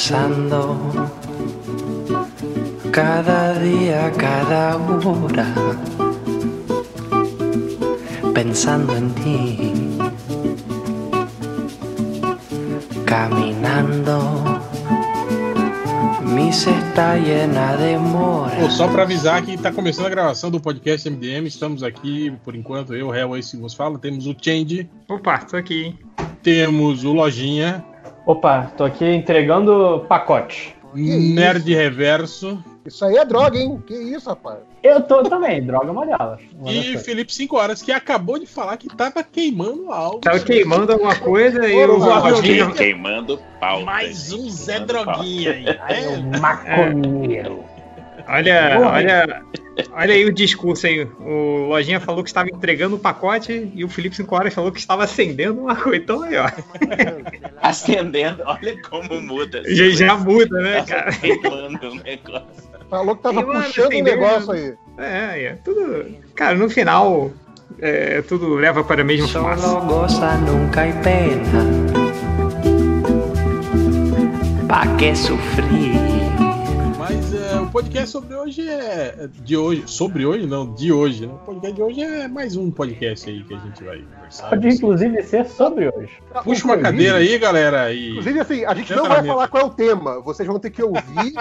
pensando cada día, cada hora, pensando en ti, caminando. Mi está llena de mora. Pô, só para avisar que está começando a gravação do podcast MDM. Estamos aqui, por enquanto, eu, Hell, aí se vos fala. Temos o Change. Opa, tô aqui. Temos o Lojinha. Opa, tô aqui entregando pacote. Nerd Reverso. Isso aí é droga, hein? Que isso, rapaz? Eu tô também, droga molhada. E Felipe 5 Horas, que acabou de falar que tava queimando algo. Tava queimando alguma coisa e o Lojinha queimando pau. Mais um Zé Droguinha aí. É um maconheiro. Olha, olha, olha aí o discurso aí. O Lojinha falou que estava entregando o pacote e o Felipe 5 horas falou que estava acendendo uma coisa. Então aí, ó. Acendendo, olha como muda. Já, já muda, né, cara? Negócio. Falou que tava Queimando, puxando o negócio aí. É, é, tudo. Cara, no final, é, tudo leva para a mesma fumaça. Solo goza, nunca hay pena. ¿Pa' qué sufrir? É, podcast sobre hoje é. De hoje. Sobre hoje, não, de hoje. Né? O podcast de hoje é mais um podcast aí que a gente vai conversar. Pode inclusive ser sobre hoje. Puxa uma cadeira aí, galera. E... Inclusive, assim, a gente não vai falar qual é o tema. Vocês vão ter que ouvir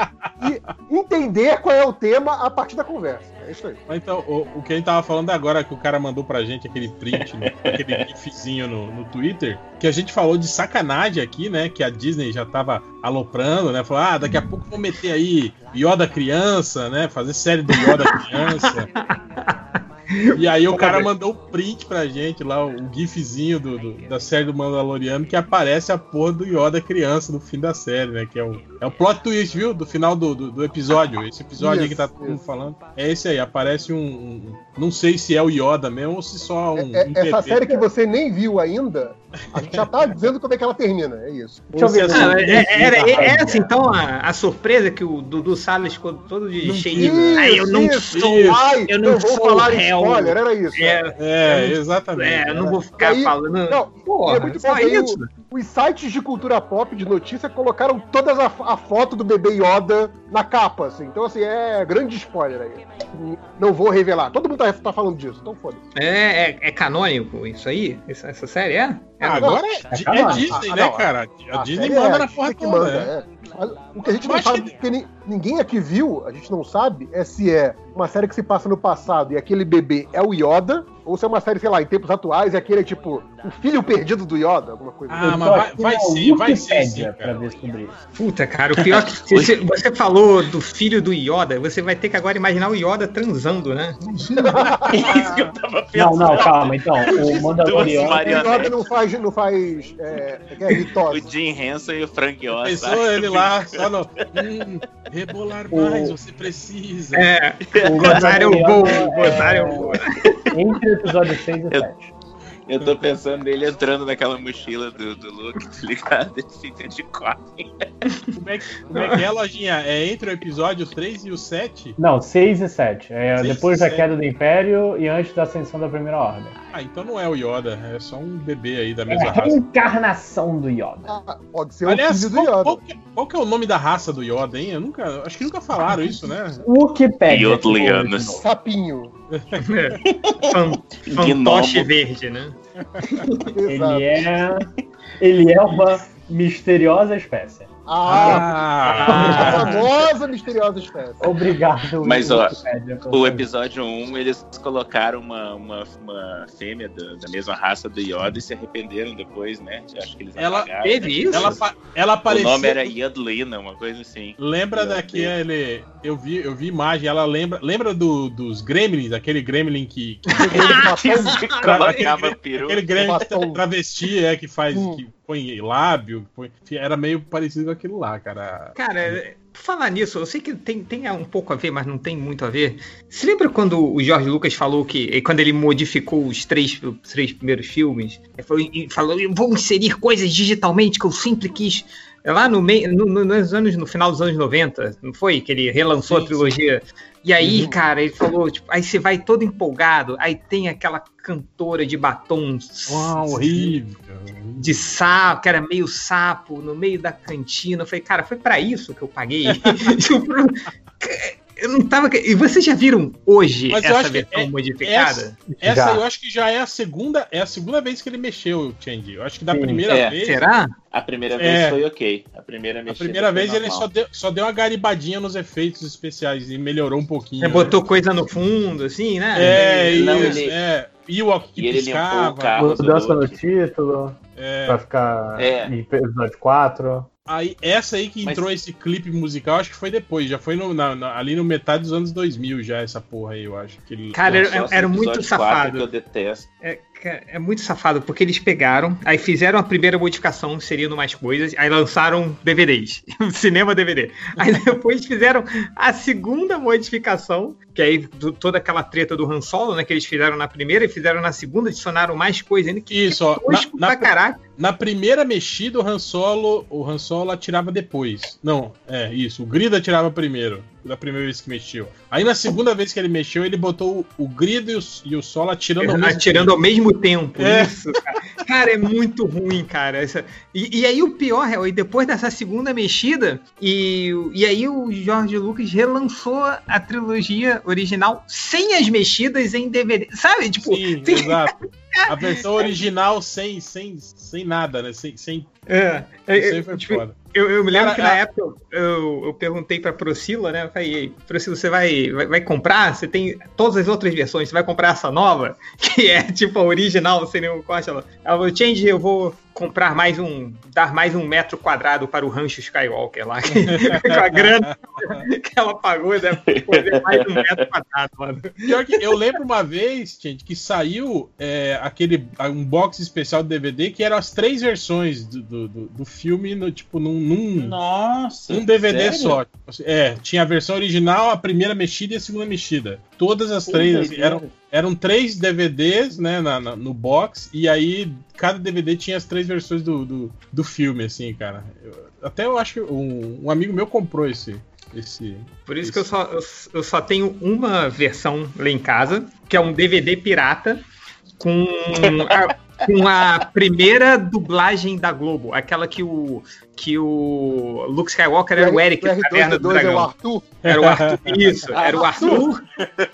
e entender qual é o tema a partir da conversa. É isso aí. Então, o, o que a gente tava falando agora, que o cara mandou pra gente aquele print, no- aquele gifzinho no, no Twitter, que a gente falou de sacanagem aqui, né? Que a Disney já tava aloprando, né? Falou, ah, daqui a pouco vão meter aí Yoda criança, né? Fazer série do Yoda criança. E aí o cara mandou o print pra gente lá, o gifzinho do, do- da série do Mandaloriano, que aparece a porra do Yoda criança no fim da série, né? Que é o, é o plot twist, viu? Do final do, do, do episódio. Esse episódio aí que tá todo mundo falando. É esse aí, aparece um, um- Não sei se é o Yoda mesmo ou se só um. É- um essa TT. série que você nem viu ainda, a gente já tá dizendo como é que ela termina. É isso. Deixa eu ver. É Ah, é, é, era- é essa então a, a surpresa que o Dudu Salles ficou todo de cheio. Ai, eu não isso, sou. isso. Ai, eu não vou sou falar réu. Spoiler, era isso. É, É, eu não- exatamente. é, eu não vou ficar Aí- falando. Não, Porra, é muito bom isso. o- os sites de cultura pop de notícia colocaram toda a, a foto do bebê Yoda na capa, assim. Então, assim, é grande spoiler aí. Não vou revelar. Todo mundo tá, tá falando disso, então foda-se. É, é, é canônico isso aí? Essa, essa série é? É agora é, é calma. Disney, Ah, né, cara? A, A Disney manda é na porra que manda, né? é. Mas O que a gente não sabe, porque ni- ninguém aqui viu, a gente não sabe, é se é uma série que se passa no passado e aquele bebê é o Yoda, ou se é uma série, sei lá, em tempos atuais e aquele é tipo o filho perdido do Yoda, alguma coisa Ah, assim. mas vai, vai ser, vai ser sim, pra cara. ver sobre isso. Puta, cara, o pior que. Você, você falou do filho do Yoda, você vai ter que agora imaginar o Yoda transando, né? É isso que eu tava Não, pensando. não, calma. Então, o Mandaloriano. O Yoda não faz, não faz, é, é, é. O Jim Henson e o Frank Oz. Pensou ele lá, só no. Hum, rebolar mais, você precisa. É, O gozar eu vou, Mandaloriano, gozar é, eu vou. Entre o episódio 6 e Eu- 7. Eu tô pensando nele entrando naquela mochila do, do Luke, tá ligado? Ele fica de quatro. Como, é que, como é que é, Lojinha? É entre o episódio 3 e o 7? Não, 6 e 7. É Seis depois e da sete. queda do Império e antes da ascensão da Primeira Ordem. Ah, então não é o Yoda, é só um bebê aí da É mesma a raça. reencarnação do Yoda. Ah, pode ser o Aliás, filho do qual, Yoda. qual que, qual que é o nome da raça do Yoda, hein? Eu nunca. Acho que nunca falaram isso, né? Wikipedia. Yodlianos. Sapinho. Fan- Fantoche verde, né? Ele é. Ele é uma misteriosa espécie. Ah, Ah! a famosa misteriosa espécie. Obrigado, Mas, ó, O episódio 1, eles colocaram uma, uma, uma fêmea da, da mesma raça do Yoda e se arrependeram depois, né? Acho que eles Ela apagaram, teve né? isso? Ela, ela O apareceu. nome era Yadlina, uma coisa assim. Lembra Meu daquele. Eu vi, eu vi imagem, ela lembra. Lembra do, dos Gremlins, aquele Gremlin que. que peru. aquele Gremlin travesti, é, que faz. Hum. que põe lábio. põe- era meio parecido com aquilo lá, cara. Cara, por falar nisso, eu sei que tem, tem um pouco a ver, mas não tem muito a ver. Você lembra quando o Jorge Lucas falou que, quando ele modificou os três, os três primeiros filmes, ele falou, falou, eu vou inserir coisas digitalmente que eu sempre quis. Lá no meio, no, no- nos anos, no final dos anos 90, não foi? Que ele relançou Sim, a trilogia E aí, Uhum. cara, ele falou, tipo, aí você vai todo empolgado, aí tem aquela cantora de batom Uau, horrível. de sapo, que era meio sapo, no meio da cantina. Eu falei, cara, foi pra isso que eu paguei? Eu não tava. E vocês já viram hoje Mas essa acho que versão é- modificada? Essa Já. aí eu acho que já é a segunda, é a segunda vez que ele mexeu o Change. Eu acho que da Sim. primeira É, vez. Será? A primeira É. vez foi ok. A primeira A primeira vez ele só deu, só deu uma garibadinha nos efeitos especiais e melhorou um pouquinho. Você né? botou coisa no fundo, assim, né? É, Não, isso, ele- é. E o que E ele limpou piscava. o carro. Mudança no título, é. pra ficar É. em episódio 4. Aí, essa aí que Mas- entrou esse clipe musical, acho que foi depois. Já foi no- na- na- ali no metade dos anos 2000, já, essa porra aí, eu acho. Que ele- Cara, era, era muito safado. Que eu detesto. É, é muito safado, porque eles pegaram, aí fizeram a primeira modificação, inserindo mais coisas, aí lançaram DVDs, cinema DVD. Aí depois fizeram a segunda modificação, que aí do- toda aquela treta do Han Solo, né, que eles fizeram na primeira e fizeram na segunda, adicionaram mais coisa ainda, que Isso, ó. tosco Na, pra na, caraca. Na primeira mexida, o Han Solo, o Han Solo atirava depois. Não, é isso. O Grido atirava primeiro. Da primeira vez que mexeu. Aí na segunda vez que ele mexeu, ele botou o, o Grido e o, e o Solo atirando ao mesmo Atirando ao mesmo tempo. É. Isso, cara. Cara, é muito ruim, cara. Essa- E, e aí o pior, é, depois dessa segunda mexida, e, e aí o Jorge Lucas relançou a trilogia original sem as mexidas em DVD. Sabe? Tipo, Sim, tem- exato. A versão original sem, sem, sem nada, né? Sem, sem, é, é, isso aí foi tipo, foda. eu, eu me lembro Cara, que na a- época eu, eu, eu perguntei pra Procila, né? Eu falei, "Ei, Procila, você vai, vai, vai comprar? Você tem todas as outras versões, você vai comprar essa nova? Que é tipo a original, sem nenhum corte. Ela ela falou, Change, eu vou comprar mais um, dar mais um metro quadrado para o rancho Skywalker lá. Com a grana que ela pagou, deve poder mais um metro quadrado, mano. Pior que eu lembro uma vez, gente, que saiu é, aquele um box especial do DVD que eram as três versões do, do, do- filme, no, tipo, num, num, Nossa. um DVD sério? só. É, tinha a versão original, a primeira mexida e a segunda mexida. Todas as Que três eram, eram três DVDs, né, na- na- no box, e aí cada DVD tinha as três versões do, do, do filme, assim, cara. Eu- até eu acho que um, um amigo meu comprou esse. esse Por isso que eu só, eu, eu só tenho uma versão lá em casa, que é um DVD pirata com a, com a primeira dublagem da Globo, aquela que o que o Luke Skywalker era o Eric do Caverna do R2D2 é o Dragão. Arthur. Era o Arthur, isso, era o Arthur,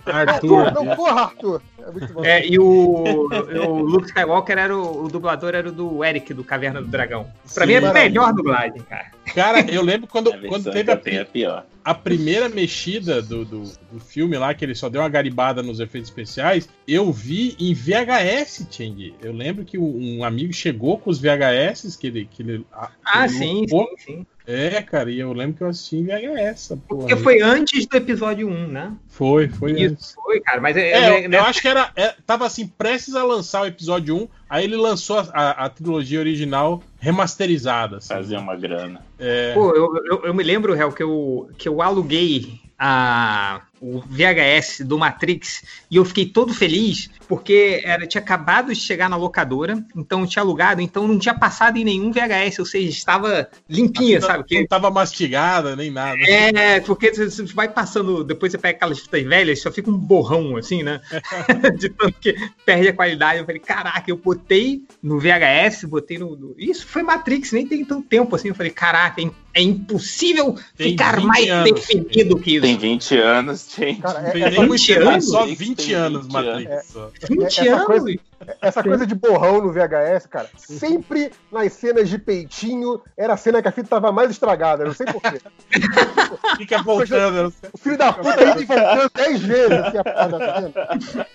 Arthur. Não, porra, Arthur. É muito bom. é, e o, o Luke Skywalker era o, o dublador era o do Eric do Caverna do Dragão. Pra Sim, mim é a melhor dublagem, cara. Cara, eu lembro quando, A quando teve a, é pior. A primeira mexida do, do, do filme lá, que ele só deu uma garibada nos efeitos especiais, eu vi em VHS, Cheng. Eu lembro que um amigo chegou com os VHS que ele. Que ele Ah, ele sim, sim, sim. É, cara, e eu lembro que eu assisti em VHS. essa porra Porque aí. foi antes do episódio 1, né? Foi, foi Isso antes. foi, cara, mas é, É, é- eu, eu acho que era, é, tava assim, prestes a lançar o episódio 1, aí ele lançou a, a- a trilogia original remasterizada. Assim. Fazer uma grana. É, Pô, eu, eu, eu me lembro, Réu, que eu, que eu aluguei a, o VHS do Matrix e eu fiquei todo feliz porque era, tinha acabado de chegar na locadora, então tinha alugado, então não tinha passado em nenhum VHS, ou seja, estava limpinha, sabe? não Que, tava mastigada nem nada. é, porque você vai passando, depois você pega aquelas fitas velhas, só fica um borrão, assim, né? de tanto que perde a qualidade. Eu falei, caraca, eu botei no VHS, botei no. no- Isso foi Matrix, nem tem tanto tempo assim. Eu falei, caraca, é, é impossível Tem ficar 20 mais anos. definido que isso. Tem 20 anos, gente. Cara, Não é- tem nem muito 20 tempo, anos? só Tem 20 anos 20 Matrix. só. 20 essa anos. Essa coisa de borrão no VHS, cara, sempre nas cenas de peitinho era a cena que a fita tava mais estragada. Eu não sei porquê. Fica voltando. O filho da puta aí te voltando 10 vezes assim, a parada, tá vendo?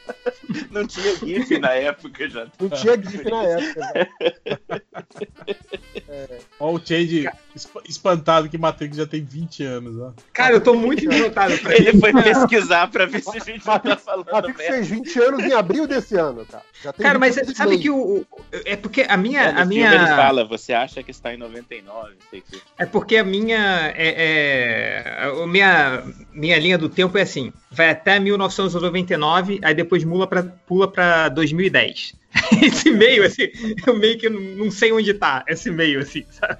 Não tinha GIF na época já. Não tinha GIF na época. né? Olha o Change esp- espantado que Matrix já tem 20 anos. Ó. Cara, eu tô muito encantado. Ele foi pesquisar pra ver se a gente não tá falando Matrix fez 20 anos em abril desse ano, cara. Já tem Cara, mas 20 anos e sabe que o. o- É porque a minha. É, a minha... ele fala, você acha que está em 99, não sei que. É porque a minha. É, é, a minha, minha linha do tempo é assim: vai até 1999, aí depois mula pra pula pra 2010. Esse meio, assim, eu meio que não, não sei onde tá, esse meio, assim, sabe?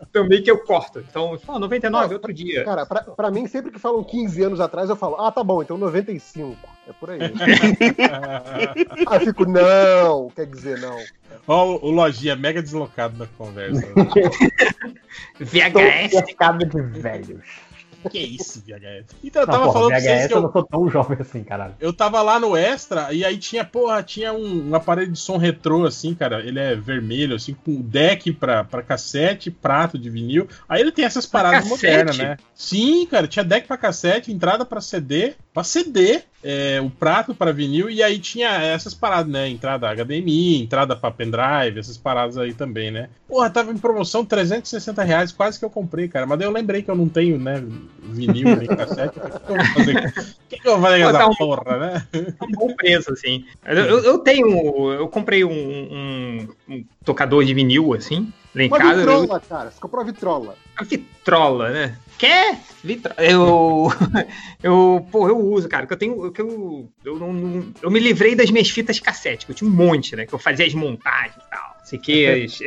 Então meio que eu corto. Então, fala, 99, outro dia. Cara, pra, pra mim, sempre que falam 15 anos atrás, eu falo, ah, tá bom, então 95. É por aí. Aí fico, não, quer dizer não. Ó, o, o Lojinha mega deslocado da conversa. VHS, cercado de velhos. Que isso, VHS? Então, eu Não, tava porra, falando pra vocês VHS que eu eu, não sou tão jovem assim, caralho. eu tava lá no Extra e aí tinha, porra, tinha um, um aparelho de som retrô, assim, cara. Ele é vermelho, assim, com deck pra, pra cassete, prato de vinil. Aí ele tem essas paradas cassete? modernas, né? Sim, cara, tinha deck pra cassete, entrada pra CD, pra CD, é, o prato pra vinil, e aí tinha essas paradas, né? Entrada HDMI, entrada pra pendrive, essas paradas aí também, né? Porra, tava em promoção 360 reais, quase que eu comprei, cara. Mas daí eu lembrei que eu não tenho, né, vinil nem cassete. O que, que eu vou fazer? Que, que eu vou fazer com Pô, tá essa um- porra, né? um bom preço, assim. Eu, eu- eu tenho. Eu comprei um, um- um tocador de vinil, assim, lá em Uma casa. eu- vitrola, cara. Você comprou a vitrola. A vitrola, né? Quer? Vitrola. Eu. Eu. Pô, eu uso, cara. Que eu tenho. Que eu, eu, não, eu me livrei das minhas fitas cassete, que eu tinha um monte, né? Que eu fazia as montagens e tal. Sei que, as,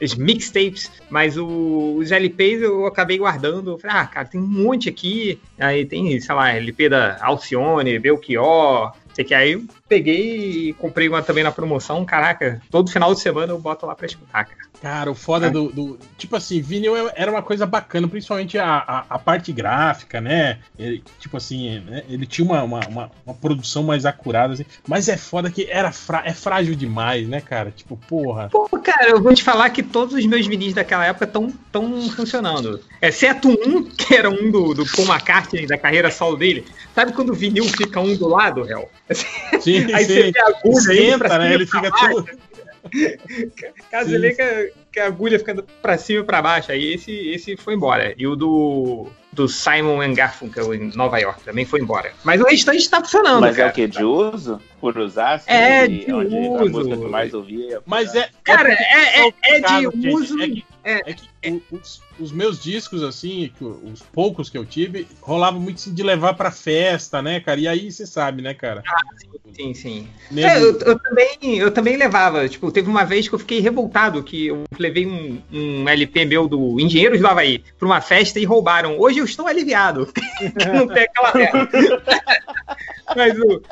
as mixtapes, mas o- os LPs eu acabei guardando. Eu falei, ah, cara, tem um monte aqui. Aí tem, sei lá, LP da Alcione, Belchior. Sei que aí peguei e comprei uma também na promoção. Caraca, todo final de semana eu boto lá pra escutar, cara. Cara, o foda do, do- Tipo assim, vinil é- era uma coisa bacana, principalmente a, a, a parte gráfica, né? Ele, tipo assim, né? ele tinha uma, uma, uma- uma produção mais acurada, assim. Mas é foda que era frá- é frágil demais, né, cara? Tipo, porra. Pô, cara, eu vou te falar que todos os meus vinis daquela época estão tão funcionando. Exceto um, que era um do, do Paul McCartney, da carreira solo dele. Sabe quando o vinil fica um do lado, réu? Sim, Aí você vê a agulha indo pra Esquenta, né? Ele pra fica baixo. tudo. Caso Sim. você vê que a, que a agulha ficando pra cima e pra baixo. Aí esse, esse foi embora. E o do, do Simon Garfunkel em Nova York também foi embora. Mas o restante tá funcionando, Mas é cara. o que? De uso? Por usar? Assim, É, de onde A uso. música que eu mais ouvia. Mas é. Cara, é, é, é, é de gente. uso. É que, é- é que o- os, os meus discos, assim, que os poucos que eu tive, rolava muito assim, de levar pra festa, né, cara? E aí você sabe, né, cara? Sim, sim. Nego- É, eu, eu também, eu também levava. Tipo, teve uma vez que eu fiquei revoltado que eu levei um, um LP meu do Engenheiros do Havaí pra uma festa e roubaram. Hoje eu estou aliviado. que não tem aquela mas o.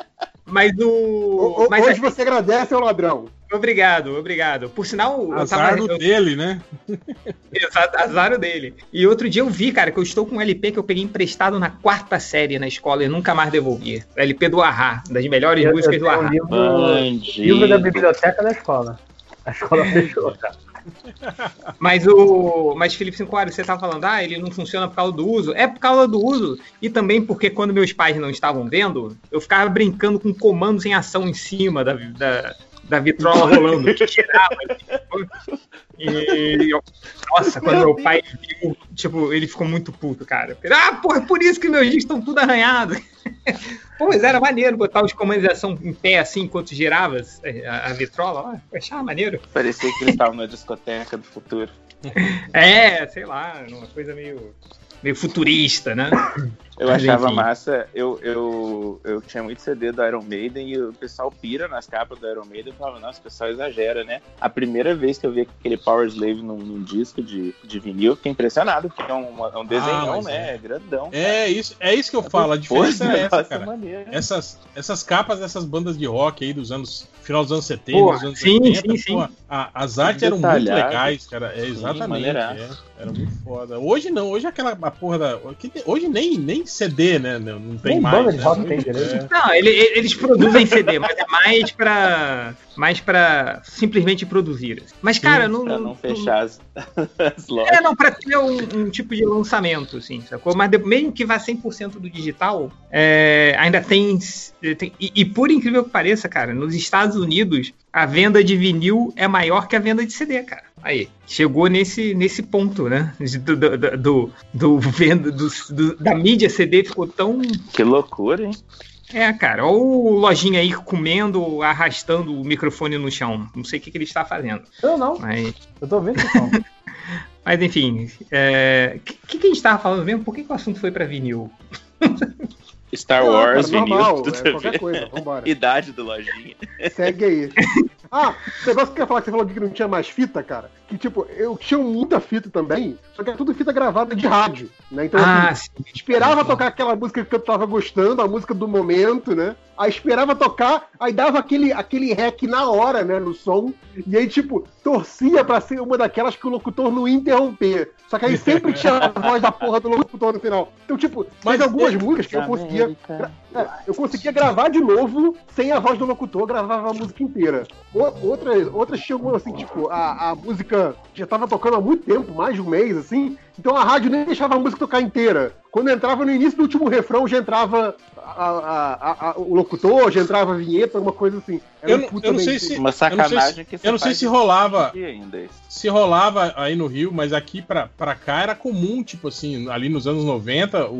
Mas O- Mas hoje você agradece ao ladrão. Obrigado, obrigado. Por sinal, eu Azar tava. do eu- dele, né? Exato, azar dele. E outro dia eu vi, cara, que eu estou com um LP que eu peguei emprestado na quarta série na escola e nunca mais devolvi. O LP do Ahá, das melhores Eu, eu músicas do tenho um livro, livro da biblioteca da escola. A escola fechou, cara. Mas o. Mas, Felipe Cincoário, você tá falando, ah, ele não funciona por causa do uso. É por causa do uso. E também porque quando meus pais não estavam vendo, eu ficava brincando com comandos em ação em cima da, da, da vitrola rolando. que tirava, tipo, e, nossa, quando meu pai viu, tipo, ele ficou muito puto, cara. Ele, Ah, porra, é por isso que meus discos estão tudo arranhados. Pô, mas era maneiro botar os comandos de ação em pé assim enquanto girava a, a vitrola. ó, Eu achava maneiro. Parecia que eles estavam na discoteca do futuro. É, sei lá, uma coisa meio, meio futurista, né? Eu Mas, achava enfim. massa, eu, eu, eu tinha muito CD do Iron Maiden e o pessoal pira nas capas do Iron Maiden e falava, nossa, o pessoal exagera, né? A primeira vez que eu vi aquele Power Slave num, num disco de, de vinil, eu fiquei impressionado, porque é um, é um desenhão, mas né? É grandão. É isso, é isso que eu falo. A diferença é essa, cara. maneiro. Essas, essas capas dessas bandas de rock aí dos anos. Final dos anos 70, Pô, dos anos sim, 80, sim, sim. pô, a- as artes eram muito legais, cara. É, exatamente. é, era muito foda. Hoje não, hoje é aquela a porra da. Hoje nem, nem CD, né? Não, não tem Nem mais. banda de né? rock tem direito. Não, ele- ele- eles produzem CD, mas é mais pra. mais pra simplesmente produzir. Mas, cara, não. Pra não fechar as, as lojas. É, não, pra ter um, um tipo de lançamento, assim, sacou? Mas de- mesmo que vá 100% do digital, é, ainda tem. tem- e, e por incrível que pareça, cara, nos Estados Unidos, a venda de vinil é maior que a venda de CD, cara. Aí, chegou nesse, nesse ponto, né? Do, do, do, do- do venda, do- do- da mídia CD ficou tão. Que loucura, hein? É, cara, ou o lojinha aí comendo, arrastando o microfone no chão. Não sei o que, que ele está fazendo. Eu não, Mas. eu tô vendo que. Mas enfim, o que, que a gente tava falando mesmo? Por que, que o assunto foi pra vinil? Star Não, Wars, cara, normal, vinil, é qualquer coisa, vambora. Idade do lojinha. Segue aí. Ah, o negócio que eu ia falar que você falou que não tinha mais fita, cara. Que tipo, eu tinha muita fita também, só que era tudo fita gravada de rádio, né? Então, Ah, assim, sim. esperava tocar aquela música que eu tava gostando, a música do momento, né? Aí esperava tocar, aí dava aquele, aquele rec na hora, né, no som. E aí, tipo, torcia pra ser uma daquelas que o locutor não ia interromper. Só que aí sempre tinha a voz da porra do locutor no final. Então, tipo, Mas mas algumas músicas que eu conseguia. É, eu conseguia gravar de novo sem a voz do locutor, gravava a música inteira. O- Outras, outras tinham assim, tipo, a, a música já tava tocando há muito tempo, mais de um mês, assim, então a rádio nem deixava a música tocar inteira. Quando entrava no início do último refrão, já entrava a- a- a- a- o locutor, já entrava a vinheta, alguma coisa assim. Era Eu um eu não sei se- Uma Eu não sei sacanagem que eu não sei se rolava ainda. Se rolava aí no Rio, mas aqui pra, pra cá era comum, tipo assim, ali nos anos 90, o,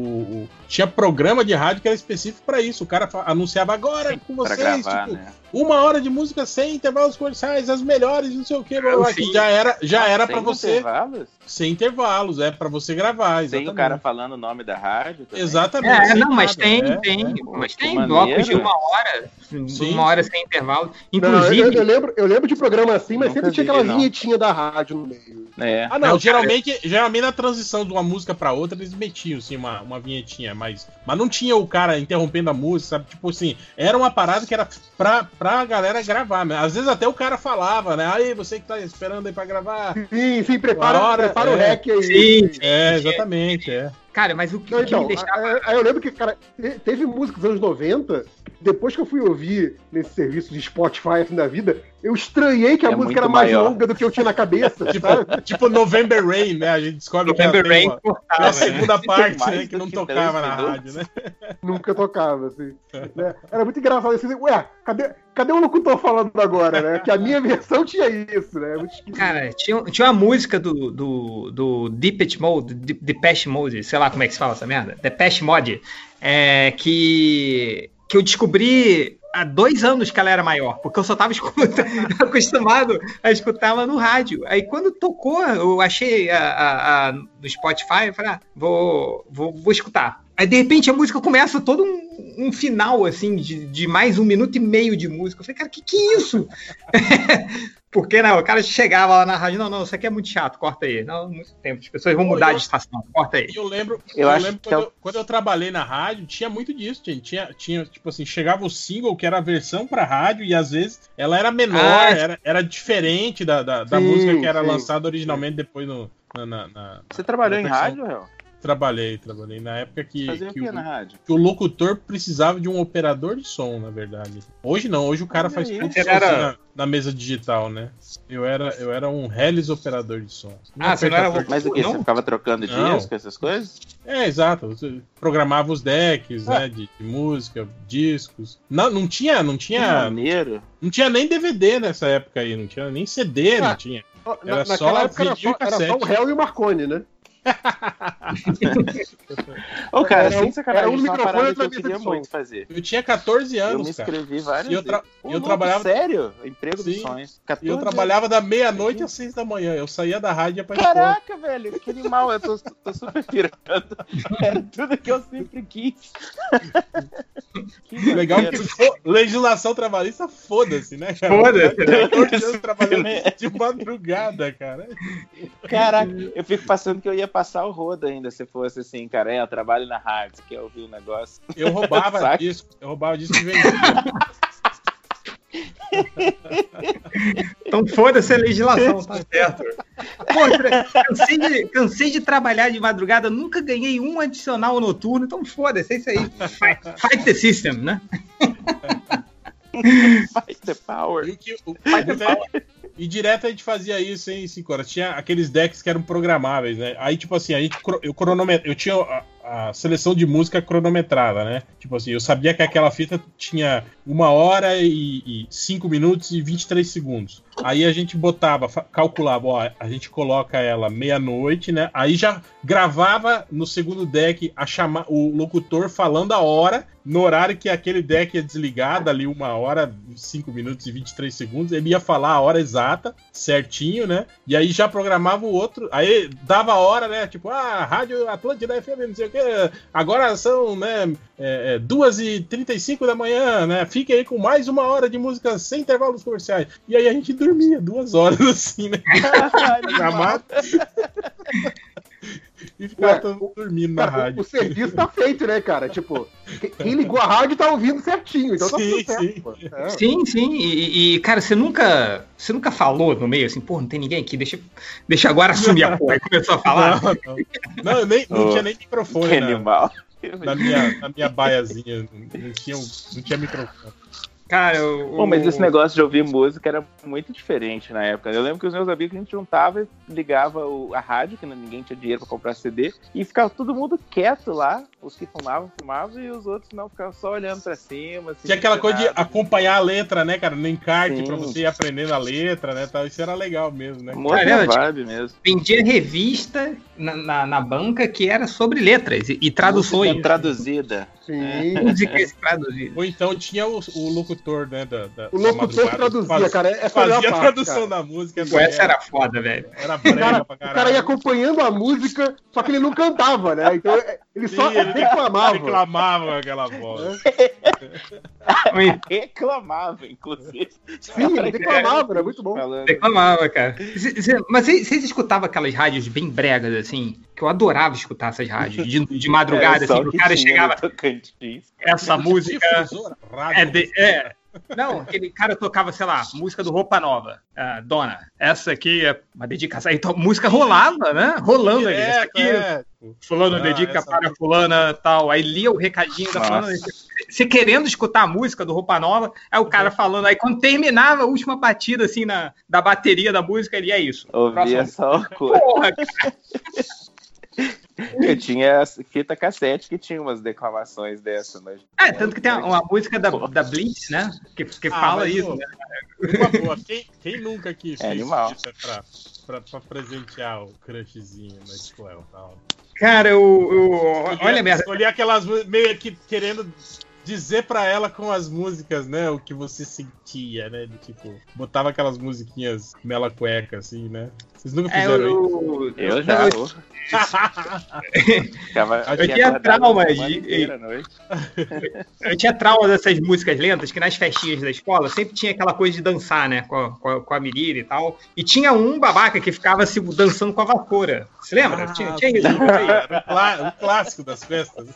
o- tinha programa de rádio que era específico pra isso. O cara anunciava agora com Pra vocês, gravar, tipo, né? Uma hora de música sem intervalos comerciais, as melhores, não sei o que, Sim. já era, já era Sem para você intervalos? sem intervalos, é pra você gravar, Sem exatamente. o cara falando o nome da rádio? também? Exatamente. É, não, mas tem, é, tem, é. mas Que tem maneiro. blocos de uma hora, Sim. uma hora sem intervalo. Não, eu, Inclusive, eu lembro, eu lembro de programa assim, mas sempre tinha aquela vinhetinha da rádio no meio. É. Ah, não, Não, geralmente, geralmente na transição de uma música pra outra eles metiam assim uma, uma vinhetinha, mas, mas não tinha o cara interrompendo a música, sabe? Tipo assim, era uma parada que era pra, pra galera gravar, né? Às vezes até o cara falava, né? Aí, você que tá esperando aí pra gravar. Sim, sim, prepara, hora, prepara o é. rec aí. Sim. É, exatamente, é. cara, mas o que, Não, o que então, me deixava. aí- aí eu lembro que, cara, te- teve música dos anos 90, depois que eu fui ouvir nesse serviço de Spotify assim da vida, eu estranhei que a É música era mais maior. longa do que eu tinha na cabeça. Tipo, tipo November Rain, né? A gente descobre que November tem Rain uma, cortava, a né? segunda parte, mais né? Que não que tocava na minutos. rádio, né? Nunca tocava, assim. né? Era muito engraçado. Assim, Ué, cadê, cadê o locutor falando agora, né? Que a minha versão tinha isso, né? Esquisito. Cara, tinha, tinha uma música do, do, do Depeche Mode, De- Depeche Mode, sei lá como é que se fala essa merda, Depeche Mode, é, que, que eu descobri há dois anos que ela era maior, porque eu só tava escuta- acostumado a escutá-la no rádio. Aí quando tocou, eu achei a, a- a- no Spotify, eu falei, ah, vou, vou, vou escutar. Aí de repente a música começa todo um, um final, assim, de, de mais um minuto e meio de música. Eu falei, cara, que que é isso? Porque não, o cara chegava lá na rádio, não, não, isso aqui é muito chato, corta aí. Não, muito tempo, as pessoas vão Pô, mudar eu- de estação, corta aí. Eu lembro, Eu eu acho lembro que quando, é o- eu, quando eu trabalhei na rádio, tinha muito disso, gente. Tinha, tinha, tipo assim, chegava o single, que era a versão pra rádio, e às vezes ela era menor, Ah, era, era diferente da, da, da Sim, música que era sim. lançada originalmente depois no, na, na- na- Você trabalhou em rádio, Real? Trabalhei, trabalhei. Na época que, Fazia o que o, na rádio? que o locutor precisava de um operador de som, na verdade. Hoje não, hoje o cara Olha faz aí. tudo era- na, na mesa digital, né? Eu era, eu era um Hellis operador de som. Ah, você não era de Mas o que? Não. Você ficava trocando Não. disco, essas coisas? É, exato. Você programava os decks, né, de, de música, discos. Não, não tinha, não tinha, maneiro. não tinha nem DVD nessa época aí, não tinha nem CD, não Ah. tinha. Na- Era naquela só época era só, era só cassete. o réu e o Marconi, né? Ô, cara, Era sem um- sacanagem, era um é microfone que eu queria muito fazer. Eu tinha 14 Eu me anos, cara. inscrevi várias E eu tra-. Ô, eu louco, trabalhava- Sério? Emprego dos Sim. sonhos. E 14 eu anos. trabalhava da meia-noite às seis da manhã. Eu saía da rádio e ia pra escola. Caraca, velho, que animal, eu tô, tô super pirando. Era tudo que eu sempre quis. que Legal que maneiro. fo- legislação trabalhista, foda-se, né, cara? Foda-se, né? 14 anos trabalhando de madrugada, cara. Caraca, eu fico passando que eu ia passar o rodo ainda se fosse assim, cara. É, eu trabalho na rádio, você quer ouvir o negócio? Eu roubava Saca? disco, eu roubava disco e vendia. Então foda-se a legislação, tá certo. Pô, cansei de, cansei de trabalhar de madrugada, nunca ganhei um adicional noturno, então foda-se, é isso aí. Fight, fight the system, né? Fight the power. E, o que- o- e direto a gente fazia isso, hein, 5 horas. Tinha aqueles decks que eram programáveis, né? Aí, tipo assim, a gente, cro- eu, cronomet... eu tinha a, a seleção de música cronometrada, né? Tipo assim, eu sabia que aquela fita tinha uma hora e, e cinco minutos e 23 segundos. Aí a gente botava, calculava, ó, a gente coloca ela meia-noite, né? Aí já gravava no segundo deck a chama, o locutor falando a hora, no horário que aquele deck ia desligar, dali uma hora, 5 minutos e 23 segundos, ele ia falar a hora exata, certinho, né? E aí já programava o outro, aí dava a hora, né? Tipo, ah, Rádio Atlântida FM, não sei o que, agora são, né, é, é, 2h35 da manhã, né? Fique aí com mais uma hora de música sem intervalos comerciais. E aí a gente dormia duas horas assim, né? Gramado. e ficava Ué, todo mundo dormindo na Cara, rádio. o serviço tá feito, né, cara? Tipo, que- quem ligou a rádio tá ouvindo certinho, então tá Sim, tudo certo. sim. pô. É. Sim, sim. E, e, cara, você nunca. Você nunca falou no meio assim, pô, não tem ninguém aqui, deixa, deixa agora assumir a porra. Aí começou a falar. Não, não. Não, eu nem, não Oh, tinha nem Que microfone na, animal. na minha, na minha baiazinha. Não, tinha, não tinha microfone. Cara, o. Bom, mas esse negócio de ouvir música era muito diferente na época. Eu lembro que os meus amigos a gente juntava e ligava a rádio, que ninguém tinha dinheiro pra comprar CD, e ficava todo mundo quieto lá. Os que fumavam, fumavam, e os outros não, ficavam só olhando pra cima. assim, Tinha aquela coisa de acompanhar a letra, né, cara? No encarte, Sim. pra você ir aprendendo a letra, né? Tal. Isso era legal mesmo, né? Uma outra Cara, tipo, vibe mesmo. Vendia revista na, na, na banca que era sobre letras e, e traduções. Música traduzida. Sim. Músicas traduzidas. Ou então tinha o, o locutor, né? Da, da- O da locutor madrugada, traduzia, faz- cara. Essa Fazia era a parte, tradução cara. da música. Pô, essa era foda, velho. Era O brega cara, pra o cara caralho. ia acompanhando a música, só que ele não cantava, né? Então é, ele só ele reclamava. Reclamava aquela voz. Reclamava, inclusive. Sim, ele reclamava, era muito bom. Reclamava, cara. Mas vocês escutavam aquelas rádios bem bregas, assim? Que eu adorava escutar essas rádios. De, de madrugada, É, assim, o cara chegava. Essa música. Difusora, rádio. É, de- é. Não, aquele cara tocava, sei lá, música do Roupa Nova. Ah, dona, essa aqui é uma dedicação. To- música rolava, né? Rolando ali. Essa aqui, é. fulano Ah, dedica essa para fulana tal. Aí lia o recadinho da Nossa. fulana. Você querendo escutar a música do Roupa Nova, aí o cara falando. Aí quando terminava a última batida, assim, na, da bateria da música, ele é isso. Ouvia Próximo. só o cor. Porra, cara. Eu tinha fita cassete que tinha umas declamações dessa, mas. É, tanto que tem uma, uma música da, da Blitz, né? Que, que Ah, fala mas, isso, né? Uma boa. Quem, quem nunca aqui fez animal. isso pra, pra, pra presentear o crushzinho na escola e tal? Cara, eu, eu- olha a Escolhi- merda. Escolhi aquelas meio que querendo dizer pra ela com as músicas, né? O que você sentia, né? de, Tipo, botava aquelas musiquinhas mela cueca, assim, né? Vocês nunca É, fizeram eu, Eu já. eu-. Ficava Eu tinha trauma de- inteira. Eu tinha trauma dessas músicas lentas, que nas festinhas da escola sempre tinha aquela coisa de dançar, né? Com a, com a, com a menina e tal. E tinha um babaca que ficava se dançando com a vassoura. Você lembra? Ah, tinha, tinha isso. Era o clá- o clássico das festas.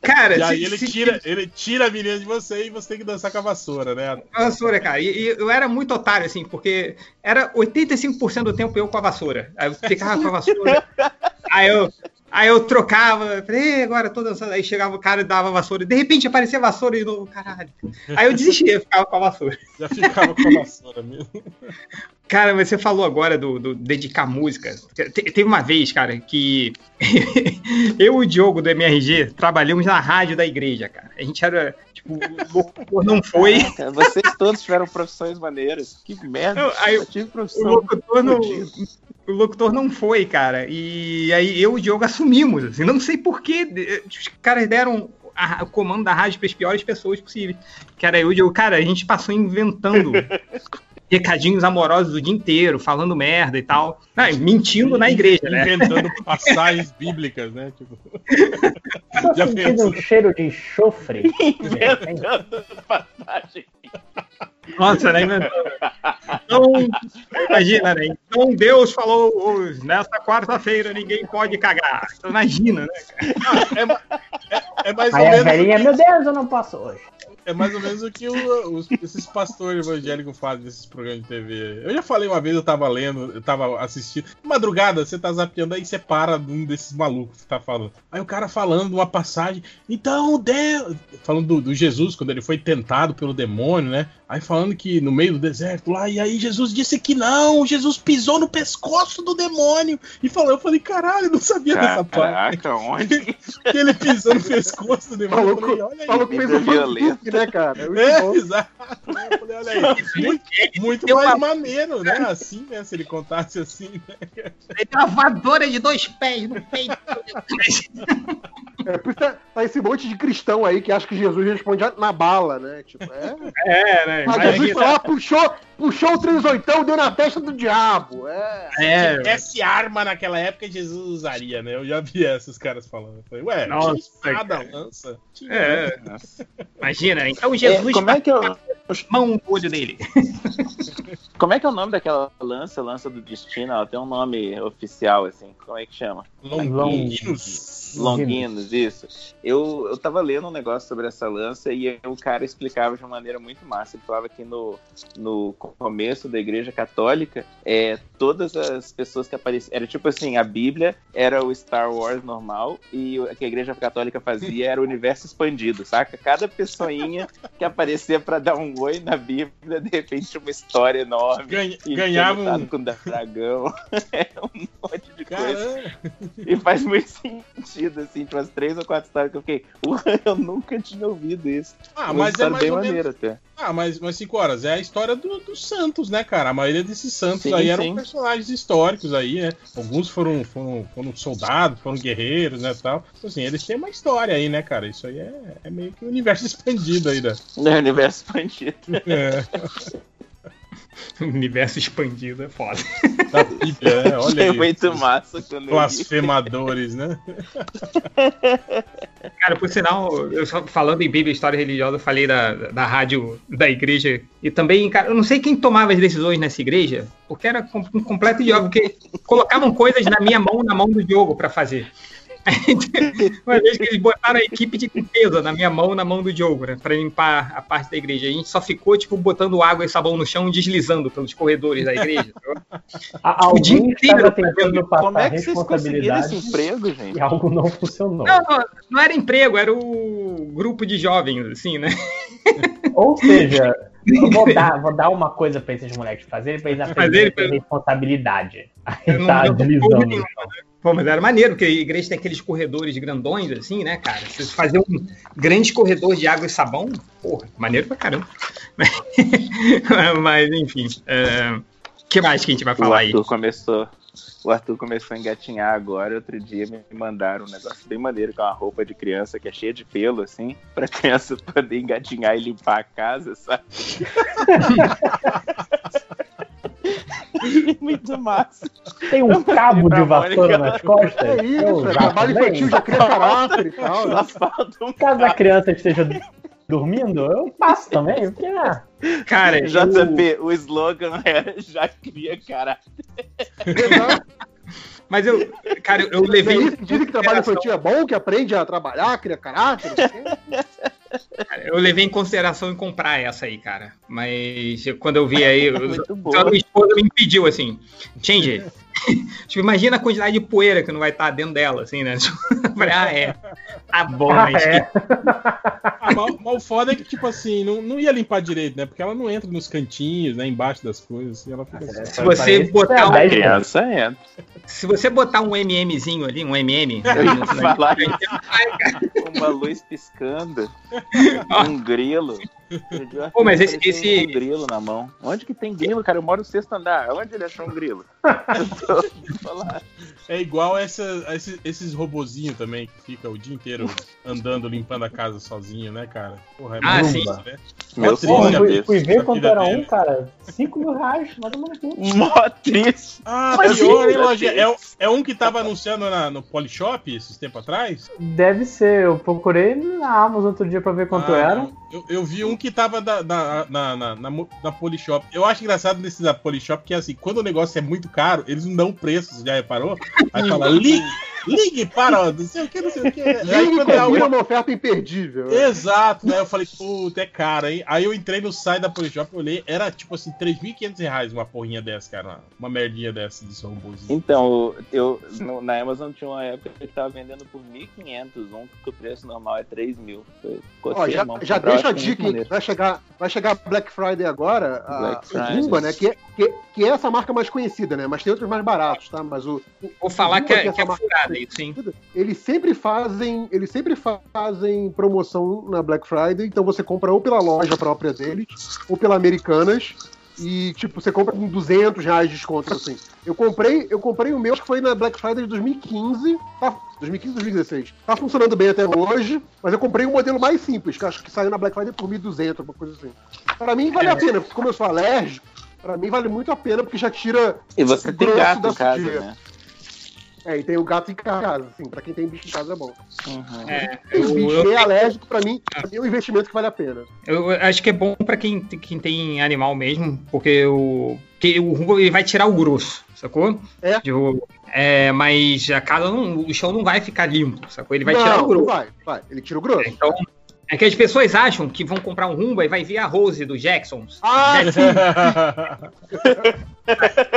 Cara, E aí se- ele se- tira, ele tira a menina de você e você tem que dançar com a vassoura, né? a vassoura, cara. E, e eu era muito otário, assim, porque era 85% do tempo eu com a vassoura. Aí eu ficava com a vassoura. aí eu. Aí eu trocava, falei, "Ê, agora tô dançando. Aí chegava o cara e dava a vassoura. De repente aparecia a vassoura e novo, caralho. Aí eu desistia, ficava com a vassoura. Já ficava com a vassoura mesmo. Cara, mas você falou agora do, do dedicar música. Te- Teve uma vez, cara, que eu e o Diogo do MRG trabalhamos na rádio da igreja, cara. A gente era, tipo, o locutor não foi. Caraca, vocês todos tiveram profissões maneiras. Que merda. Não, aí eu tive O profissão. locutor não. O locutor não foi, cara. E aí eu e o Diogo assumimos. Assim, não sei porquê. Os caras deram a- o comando da rádio para as piores pessoas possíveis. Que era eu e o Diogo. Cara, a gente passou inventando recadinhos amorosos o dia inteiro, falando merda e tal. E mentindo na igreja, né? Inventando passagens bíblicas, né? Tipo, Tô Já sentindo pensou? um cheiro de enxofre. Inventando passagem. Nossa, né? Então, imagina, né? Então Deus falou hoje, nesta quarta-feira ninguém pode cagar. Então, Imagina, né? é mais ou Aí a menos. velhinha, meu Deus, eu não posso hoje. É mais ou menos o que o- os- esses pastores evangélicos fazem nesses programas de TV. Eu já falei uma vez, eu tava lendo, eu tava assistindo. Madrugada, você tá zapeando, aí você para de um desses malucos que tá falando. Aí o cara falando uma passagem. Então, Deus. Falando do, do Jesus, quando ele foi tentado pelo demônio, né? Aí falando que no meio do deserto lá, e aí Jesus disse que não, Jesus pisou no pescoço do demônio. E falou, eu falei, caralho, eu não sabia dessa parte. Caraca, onde? Que ele pisou no pescoço do demônio. Falou, falei, olha aí. falou um violenta. né, cara? Muito É, bom. exato. Eu falei, olha aí. Muito, muito mais uma- maneiro, né? Assim, né? Se ele contasse assim, né? Gravadora de dois pés no peito. É, por isso tá, tá esse monte de cristão aí que acha que Jesus responde na bala, né? Tipo, é. É, né? Mas Jesus foi lá, puxou, puxou o 38, deu na testa do diabo. É. É, tivesse arma naquela época, Jesus usaria, né? Eu já vi esses caras falando. Eu falei, ué, Nossa, tinha espada, cara. lança. Tinha, é, Nossa. imagina. Então É, Jesus como, é que eu, mão no olho dele. como é que é o nome daquela lança, lança do destino? Ela tem um nome oficial, assim. Como é que chama? Longuinhos. Longuinos, isso. Eu, eu tava lendo um negócio sobre essa lança e o cara explicava de uma maneira muito massa. Ele falava que no, no começo da Igreja Católica, é, todas as pessoas que apareciam. Era tipo assim: a Bíblia era o Star Wars normal e o que a Igreja Católica fazia era o universo expandido, saca? Cada pessoinha que aparecia pra dar um oi na Bíblia, de repente tinha uma história enorme. Ganha, ganhava um. com o dragão. é um monte E faz muito sentido, assim, tipo, umas três ou quatro histórias que eu fiquei, "Ué, eu nunca tinha ouvido isso. Ah, mas é mais bem ou menos. maneira até. Ah, mas, mas cinco horas. É a história do- dos santos, né, cara? A maioria desses santos Sim, aí eram sim. personagens históricos aí, né? Alguns foram, foram, foram soldados, foram guerreiros, né, tal. Então, assim, eles têm uma história aí, né, cara? Isso aí é, é meio que um universo expandido aí, né? No universo expandido. É, Universo expandido é foda. da Bíblia, né? Olha aí. muito massa quando. Blasfemadores, né? Cara, por sinal, eu só falando em Bíblia e História Religiosa, eu falei da, da rádio da igreja. E também, cara, eu não sei quem tomava as decisões nessa igreja, porque era um completo idiota, porque colocavam coisas na minha mão, na mão do Diogo pra fazer. Uma vez que eles botaram a equipe de limpeza na minha mão, na mão do Diogo, né? Pra limpar a parte da igreja. A gente só ficou, tipo, botando água e sabão no chão e deslizando pelos corredores da igreja. A- O dia inteiro estava tentando passar Como é que vocês conseguiram esse emprego, gente? e algo não funcionou. Não, não, não era emprego, era o grupo de jovens, assim, né? Ou seja, eu vou dar, vou dar uma coisa pra esses moleques fazerem, pra eles aprenderem a ter Fazer- responsabilidade. Aí tá deslizando. nenhuma, Pô, mas era maneiro, porque a igreja tem aqueles corredores grandões, assim, né, cara? Vocês faziam um grande corredor de água e sabão, porra, maneiro pra caramba. mas, enfim. O que mais que a gente vai O falar aí? Arthur começou. O Arthur começou a engatinhar agora. Outro dia me mandaram um negócio bem maneiro com uma roupa de criança que é cheia de pelo, assim, pra criança poder engatinhar e limpar a casa, sabe? Muito massa. Tem um cabo de vassoura nas costas. É isso, eu é trabalho infantil, já cria caráter e tal. Caso a criança esteja dormindo, eu passo também. Porque, ah, Cara, JP, o slogan é já cria cara. mas eu, cara, eu é levei. isso dizem que trabalho infantil é bom, que aprende a trabalhar, cria caráter. não sei o quê. Eu levei em consideração em comprar essa aí, cara. Mas quando eu vi aí, eu. Então, minha esposa me impediu, assim, change. tipo, imagina a quantidade de poeira que não vai estar dentro dela, assim, né? Falei, ah, é. Tá bom, ah, mas é. Ah, mas, mas o foda é que, tipo assim, não, não ia limpar direito, né? Porque ela não entra nos cantinhos, né? Embaixo das coisas, assim, ela fica assim. Se você botar um- A criança entra. se você botar um MMzinho ali, um MM, falar. Uma luz piscando, um grilo. Pô, mas esse- esse- Um grilo na mão. Onde que tem grilo, cara? Eu moro no sexto andar. Onde ele achou um grilo? É igual essa, esses, esses robozinhos também, que fica o dia inteiro andando, limpando a casa sozinho, né, cara? Porra, é Ah, muito sim. isso, né? Meu Pô, fui, desse. fui ver quanto era dele. um, cara. 5 mil reais, mais ou menos. Mó triste. Ah, Mas pior, hein, Lojinha? É, é um que tava anunciando na- no Polishop esses tempos atrás? Deve ser. Eu procurei na Amazon outro dia pra ver quanto Ah, era. Eu, eu vi um que tava da- da- na, na, na, na Polishop. Eu acho engraçado nesse da Polishop que, assim, quando o negócio é muito caro, eles não dão preço, você já reparou? Aí fala, li, ligue para, não sei o que, não sei o que. Aí Ligue quando é alguma- uma oferta imperdível. Exato, né? Eu falei, puta, é caro, hein? Aí eu entrei no site da Polishop e olhei, era tipo assim, 3.500 reais uma porrinha dessa, cara. Uma merdinha dessa de robôzinho. Então, eu no- na Amazon tinha uma época que tava vendendo por 1.500, um que o preço normal é 3 mil. Ó, já já eu deixa a dica, hein? vai chegar, vai chegar Black Friday agora, a, Black Friday. Rumba, né? Que, é- que, que é essa marca mais conhecida, né? Mas tem outros mais baratos, tá? Mas o, Vou falar que é, que é essa marca furada isso, hein? eles sempre fazem, eles sempre fazem promoção na Black Friday, então você compra ou pela loja própria deles, ou pela Americanas, e tipo, você compra com 200 reais de desconto, assim. Eu comprei, eu comprei o meu, acho que foi na Black Friday de 2015, tá, 2015, 2016. Tá funcionando bem até hoje, mas eu comprei um modelo mais simples, que acho que saiu na Black Friday por 1.200, alguma coisa assim. Pra mim vale a pena, porque como eu sou alérgico, pra mim vale muito a pena, porque já tira E você tem gato da em casa, né? É, e tem o gato em casa, assim, pra quem tem bicho em casa é bom. Uhum. É, Tem eu, bicho eu, é alérgico, pra mim, é um investimento que vale a pena. eu acho que é bom pra quem, quem tem animal mesmo, porque o, que o Rumba ele vai tirar o grosso, sacou? É. De- é, mas a casa não, o chão não vai ficar limpo, sacou? Ele vai não, tirar o não grosso. vai, vai. Ele tira o grosso. Então, é que as pessoas acham que vão comprar um Rumba e vai vir a Rose do Jacksons. Ah,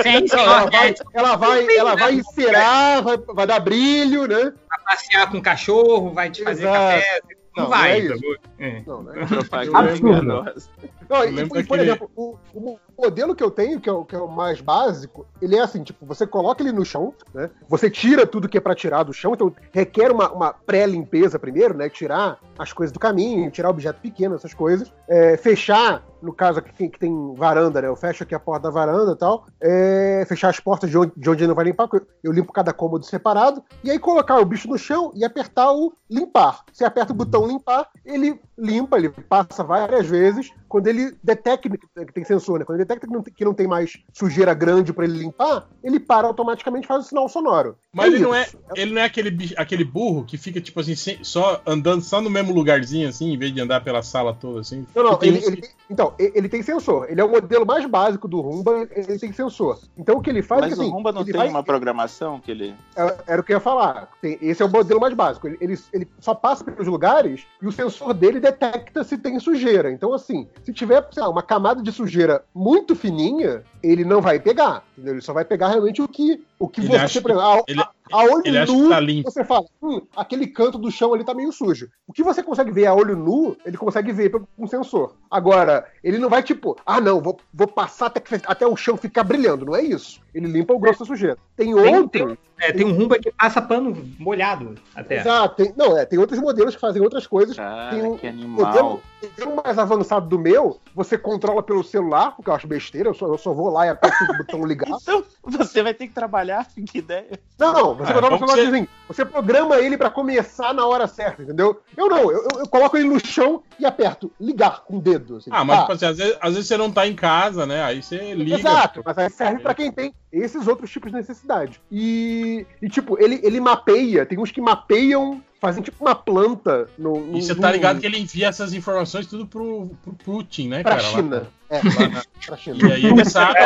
Sim, Não, senhor, ela vai, é, ela vai, ela vai encerar, vai, vai dar brilho, né? vai passear com o cachorro, vai te fazer Exato. café. Não, Não, vai. não é isso. É. Não, né? Propaganda Absurdo. enganosa. Não, e, e, por exemplo, o, o modelo que eu tenho, que é, o, que é o mais básico, ele é assim, tipo, você coloca ele no chão, né? Você tira tudo que é pra tirar do chão, então requer uma, uma pré-limpeza primeiro, né? Tirar as coisas do caminho, tirar objeto pequeno, essas coisas. É, fechar, no caso aqui que, tem varanda, né? Eu fecho aqui a porta da varanda e tal. É, fechar as portas de onde, de onde ele não vai limpar, porque eu, limpo cada cômodo separado. E aí colocar o bicho no chão e apertar o limpar. Você aperta o botão limpar, ele limpa, ele passa várias vezes. Quando ele detecta que tem sensor, né? Quando ele detecta que não tem, que não tem mais sujeira grande pra ele limpar, ele para automaticamente e faz o sinal sonoro. Mas ele isso. não é, ele não é aquele, aquele burro que fica, tipo assim, só andando só no mesmo lugarzinho, assim, em vez de andar pela sala toda, assim. Não, não, ele, ele que- tem- então, ele tem sensor. Ele é o modelo mais básico do Rumba, ele tem sensor. Então o que ele faz é Mas que, assim, o Rumba não tem vai- uma programação que ele. É- Era o que eu ia falar. Tem- esse é o modelo mais básico. Ele, ele, ele só passa pelos lugares e o sensor dele detecta se tem sujeira. Então, assim, se tiver sei lá, uma camada de sujeira muito fininha, ele não vai pegar. entendeu? Ele só vai pegar realmente o que, o que Ele você, acha exemplo, a, ele- a- a olho ele acha nu, que tá você fala, hum, aquele canto do chão ali tá meio sujo. O que você consegue ver a olho nu, ele consegue ver com um sensor. Agora, ele não vai tipo, ah, não, vou, vou passar até, que- até o chão ficar brilhando. Não é isso. Ele limpa o grosso da sujeira. Tem Tem- outro. É, tem um Rumba que passa pano molhado até. Exato. Tem, não, é, tem outros modelos que fazem outras coisas. Cara, tem um que modelo, animal. modelo mais avançado do meu, você controla pelo celular, porque eu acho besteira, eu só, eu só vou lá e aperto o botão ligar. Então, você vai ter que trabalhar. Que ideia. Não, não, você Ah, controla bom o celular que assim, você programa ele pra começar na hora certa, entendeu? Eu não, eu, eu- coloco ele no chão e aperto ligar com o dedo. Assim, Ah, mas pá. tipo assim, às vezes, às vezes você não tá em casa, né? Aí você liga. Exato, mas aí serve pra quem tem esses outros tipos de necessidade. E, e, tipo, ele, ele mapeia, tem uns que mapeiam, fazem tipo uma planta no. no E você tá ligado que ele envia essas informações tudo pro, pro Putin, né, pra cara? lá. China. É, lá na- pra China. E aí ele sabe,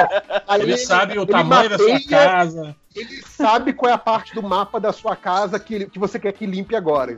Aí ele sabe o tamanho da sua casa. Ele sabe qual é a parte do mapa da sua casa que, ele- que você quer que limpe agora.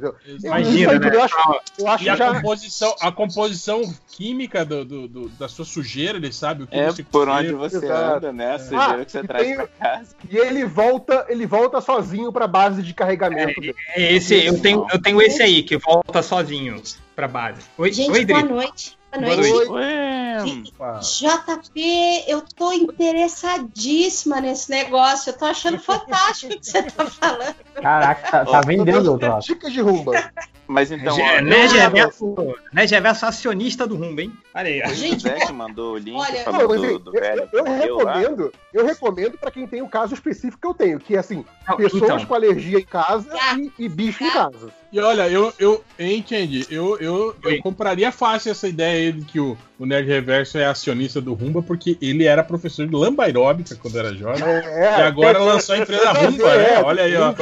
Imagina, aí, né? Eu acho, eu acho E a já. composição, a composição química do, do- do- da sua sujeira, ele sabe o que É você por comeu. onde você Exato. anda, né? A sujeira Ah, que você e traz tem- pra casa. E ele volta, ele volta sozinho pra base de carregamento. dele. É Esse, eu, tenho, eu tenho esse aí, que volta sozinho pra base. Oi, Gente, Oi boa noite. Boa Boa noite. noite. Ué, Opa. JP, eu tô interessadíssima nesse negócio. Eu tô achando fantástico o que você tá falando. Caraca, tá, tá vendendo. Dicas de rumba. Mas então, Gé- ó, né, eu- Geverso, né, Geverso acionista do Rumba, hein? Olha aí. ó. o Gente, Zé mandou o link olha, falou Não, mas, do, do eu, velho eu que morreu lá. recomendo, eu recomendo pra quem tem o caso específico que eu tenho, que é assim, Não, pessoas então, com alergia em casa Ah. e, e bicho em casa. E olha, eu, eu entende, eu, eu, eu compraria fácil essa ideia aí de que o, o Nerd Reverso é acionista do Rumba, porque ele era professor de lamba aeróbica quando era jovem. É, E agora lançou a empresa Rumba, né? Olha aí, ó.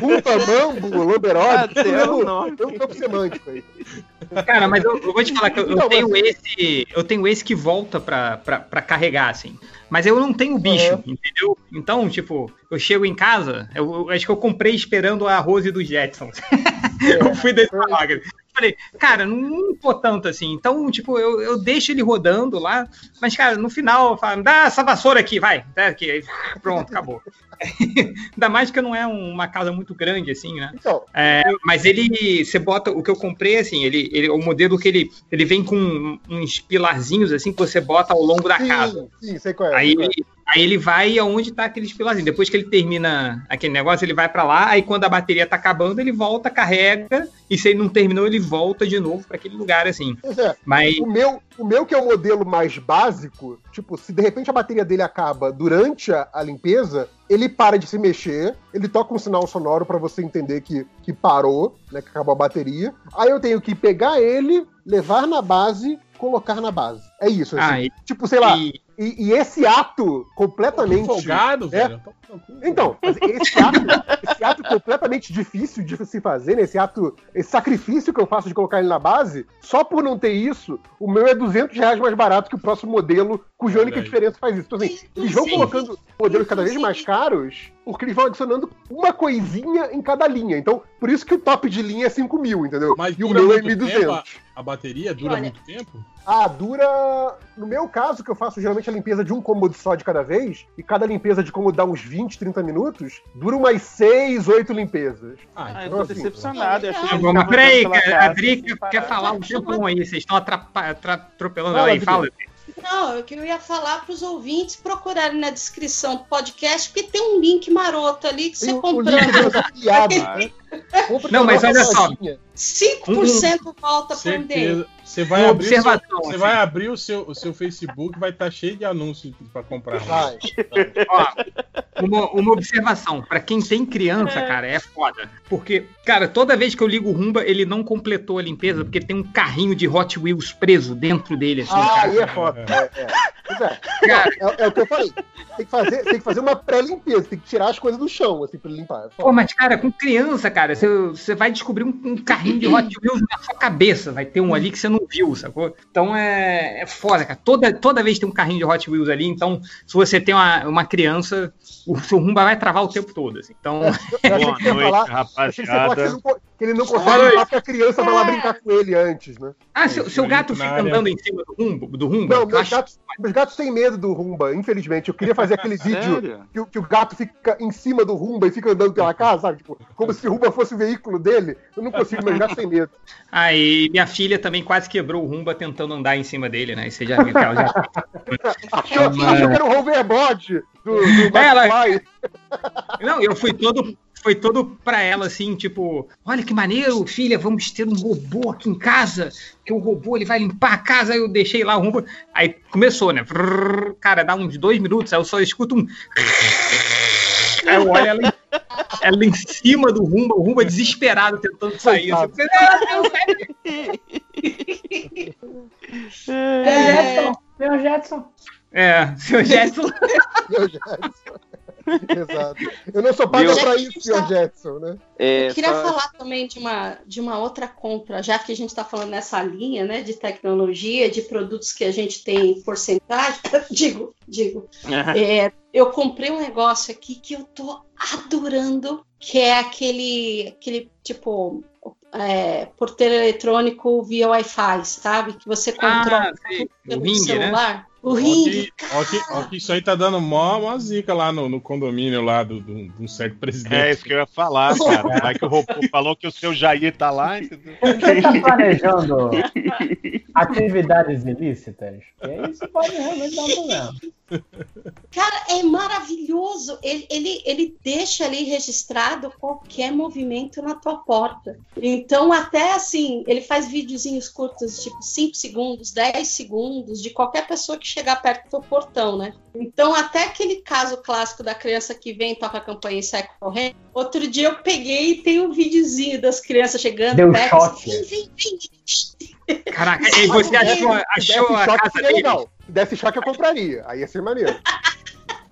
Rumba, Mambo, Lamberote, Até tem um campo semântico aí. Cara, mas eu, eu vou te falar que eu, eu Não, tenho mas- esse. Eu tenho esse que volta pra, pra, pra carregar, assim. Mas eu não tenho bicho, Uhum. entendeu? Então, tipo, eu chego em casa, eu, eu acho que eu comprei esperando a Rose dos Jetsons. eu fui desse milagre. Falei, cara, não, tô tanto assim. Então, tipo, eu, eu deixo ele rodando lá, mas, cara, no final eu falo, dá essa vassoura aqui, vai. Tá aqui. Aí, Pronto, acabou. Ainda mais que não é uma casa muito grande, assim, né? Então, É, mas ele, você bota, o que eu comprei, assim, ele, ele o modelo que ele, ele vem com uns pilarzinhos, assim, que você bota ao longo da casa. sim, sim, sei qual é. Aí sei qual é. Aí ele vai aonde tá aqueles pilarzinhos. Depois que ele termina aquele negócio, ele vai pra lá, aí quando a bateria tá acabando, ele volta, carrega, e se ele não terminou, ele volta de novo pra aquele lugar, assim. É, Mas, o meu, o meu que é o modelo mais básico, tipo, se de repente a bateria dele acaba durante a, a limpeza, ele para de se mexer, ele toca um sinal sonoro pra você entender que, que parou, né, que acabou a bateria. Aí eu tenho que pegar ele, levar na base, colocar na base. É isso, assim. ah, e, Tipo, sei lá, e- e, e esse ato completamente. Folgado, É. velho. Então, esse ato, esse ato completamente difícil de se fazer, né? esse ato, esse sacrifício que eu faço de colocar ele na base, só por não ter isso, o meu é 200 reais mais barato que o próximo modelo, cuja Olha única diferença faz isso. Então, assim, eles vão colocando modelos cada vez mais caros, porque eles vão adicionando uma coisinha em cada linha. Então, por isso que o top de linha é 5 mil, entendeu? Mas e o meu é muito tempo 1.200. a, a bateria? Dura Olha. muito tempo? Ah, dura. No meu caso, que eu faço geralmente a limpeza de um cômodo só de cada vez, e cada limpeza de cômodo dá uns 20, 30 minutos, dura umas 6, 8 limpezas. Ah, Ah, eu então tô assim, decepcionado. Eu achei que Ah, bom, mas peraí, a sem quer, parar. falar um tempão aí, vocês estão atropelando ela aí, fala. Não, eu que eu ia falar para os ouvintes procurarem na descrição do podcast, porque tem um link maroto ali que você comprando Não, mas olha só. lojinha. 5% volta para o MDM. Você vai, abrir o seu, você assim. vai abrir o seu, o seu Facebook, vai estar cheio de anúncios pra comprar. Vai. Ó, uma, uma observação, pra quem tem criança, cara, é foda. Porque, cara, toda vez que eu ligo o Rumba, ele não completou a limpeza, porque tem um carrinho de Hot Wheels preso dentro dele, assim, Ah, cara. aí é foda. É, é. É. Cara, É, é o que eu falei. Tem que fazer, tem que fazer uma pré-limpeza, tem que tirar as coisas do chão, assim, pra limpar. É Pô, mas, cara, com criança, cara, você, você vai descobrir um, um carrinho de Hot Wheels na sua cabeça. Vai ter um ali que você não viu, sacou? Então é, é foda, cara. Toda, toda vez tem um carrinho de Hot Wheels ali. Então, se você tem uma, uma criança, o seu rumba vai travar o tempo todo. assim. Então, Eu achei Boa que noite, falar. eu que falar que rapaziada. que ele não consegue Fala aí. limpar porque a criança vai lá brincar com ele antes, né? ah, seu, seu gato fica área. andando em cima do rumba? Do rumba Não, Eu meus acho- gatos, meus gatos têm medo do Rumba, infelizmente. Eu queria fazer aquele vídeo que, o- que o gato fica em cima do Rumba e fica andando pela casa, sabe? Tipo, como se o Rumba fosse o veículo dele. Eu não consigo, gatos têm medo. Ah, e minha filha também quase quebrou o rumba tentando andar em cima dele, né? E você já viu que ela já. Achou, que era o hoverboard do, do É, ela-. Não, eu fui todo. Foi todo pra ela assim, tipo, olha que maneiro, filha, vamos ter um robô aqui em casa, que o robô ele vai limpar a casa, aí eu deixei lá o rumba. Aí começou, né? Cara, dá uns dois minutos, aí eu só escuto um. Aí eu olho ela, em- ela em cima do rumba, o rumba desesperado tentando sair. Falei, "Ah, Deus, sai É, Meu Jetson. É, seu Jetson. Senhor Jetson. Exato. Eu não sou paga Viu? pra isso, senhor Jetson, né? É, Eu queria só- falar também de uma, de uma outra compra, já que a gente está falando nessa linha né, de tecnologia, de produtos que a gente tem porcentagem. digo, digo. É, eu comprei um negócio aqui que eu tô adorando, que é aquele, aquele tipo é, porteiro eletrônico via Wi-Fi, sabe? Que você controla Ah, pelo o ringue, né? O Ó que, ó que- ó que isso aí tá dando mó uma zica lá no, no condomínio lá do, do- de um certo presidente. É isso que eu ia falar, cara. Vai que o robô falou que o seu Jair tá lá, entendeu? Você tá planejando atividades ilícitas? E isso pode realmente dar um problema. Cara, é maravilhoso. Ele, ele, ele deixa ali registrado qualquer movimento na tua porta. Então, até assim, ele faz videozinhos curtos, tipo 5 segundos, 10 segundos, de qualquer pessoa que chegar perto do portão, né? Então, até aquele caso clássico da criança que vem, toca a campainha e sai correndo. Outro dia eu peguei e tem um videozinho das crianças chegando Deu perto. choque. Vem, vem, vem. Caraca, e você achou, achou a choque, casa seria dele? legal. Se desse choque, eu compraria. Aí ia ser maneiro.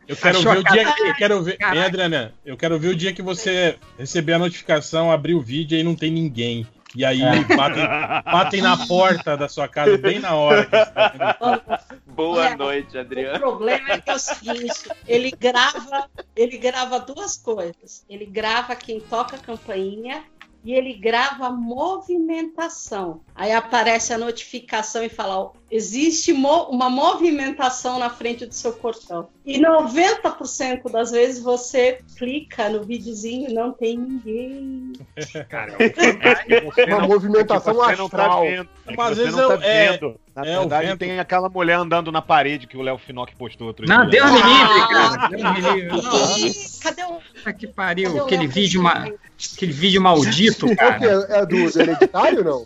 Eu quero Achou ver o dia que. Eu quero ver. Caraca. Hein, Adriana? Eu quero ver o dia que você receber a notificação, abrir o vídeo e não tem ninguém. E aí É. batem, batem na porta da sua casa bem na hora que você tá Boa Olha, noite, O Adriano. problema é que é o seguinte, ele grava, ele grava duas coisas. Ele grava quem toca a campainha e ele grava a movimentação. Aí aparece a notificação e fala: existe mo- uma movimentação na frente do seu portão. E 90% das vezes você clica no videozinho e não tem ninguém. Cara, É Uma não- movimentação é que você não tá astral. vendo. É que Mas às você vezes não tá eu- é- vendo. Na é verdade, tem aquela mulher andando na parede que o Léo Finock postou outro Não, dia. Deus me livre, Ah! cara. Deus me livre. Nossa, Ih, cadê o. que cadê pariu. o Aquele vídeo, ma- aquele vídeo maldito, cara. é? É do, do hereditário, não?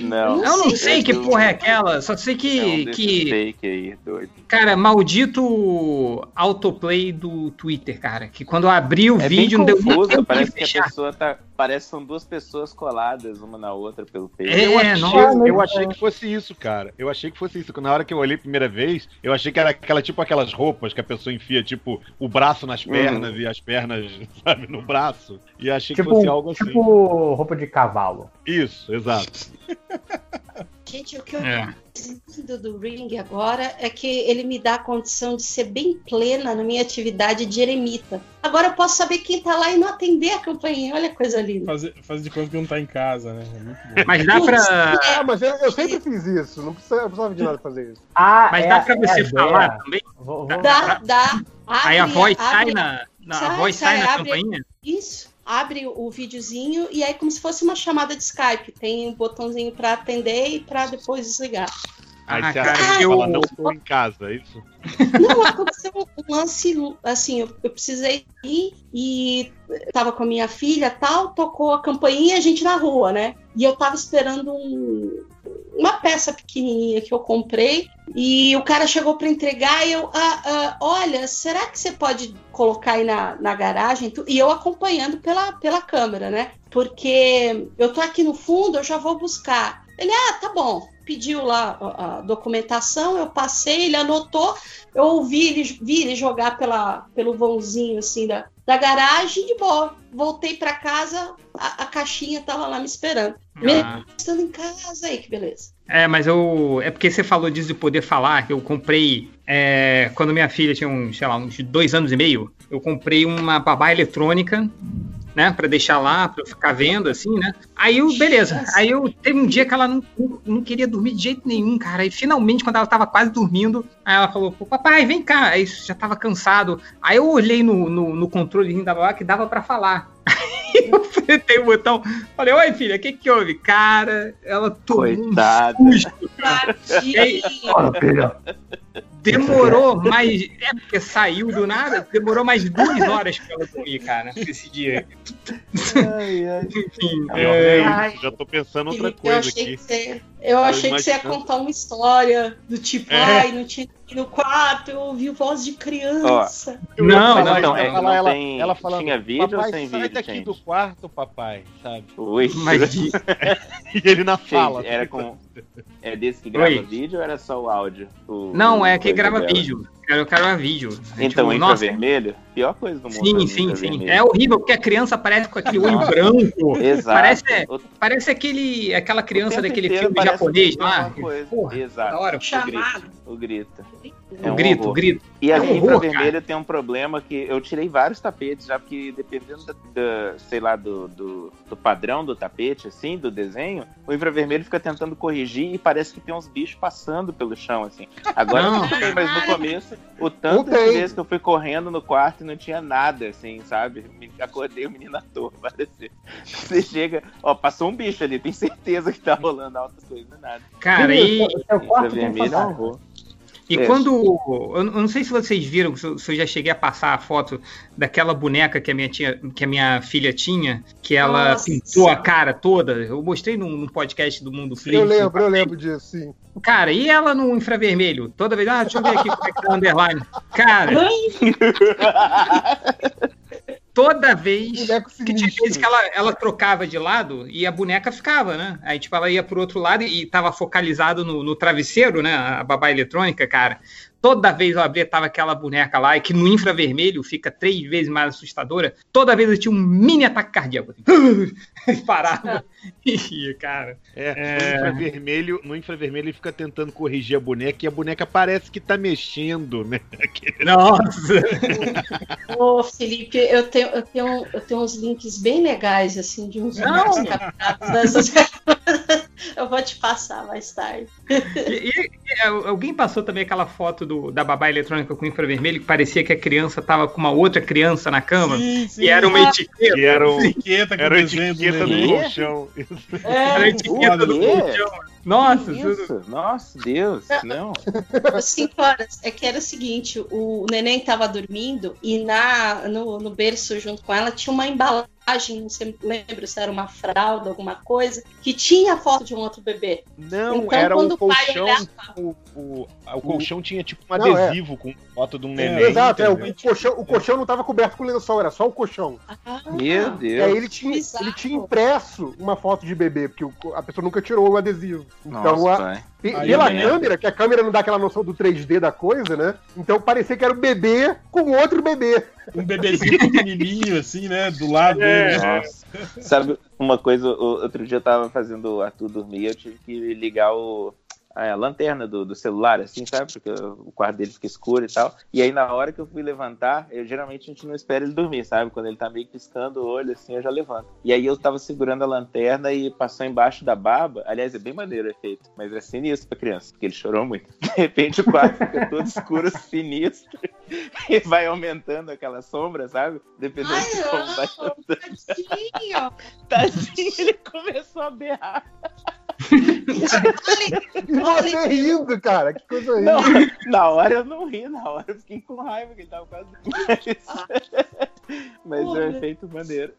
Não. Eu não sei que do- porra é aquela, só sei É um que, que aí, doido. cara, maldito autoplay do Twitter, cara. Que quando eu abri o É vídeo não deu confuso, parece que a pessoa tá. Parece que são duas pessoas coladas uma na outra pelo peito. É, Eu achei, nossa. eu achei que fosse isso, cara. Eu achei que fosse isso. Na hora que eu olhei a primeira vez, eu achei que era aquela, tipo aquelas roupas que a pessoa enfia, tipo, o braço nas pernas e as pernas, sabe, no braço. E achei que Tipo, fosse algo assim. tipo roupa de cavalo. Isso, exato. Gente, o que eu É. lindo do Ring agora é que ele me dá a condição de ser bem plena na minha atividade de eremita. Agora eu posso saber quem tá lá e não atender a campainha. Olha que coisa linda. fazer, fazer de conta que não tá em casa, né? É muito bom. Mas dá pra. Ah, mas eu, eu sempre fiz isso. Não precisa- eu precisava de nada fazer isso. Ah, Mas é, dá pra é você a falar também? Vou- vou- Dá, dá. Aí a Abre- voz sai abre- na. na- a sai, voz sai sai, na abre- campainha? Isso. Abre o videozinho e aí como se fosse uma chamada de Skype. Tem um botãozinho pra atender e pra depois desligar. Aí Ah, você cara, atende e eu- fala, não estou em casa, é isso? Não, aconteceu um lance, assim, eu, eu precisei ir e tava com a minha filha tal, tocou a campainha a gente na rua, né? E eu tava esperando um- uma peça pequenininha que eu comprei e o cara chegou para entregar e eu, ah, ah, olha, será que você pode colocar aí na, na garagem? E eu acompanhando pela, pela câmera, né? Porque eu tô aqui no fundo, eu já vou buscar. Ele, ah, tá bom. Pediu lá a, a documentação, eu passei, ele anotou, eu ouvi ele, vi ele jogar pela, pelo vãozinho assim da, da garagem de boa. Voltei para casa, a, a caixinha tava lá me esperando. Mesmo Ah. estando em casa aí, que beleza. É, mas eu. É porque você falou disso de poder falar, eu comprei. é, quando minha filha tinha uns, sei lá, uns dois anos e meio, eu comprei uma babá eletrônica, né? Pra deixar lá, pra eu ficar vendo, assim, né? Aí eu, beleza. Aí eu teve um dia que ela não, não, não queria dormir de jeito nenhum, cara. E finalmente, quando ela tava quase dormindo, aí ela falou, pô, papai, vem cá. Aí já tava cansado. Aí eu olhei no, no, no controlezinho da babá que dava pra falar. Aí eu apertei o botão, falei, oi filha, o que que houve? Cara, ela tomou um Coitada. susto. Fala, filha. Demorou mais. É porque saiu do nada, demorou mais duas horas pra ela dormir, cara, esse dia. Enfim. É, Ai. já tô pensando outra coisa achei aqui. que você, eu achei que você ia imaginando. contar uma história do tipo, É. ai, não tinha que ir no quarto, eu ouvi voz de criança. Não, não, então, ela- é, ela, não ela, tem- ela falando, tinha vídeo ou sem sai vídeo, daqui gente?" do quarto, papai, sabe? Ui. Mas E ele na Gente, fala. era com. É desse que grava Oi. vídeo ou era só o áudio? O- não, o é que grava dela? vídeo. Eu quero vídeo. É, Então, tipo, infravermelho? Pior coisa do mundo. é Sim, o sim, sim. É horrível, porque a criança aparece com aquele olho Nossa. branco. Exato. Parece, O parece aquele, aquela criança daquele filme parece japonês lá. coisa. Porra, Exato. da hora. O grito. O grito. O É um grito, o horror. grito. E a É um tem um problema que eu tirei vários tapetes já, porque dependendo da, da- sei lá, do, do, do padrão do tapete, assim, do desenho, o infravermelho fica tentando corrigir e parece que tem uns bichos passando pelo chão, assim. Agora Não. eu não sei, mas no começo, o tanto de tem. vezes que eu fui correndo no quarto e não tinha nada, assim, sabe? Me acordei o menino à toa, vezes. Você chega, ó, passou um bicho ali, tem certeza que tá rolando altas coisas, nada. Cara, e Filho, seu quarto tem E É. quando. Eu não sei se vocês viram, se eu, já cheguei a passar a foto daquela boneca que a minha, tinha, que a minha filha tinha, que ela Nossa. pintou a cara toda. Eu mostrei num, num podcast do Mundo Flip. Eu lembro, eu lembro disso, sim. Cara, e ela no infravermelho? Toda vez, ah, deixa eu ver aqui como é que tá o underline. Cara, toda vez que tinha vezes que ela, ela trocava de lado e a boneca ficava, né? Aí, tipo, ela ia pro outro lado e tava focalizado no, no travesseiro, né? A babá eletrônica, cara. Toda vez eu abria, tava aquela boneca lá, e que no infravermelho fica três vezes mais assustadora. Toda vez eu tinha um mini ataque cardíaco. Assim. Parava. E, cara. É, É. No, infravermelho, no infravermelho ele fica tentando corrigir a boneca e a boneca parece que tá mexendo, né? Nossa! Ô, Felipe, eu tenho, eu, tenho, eu tenho uns links bem legais, assim, de uns Não. captados dessas Eu vou te passar mais tarde. E, e- e alguém passou também aquela foto do, da babá eletrônica com infravermelho que parecia que a criança tava com uma outra criança na cama Sim, sim. e era uma etiqueta. Que era, um, etiqueta era a etiqueta do colchão. Era a É, etiqueta do colchão. Nossa, Que tudo- Isso, nossa, Deus, não. cinco horas. É que era o seguinte: o neném tava dormindo e na, no, no berço junto com ela tinha uma embalagem, não sei, lembro se era uma fralda, alguma coisa, que tinha a foto de um outro bebê. Não, Então, era quando um o pai colchão. olhava- O, o, o colchão tinha tipo um Não, é. adesivo com foto de um neném. Exato, é, o, colchão, o colchão não tava coberto com lençol, era só o colchão. Ah, Meu E aí Deus. ele tinha, ele tinha impresso uma foto de bebê, porque a pessoa nunca tirou o adesivo. Então, Nossa, a- pai. pe- Aí pela câmera, que a câmera não dá aquela noção do 3D da coisa, né? Então parecia que era o bebê com outro bebê. Um bebezinho pequenininho, assim, né? Do lado dele. né? Nossa. Sabe uma coisa, o- outro dia eu tava fazendo o Arthur dormir, eu tive que ligar o, a lanterna do, do celular, assim, sabe? Porque o quarto dele fica escuro e tal. E aí, na hora que eu fui levantar, eu geralmente a gente não espera ele dormir, sabe? Quando ele tá meio piscando o olho, assim, eu já levanto. E aí eu tava segurando a lanterna e passou embaixo da barba. Aliás, é bem maneiro o efeito, mas é sinistro pra criança, porque ele chorou muito. De repente o quarto fica todo escuro, sinistro, e vai aumentando aquela sombra, sabe? Dependendo Ai, de como vai tadinho. Tadinho, ele começou a berrar. E você rindo, cara, que coisa aí. Não, na hora eu não ri, na hora eu fiquei com raiva que ele tava quase. Mas é um efeito maneiro.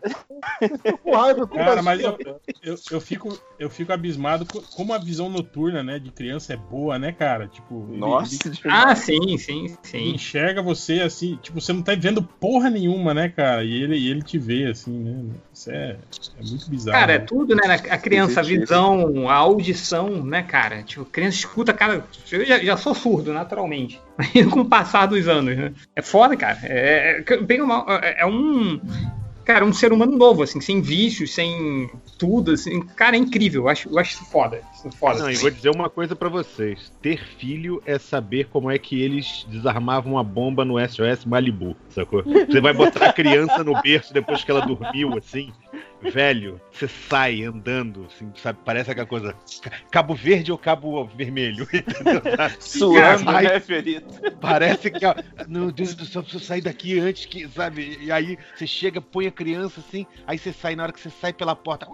com raiva, com Cara, mas vacilo. eu, eu, eu, fico, eu fico abismado co- como a visão noturna, né, de criança é boa, né, cara? Tipo, ele- Nossa, ele, Ah, sim, sim, ele sim. enxerga você assim, tipo, você não tá vendo porra nenhuma, né, cara? E ele, ele te vê, assim, né? Isso é, é muito bizarro. Cara, é né? tudo, né? A criança, a visão, a audição, né, cara? Tipo, criança escuta, cara. Eu já, já sou surdo, naturalmente. Com o passar dos anos, né? É foda, cara. É, é, bem ou mal, é, é um. Cara, um ser humano novo, assim, sem vícios, sem tudo, assim. Cara, é incrível. Eu acho, eu acho isso foda. Foda. Não, e vou dizer uma coisa pra vocês. Ter filho é saber como é que eles desarmavam a bomba no SOS Malibu, sacou? Você vai botar a criança no berço depois que ela dormiu, assim, velho, você sai andando, assim, sabe? Parece aquela coisa, ca- cabo verde ou cabo vermelho, suando, Cara, né, ferido? Parece que, ó, meu Deus do céu, preciso sair daqui antes que, sabe? E aí você chega, põe a criança assim, aí você sai, na hora que você sai pela porta,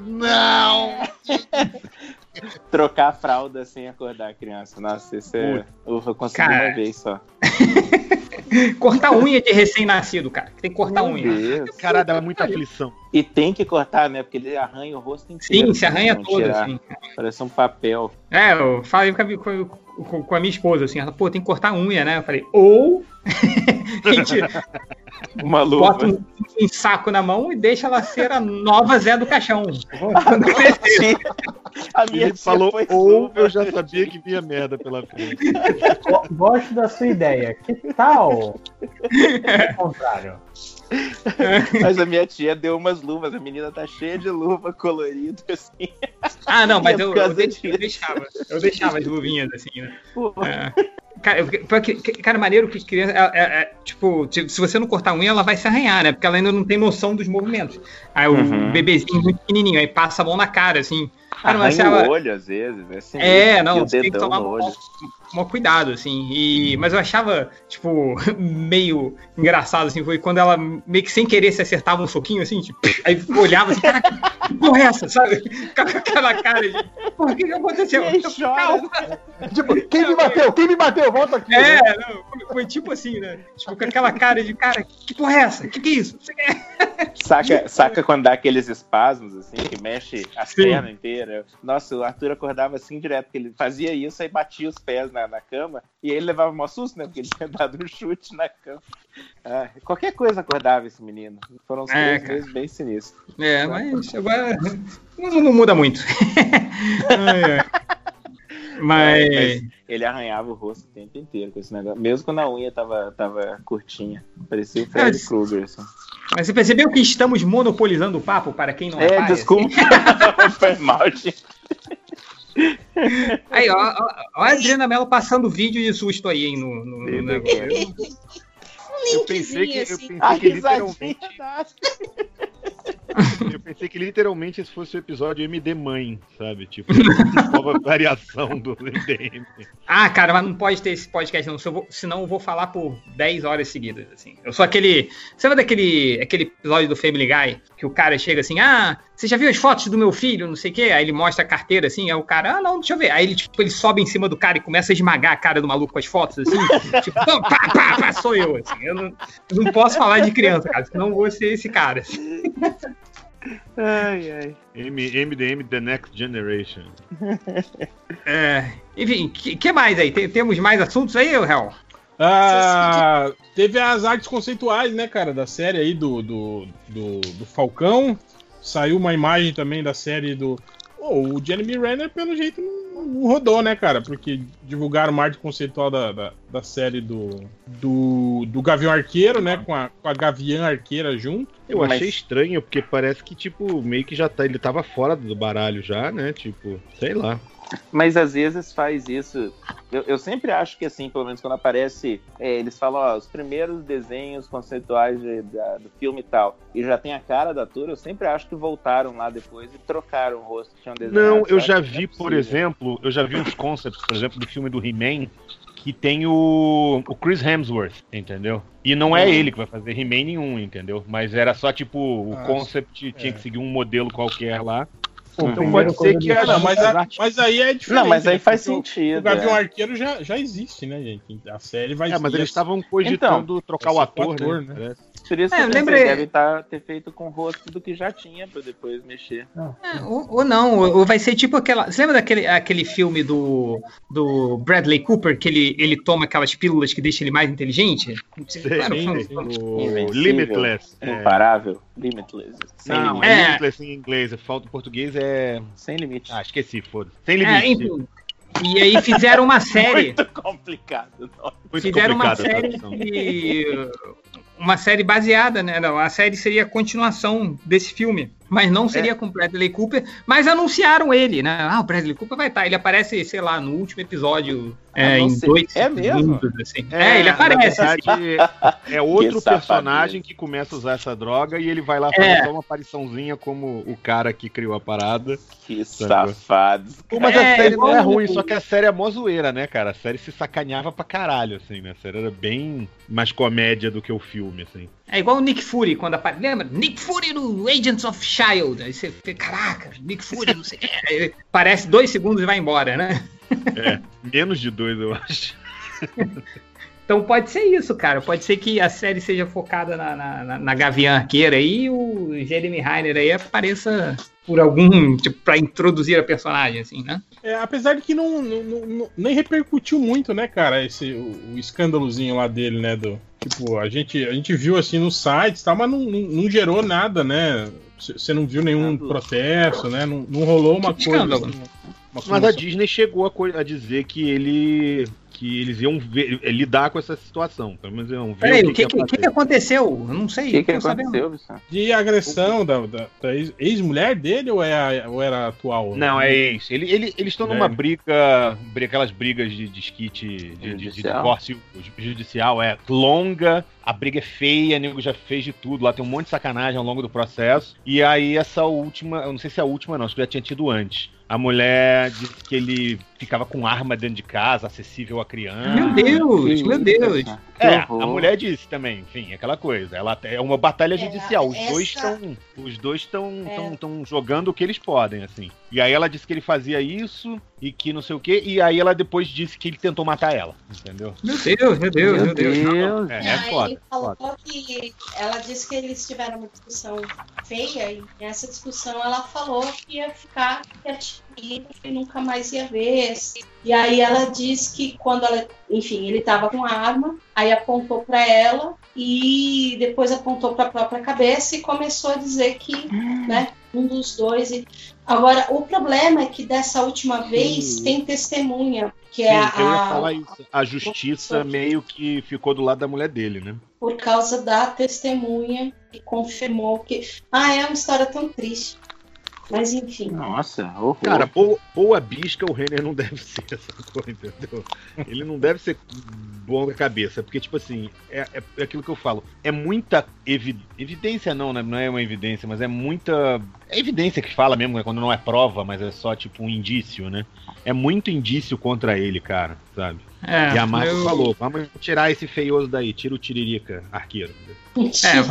não! Trocar a fralda sem acordar a criança. Nossa, isso é. Eu consegui Cara. uma vez só. Cortar unha de recém-nascido, cara. Tem que cortar Meu unha. Deus. Cara, dá muita aflição. E tem que cortar, né? Porque ele arranha o rosto inteiro. Sim, se arranha todo, tirar. assim. Parece um papel. É, eu falei com a, com, com- com a minha esposa, assim, ela, pô, tem que cortar a unha, né? Eu falei, ou a gente Uma luva. bota um, um saco na mão e deixa ela ser a nova Zé do Caixão. Quando crescer. A minha Ele tia falou, ou eu já sabia que vinha merda pela frente. Go- Gosto da sua ideia. Que tal? O contrário. Mas a minha tia deu umas luvas. A menina tá cheia de luva colorida, assim. Ah, não, mas É eu, eu, deixava, eu deixava. Eu deixava as luvinhas, assim, né? Pô, É. Cara, cara, maneiro que criança. é- é- tipo, se você não cortar a unha, ela vai se arranhar, né? Porque ela ainda não tem noção dos movimentos. Aí o Uhum. bebezinho muito pequenininho, aí passa a mão na cara, assim. Cara, mas arranha ela- o olho, às vezes. É, assim, É, não, o você tem que tomar um maior cuidado, assim. E, mas eu achava, tipo, meio engraçado, assim, foi quando ela meio que sem querer se acertava um soquinho, assim, tipo, aí olhava assim, cara, que porra é essa, sabe? Ficava com aquela cara de, Porra, o que, que aconteceu? Chora. Calma. Tipo, quem me bateu? Quem me bateu? Volta aqui. né? É, não, foi, foi tipo assim, né? Tipo, com aquela cara de cara, que porra é essa? Que que é isso? Saca, saca quando dá aqueles espasmos, assim, que mexe a Sim. perna inteira. Nossa, o Arthur acordava assim direto, que ele fazia isso, aí batia os pés na, na cama, e ele levava um susto, né? Porque ele tinha dado um chute na cama. Ah, qualquer coisa acordava esse menino. Foram uns É, três meses bem sinistros. É, mas agora não, não muda muito. Ai, ai. Mas. Mas ele arranhava o rosto o tempo inteiro com esse negócio. Mesmo quando a unha tava, tava curtinha. Parecia o Freddy Mas- Krueger. Assim. Mas você percebeu que estamos monopolizando o papo para quem não é, É, pai? desculpa. Foi mal, gente. Aí, ó, ó, ó a Adriana Mello passando vídeo de susto aí, hein, no, no, no negócio. Eu pensei que, eu assim. pensei A que literalmente. Eu pensei que literalmente esse fosse o episódio MD Mãe, sabe? Tipo, nova variação do MDM. Ah, cara, mas não pode ter esse podcast, não. Se eu vou- senão eu vou falar por 10 horas seguidas, assim. Eu sou aquele. Você lembra daquele aquele episódio do Family Guy? Que o cara chega assim, ah, você já viu as fotos do meu filho, não sei o quê? Aí ele mostra a carteira assim, aí o cara, ah, não, deixa eu ver. Aí ele, tipo, ele sobe em cima do cara e começa a esmagar a cara do maluco com as fotos, assim. tipo, pá, pá, pá, pá, sou eu, assim. Eu não, não posso falar de criança, cara, senão vou ser esse cara. assim. Ai, ai. M- MDM The Next Generation. É, enfim, o que, que mais aí? Tem- temos mais assuntos aí, Hel? Ah, teve as artes conceituais, né, cara, da série aí do, do, do, do Falcão. Saiu uma imagem também da série do. Pô, o Jeremy Renner, pelo jeito, não, não rodou, né, cara? Porque divulgaram uma arte conceitual da, da, da série do, do, do Gavião Arqueiro, né? Com a, com a Gavião Arqueira junto. Eu Mas- achei estranho, porque parece que, tipo, meio que já tá. Ele tava fora do baralho já, né? Tipo, sei lá. Mas às vezes faz isso. Eu, eu sempre acho que assim, pelo menos quando aparece, é, eles falam, ó, os primeiros desenhos conceituais de- da- do filme e tal, e já tem a cara da ator, eu sempre acho que voltaram lá depois e trocaram o rosto que tinham desenhado. Não, eu já é vi, por possível. exemplo, eu já vi uns concepts, por exemplo, do filme do He-Man, que tem o, o Chris Hemsworth, entendeu? E não é Uhum. ele que vai fazer He-Man nenhum, entendeu? Mas era só tipo, o Ah, concept tinha é. que seguir um modelo qualquer lá. Então primeiro pode ser que Não, mas, a- mas aí é diferente. Não, mas aí né? faz Porque o- sentido. O Gavião é. Arqueiro já, já existe, né, gente? A série vai É, mas eles estavam cogitando trocar o ator, o ator, né? né? Por isso É, que lembrei- deve tá, ter feito com o rosto do que já tinha pra depois mexer. É, ou, ou não, ou vai ser tipo aquela. Você lembra daquele aquele filme do, do Bradley Cooper, que ele, ele toma aquelas pílulas que deixam ele mais inteligente? Era o sim. O. Limitless. É. Imparável. Limitless. Sem Não, limite. é É. Limitless em inglês. Falta em português é. Sem limite. Ah, esqueci, foda-se. Sem É, limite. enfim. E aí fizeram uma série. Muito complicado. não. Muito fizeram uma complicada a série que, uma série baseada, né? A série seria a continuação desse filme, mas não seria com Bradley Cooper, mas anunciaram ele, né? Ah, o Bradley Cooper vai estar, ele aparece, sei lá, no último episódio, é, Ah, não em sei. dois É mesmo? segundos, assim. É, ele aparece. Na verdade, é outro Que personagem que começa a usar essa droga e ele vai lá fazer É. só uma apariçãozinha como o cara que criou a parada. Que safados. Pô, mas É, a série não é ruim, só que a série é mó zoeira, né, cara? A série se sacaneava pra caralho, assim, né? A série era bem mais comédia do que o filme, assim. É igual o Nick Fury, quando aparece. Lembra? Nick Fury no Agents of Shield. Aí você fica, caraca, Nick Fury, não sei. Aí Parece dois segundos e vai embora, né? É, menos de dois, eu acho. Então pode ser isso, cara. Pode ser que a série seja focada na, na, na- na Gavião Arqueira e o Jeremy Renner aí apareça por algum, tipo, pra introduzir a personagem, assim, né? É, apesar de que não, não- não- nem repercutiu muito, né, cara, esse, o, o escândalozinho lá dele, né, do... Tipo, a gente, a gente viu assim nos sites e tal, mas não, não, não gerou nada, né? Você não viu nenhum Nada. protesto, né? Não, não rolou uma coisa... escândalo? assim, uma Mas a. Disney chegou a, a dizer que ele. Que eles iam ver- eh, lidar com essa situação. Pelo menos iam ver Peraí, o que, que, que, que aconteceu? Eu não sei. O que, que aconteceu? De agressão da, da- da ex- ex-mulher dele ou, é a- ou era atual? Não, é ex. Ele, ele- eles estão numa Velho. briga, briga, aquelas brigas de disquite, de, de, de Judicial? divórcio judicial, é longa, a briga é feia, o nego já fez de tudo, lá tem um monte de sacanagem ao longo do processo. E aí essa última, eu não sei se é a última não, acho que já tinha tido antes. A mulher disse que ele ficava com arma dentro de casa, acessível a criança. Meu Deus, meu Deus. É, a mulher disse também, enfim, aquela coisa. Ela é uma batalha É, judicial. Os essa- dois estão, os dois estão, É. estão jogando o que eles podem, assim. E aí ela disse que ele fazia isso e que não sei o quê. E aí ela depois disse que ele tentou matar ela, entendeu? Meu Deus, meu Deus, meu Deus. Deus. É, É, foda. ele falou foda. que ela disse que eles tiveram uma discussão feia e nessa discussão ela falou que ia ficar quietinha e nunca mais ia ver. E aí ela diz que quando ela, enfim, ele estava com a arma, aí apontou para ela e depois apontou para a própria cabeça e começou a dizer que, né, um dos dois. E... Agora, o problema é que dessa última vez tem testemunha, que Sim, é a, eu ia falar isso. A justiça meio que ficou do lado da mulher dele, né? por causa da testemunha que confirmou que. Ah, é uma história tão triste. Mas enfim. Nossa, horror. Cara, boa, boa bisca o Renner não deve ser essa coisa, entendeu? Ele não deve ser bom da cabeça, porque, tipo assim, é, é- é aquilo que eu falo. É muita evi- evidência, não, né? Não é uma evidência, mas é muita. É evidência que fala mesmo, né? quando não é prova, mas é só, tipo, um indício, né? É muito indício contra ele, cara, sabe? É, e a Marcia eu- falou: vamos tirar esse feioso daí, tira o tiririca, arqueiro. É,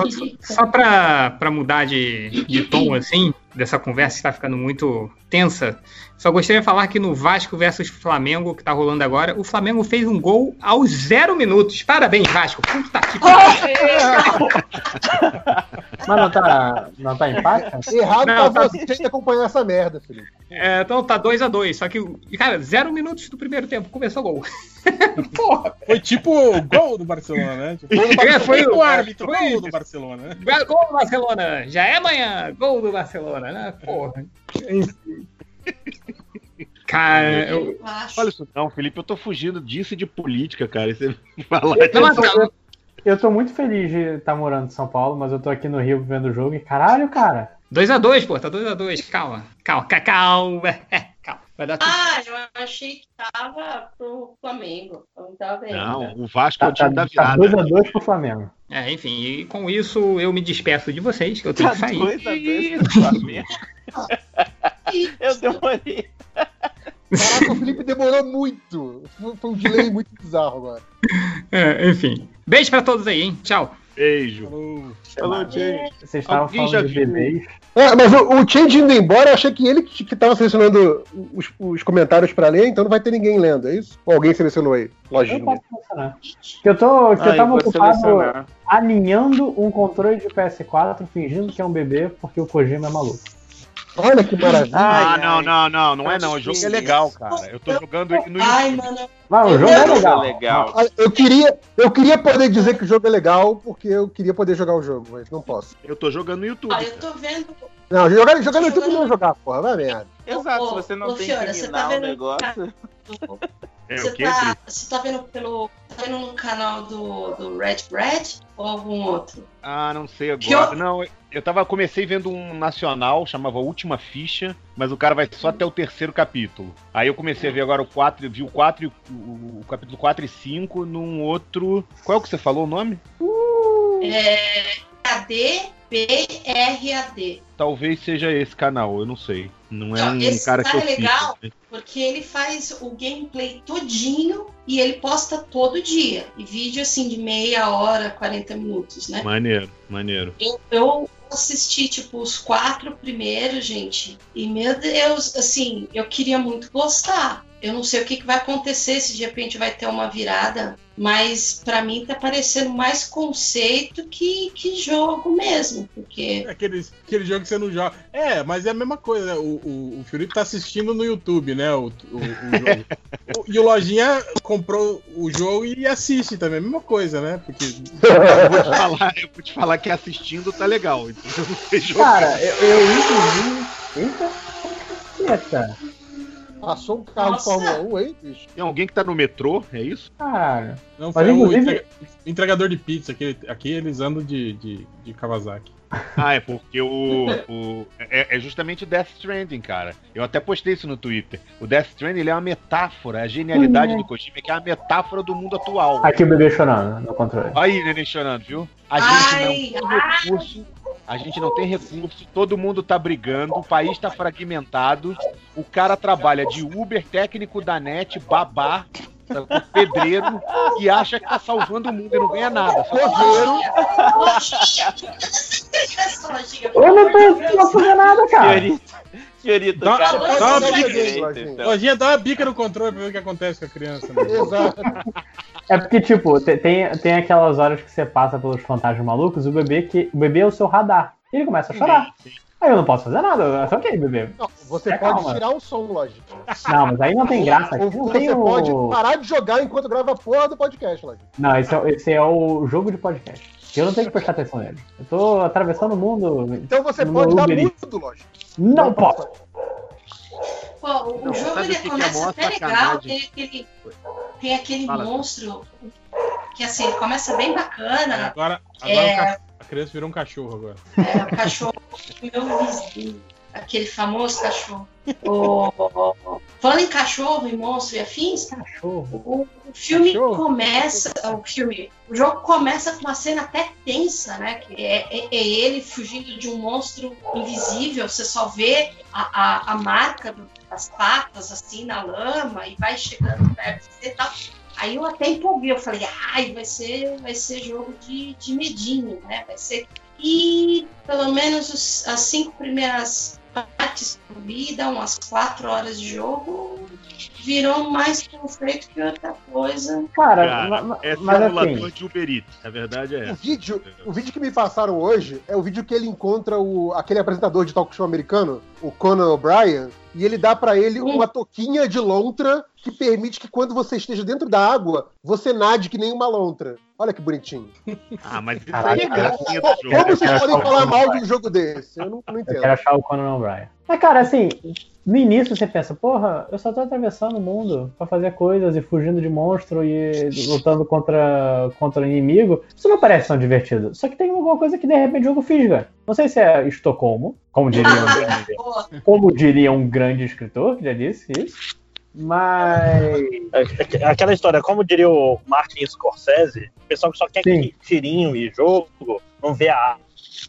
só pra, pra mudar de, de tom, assim, dessa conversa que tá ficando muito tensa, só gostaria de falar que no Vasco versus Flamengo, que tá rolando agora, o Flamengo fez um gol aos zero minutos. Parabéns, Vasco. Puta que pariu. Mas não tá, não tá empate? Errado Não, pra tá- você gente acompanhar essa merda, Felipe. É, então tá 2 a 2 Só que, cara, zero minutos do primeiro tempo, começou o gol. Porra, Foi tipo o gol do Barcelona, né? Tipo, gol do É, Barcelona. foi Foi o- o árbitro, foi gol do Barcelona, né? gol do Barcelona. Já é amanhã. Gol do Barcelona, né? Porra. Enfim. Cara, eu. Olha isso, não, Felipe, eu tô fugindo disso e de política, cara. E você falar Não, Eu tô, tá- eu, eu tô muito feliz de estar morando em São Paulo, mas eu tô aqui no Rio vendo o jogo e caralho, cara. 2x2, pô, tá 2x2. Calma, calma, ca- calma. calma. Vai dar tudo. Ah, eu achei que tava pro Flamengo. Tá bem. Não, o Vasco é Tá, o time tá, da tá virada. 2x2 pro Flamengo. É, enfim, e com isso eu me despeço de vocês, que eu tenho Tá que sair. dois a dois pro Flamengo. Eu demorei. Caraca, o Felipe demorou muito. Foi- um delay muito bizarro agora. É, enfim. Beijo pra todos aí, hein? Tchau. Beijo. Falou. Falou, James. Vocês estavam Alguém falando de bebês. É, mas o, o Change indo embora, eu achei que ele que, que tava selecionando os, os comentários pra ler, então não vai ter ninguém lendo, é isso? Ou alguém selecionou aí? Eu Lojinha. posso. Que eu tô, que eu Ah, tava vou ocupado selecionar. alinhando um controle de PS4, fingindo que é um bebê, porque o Kojima é maluco. Olha que maravilha. Ah, Ai, não, ai. não, não, não é não. O jogo que é legal, cara. Eu tô jogando no Ai, YouTube. mano. Mas o Eu jogo é não- legal. legal. Eu queria, eu queria poder dizer que o jogo é legal, porque eu queria poder jogar o jogo, mas não posso. Eu tô jogando no YouTube. Ah, eu tô vendo. Não, jogar, jogar no YouTube não é jogar, porra, vai merda. Exato, se você não ô, tem eliminar tá o negócio. É você, tá, você tá vendo pelo. Tá vendo no canal do, do Red Bread ou algum outro? Ah, não sei agora. eu- Não, eu tava, comecei vendo um nacional, chamava Última Ficha, mas o cara vai só até o terceiro capítulo. Aí eu comecei a ver agora o 4, vi o 4 e o, o, capítulo 4 e 5 num outro. Qual é o que você falou o nome? É. KD BRAD. Talvez seja esse canal, eu não sei. Não é Não, um esse cara que cara eu é legal. sigo. né? Porque ele faz o gameplay todinho e ele posta todo dia. E vídeo assim de meia hora, 40 minutos, né? Maneiro, maneiro. Eu, eu assisti, tipo, os quatro primeiros, gente. E, meu Deus, assim, eu queria muito gostar. Eu não sei o que, que vai acontecer, se de repente vai ter uma virada. Mas pra mim tá parecendo mais conceito que, que jogo mesmo. Porque. É aquele, aquele jogo que você não joga. É, mas é a mesma coisa, né? O, o, o Felipe tá assistindo no YouTube, né? O, o, o jogo. O- e o Lojinha comprou o jogo e assiste também, a mesma coisa, né? Porque. Eu vou te falar, eu vou te falar que assistindo tá legal. Então eu. Cara, eu, eu inclusive. Eita! Eita! Passou um carro Nossa. de Fórmula 1 aí, bicho. Tem alguém que tá no metrô, é isso? Cara. Não, foi o inclusive- entrega- entregador de pizza. Aqui, aqui eles andam de, de, de Kawasaki. Ah, é porque o. o é, é justamente o Death Stranding, cara. Eu até postei isso no Twitter. O Death Stranding ele é uma metáfora, a genialidade Uhum. do Kojima é que é uma metáfora do mundo atual. Aqui o bebê chorando no controle. Aí, neném chorando, viu? A Ai, gente não tem recurso. A gente não tem recurso, todo mundo tá brigando, o país tá fragmentado, o cara trabalha de Uber, técnico da net, babá? O pedreiro e acha que tá salvando o mundo e não ganha nada. Lojinha, Eu não tô, não fazendo nada, cara. Fiorito, Dá- cara. dá uma bica direito, então. Lojinha, dá uma bica no controle pra ver o que acontece com a criança. Né? Exato. É porque, tipo, te- tem, tem aquelas horas que você passa pelos fantasmas malucos, o bebê que. O bebê é o seu radar. E ele começa a chorar. Aí eu não posso fazer nada, eu só ok, bebê. Não, você É, pode calma. tirar o som, lógico. Não, mas aí não tem graça. Aqui não você tem pode o. parar de jogar enquanto grava a porra do podcast, lógico. Não, esse é, esse é o jogo de podcast. Eu não tenho que prestar atenção nele. Eu tô atravessando o mundo. Então você pode dar mudo, lógico. Não posso. Pô, o Não, jogo ele é começa até legal, tem aquele, tem aquele Fala. monstro que assim, ele começa bem bacana, Agora, agora É. a criança virou um cachorro agora. é, o cachorro meu vizinho, aquele famoso cachorro. O, falando em cachorro e monstro e afins, Cachorro. o, filme Cachorro? começa, o filme, o jogo começa com uma cena até tensa, né? Que é, é- é ele fugindo de um monstro invisível, você só vê a, a, a marca do- das patas assim na lama e vai chegando perto e tal. Aí eu até empolguei, eu falei, ai, vai ser, vai ser jogo de, de medinho, né? Vai ser. E pelo menos os- as cinco primeiras partes dá umas quatro horas de jogo, virou mais conflito que outra coisa. Cara, Cara, ma- ma- é mas simulador assim. de Uber Eats. A verdade é O essa. vídeo, o vídeo que me passaram hoje é o vídeo que ele encontra o, aquele apresentador de talk show americano, o Conan O'Brien, e ele dá pra ele uma toquinha de lontra que permite que quando você esteja dentro da água, você nade que nem uma lontra. Olha que bonitinho. Ah, mas isso Caralho, aí é gracinha do Como jogo. vocês podem falar Conan mal de um jogo desse? Eu não, não Eu entendo. quero achar o Conan O'Brien. Mas, cara, assim, no início você pensa, porra, eu só tô atravessando o mundo pra fazer coisas e fugindo de monstro e lutando contra, contra o inimigo. Isso não parece tão divertido. Só que tem alguma coisa que de repente o jogo fisga. Não sei se é Estocolmo, como diria um grande, como diria um grande escritor que já disse isso. Mas. É Aquela história, como diria o Martin Scorsese, o pessoal que só quer Sim. tirinho e jogo, não vê a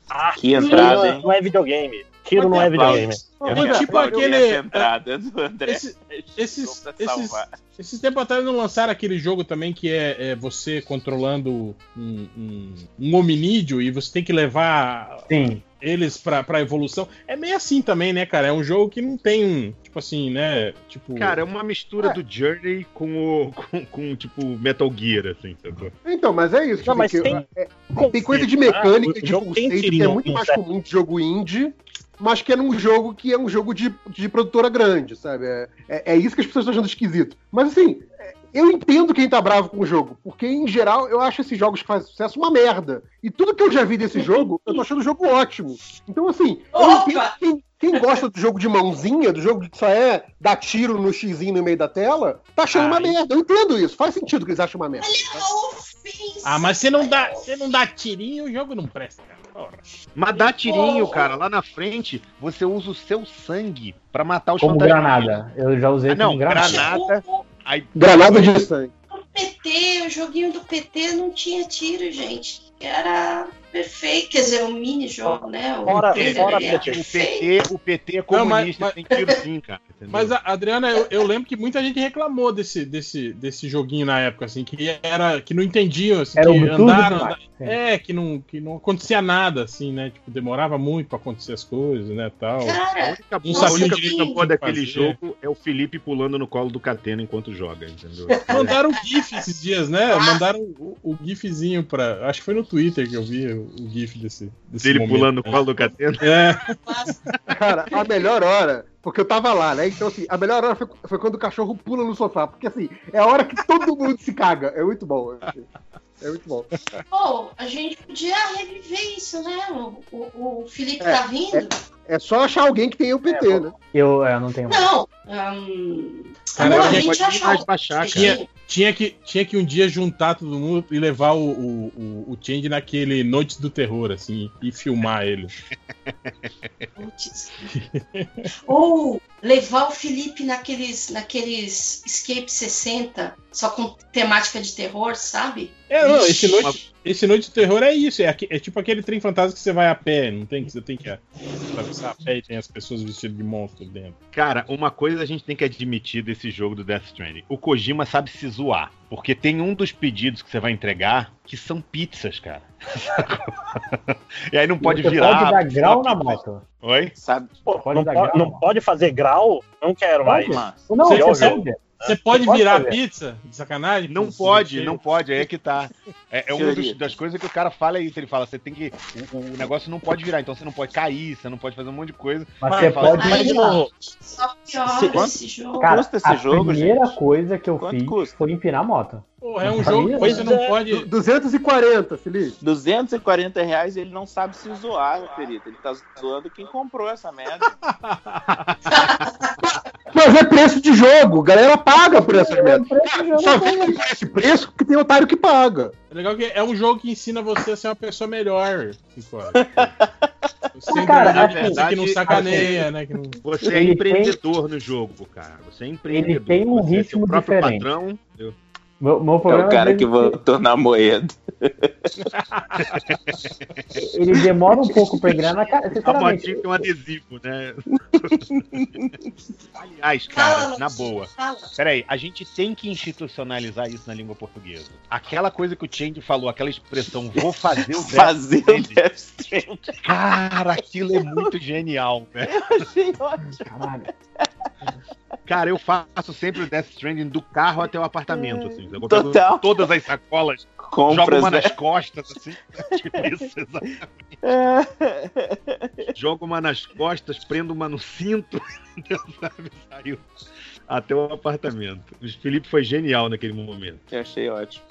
arte. Que entrada, não, hein? não é videogame. Tiro não é videogame. É tipo aquele- essa entrada do André. Esse- esses- esses- salvar. Esses tempos atrás não lançaram aquele jogo também que é, é você controlando um, um, um hominídeo e você tem que levar Sim. eles pra, pra evolução. É meio assim também, né, cara? É um jogo que não tem um. Tipo assim, né? Tipo. Cara, é uma mistura É. do Journey com o. com, com, tipo Metal Gear, assim, sacou? Então, mas é isso. Não, mas que- tem- é- tem coisa de conceito, mecânica O de jogo tem conceito que é muito mais comum de jogo indie, mas que é num jogo que é um jogo de, de produtora grande, sabe? É, é, é isso que as pessoas estão achando esquisito. Mas assim, é, eu entendo quem tá bravo com o jogo, porque em geral eu acho esses jogos que fazem sucesso uma merda. E tudo que eu já vi desse jogo, eu tô achando o jogo ótimo. Então, assim, eu Opa! entendo quem, quem gosta do jogo de mãozinha, do jogo que só é dar tiro no xizinho no meio da tela, tá achando uma Ai. merda. Eu entendo isso. Faz sentido que eles acham uma merda. ofensa. Ah, mas você não dá, você não dá tirinho, o jogo não presta, cara. Mas dá tirinho, Oh. cara. Lá na frente, você usa o seu sangue pra matar os Como fantasmas. granada. Eu já usei Ah, não, como granada. granada. Aí, Granada de sangue. o PT, o joguinho do PT não tinha tiro, gente. Era perfeito. Quer dizer, um mini jogo, né? O Fora- trailer fora PT. o. PT, o PT é Não, mas- comunista, mas- tem tiro sim, cara. entendeu? Mas, a- Adriana, eu, eu lembro que muita gente reclamou desse, desse, desse joguinho na época, assim, que era. que não entendiam, assim, Era que um andaram. demais. Sim. É, que não, que não acontecia nada, assim, né? Tipo, demorava muito pra acontecer as coisas, né? Tal. A Cara, única, Não a única coisa boa daquele fazer. jogo é o Felipe pulando no colo do Catena enquanto joga, entendeu? Mandaram o GIF esses dias, né? Mandaram o, o GIFzinho pra. Acho que foi no Twitter que eu vi o GIF desse. desse Dele momento, pulando no né? colo do Catena. É, Cara, a melhor hora, porque eu tava lá, né? Então, assim, a melhor hora foi, foi quando o cachorro pula no sofá. Porque, assim, é a hora que todo mundo se caga. É muito bom. É muito bom. pô, a gente podia reviver isso, né? O, o, o Felipe É, tá vindo. É só achar alguém que tenha o PT, né? Eu, eu não tenho mais. Não. hum, Cara, não, a gente achou. baixar, Tinha, tinha, que, tinha que um dia juntar todo mundo e levar o, o, o, o Change naquele Noites do Terror, assim, e filmar ele. Ou levar o Felipe naqueles, naqueles Escape 60, só com temática de terror, sabe? É, não, esse. Noite, esse Noite do Terror é isso, é, é tipo aquele trem fantasma que você vai a pé, não tem que você tem que atravessar a pé e tem as pessoas vestidas de monstro dentro. Cara, uma coisa a gente tem que admitir desse jogo do Death Stranding. O Kojima sabe se zoar. Porque tem um dos pedidos que você vai entregar que são pizzas, cara. e aí não pode Você virar. pode dar grau na moto. Oi? Sabe? Pô, Pode não, dar pode, grau? não pode fazer grau? Não quero mais. Mas, Não, Você você ouviu? Você pode virar fazer. pizza? De sacanagem? Não Com- pode, não pode, aí é que tá. É, é uma das coisas que o cara fala é isso. Ele fala, você tem que. O, o negócio não pode virar, então você não pode cair, você não pode fazer um monte de coisa. Mas Mas você fala- pode. Mas, Só piora Se- esse jogo. Cara, custa esse a jogo, primeira gente? coisa que eu Quanto fiz custa? foi empinar a moto. Porra, é um jogo que você não é. pode. 240, Felipe. 240 reais ele não sabe se zoar, Perito. Ele tá zoando quem comprou essa merda. Mas é preço de jogo, galera paga por essas É, merdas. jogo Só vende por esse preço porque tem otário que paga. É legal que é um jogo que ensina você a ser uma pessoa melhor. Você, cara, assim, Você que não sacaneia, né? Que não... Você é Ele empreendedor no jogo, cara. Você é empreendedor. tem um você é seu ritmo próprio diferente. patrão. Eu- Meu, meu É o cara é que votou na moeda. ele demora um pouco pra engrenar na cara. A motinha tem um adesivo, né? Aliás, cara, Fala, na boa. Peraí, a gente tem que institucionalizar isso na língua portuguesa. Aquela coisa que o Change falou, aquela expressão, vou fazer o Death Fazer o Stranding. Death Stranding. Cara, aquilo é muito genial, velho. Achei ótimo. caralho. Cara, eu faço sempre o Death Stranding do carro até o apartamento, assim. Eu pego Total. todas as sacolas, jogo Compras, uma né? nas costas, assim. Tipo isso, exatamente. Jogo uma nas costas, prendo uma no cinto? Sabe? Saiu até o apartamento. O Felipe foi genial naquele momento. Eu achei ótimo.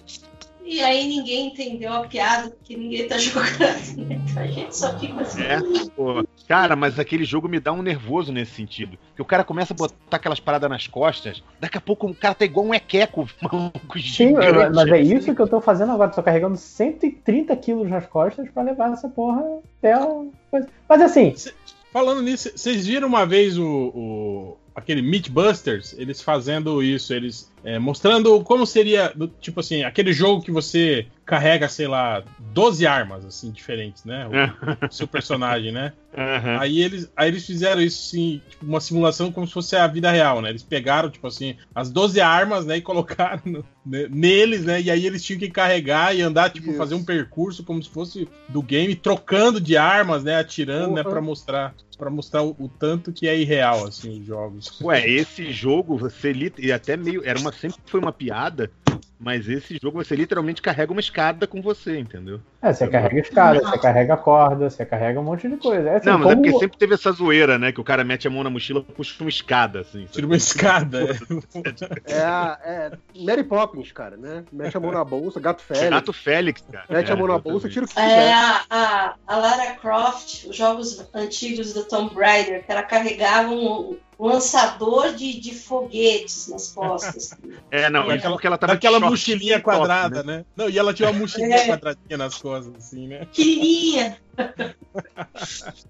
E aí ninguém entendeu a piada, porque ninguém tá jogando. né? A gente só fica assim. É, pô. Cara, mas aquele jogo me dá um nervoso nesse sentido. Que o cara começa a botar aquelas paradas nas costas, daqui a pouco o cara tá igual um equeco, maluco Sim, gigante. mas é isso que eu tô fazendo agora. Tô carregando 130 quilos nas costas pra levar essa porra até a coisa. Mas assim, Falando nisso, vocês viram uma vez o, o- aquele Mythbusters, eles fazendo isso, eles é, mostrando como seria, do- tipo assim, aquele jogo que você carrega, sei lá, 12 armas, assim, diferentes, né? O, o seu personagem, né? Aham. Aí eles, aí eles fizeram isso, assim, tipo, uma simulação como se fosse a vida real, né? Eles pegaram, tipo assim, as 12 armas, né, e colocaram no- ne- neles, né? E aí eles tinham que carregar e andar, tipo, Isso. fazer um percurso como se fosse do game, trocando de armas, né? Atirando, né? Porra. Pra mostrar, pra mostrar o, o tanto que é irreal, assim, os jogos. Ué, esse jogo, você e até meio. Era uma, sempre foi uma piada, mas esse jogo você literalmente carrega uma escada com você, entendeu? é, você carrega escada, você carrega corda, você carrega um monte de coisa. É assim, não, mas é como- porque sempre teve essa zoeira, né? Que o cara mete a mão na mochila e puxa uma escada, assim. Tira uma escada. é. É, a- é Mary Poppins, cara, né? Mete a mão na bolsa, gato Félix. Gato Félix, cara. Mete a mão na É, bolsa, tira o que É a, a, a Lara Croft, os jogos antigos do Tomb Raider, que ela carregava um lançador de, de foguetes nas costas. É, não, Daquela- isso porque ela tava short mochilinha e top, quadrada, né? né? Não, e ela tinha uma mochilinha É. quadradinha nas costas, assim, né? Queria!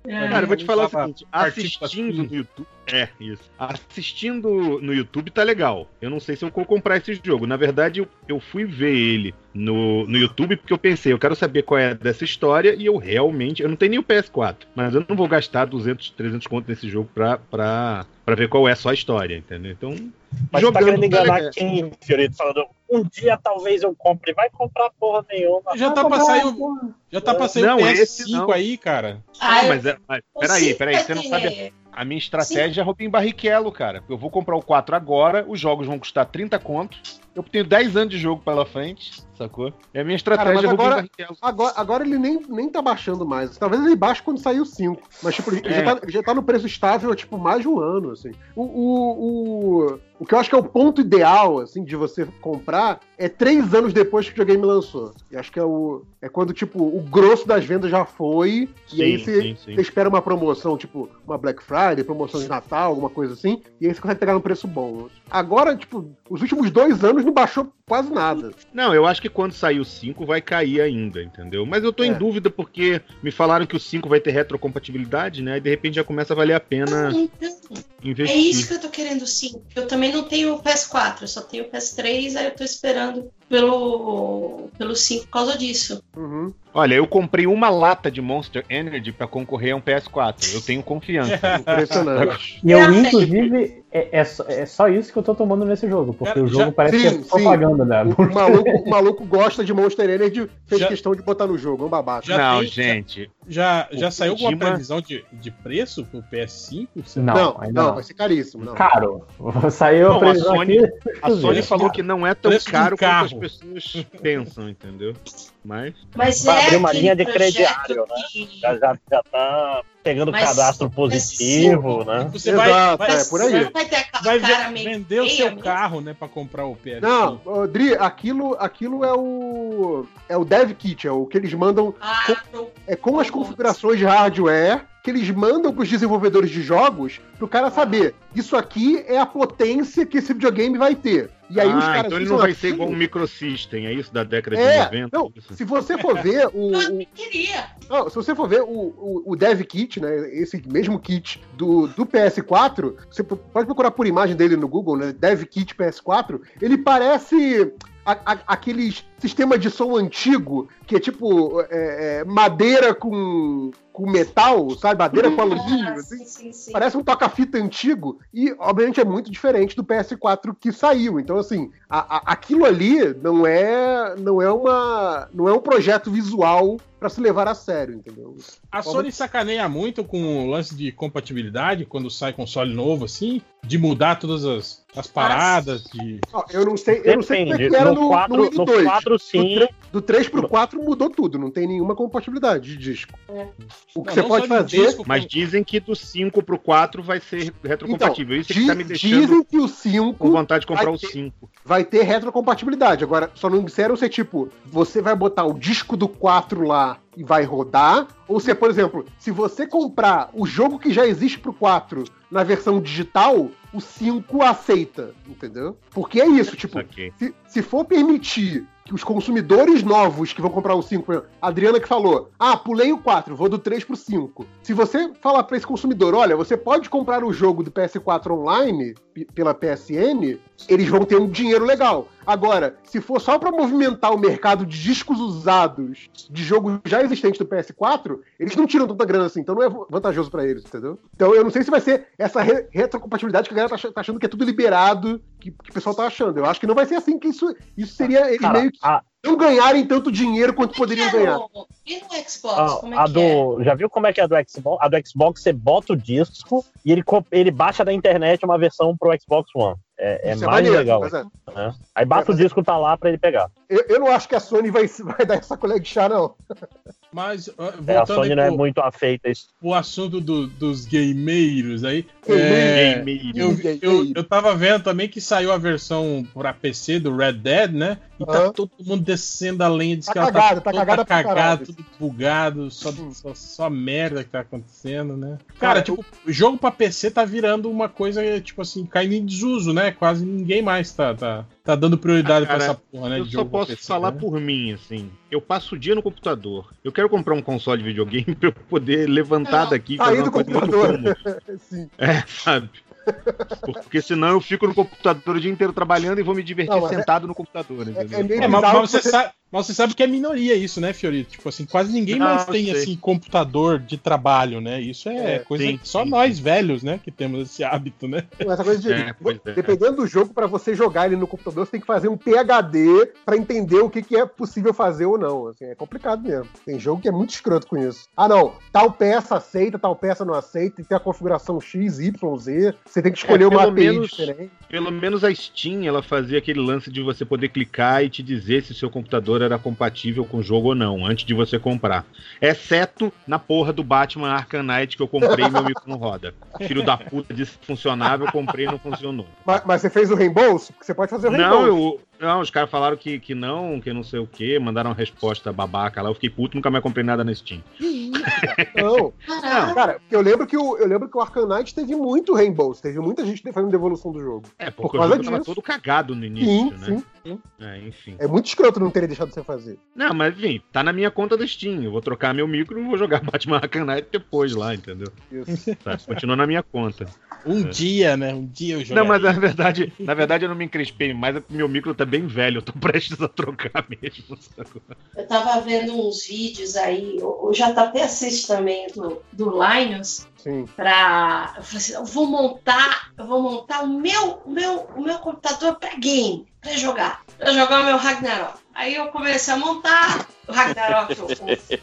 Cara, eu vou te falar o seguinte, assistindo no YouTube. É, isso. Assistindo no YouTube tá legal. Eu não sei se eu vou comprar esse jogo. Na verdade, eu, eu fui ver ele no, no YouTube porque eu pensei, eu quero saber qual é dessa história e eu realmente. Eu não tenho nem o PS4, mas eu não vou gastar 200, 300 conto nesse jogo pra, pra, pra ver qual é só a história, entendeu? Então. Mas tá querendo tá enganar legal. quem, Fiorito? Falando, um dia talvez eu compre. Vai comprar porra nenhuma. Já Ah, tá pra sair o, já tá pra sair Não, o esse PS5 não. aí, cara. Ah, Não, mas, é, mas peraí, peraí, você não sabe. A minha estratégia é Robin Barrichello, cara. Eu vou comprar o 4 agora, os jogos vão custar 30 conto. Eu tenho 10 anos de jogo pela frente, sacou? É a minha estratégia Robin agora-. Agora, agora ele nem, nem tá baixando mais. Talvez ele baixe quando sair o 5. Mas, tipo, ele É. já, tá, já tá no preço estável há, tipo, mais de um ano, assim. O, o, o, o que eu acho que é o ponto ideal, assim, de você comprar é três anos depois que o videogame lançou. E acho que é o. É quando, tipo, o grosso das vendas já foi. e aí Sim, você, sim, sim. você espera uma promoção, tipo, uma Black Friday, promoção de Natal, alguma coisa assim. E aí você consegue pegar num preço bom. Agora, tipo, os últimos dois anos não baixou quase nada. Não, eu acho que quando sair o 5 vai cair ainda, entendeu? Mas eu tô É. em dúvida porque me falaram que o 5 vai ter retrocompatibilidade, né? E de repente já começa a valer a pena Então, investir. é isso que eu tô querendo sim. Eu também não tenho o PS4, eu só tenho o PS3, aí eu tô esperando pelo, pelo 5 por causa disso. Uhum. Olha, eu comprei uma lata de Monster Energy pra concorrer a um PS4. Eu tenho confiança. Impressionante. E eu, É, inclusive, é, é só, é só isso que eu tô tomando nesse jogo, porque Cara, o jogo já- parece sim, que é propaganda, né? O maluco, o maluco gosta de Monster Energy, fez Já- questão de botar no jogo, é um babaca. Não, tem- gente. Já, já O saiu alguma Kojima- previsão de, de preço pro PS5? Você- Não, Não, ainda não, não. vai ser caríssimo. Não. Caro. Saiu Não, a a previsão Sony- aqui. A Sony falou que não é tão um caro quanto as pessoas pensam, entendeu? Mas. Mas Vai é abrir uma linha de crediário, né? que- Já, já, já tá pegando Mas- cadastro mas positivo, sim. né? Você Exato, vai, vai, é, por aí. Não vai ter vai cara ve- meio vender o seu mesmo. carro, né, pra comprar o PS5. Não, Dri, aquilo, aquilo é o. É o Dev Kit, é o que eles mandam Ah, pro- é com as configurações de hardware que eles mandam para os desenvolvedores de jogos pro cara saber. Isso aqui é a potência que esse videogame vai ter. E aí ah, os caras então ele não vai ser aquilo- igual um microsystem, é isso da década de É, 90? não, se você for ver o, eu o- queria. não, se você for ver o, o, o Dev Kit, né, esse mesmo kit do, do PS4, você pode procurar por imagem dele no Google, né, Dev Kit PS4, ele parece a- a- aqueles sistema de som antigo, que é tipo é, é, madeira com, com metal, sabe, madeira com alumínio, Ah, assim. sim, sim, sim. Parece um toca-fita antigo e, obviamente, é muito diferente do PS4 que saiu. Então, assim, a- a- aquilo ali não é, não é uma, não é um projeto visual pra se levar a sério, entendeu? A Sony sacaneia muito com o lance de compatibilidade quando sai console novo, assim, de mudar todas as, as paradas, de. Eu não sei, eu não sei como é que era No no, 4, no no 2. 4 sim. Do 3 pro 4 mudou tudo, não tem nenhuma compatibilidade de disco. É. O que Não, você não pode fazer. disco, Mas dizem que do 5 pro 4 vai ser retrocompatível. isso é que tá me deixando dizem que o com 5 vontade de comprar o ter- 5. vai ter retrocompatibilidade. Agora, só não disseram se é tipo, você vai botar o disco do 4 lá e vai rodar, ou se é, por exemplo, se você comprar o jogo que já existe pro 4 na versão digital, o 5 aceita, entendeu? Porque é isso, tipo, se, se for permitir que os consumidores novos que vão comprar o 5, por exemplo, a Adriana que falou, ah, pulei o 4, vou do 3 pro 5. Se você falar para esse consumidor, olha, você pode comprar o jogo do PS4 online pela PSN, eles vão ter um dinheiro legal. Agora, se for só para movimentar o mercado de discos usados de jogos já existentes do PS4, eles não tiram tanta grana assim, então não é vantajoso para eles, entendeu? Então eu não sei se vai ser essa re- retrocompatibilidade que a galera tá tá achando que é tudo liberado, que, que o pessoal tá achando. Eu acho que não vai ser assim, que isso, isso seria eles Cara, meio que a, não ganharem tanto dinheiro quanto poderiam ganhar. no- E no Xbox, a, como é a que é? do. Já viu como é que é a do Xbox? A do Xbox você bota o disco e ele, ele baixa da internet uma versão pro Xbox One. É, é Isso mais maneiro, legal. é. né? Aí bata É, o disco tá lá pra ele pegar. Eu, eu não acho que a Sony vai, vai dar essa colher de chá, não. Mas, ó, É, a voltando Sony aí não é pro, muito afeita isso. pro assunto do- dos gameiros aí. É, Gameiro. eu, eu, eu tava vendo também que saiu a versão pra PC do Red Dead, né? E tá Aham. todo mundo descendo a lenha, diz Tá que ela cagado, tá toda cagada caralho. tudo bugado, só, Hum. só, só merda que tá acontecendo, né? Cara, Cara, tipo, o jogo pra PC tá virando uma coisa, tipo assim, caindo em desuso, né? Quase ninguém mais tá, tá, tá dando prioridade Ah, pra cara, essa porra, né? Eu de só pra posso PC, falar né? por mim, assim. Eu passo o dia no computador. Eu quero comprar um console de videogame pra eu poder levantar Não, daqui e fazer uma muito computador. cômoda. Sim. É, sabe? Porque senão eu fico no computador o dia inteiro trabalhando e vou me divertir Não, é- sentado no computador, entendeu? é meio É, mas, mas você você- sabe, mas você sabe que é minoria isso, né, Fiorito? Tipo assim, quase ninguém Não, mais eu tem sei. assim computador de trabalho, né? Isso é, É, coisa sim, que só sim, nós sim. velhos, né, que temos esse hábito, né? Essa coisa de. É, é. Dependendo do jogo, pra você jogar ele no computador, você tem que fazer um PHD pra entender o que, que é possível fazer ou não. Assim, é complicado mesmo. Tem jogo que é muito escroto com isso. Ah, não. Tal peça aceita, tal peça não aceita, tem que ter a configuração X, Y, Z. Você tem que escolher É, uma API menos- diferente. Pelo menos a Steam, ela fazia aquele lance de você poder clicar e te dizer se o seu computador era compatível com o jogo ou não, antes de você comprar. Exceto na porra do Batman Arkham Knight que eu comprei e meu micro não roda. Filho da puta disse que funcionava, eu comprei e não funcionou. Mas, mas você fez o reembolso? Porque você pode fazer o reembolso. Não, eu, não, os caras falaram que, que não, que não sei o que, mandaram uma resposta babaca lá. Eu fiquei puto, nunca mais comprei nada na Steam. Não. Caraca, Claro. Cara, porque eu lembro que o, eu lembro que o Arcanite teve muito Rainbows, teve muita gente fazendo devolução do jogo. É, Por porque o causa jogo tava disso. todo cagado no início, Sim, né? sim, sim. É, enfim. É muito escroto não terem deixado você fazer. Não, mas enfim, tá na minha conta do Steam. Eu vou trocar meu micro e vou jogar Batman Arkham Knight depois lá, entendeu? Isso. Tá, continua na minha conta. Um dia, né? Um dia eu joguei. Não, mas na verdade, na verdade eu não me encrespei mais, é meu micro tá bem velho, eu tô prestes a trocar mesmo. Eu tava vendo uns vídeos aí, o o JP assiste também do, do Linus, Sim. pra. Eu falei assim, eu vou montar, eu vou montar o meu, o meu, o meu computador pra game, pra jogar. Pra jogar o meu Ragnarok. Aí eu comecei a montar o Ragnarok, o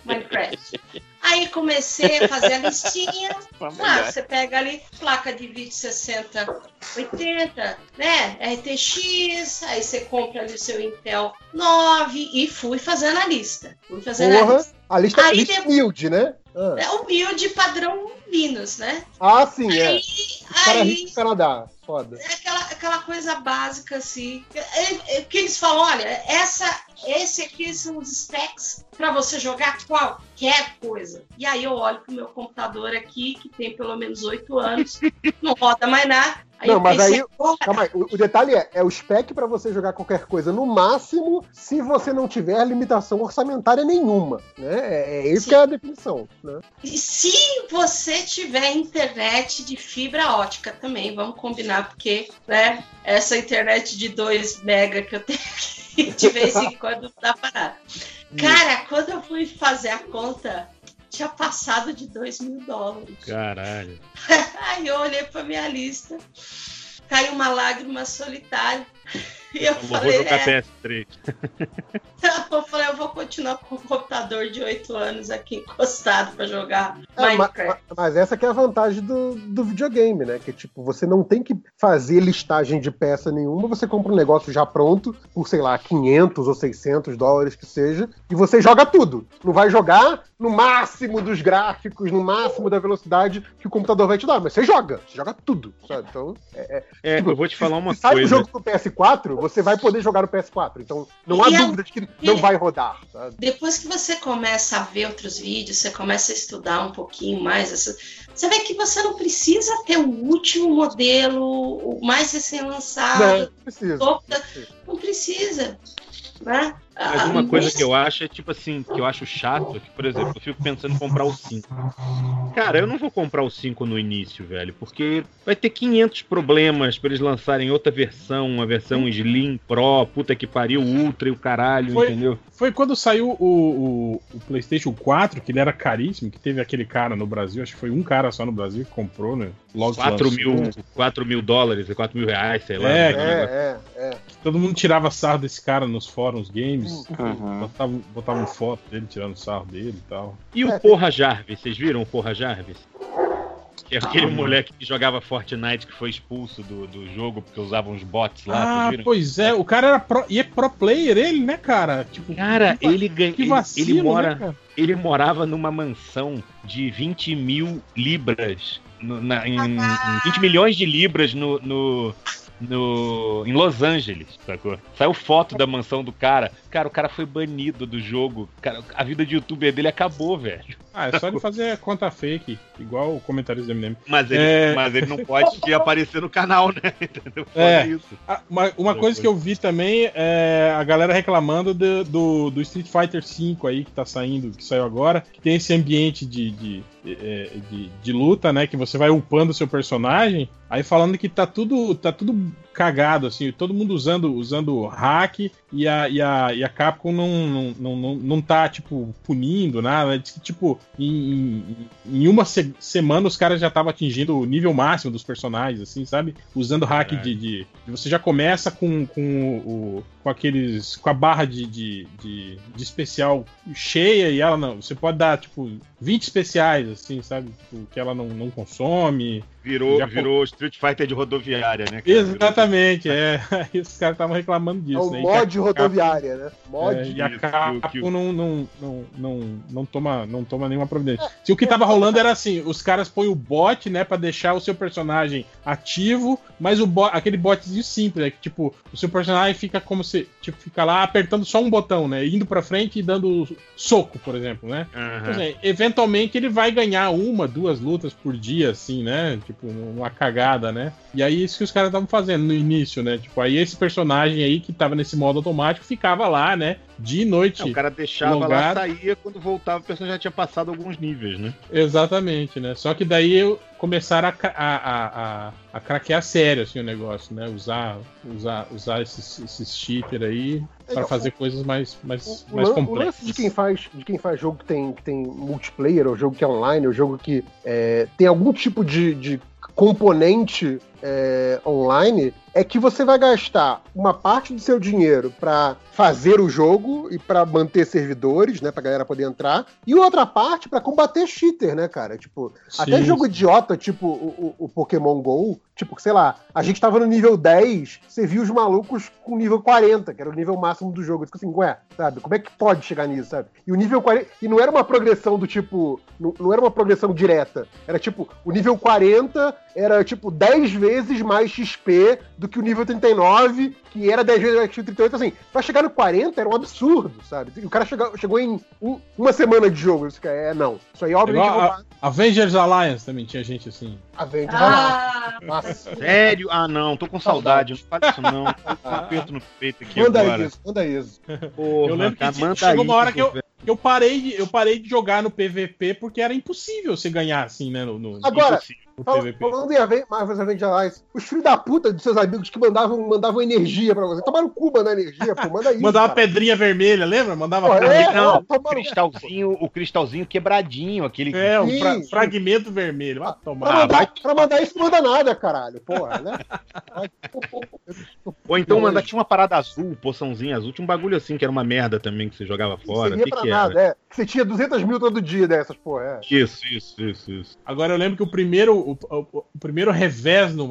Minecraft. Aí comecei a fazer a listinha. Claro, você pega ali placa de vídeo 60, 80, né? RTX, aí você compra ali o seu Intel 9 e fui fazendo a lista. Fui fazendo a Porra, lista. a lista, Aí lista depois- humilde, né? Ah, É build padrão Linux, né? Ah, sim, é. Aí, Cara aí rico Canadá. Foda. é aquela, aquela coisa básica assim. É, é, que eles falam, olha, essa, esse aqui são os specs para você jogar qualquer coisa. E aí eu olho pro meu computador aqui, que tem pelo menos oito anos, não roda mais nada. Aí Não, mas pensei, aí- porra, Calma aí, o, o detalhe é, é o spec pra você jogar qualquer coisa no máximo se você não tiver limitação orçamentária nenhuma, né? É, é isso Sim. que é a definição, né? E se você tiver internet de fibra ótica também, vamos combinar, porque né, essa internet de 2 mega que eu tenho aqui, de vez em quando dá parada. Cara, quando eu fui fazer a conta, tinha passado de 2 mil dólares. Caralho. Aí eu olhei pra minha lista, caiu uma lágrima solitária. E eu Eu vou falei, jogar é, PS3. eu falei, eu vou continuar com o computador de 8 anos aqui encostado pra jogar É, Minecraft. ma- mas essa que é a vantagem do, do videogame, né? Que tipo, você não tem que fazer listagem de peça nenhuma, você compra um negócio já pronto, por sei lá, 500 ou 600 dólares que seja, e você joga tudo. Não vai jogar no máximo dos gráficos, no máximo da velocidade que o computador vai te dar, mas você joga, você joga tudo, sabe? Então, É, Tipo, eu vou te falar uma se sai um coisa. jogo pro PS4, você vai poder jogar no PS4. Então, não há E é- dúvida de que não vai rodar, sabe? Depois que você começa a ver outros vídeos, você começa a estudar um pouquinho mais, essa- você vê que você não precisa ter o último modelo, o mais recém-lançado, Não, não precisa. não precisa. Né? Mas Ah, uma coisa mas- que eu acho é tipo assim, que eu acho chato, é que, por exemplo, eu fico pensando em comprar o 5. Cara, eu não vou comprar o 5 no início, velho, porque vai ter 500 problemas pra eles lançarem outra versão, uma versão Slim, Pro, puta que pariu, Ultra e o caralho, Foi- entendeu? Foi quando saiu o, o, o PlayStation 4, que ele era caríssimo, que teve aquele cara no Brasil, acho que foi um cara só no Brasil que comprou, né? Logo que 4 lançou. mil, 4 mil dólares, 4 mil reais, sei lá. É, negócio. É, é, é. Todo mundo tirava sarro desse cara nos fóruns games. Uhum. Botavam, botavam foto dele tirando sarro dele e tal. E o É, Porra Jarvis, vocês viram o Porra Jarvis? Que é aquele moleque que jogava Fortnite que foi expulso do, do jogo porque usava uns bots lá, ah, pois é, o cara era pro, e é pro player ele, né, cara? Tipo, Cara, que ele ganha. que Ele, vacilo, ele mora, né, cara? ele morava numa mansão de 20 mil libras. no- na- em, em 20 milhões de libras no, no, no- em Los Angeles, sacou? Saiu foto da mansão do cara. Cara, o cara foi banido do jogo. Cara, a vida de youtuber dele acabou, velho. Ah, é só ele fazer conta fake, igual o comentário do Eminem. Mas ele, É. mas ele não pode te aparecer no canal, né? Entendeu? É. isso. Ah, uma uma coisa que eu vi também é a galera reclamando do, do, do Street Fighter V aí, que tá saindo, que saiu agora, que tem esse ambiente de, de, é, de, de luta, né? Que você vai upando o seu personagem, aí falando que tá tudo, tá tudo cagado, assim, todo mundo usando, usando hack e a, e a, e a Capcom não, não, não, não, não tá, tipo, punindo nada. Diz que, tipo, em, em, uma se- semana os caras já estavam atingindo o nível máximo dos personagens, assim, sabe? Usando hack de, de, de- Você já começa com, com o. com aqueles. com a barra de, de, de, de especial cheia e ela não. Você pode dar, tipo, 20 especiais, assim, sabe? Tipo, que ela não, não consome. Virou, Já- virou Street Fighter de rodoviária, né? cara? Virou- Exatamente, é. Aí os caras estavam reclamando É disso, o né? Mod rodoviária, né? Mod. é, e a Capcom não, não, não, não, não, toma, não toma nenhuma providência. Se o que tava rolando era assim, os caras põem o bot, né, pra deixar o seu personagem ativo, mas o bot, aquele botzinho simples, é que tipo, o seu personagem fica como se, tipo, fica lá apertando só um botão, né, indo pra frente e dando soco, por exemplo, né. Aham. Então, assim, eventualmente ele vai ganhar uma, duas lutas por dia, assim, né? Tipo, uma cagada, né? E aí isso que os caras estavam fazendo no início, né? Tipo, aí esse personagem aí que tava nesse modo automático ficava lá, né? De noite. É, o cara deixava logado. lá, saía, quando voltava o personagem já tinha passado alguns níveis, né? Exatamente, né? Só que daí eu começaram a, a, a, a, a craquear sério assim, o negócio, né? Usar, usar, usar esses, esses cheater aí para É, fazer coisas mais, mais, O, mais lan- o complexas. lance de quem faz de quem faz jogo que tem, que tem multiplayer, ou jogo que é online, ou jogo que é, tem algum tipo de, de componente é, online, é que você vai gastar uma parte do seu dinheiro para fazer o jogo e para manter servidores, né, pra galera poder entrar, e outra parte para combater cheater, né, cara? Tipo, até Sim, jogo idiota, tipo o, o- o Pokémon GO, tipo, sei lá, a gente tava no nível 10, você viu os malucos com nível 40, que era o nível máximo do jogo. Eu fico assim, ué, sabe? Como é que pode chegar nisso, sabe? E o nível 40. E não era uma progressão do tipo. Não, não era uma progressão direta. Era tipo, o nível 40 era tipo 10 vezes mais XP do que o nível 39, que era 10 vezes mais XP 38. Assim, pra chegar no 40 era um absurdo, sabe? E o cara chegou, chegou em um- uma semana de jogo. Isso que é, não. Isso aí, obviamente, Igual vai. Avengers Alliance também tinha gente assim. Avengers. Ah, Nossa. Sério? Ah, não, tô com saudade. Não fale isso, não. Tô com um aperto no peito aqui Manda agora. isso, manda isso. Porra, Eu lembro que cara, chegou uma isso, hora que eu- velho. Eu parei, de, eu parei de jogar no PVP porque era impossível você ganhar assim, né? No, no, Agora, no Fal- PVP. Falando em Aven- Marvel's Avengers Alliance, os filhos da puta dos seus amigos que mandavam, mandavam energia pra você. Tomaram cu mandar energia, pô, manda isso. Mandava cara. pedrinha vermelha, lembra? Mandava Pô, é, Não, cristalzinho, o cristalzinho quebradinho, aquele. É, um fra- sim. fragmento vermelho. Vai Pra tomar. mandar, pra mandar isso não manda nada, caralho. Porra, né? Ou então mandar, tinha uma parada azul, poçãozinha azul, tinha um bagulho assim que era uma merda também que você jogava fora. Que, pra que nada, era? é. Que você tinha 200 mil todo dia dessas, porra. É. Isso, isso, isso, isso. Agora eu lembro que o primeiro, o, o- o primeiro revés no,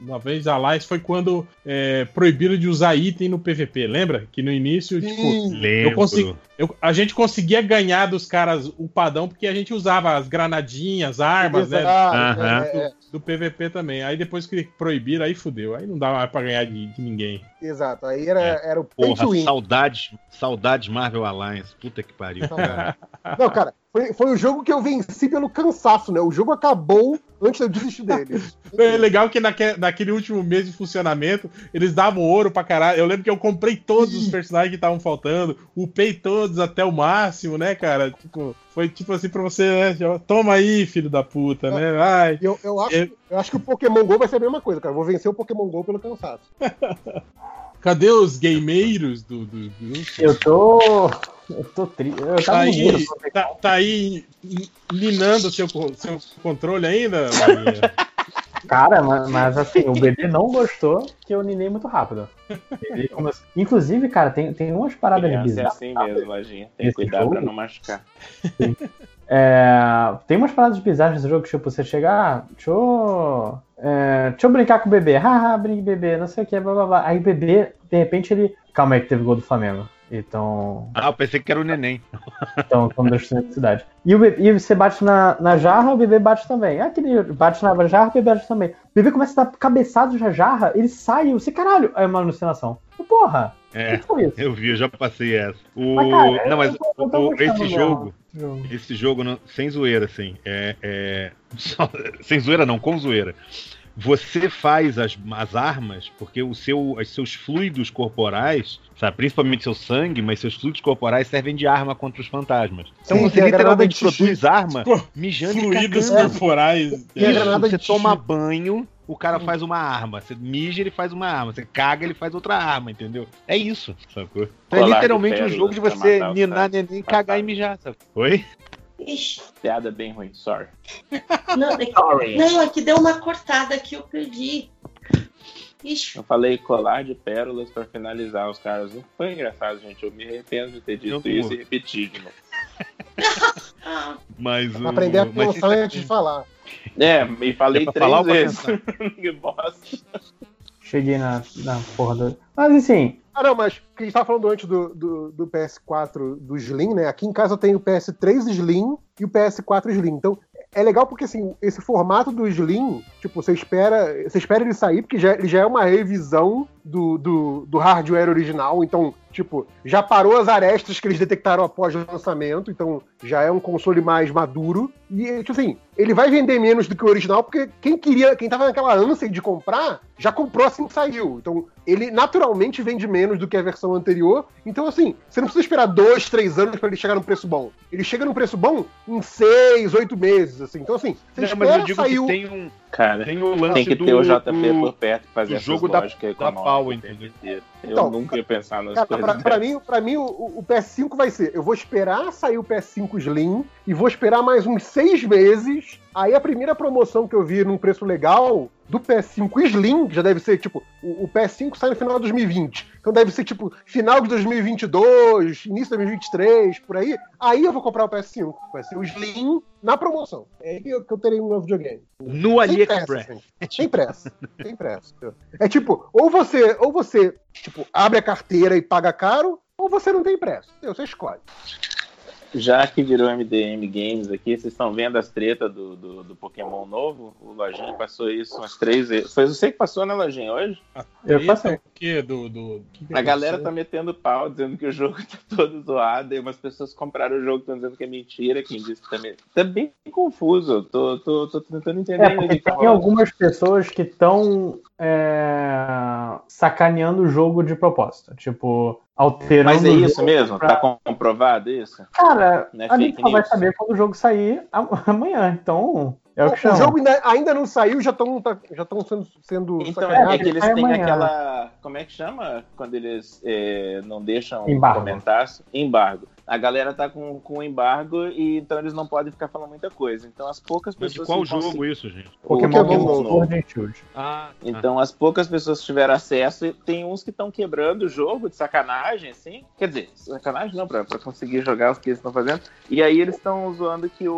uma vez Alliance foi quando é, proibiram de usar item no PVP, lembra? Que no início, tipo, Sim. Lembro. consegui- eu- a gente conseguia ganhar dos caras o padrão porque a gente usava as granadinhas, armas, né? É, é, Do PVP também. Aí depois que proibiram, aí fudeu. Aí não dava mais pra ganhar de, de ninguém. Exato. Aí era, era o pay to Porra, win. saudades, saudades Marvel Alliance. Puta que pariu. Saudade. Não, cara, foi, foi o jogo que eu venci pelo cansaço, né? O jogo acabou antes de eu desistir dele. É legal que naque- naquele último mês de funcionamento, eles davam ouro pra caralho. Eu lembro que eu comprei todos os personagens que estavam faltando, upei todos até o máximo, né, cara? Tipo, foi tipo assim pra você, né? já- Toma aí, filho da puta, né? Vai. Eu, eu, acho, É. eu acho que o Pokémon GO vai ser a mesma coisa, cara. Eu vou vencer o Pokémon GO pelo cansaço. Cadê os gameiros do. do, do... Eu tô. Eu tô triste. Eu Tá aí, tá, tá aí linando seu, seu controle ainda, Marinha? Cara, mas, mas assim, o bebê não gostou que eu ninei muito rápido. Começou- Inclusive, cara, tem, tem umas paradas Criança é bizarras. assim mesmo, lojinha. Tem que cuidar jogo? pra não machucar. É, tem umas paradas bizarras nesse jogo, tipo, você chegar, ah, deixa eu. é, deixa eu brincar com o bebê, haha, brinque bebê, não sei o que, blá blá blá. Aí o bebê, de repente, ele. Calma aí que teve gol do Flamengo. Então. Ah, eu pensei que era o neném. Então, estamos destruindo a cidade. E, o bebê, e você bate na, na jarra, o bebê bate também. Ah, que ele bate na jarra, o bebê bate também. O bebê começa a dar cabeçadas na jarra, ele sai, você, caralho, é uma alucinação. Porra! É, o que foi isso? eu vi, eu já passei essa. O... Mas, cara, não, mas tô- tô o- esse mesmo. jogo, esse jogo, sem zoeira, assim, é, é- só- sem zoeira não, com zoeira. Você faz as, as armas porque o seu, os seus fluidos corporais, sabe, principalmente seu sangue, mas seus fluidos corporais servem de arma contra os fantasmas. Então Sim, você literalmente produz arma Pô, mijando e Fluidos corporais. É. granada Você toma banho, o cara faz uma arma. Você mija, ele faz uma arma. Você caga, ele faz outra arma, entendeu? É isso, sacou? Então é literalmente um jogo de você ninar neném, cagar e mijar, sabe? Oi? Ixi, Piada bem ruim, sorry. não, é que, Sorry. não, é que deu uma cortada que eu perdi. Ixi, Eu falei colar de pérolas pra finalizar os caras. Não foi engraçado, gente. Eu me arrependo de ter dito Eu- isso e repetir de novo. Mas. Pra aprender a mas pensar antes de falar. É, me falei É pra três vezes. que bosta. Cheguei na, na porra do. Mas assim, Ah, não, mas que a gente tava falando antes do, do, do PS4 do Slim, né? Aqui em casa tenho o PS3 Slim e o PS4 Slim. Então, é legal porque assim, esse formato do Slim, tipo, você espera, você espera ele sair, porque já, ele já é uma revisão do, do, do hardware original, então, tipo, já parou as arestas que eles detectaram após o lançamento, então já é um console mais maduro. E, tipo assim, ele vai vender menos do que o original, porque quem queria, quem tava naquela ânsia de comprar, já comprou assim que saiu. Então, ele naturalmente vende menos do que a versão anterior. Então, assim, você não precisa esperar dois, três anos para ele chegar num preço bom. Ele chega num preço bom em seis, oito meses, assim. Então, assim, você Não, espera mas eu digo sair que o- tem um. Cara, Tem o lance tem que do, ter o JP do- por perto pra fazer do essas jogo da- lógicas da o entendeu? inteiro. Eu Então, nunca ia pensar nas Cara, coisas. pra, pra mim, pra mim o, o PS5 vai ser: eu vou esperar sair o PS5 Slim e vou esperar mais uns seis meses. Aí a primeira promoção que eu vi num preço legal do PS5 Slim, que já deve ser tipo, o, o PS5 sai no final de 2020. Então deve ser tipo final de 2022, início de 2023, por aí. Aí eu vou comprar o PS5. Vai ser o Slim na promoção. É aí que eu, que eu terei um novo videogame. No AliExpress. Sem pressa. Sem pressa. É tipo, ou você, ou você, tipo, abre a carteira e paga caro, ou você não tem pressa. Você escolhe. Já que virou MDM Games aqui, vocês estão vendo as tretas do, do, do Pokémon novo? O Lojinha passou isso umas três vezes. Foi você que passou, né, Lojinha, hoje? Eu passei. O quê? Do, do, que que A galera tá metendo pau, dizendo que o jogo tá todo zoado, e umas pessoas compraram o jogo, estão dizendo que é mentira, quem disse que também. Tá bem confuso, tô, tô, tô tentando entender É, tá tem algumas pessoas que estão sacaneando o jogo de propósito. Tipo, alterando. Mas é isso mesmo? pra- Tá comprovado isso? Cara, é a gente só vai saber quando o jogo sair am- amanhã. Então, é o que o jogo ainda, ainda não saiu, já estão já tão sendo, sendo Então sacaneados. é que eles têm amanhã. aquela. Como é que chama? Quando eles é, não deixam Embargo. comentar? Embargo. A galera tá com, com embargo e então eles não podem ficar falando muita coisa. Então as poucas Mas pessoas. de qual jogo consegui- isso, gente? O Pokémon, Pokémon Go novo. Sword and Shield. Ah, Então as poucas pessoas que tiveram acesso, e tem uns que estão quebrando o jogo de sacanagem, assim. Quer dizer, sacanagem não, pra, pra conseguir jogar o que eles estão fazendo. E aí eles estão zoando que o,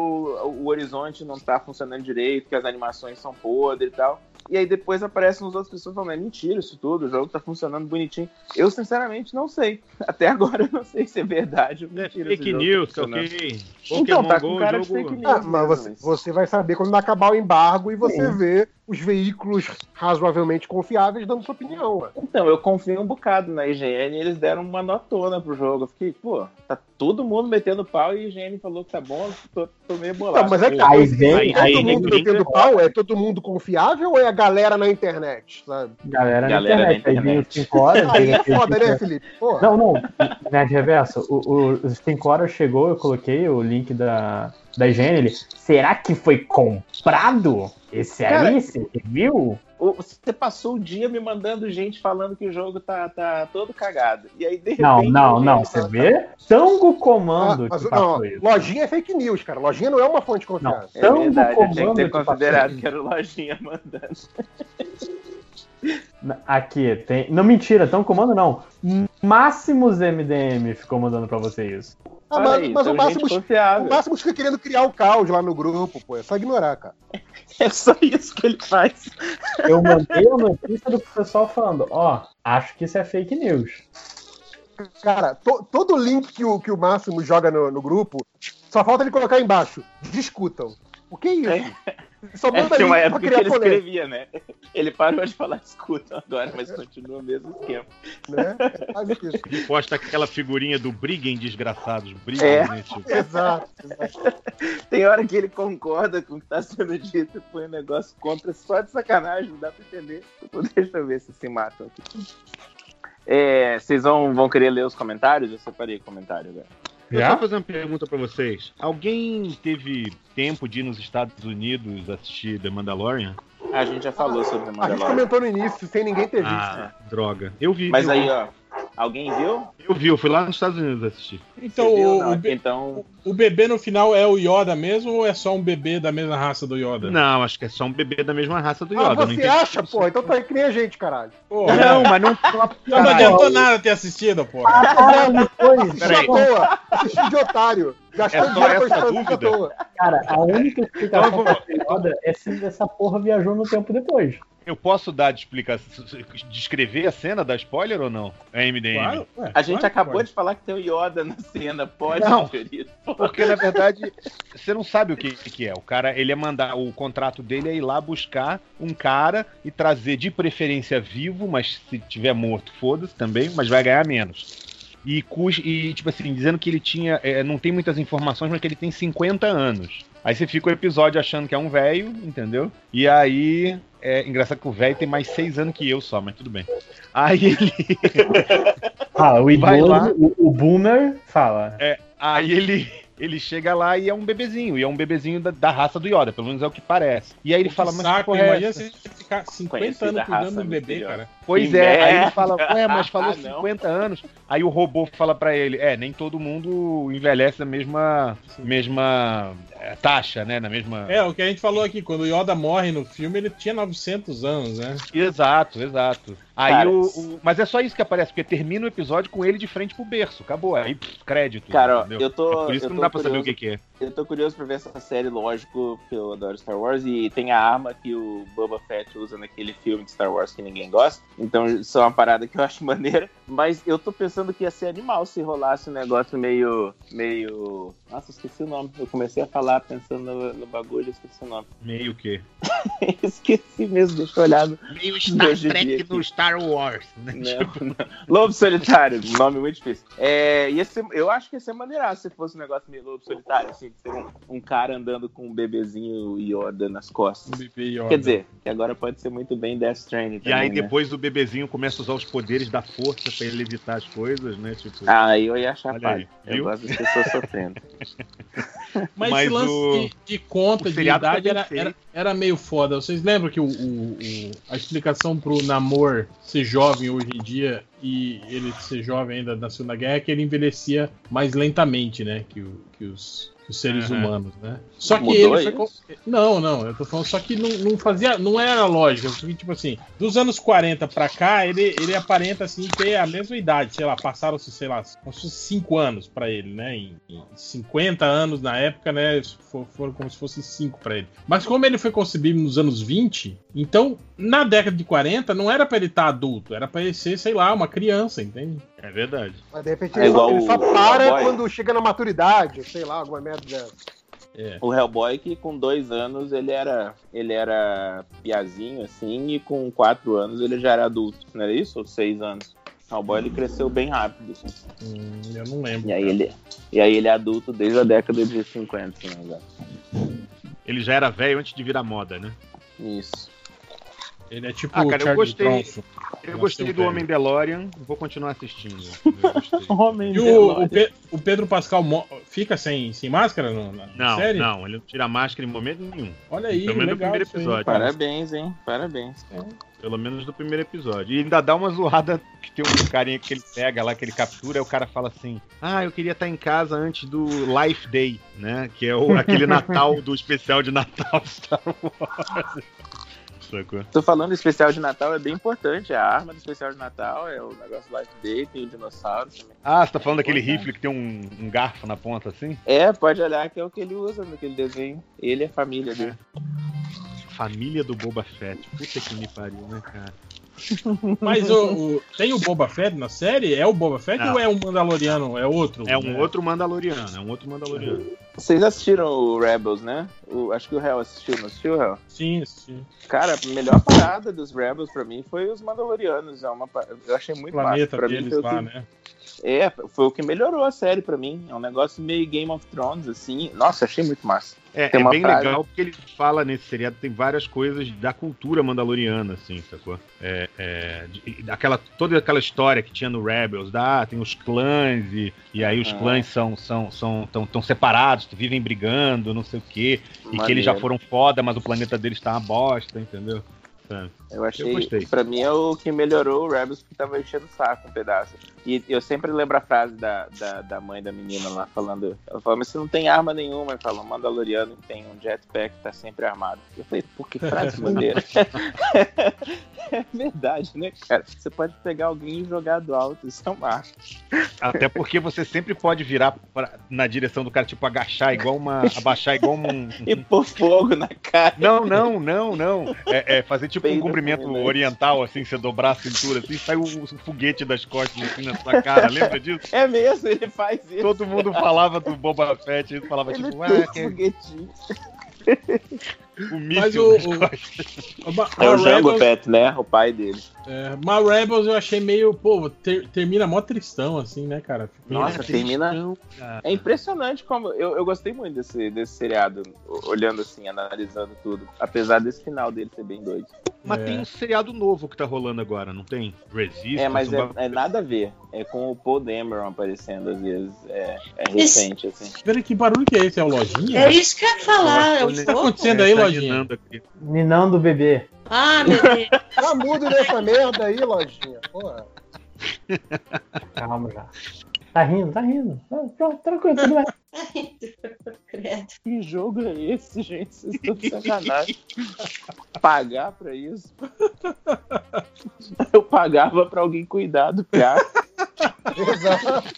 o horizonte não tá funcionando direito, que as animações são podres e tal. E aí depois aparecem as outras pessoas falando, é mentira isso tudo, o jogo tá funcionando bonitinho. Eu, sinceramente, não sei. Até agora eu não sei se é verdade ou é fake news, tá ok? Então, tá com Go, cara de fake news. Ah, mas você, mesmo, você vai saber quando acabar o embargo e você vê os veículos razoavelmente confiáveis dando sua opinião. ué. Então, eu confio um bocado na IGN e eles deram uma notona pro jogo. Eu fiquei, pô, tá todo mundo metendo pau e a IGN falou que tá bom, eu tô, tô meio bolado. Não, mas é que Aí vem, todo aí mundo metendo pau, é todo mundo confiável ou é a galera na internet, sabe? galera, Galera na na internet. Aí vem os internet. 5 horas. Aí vem é foda, né, Felipe? Pô, Não, não. Nerd Reverso, o, o, os 5 horas chegou, eu coloquei o link da, da higiene. Ele, será que foi comprado? Esse Cara, aí, você viu? Você passou o dia me mandando gente falando que o jogo tá, tá todo cagado. E aí, de repente. Não, não, a não. IGN Você vê? Tango ah, Comando mas que não, passou isso. lojinha é fake news, cara. Lojinha não é uma fonte confiável. É Tango verdade, eu tinha que Comando ter considerado que era o Lojinha mandando. Aqui, tem. Não, mentira, Tango Comando não. Máximos MDM ficou mandando pra você isso. Ah, mas, aí, mas o Máximo, o. Máximo fica querendo criar o caos lá no grupo, pô. É só ignorar, cara. É só isso que ele faz. Eu mandei a notícia do pessoal falando: ó, acho que isso é fake news. Cara, to- todo link que o, que o Máximo joga no, no grupo, só falta ele colocar embaixo. Discutam. O que é isso? Só É, manda tinha uma época que ele polêmica, escrevia, né? Ele parou de falar escuta agora, mas continua o mesmo esquema. né? É. Ele posta aquela figurinha do briguem desgraçados, briguem, É. né? Tipo, Exato. exato. Tem hora que ele concorda com o que tá sendo dito e põe um negócio contra só de sacanagem, não dá pra entender. Então, Deixa eu ver se se matam aqui. É, vocês vão, vão querer ler os comentários? Eu separei o comentário agora. Eu só fazer uma pergunta pra vocês. Alguém teve tempo de ir nos Estados Unidos assistir The Mandalorian? Ah, a gente já falou sobre o A gente Mandalorian. comentou no início, sem ninguém ter visto. Ah, droga. Eu vi. Mas eu aí, ó, alguém viu? Eu vi, eu fui lá nos Estados Unidos assistir. Então, o, o, be- então, o bebê no final é o Yoda mesmo ou é só um bebê da mesma raça do Yoda? Não, acho que é só um bebê da mesma raça do Ah, Yoda. não você acha, pô? Então tá aí que nem a gente, caralho. Porra, Não, mas não. não, não adiantou nada ter assistido, porra. Caralho, foi. Assistiu à Peraí. toa. Assistiu de otário. Gastou É dinheiro essa dúvida? toa. Cara, a única explicação Então, ser Yoda é se essa porra viajou no tempo depois. Eu posso dar de explicação, descrever a cena da spoiler ou não? É MDM. Claro, ué, A gente claro acabou pode. de falar que tem o Yoda na cena, pode, Não. querido? Porque na verdade você não sabe o que, que é. O cara, ele é mandar, o contrato dele é ir lá buscar um cara e trazer de preferência vivo, mas se tiver morto, foda-se também, mas vai ganhar menos. E, e tipo assim, dizendo que ele tinha, é, não tem muitas informações, mas que ele tem 50 anos. Aí você fica o episódio achando que é um velho, entendeu? E aí é engraçado que o velho tem mais seis anos que eu só, mas tudo bem. Aí ele Ah, o Vai lá. idoso, o, o boomer fala. Aí ele, ele chega lá e é um bebezinho, e é um bebezinho da, da raça do Yoda, pelo menos é o que parece. E aí ele fala, mas Saco, porra é imagina essa? se a gente ficar 50 Conhecida anos cuidando do bebê, cara. Pois Que é, aí ele merda. fala, ué, mas falou Ah, não. 50 anos. Aí o robô fala pra ele, é, nem todo mundo envelhece na mesma, mesma é, taxa, né, na mesma... É, o que a gente falou aqui, quando o Yoda morre no filme, ele tinha 900 anos, né? Exato, exato. Aí o, o- Mas é só isso que aparece, porque termina o episódio com ele de frente pro berço. Acabou. Aí, pff, crédito. Cara, ó, entendeu? eu tô- É por isso eu que não tô dá pra saber o curioso. que, que é. Eu tô curioso pra ver essa série, lógico, que eu adoro Star Wars, e tem a arma que o Boba Fett usa naquele filme de Star Wars que ninguém gosta. Então, isso é uma parada que eu acho maneira. Mas eu tô pensando que ia ser animal se rolasse um negócio meio. meio. Nossa, esqueci o nome. Eu comecei a falar pensando no, no bagulho, esqueci o nome. Meio que. esqueci mesmo, deixa eu olhar no. Meio Star Trek no Star Wars, né? Não, não. Lobo Solitário, nome muito difícil. É, ia ser, eu acho que ia ser maneiraço se fosse um negócio meio Lobo Solitário, assim, ser um, um cara andando com um bebezinho Yoda nas costas. bebê Yoda. Quer dizer, que agora pode ser muito bem Death Stranding E também, aí né? depois o bebezinho começa a usar os poderes da força pra ele evitar as coisas, né? Tipo. Ah, aí eu ia achar aí, Eu viu? gosto das pessoas sofrendo. Mas, Mas esse lance o- de, de conta, de idade, era, era, era meio foda. Vocês lembram que o, o- o- a explicação pro Namor ser jovem hoje em dia e ele ser jovem ainda na Segunda Guerra é que ele envelhecia mais lentamente, né? Que, que os, os seres Aham. humanos, né? Só que Mudou ele foi. Não, não, eu tô falando só que não, não fazia. Não era lógica. porque, Tipo assim, dos anos 40 pra cá, ele, ele aparenta assim ter a mesma idade. Sei lá, passaram-se, sei lá, como se fosse 5 anos pra ele, né? Em, em 50 anos na época, né? for- Foram como se fossem 5 pra ele. Mas como ele foi concebido nos anos 20, então na década de 40 não era pra ele estar adulto, era pra ele ser, sei lá, uma criança, entende? É verdade. Mas de repente É ele, só, ele só para quando chega na maturidade, sei lá, alguma merda É. O Hellboy, que com dois anos ele era, ele era piazinho, assim, e com quatro anos ele já era adulto, não era isso? Ou seis anos? O Hellboy ele cresceu bem rápido, assim. Hum, eu não lembro. E aí ele, e aí ele é adulto desde a década de 50, se não me engano. Ele já era velho antes de virar moda, né? Isso. Ele é tipo Ah, cara, eu gostei. Bronson. Eu Nossa, gostei do velho. Homem DeLorean, vou continuar assistindo. Homem E o, o Pe- o Pedro Pascal fica sem, sem máscara no- na Não, série? não, ele não tira máscara em momento nenhum. Olha aí, Pelo menos no legal primeiro isso aí. episódio. Parabéns, hein? Parabéns. Pelo menos do primeiro episódio. E ainda dá uma zoada que tem um carinha que ele pega lá, que ele captura, e o cara fala assim: Ah, eu queria estar em casa antes do Life Day, né? Que é o, aquele Natal do especial de Natal Star Wars. Sacou? Tô falando do especial de Natal, é bem importante. A arma do especial de Natal é o negócio Life Day, tem o dinossauro também. Ah, você tá falando daquele Importante. rifle que tem um, um garfo na ponta assim? É, pode olhar que é o que ele usa naquele desenho. Ele é família dele. Família do Boba Fett. Puta que me pariu, né, cara? Mas o, o- tem o Boba Fett na série? É o Boba Fett Não. ou é um Mandaloriano? É outro? É um né? outro Mandaloriano, é um outro Mandaloriano. Vocês assistiram o Rebels, né? O- acho que o Hell assistiu, não assistiu, Hell? Sim, sim. Cara, a melhor parada dos Rebels pra mim foi os Mandalorianos. É uma, eu achei muito massa. planeta Pra mim deles o lá, que- né? É, foi o que melhorou a série pra mim. É um negócio meio Game of Thrones, assim. Nossa, achei muito massa. É, é bem frase- legal porque ele fala nesse seriado, tem várias coisas da cultura mandaloriana, assim, sacou? É, é, daquela, toda aquela história que tinha no Rebels, da, ah, tem os clãs, e, e aí os Ah. clãs são, são, são tão, tão separados, vivem brigando, não sei o quê, e que eles já Maneiro. foram foda, mas o planeta deles tá uma bosta, entendeu? Sabe? Eu achei, Eu pra mim é o que melhorou o Rebels, porque tava enchendo o saco um pedaço. E eu sempre lembro a frase da, da, da mãe da menina lá, falando, ela falou, mas você não tem arma nenhuma, ele falou, um Mandaloriano que tem um jetpack, tá sempre armado. Eu falei, pô, que frase maneira. É verdade, né, cara? Você pode pegar alguém e jogar do alto, isso é um marco. Até porque você sempre pode virar pra- na direção do cara, tipo, agachar igual uma. abaixar igual um. E pôr fogo na cara. Não, não, não, não. É, é fazer tipo um Peida cumprimento fulminante. oriental, assim, você dobrar a cintura, assim, sai o, o foguete das costas assim na sua cara, lembra disso? É mesmo, ele faz isso. Todo mundo falava do Boba Fett, ele falava Ele tipo, ah, que foguetinho. O Mas míssil o- nas o- costas. Ma- É o Jango Fett, né? O pai dele. É, Ma Rebels eu achei meio, pô, ter- termina mó tristão, assim, né, cara? Fica meio- Nossa, termina. Cara. É impressionante como. Eu, eu gostei muito desse, desse seriado, olhando assim, analisando tudo. Apesar desse final dele ser bem doido. Mas É. tem um seriado novo que tá rolando agora, não tem? Resistance. É, mas é, é nada a ver. É com o Paul Dameron aparecendo às vezes. É, é Esse- recente, assim. Peraí, que barulho que é esse? É o Lojinha? É isso que eu ia falar. É o que tá acontecendo aí, tá Lojinha? ninando aqui. Ninando o bebê. Ah, meu Deus. Tá mudo nessa merda aí, lojinha. Porra. Calma já. Tá rindo, tá rindo. Tá, Pronto, tranquilo, tudo bem. Credo. Que jogo é esse, gente? Vocês estão de sacanagem. Pagar pra isso? Eu pagava pra alguém cuidar do piá. Exato.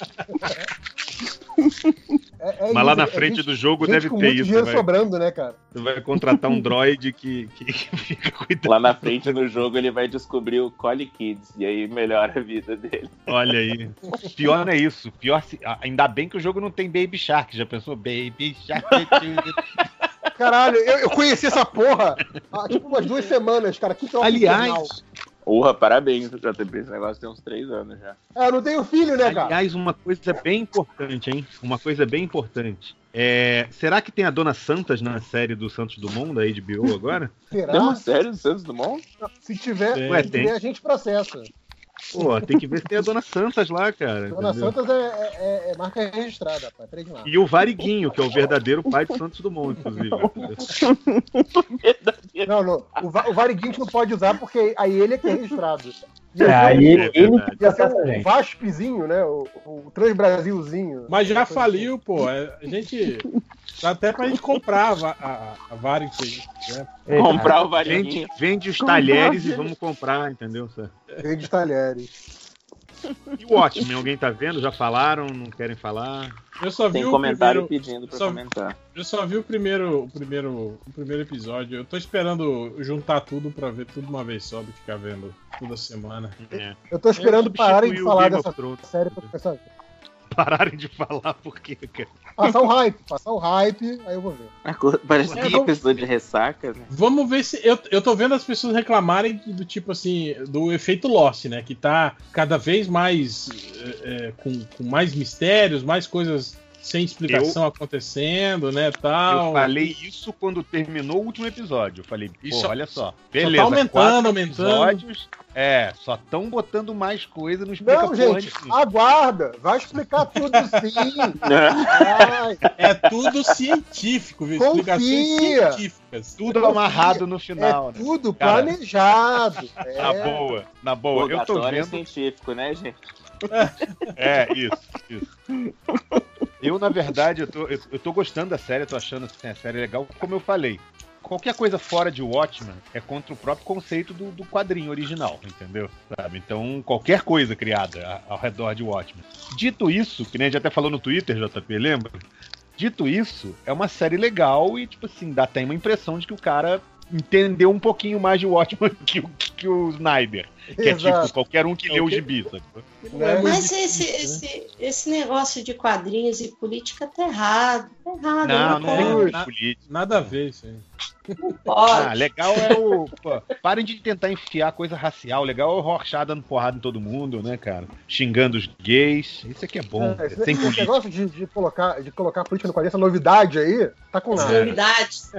É- é Mas lá isso, na frente gente- do jogo deve com ter muito isso. dinheiro Vai, sobrando, né, cara? você vai contratar um droid que, que fica cuidando. Lá na frente no jogo ele vai descobrir o Collie Kids. E aí melhora a vida dele. Olha aí. Pior não é isso. Pior se... Ainda bem que o jogo não tem Baby Shark. Já pensou? Baby Shark. Caralho, eu, eu conheci essa porra há tipo umas duas semanas, cara. Que. Aliás, Porra, parabéns, JP. Esse negócio tem uns três anos já. É, eu não tenho filho, né, cara? aliás, uma coisa bem importante, hein? Uma coisa bem importante. É, será que tem a Dona Santas na série do Santos Dumont da HBO agora? Será? Tem uma série do Santos Dumont? Se tiver. Ué, se tiver, a gente processa. Pô, tem que ver se tem a Dona Santas lá, cara. Dona entendeu? Santas é, é- é marca registrada, lá. E o Variguinho, que é o verdadeiro pai do Santos Dumont, inclusive. Não, não. O, Va- o Variguinho a gente não pode usar porque aí ele é que é registrado. Ia É, aí um- ele, ele que Ia ser o. VASPzinho, né? O, o Transbrasilzinho. Mas já faliu, pô. É, A gente. Dá até pra gente comprar a, a, a aí. Né? Eita, Comprar o Vende, varinho. vende os Comprar, talheres e vamos comprar, entendeu? Rede talheres. E o Watchmen, alguém tá vendo? Já falaram? Não querem falar? Eu só vi Tem o comentário primeiro. pedindo pra só- comentar. Eu só vi o primeiro, o primeiro, o primeiro episódio. Eu tô esperando juntar tudo pra ver tudo uma vez só do que ficar vendo toda semana. É. Eu tô esperando É, pararem de falar dessa série pra começar a ver. Pararem de falar porque. cara. Passar o hype, passar o hype, aí eu vou ver. Parece É, que vamos- pessoa de ressaca, né? Vamos ver se. Eu, eu tô vendo as pessoas reclamarem do tipo assim, do efeito Lost, né? Que tá cada vez mais. é, é, com, com mais mistérios, mais coisas sem explicação acontecendo, né? Tal. Eu falei isso quando terminou o último episódio. Eu falei, pô, olha só. tá Beleza, aumentando, quatro aumentando. episódios. É, só estão botando mais coisa, não explica Não, gente, nenhuma. aguarda. Vai explicar tudo sim. É tudo científico, viu? Explicações Confia. científicas. Tudo amarrado no final, É né? tudo Cara. planejado. Na É. boa, na boa. Eu tô Purgatório vendo. científico, né, gente? É, isso, isso. Eu, na verdade, eu tô, eu, tô gostando da série, tô achando assim, a série legal. Como eu falei, qualquer coisa fora de Watchmen é contra o próprio conceito do, do quadrinho original, entendeu? Sabe? Então, qualquer coisa criada ao redor de Watchmen. Dito isso, que nem a gente até falou no Twitter, JP, lembra? Dito isso, é uma série legal e, tipo assim, dá até uma impressão de que o cara entendeu um pouquinho mais de Watchmen que que o Snyder. Que é tipo qualquer um que lê o gibi? Não é muito Mas esse, né? esse, esse negócio de quadrinhos e política tá errado. Tá errado. Não, não tem pode. muito Na-. Nada a ver isso aí. Não pode. Ah, legal é o. pô, parem de tentar enfiar coisa racial. Legal é o Rorschach dando porrada em todo mundo, né, cara? Xingando os gays. Isso aqui é bom. É, é esse, sem esse negócio de, de colocar, de colocar política no quadrinho, essa novidade aí, tá com As nada. novidades.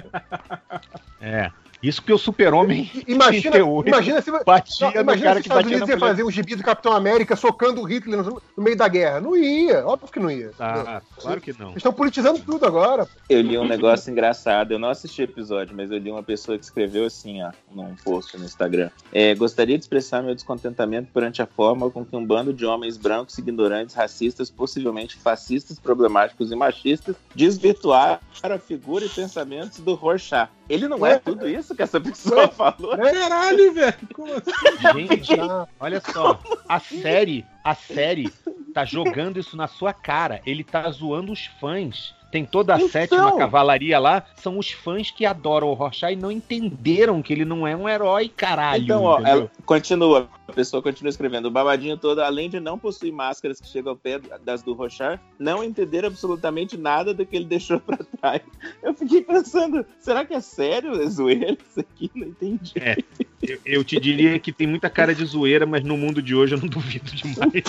É. Isso que o super-homem Imagina, 38 imagina se, batia não, imagina cara se os que Estados Unidos na ia mulher. fazer um gibi do Capitão América socando o Hitler no, no meio da guerra. Não ia, óbvio que não ia. Ah, claro que não. Eles estão politizando tudo agora. Eu li um negócio engraçado. Eu não assisti o episódio, mas eu li uma pessoa que escreveu assim, ó, num post no Instagram. É, gostaria de expressar meu descontentamento perante a forma com que um bando de homens brancos, ignorantes, racistas, possivelmente fascistas, problemáticos e machistas desvirtuaram a figura e pensamentos do Rorschach. Ele não é tudo isso, isso que essa pessoa falou? Caralho, velho. Como assim? Gente, olha só. A série, a série tá jogando isso na sua cara. Ele tá zoando os fãs. Tem toda a Então. sétima cavalaria lá. São os fãs que adoram o Rorschach e não entenderam que ele não é um herói, caralho. Então, ó, ela continua. A pessoa continua escrevendo. O babadinho todo, além de não possuir máscaras que chegam ao pé das do Rochard, não entender absolutamente nada do que ele deixou pra trás. Eu fiquei pensando, será que é sério? É zoeira isso aqui? Não entendi. É, eu, eu te diria que tem muita cara de zoeira, mas no mundo de hoje eu não duvido demais.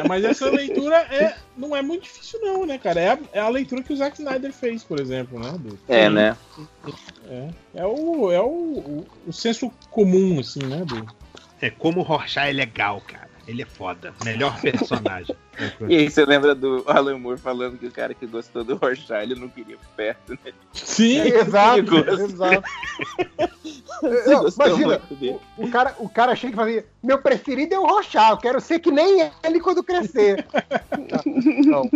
É, mas essa leitura é, não é muito difícil, não, né, cara? É a, é a leitura que o Zack Snyder fez, por exemplo, né? do- É, né? É, é, o, é o, o, o senso comum, assim, né? Do... É como o Rorschach é legal, cara. Ele é foda. Melhor personagem. E aí você lembra do Alan Moore falando que o cara que gostou do Rorschach, ele não queria perto, né? Sim, Exato, perigoso. exato. Não, gostou imagina, o, o cara, o cara chega e fala assim, meu preferido é o Rochard, eu quero ser que nem ele quando crescer. Não,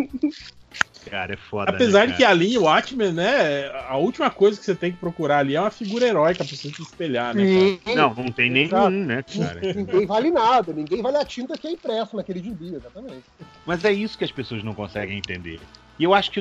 Cara, é foda. Apesar né, de que ali, o Watchmen, né? A última coisa que você tem que procurar ali é uma figura heróica pra você se espelhar, né? Cara? Não, não tem nenhum, Exato. né, cara? Ninguém vale nada, ninguém vale a tinta que é impresso naquele gibi, exatamente. Mas é isso que as pessoas não conseguem entender. E eu acho que,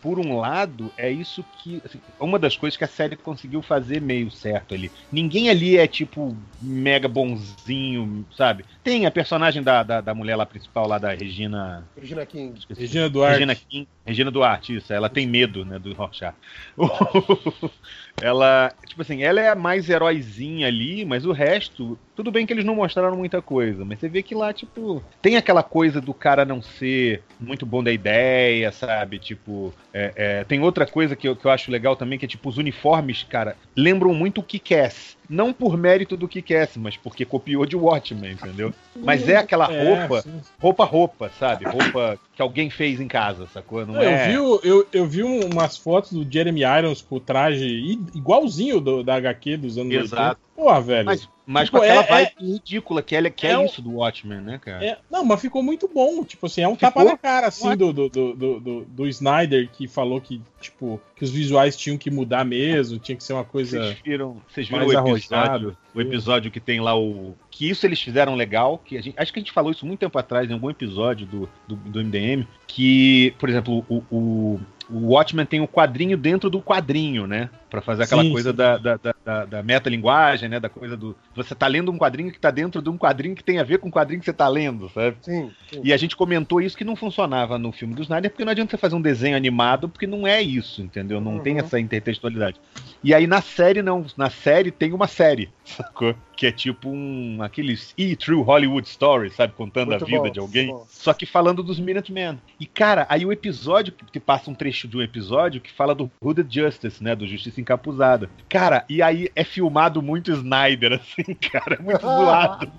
por um lado, é isso que. assim, uma das coisas que a série conseguiu fazer meio certo ali. Ninguém ali é, tipo, mega bonzinho, sabe? Tem a personagem da, da, da mulher lá principal, lá da Regina. Regina King. esqueci. Regina Duarte. Regina King, Regina Duarte, isso. Ela tem medo, né, do Rorschach. ela, tipo assim, ela é a mais heróizinha ali, mas o resto, tudo bem que eles não mostraram muita coisa, mas você vê que lá, tipo, tem aquela coisa do cara não ser muito bom da ideia, sabe? Tipo, é, é, tem outra coisa que eu, que eu acho legal também, que é tipo, os uniformes, cara, lembram muito o Kick-Ass. Não por mérito do Kick-Ass, mas porque copiou de Watchmen, entendeu? Mas é aquela É, roupa, roupa, roupa, sabe? Roupa que alguém fez em casa, sacou? Não eu, é... vi, eu, eu vi um- umas fotos do Jeremy Irons com o traje igualzinho do, da HQ dos anos Exato. 80. Porra, velho. Mas, mas Tipo, com aquela é- vibe ridícula que é, que é, é um- isso do Watchmen, né, cara? É, não, mas ficou muito bom. Tipo assim, é um Ficou? tapa na cara, assim, do, do, do, do, do Snyder, que falou que, tipo, que os visuais tinham que mudar mesmo, tinha que ser uma coisa. Vocês viram, vocês viram o episódio, o episódio que tem lá o. Que isso eles fizeram legal, que a gente, acho que a gente falou isso muito tempo atrás, em algum episódio do, do, do MDM, que, por exemplo, o, o, o Watchmen tem o quadrinho dentro do quadrinho, né? Pra fazer aquela Sim, coisa sim. da, da, da, da, metalinguagem, né? Da coisa do. Você tá lendo um quadrinho que tá dentro de um quadrinho que tem a ver com o quadrinho que você tá lendo, sabe? Sim, sim. E a gente comentou isso que não funcionava no filme do Snyder, porque não adianta você fazer um desenho animado, porque não é isso, entendeu? Não Uhum. tem essa intertextualidade. E aí na série não, na série tem uma série, sacou? Que é tipo um aqueles E True Hollywood Stories, sabe, contando Muito a vida bom, de alguém, bom. só que falando dos Minutemen. E cara, aí o episódio que que passa um trecho de um episódio que fala do Hooded Justice, né, do Justiça Encapuzada. Cara, e aí é filmado muito Snyder assim, cara, é muito zoado.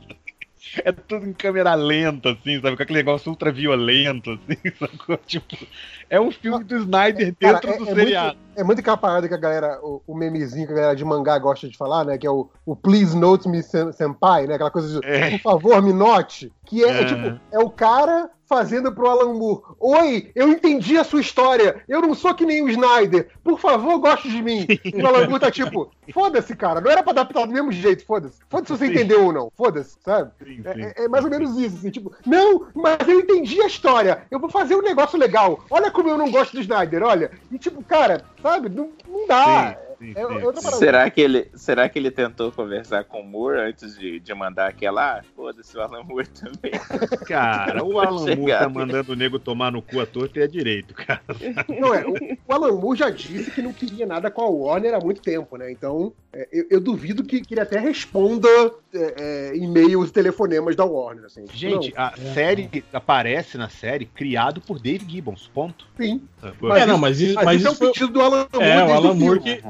É tudo em câmera lenta, assim, sabe? Com aquele negócio ultra violento, assim, sacou? Tipo, é um filme do Snyder Cara, dentro é- do é seriado. É muito aquela parada que a galera, o, o memezinho que a galera de mangá gosta de falar, né? Que é o, o Please Note Me Sen- Senpai, né? Aquela coisa de, É. por favor, me note. Que é É. tipo, é o cara fazendo pro Alan Moore. Oi, eu entendi a sua história. Eu não sou que nem o Snyder. Por favor, goste de mim. E o Alan Moore tá tipo, foda-se, cara. Não era pra adaptar do mesmo jeito, foda-se. Foda-se se você Sim. entendeu ou não. Foda-se, sabe? Sim, É- sim. É, é mais ou menos isso, assim, tipo, não, mas eu entendi a história, eu vou fazer um negócio legal, olha como eu não gosto do Snyder, olha. E tipo, cara, sabe, não, não dá. Sim, sim, é- é. Será que, ele, será que ele tentou conversar com o Moore antes de, de mandar aquela? Ah, foda-se o Alan Moore também. Cara, o Alan Moore tá mandando o nego tomar no cu à torta e é direito, cara. Não, é, o, o Alan Moore já disse que não queria nada com a Warner há muito tempo, né? Então, é, eu, eu duvido que, que ele até responda é, é, e-mails e telefonemas da Warner, assim. Tipo, Gente, a série aparece na série criado por Dave Gibbons, ponto. não, sim. Sacou? Mas é, não, isso- mas isso, Mas, mas isso é um foi, pedido do Alan Moore é, o Alan. Moore que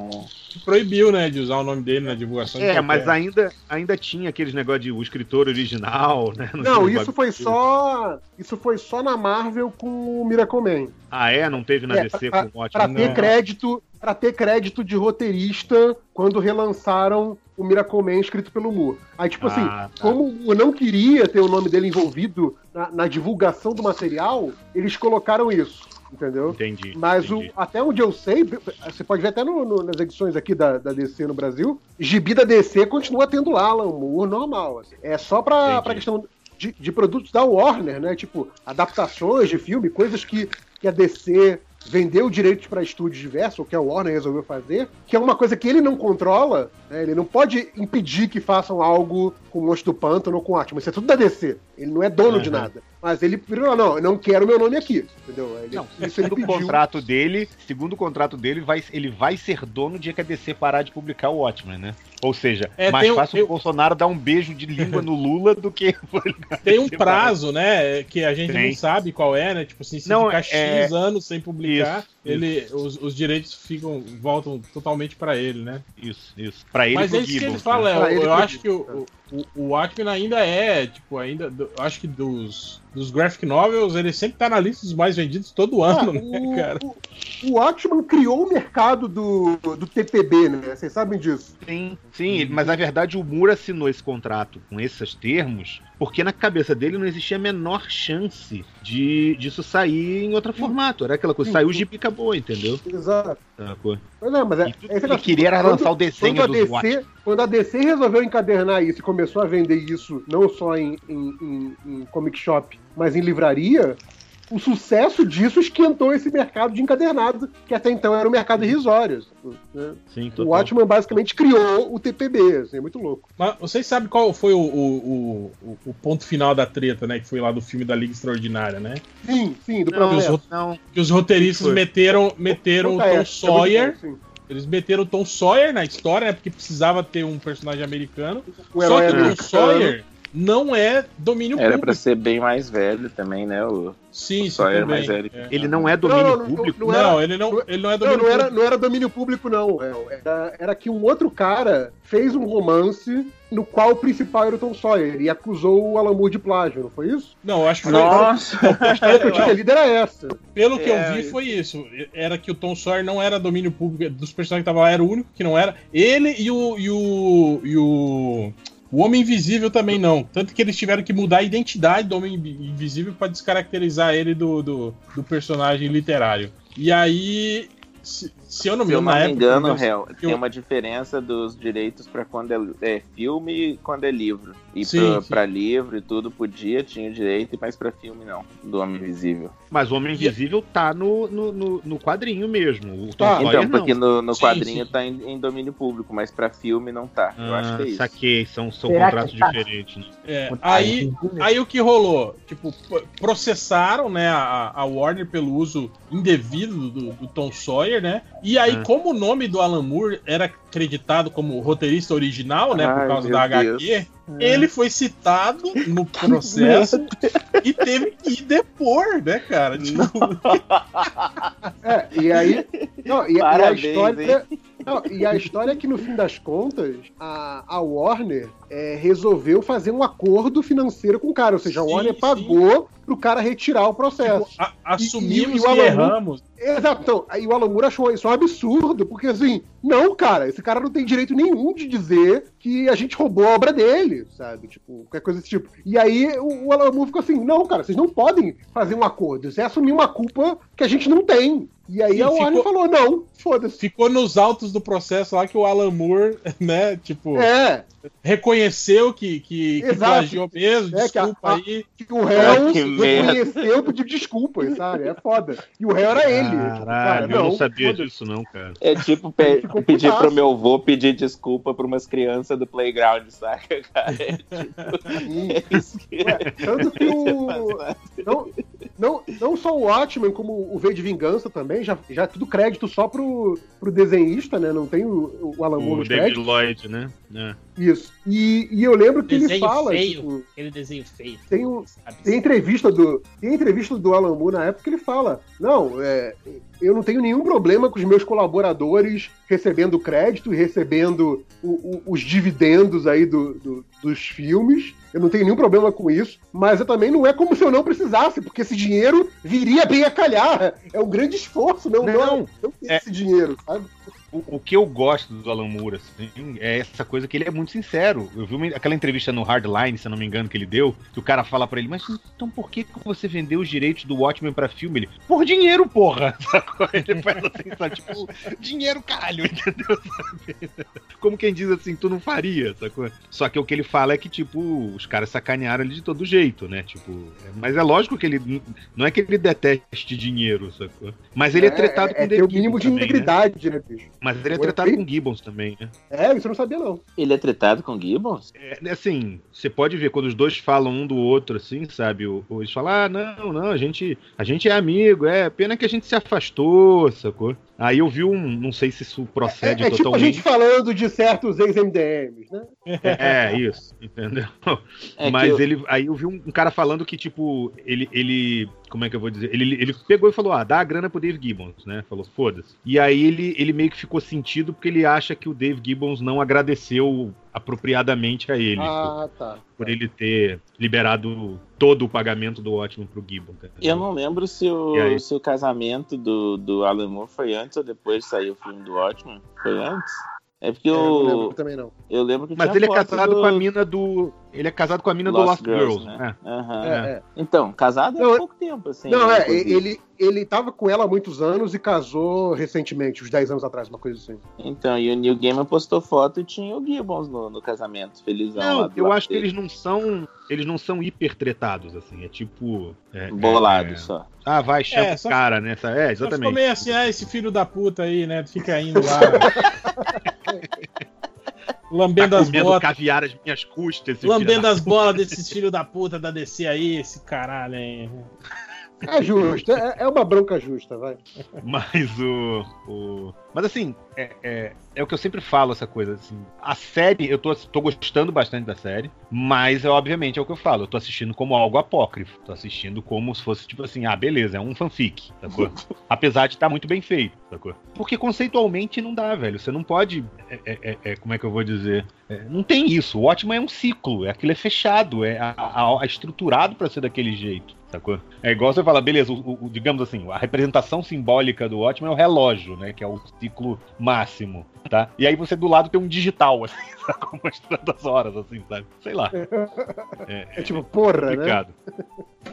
que proibiu, né, de usar o nome dele na divulgação. de É, mas ainda, ainda tinha aqueles negócio de o escritor original, né? Não, isso foi só. Isso foi só na Marvel com o Miracle Man. Ah, é? Não teve na É, DC pra, com o pra ótimo. ter Não. crédito, para ter crédito de roteirista quando relançaram o Miracle Man escrito pelo Moore. Aí, tipo assim, Ah, tá. como o não queria ter o nome dele envolvido na, na divulgação do material, eles colocaram isso. Entendeu? Entendi. Mas o, entendi. até onde eu sei, você pode ver até no- no- nas edições aqui da, da DC no Brasil, gibi da DC continua tendo lá Alan Moore normal. assim. É só pra, pra questão de, de produtos da Warner, né? Tipo, adaptações de filme, coisas que, que a DC vendeu direitos para estúdios diversos, ou que a Warner resolveu fazer, que é uma coisa que ele não controla, né? ele não pode impedir que façam algo com o Monstro do Pântano ou com o Atman. Isso é tudo da DC. Ele não é dono de Aham. nada. Mas ele virou, não, eu não quero meu nome aqui. Entendeu? Ele, Não, isso ele segundo o pediu. contrato dele, segundo o contrato dele, vai, ele vai ser dono no dia que a DC parar de publicar o Watchmen, né? Ou seja, É, mais tem fácil eu- o Bolsonaro dar um beijo de língua no Lula do que. Tem um prazo, né? Que a gente Tem. não sabe qual é, né? Tipo assim, se Não, ficar é- X anos sem publicar, Isso, ele, Os, os direitos ficam, voltam totalmente pra ele, né? Isso, isso. Pra ele Mas é isso que ele fala, né? é, eu, eu acho que o, o, o Watchmen ainda é, tipo, ainda. do- acho que dos, dos graphic novels, ele sempre tá na lista dos mais vendidos todo ano, né, Ah, o, cara? o, o Watchman criou o mercado do, do TPB, né? Vocês sabem disso. Sim, sim, mas na verdade o Moore assinou esse contrato com esses termos porque na cabeça dele não existia a menor chance de disso sair em outro formato. Era aquela coisa, saiu o gibi e acabou, entendeu? Exato. Sacou? Não, mas é, E negócio, queria era quando- lançar o desenho quando a DC. Quando a DC resolveu encadernar isso e começou a vender isso não só em, em, em- em comic shop, mas em livraria, o sucesso disso esquentou esse mercado de encadernado, que até então era um mercado irrisório. né? Sim, O. Watchman basicamente criou o TPB, assim, é muito louco. Mas vocês sabem qual foi o, o, o, o ponto final da treta, né? Que foi lá do filme da Liga Extraordinária, né? Sim, sim, do Não, processo. não, Que os roteiristas Foi. meteram, meteram o Conta Tom é Sawyer. Eles meteram o Tom Sawyer na história, né? Porque precisava ter um personagem americano. O Só que o Tom americano. Sawyer não é domínio Era público. pra ser bem mais velho também, né? O Sim, sim, também. mais velho. É. ele não é domínio Não, não, público. não, Não, era- ele não, ele não é Não, domínio não era, público. não era domínio público, não. É, Era, era que um outro cara fez um romance no qual o principal era o Tom Sawyer e acusou o Alan Moore de plágio, não foi isso? Não, eu acho que foi. Nossa! A história que eu tinha lido era essa. Pelo que É, eu vi, foi isso. Era que o Tom Sawyer não era domínio público. Dos personagens que estavam lá, era o único que não era. Ele e o. E o, e o, o Homem Invisível também não. Tanto que eles tiveram que mudar a identidade do Homem Invisível para descaracterizar ele do, do, do personagem literário. E aí. Se, eu não me Se eu engano, não me época. engano, eu- Hel, tem eu- uma diferença dos direitos pra quando é, é filme e quando é livro. E pra livro e tudo podia, tinha o direito, mas pra filme não, do Homem Invisível. Mas o Homem Invisível tá no, no, no, no quadrinho mesmo. Tá. Então, porque não. no, no Sim, quadrinho sim. tá em, em domínio público, mas pra filme não tá. Eu acho que é Ah, isso. saquei, são, são Será contratos tá? diferentes. Né? É, aí, aí o que rolou? Tipo, processaram né, a, a Warner pelo uso indevido do, do Tom Sawyer, né? E aí, Ah. como o nome do Alan Moore era acreditado como roteirista original, né? por Ai, causa meu da HQ, ele foi citado no processo e teve que depor, né, cara? Tipo, É, e aí. Não, e, e a Parabéns, história. Não, e a história é que, no fim das contas, a, a Warner é, resolveu fazer um acordo financeiro com o cara. Ou seja, a Sim, Warner sim. pagou pro cara retirar o processo. tipo, a- assumimos E- e o que Alan Moore- erramos. Exato, então, aí o Alan Moore achou isso um absurdo, porque assim, não, cara, esse cara não tem direito nenhum de dizer que a gente roubou a obra dele, sabe? Tipo, qualquer coisa desse tipo. E aí o, o ficou assim, não, cara, vocês não podem fazer um acordo, é assumir uma culpa que a gente não tem. E aí Sim, a Warner ficou- falou, não, foda-se. Ficou nos autos do processo lá que o Alan Moore, né, tipo, É, reconheceu que, que, que plagiou mesmo, É, que a- desculpa a- aí. que o réu reconheceu, pediu desculpas, sabe? É foda. E o réu era ele. Tipo, Caralho, eu não sabia disso, não, cara. É tipo pe- Ficou pedir pro meu avô pedir desculpa pra umas crianças do playground, saca, cara? É, Sim. é isso que Ué, tanto que o. Não, não, não só o Watchmen, como o V de Vingança também, já, já é tudo crédito só pro, pro desenhista, né? Não tem o, o Alan Moore O David créditos. Lloyd, né? É. Isso. E, e eu lembro que ele Desenho fala. feio. tipo, Aquele desenho feio. Tem um- tem entrevista do. Tem entrevista do Alan Moore na época que ele fala: Não, é, eu não tenho nenhum problema com os meus colaboradores recebendo crédito e recebendo o- o- os dividendos aí do- do- dos filmes. Eu não tenho nenhum problema com isso, mas eu também não é como se eu não precisasse, porque esse dinheiro viria bem a calhar. É um grande esforço, não, Não, não, não ter é- esse dinheiro, sabe? O, o que eu gosto do Alan Moore, assim, é essa coisa que ele é muito sincero. Eu vi uma- aquela entrevista no Hardline, se eu não me engano, que ele deu, que o cara fala pra ele, mas então por que, que você vendeu os direitos do Watchmen pra filme? Ele, por dinheiro, porra! Sacou? Ele faz assim, sabe? Tipo, dinheiro, caralho, entendeu? Sabe? Como quem diz assim, tu não faria, sacou? Só que o que ele fala é que, tipo, os caras sacanearam ele de todo jeito, né? Tipo, é- mas é lógico que ele. Não é que ele deteste dinheiro, sacou? Mas ele é, tretado com é, o ter David o mínimo de né? integridade, né, bicho? Mas ele é tretado oi? com Gibbons também, né? É, isso eu não sabia, não. Ele é tretado com Gibbons? É, assim, você pode ver quando os dois falam um do outro, assim, sabe? O, o- eles falam, ah, não, não, a gente, a gente é amigo, é pena que a gente se afastou, sacou? Aí eu vi um, não sei se isso procede É, é tipo a totalmente. gente falando de certos ex-MDMs, né? É, isso, entendeu? É Mas eu- ele. Aí eu vi um, um cara falando que, tipo, ele. ele como é que eu vou dizer? Ele, ele pegou e falou: ah, dá a grana pro Dave Gibbons, né? Falou, foda-se. E aí ele, ele meio que ficou sentido porque ele acha que o Dave Gibbons não agradeceu apropriadamente a ele. por- Ah, tá. por ele ter liberado todo o pagamento do ótimo pro Gibbon. tá entendendo? Eu não lembro se o, se o casamento do, do Alan Moore foi antes ou depois de sair o filme do Watchmen. Foi antes? É porque É, eu não eu, lembro também, não. eu lembro que Mas tinha ele é casado do com a mina do. Ele é casado com a mina do Lost Lost Girls, Girls, né? Aham. É, é. Então, casado há é- pouco tempo, assim. Não, é, ele, ele tava com ela há muitos anos e casou recentemente, uns 10 anos atrás, uma coisa assim. Então, e o Neil Gaiman postou foto e tinha o Gibbons no, no casamento, felizão. Não, eu acho que dele. eles não são. Eles não são hiper tretados, assim. É tipo. é- Bolado é- é- só. Ah, vai, chama É, o cara, né? É, Só ficou exatamente. meio assim, ah, esse filho da puta aí, né? Fica indo lá. lambendo Tá as botas. caviar às minhas custas. Lambendo as bolas desses filhos da puta da DC aí, esse caralho, hein? É justo, é, é uma bronca justa, vai. Mas o. o- Mas assim, é, é, é o que eu sempre falo, essa coisa. Assim, a série, eu tô, tô gostando bastante da série, mas é, obviamente é o que eu falo. Eu tô assistindo como algo apócrifo. Tô assistindo como se fosse tipo assim, ah, beleza, é um fanfic, sacou? Apesar de estar muito bem feito, sacou? Porque conceitualmente não dá, velho. Você não pode. é- é- é- é, como é que eu vou dizer? Não tem isso. O ótimo é um ciclo, é aquilo é fechado, é a- a- a- estruturado pra ser daquele jeito. Sacou? É igual você fala, beleza, o, o- digamos assim, a representação simbólica do ótimo é o relógio, né? Que é o ciclo máximo, tá? E aí você do lado tem um digital, assim, sacou? Mostrando as horas, assim, sabe? Sei lá. É tipo, porra, né? Complicado.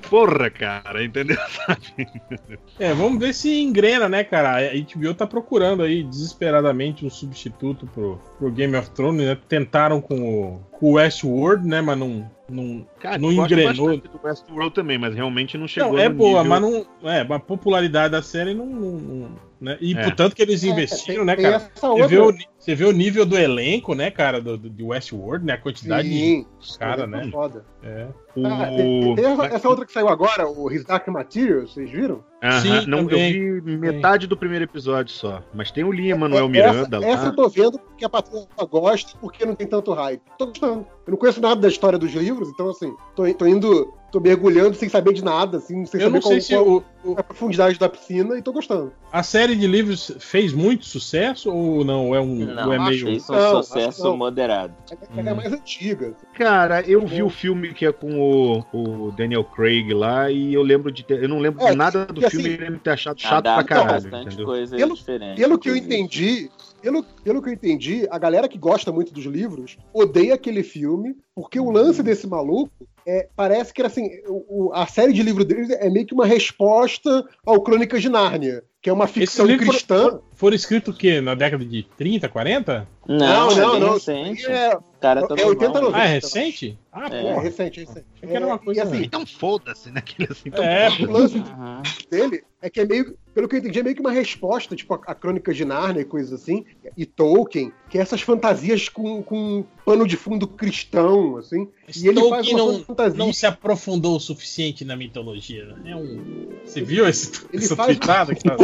Porra, cara, entendeu? É, vamos ver se engrena, né, cara? A HBO tá procurando aí desesperadamente um substituto pro, pro Game of Thrones, né? Tentaram com o, com o Westworld, né? Mas não. Não Cara, Não engrenou. do Westworld também, mas realmente não chegou não, é no boa, nível- mas não. É, a popularidade da série não. não- não- né? E É. portanto que eles É, investiram, tem- né, cara? Você outra- vê, o, você vê o nível do elenco, né, cara, do, do, de Westworld, né? A quantidade de Sim, cara, é né? Foda. É. O... Ah, tem, tem essa, essa outra que saiu agora, o His Dark Materials, vocês viram? Aham, Sim, não, também. eu vi metade do primeiro episódio só. Mas tem o Lia Manuel É, Miranda essa, lá. essa eu tô vendo porque a patroa gosta, porque não tem tanto hype. Tô gostando. Eu não conheço nada da história dos livros, então assim, tô, tô indo, tô mergulhando sem saber de nada, assim, sem Eu saber não sei qual, se qual o- a profundidade da piscina e tô gostando. a série de livros fez muito sucesso ou não? É um Não, ou é meio. Fez um Não, sucesso não. moderado. Ela é Hum. mais antiga. Cara, eu vi o filme que é com o, o Daniel Craig lá e eu lembro de ter. Eu não lembro É, de nada do filme assim, e lembro de ter achado chato pra caralho. bastante Entendeu? coisa Pelo- diferente. Pelo que eu entendi, pelo, pelo que eu entendi, a galera que gosta muito dos livros odeia aquele filme, porque o lance desse maluco é, parece que era assim, o- a série de livros deles é meio que uma resposta ao Crônicas de Nárnia, que é uma ficção cristã. foram, foram escritos o quê? Na década de 30, 40? Não, Não, é não, bem não. recente. É, cara é 80, normal. 90. Ah, é recente? Ah, É. é recente, recente. Achei que era uma É, coisa- e assim, Então foda-se, né? Aquele assim, então É, o lance Uhum. dele é que é meio, pelo que eu entendi, é meio que uma resposta, tipo, a, a Crônica de Nárnia e coisas assim, e Tolkien, que é essas fantasias com, com pano de fundo cristão, assim. Esse e ele faz Tolkien uma não, fantasia. não se aprofundou o suficiente na mitologia. né? É um... Você viu esse, Ele essa faz- tweetada? Que tá...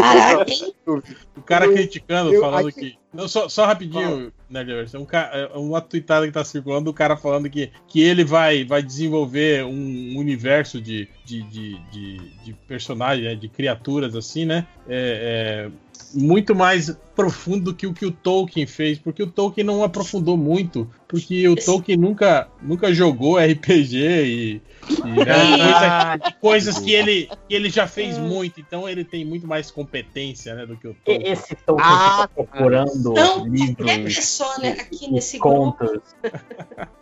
O cara Eu- criticando, eu- falando que. Não, só, só rapidinho, né, Jefferson? Um ca- é uma tweetada que tá circulando do cara falando que, que ele vai, vai desenvolver um universo de, de, de, de, de personagens, né, de criaturas assim, né? É, é, muito mais profundo do que o que o Tolkien fez, porque o Tolkien não aprofundou muito, porque o Tolkien nunca, nunca jogou RPG e, e, né, Ah, coisa- coisas que ele, que ele já fez muito, então ele tem muito mais competência né, do que o Tolkien. Esse Tolkien Ah, que tá procurando Então, qualquer livros pessoa né, aqui e nesse grupo contos.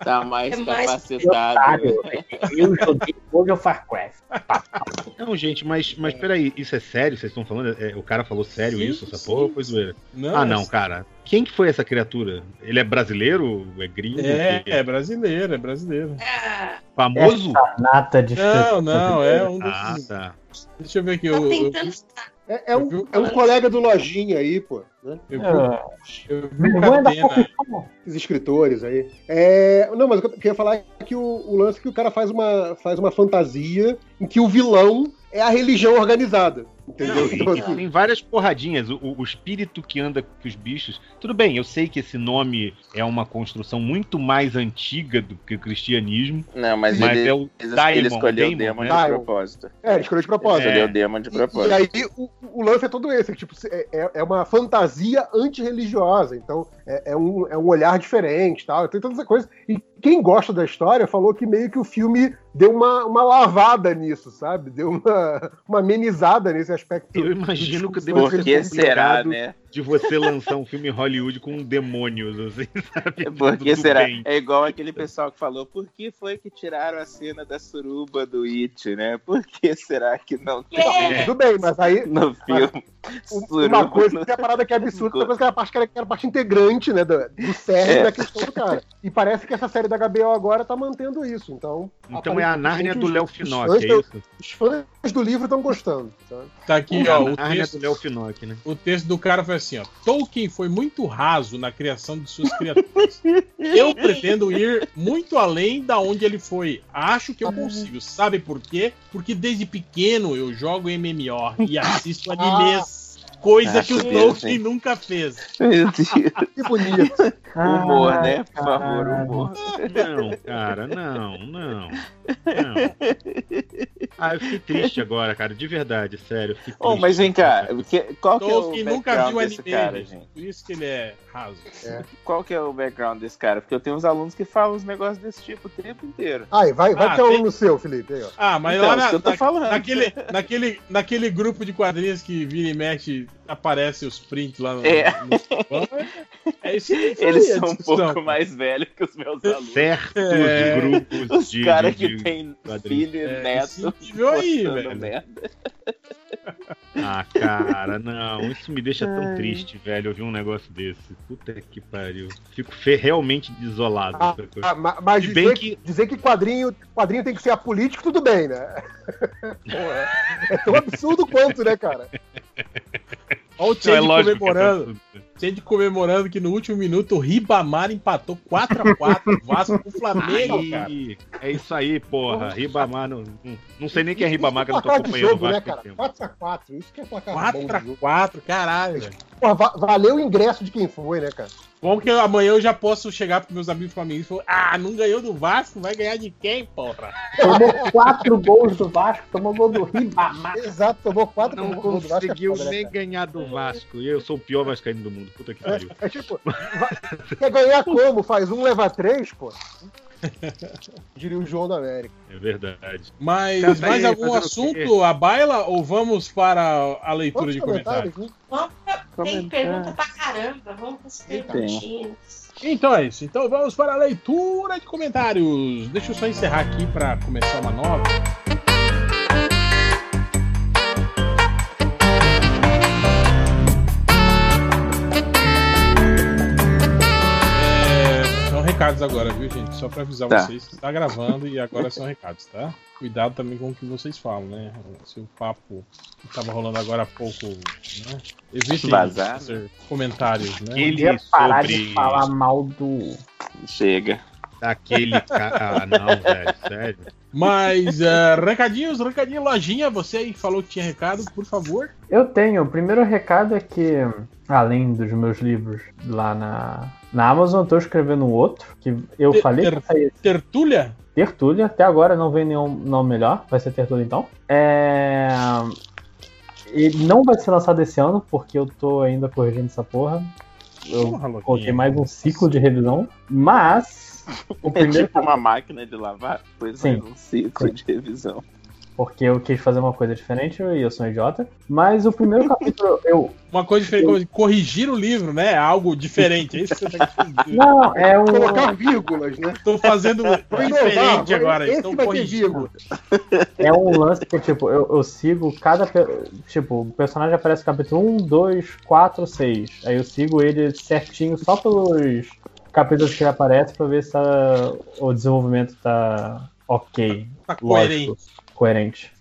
Tá mais É mais capacitado. Otário. Eu joguei World of Warcraft. Não, gente, mas, mas peraí, isso é sério? Vocês estão falando? É, o cara falou sério Sim, isso, essa sim. porra? Foi zoeira. Não, Ah, não, cara. Quem que foi essa criatura? Ele é brasileiro? É gringo? É, Que- é brasileiro, é brasileiro. É, Famoso? Essa nata de Não, não, é um Ah, desses. tá. Deixa eu ver aqui. tá Eu, eu. É, é um, é um colega do Lojinha aí, pô. Né? eu, Ah, eu vi o. Os escritores aí. É, não, mas o que eu queria falar é que o, o lance é que o cara faz uma, faz uma fantasia em que o vilão é a religião organizada. Entendeu? Não, Então, e- e assim, tem várias porradinhas. O, o- o espírito que anda com os bichos. Tudo bem, eu sei que esse nome é uma construção muito mais antiga do que o cristianismo, Não, mas, mas ele, é o ele Daimon, escolheu o Daimon, Demon né? de propósito. é, ele escolheu de propósito. Escolheu o Demon de E, propósito. e aí o, o lance é todo esse, que, tipo, é, é- é uma fantasia antirreligiosa, então é, é um, é um olhar diferente tal, tem toda essa coisa. E quem gosta da história falou que meio que o filme deu uma, uma lavada nisso, sabe? Deu uma, uma amenizada nesse aspecto. Eu imagino que deve Por ser que será, complicado né? de você lançar um filme em Hollywood com demônios, assim, sabe? Por que Tudo será? bem. É igual aquele pessoal que falou, por que foi que tiraram a cena da suruba do It, né? Por que será que não tem É. Tudo bem, mas aí no filme? um- suruba uma coisa que é a parada que é absurda, outra coisa que é a parte que era, que era a parte integrante, né, do, do cerne É. da questão do cara. E parece que essa série da HBO agora tá mantendo isso, então... Então é a Nárnia do os- Léo os Finock, fãs é do- isso? Os fãs do livro estão gostando, sabe? Tá aqui, a ó. O Nárnia texto, do Léo Finock, né? o texto do cara foi assim, ó. Tolkien foi muito raso na criação de suas criaturas. Eu pretendo ir muito além da onde ele foi. Acho que eu consigo. Sabe por quê? Porque desde pequeno eu jogo MMO e assisto animes. Coisa que o Tolkien mesmo, nunca fez. Meu Deus. Que bonito. Humor, né? Por favor, humor. Não, cara, não, não. Não. Ah, eu fiquei triste agora, cara, de verdade, sério. eu Oh, mas vem cá, que- qual que é o Tolkien nunca background viu desse anime, cara, gente. Por isso que ele é raso. Qual que é o background desse cara? Porque eu tenho uns alunos que falam uns negócios desse tipo o tempo inteiro. Aí, vai, vai Ah, ter um tem- no seu, Felipe. Aí, ó. Ah, mas Então, lá na- que eu tô na- falando. naquele, naquele, naquele grupo de quadrinhos que vira e mexe, aparece os prints lá no. É. no- é isso aí, Eles são um pouco mais velhos que os meus alunos. Certos É. grupos Os de. caras de- que de- têm quadrinhos. filho e É, neto. nível aí, velho. merda. Ah, cara, não, isso me deixa tão triste, velho, ouvir um negócio desse. Puta que pariu. Fico realmente desolado. Ah? Ah, ma- mas dizer, que- dizer que quadrinho, quadrinho tem que ser apolítico, tudo bem, né? Porra, é tão absurdo quanto, né, cara? Olha o é Change lógico que comemorando. tá- Change comemorando que no último minuto o Ribamar empatou 4x4 o Vasco com o Flamengo, cara. Aí, é isso aí, porra. Ribamar, não, não, não sei nem quem é Ribamar, que eu não tô de acompanhando o jogo, né, Vasco cara? tem tempo. 4x4, isso que é placar bom de jogo. 4x4, caralho. Porra, va- valeu o ingresso de quem foi, né, cara? Bom que amanhã eu já posso chegar pros meus amigos flamenguistas e falar: Ah, não ganhou do Vasco, vai ganhar de quem, porra? Tomou quatro gols do Vasco, tomou gol do Ribamar. Exato, tomou 4 Não gols do Vasco. é conseguiu nem cara? ganhar do Vasco. E eu sou o pior vascaíno do mundo. Puta que pariu. É tipo, va- quer ganhar como? Faz um, leva três, pô. Diria o João da América. É verdade. Mas mais aí, algum assunto a baila ou vamos para a leitura Quantos de comentários? né? Vamos tem pergunta pra caramba. Vamos com as perguntinhas. Então é isso. Então vamos para a leitura de comentários. Deixa eu só encerrar aqui para começar uma nova. Recados agora, viu, gente? Só para avisar Tá. vocês que tá gravando e agora são recados, tá? Cuidado também com o que vocês falam, né? Se o papo que tava rolando agora há pouco, né? Evitem fazer comentários, né? Ele Podia parar sobre de falar mal do. Chega. aquele cara. Ah, não, velho, sério. Mas, é, recadinhos, recadinho, lojinha, você aí falou que tinha recado, por favor. Eu tenho. O primeiro recado é que, além dos meus livros lá na, na Amazon, eu tô escrevendo um outro. Que eu Ter- falei ter- que saía Tertúlia? Tertúlia. Até agora não vem nenhum nome melhor. Vai ser Tertúlia então. É... Ele não vai ser lançado esse ano, porque eu tô ainda corrigindo essa porra. Eu Porra, coloquei mais um ciclo de revisão. Mas. O É primeiro tipo uma máquina de lavar, depois Sim. mais um ciclo de revisão. Porque eu quis fazer uma coisa diferente e eu sou um idiota. Mas o primeiro capítulo eu. Uma coisa diferente, corrigir o livro, né? É algo diferente. É isso que você tá querendo dizer. Não, é um. Colocar vírgulas, né? Estou fazendo diferente agora. esse Estou corrigindo. vírgula. É um lance que, tipo, eu, eu sigo cada. Tipo, o personagem aparece no capítulo 1, 2, 4, 6. Aí eu sigo ele certinho só pelos capítulos que ele aparece pra ver se tá- o desenvolvimento tá ok. Tá Lógico. Coerente.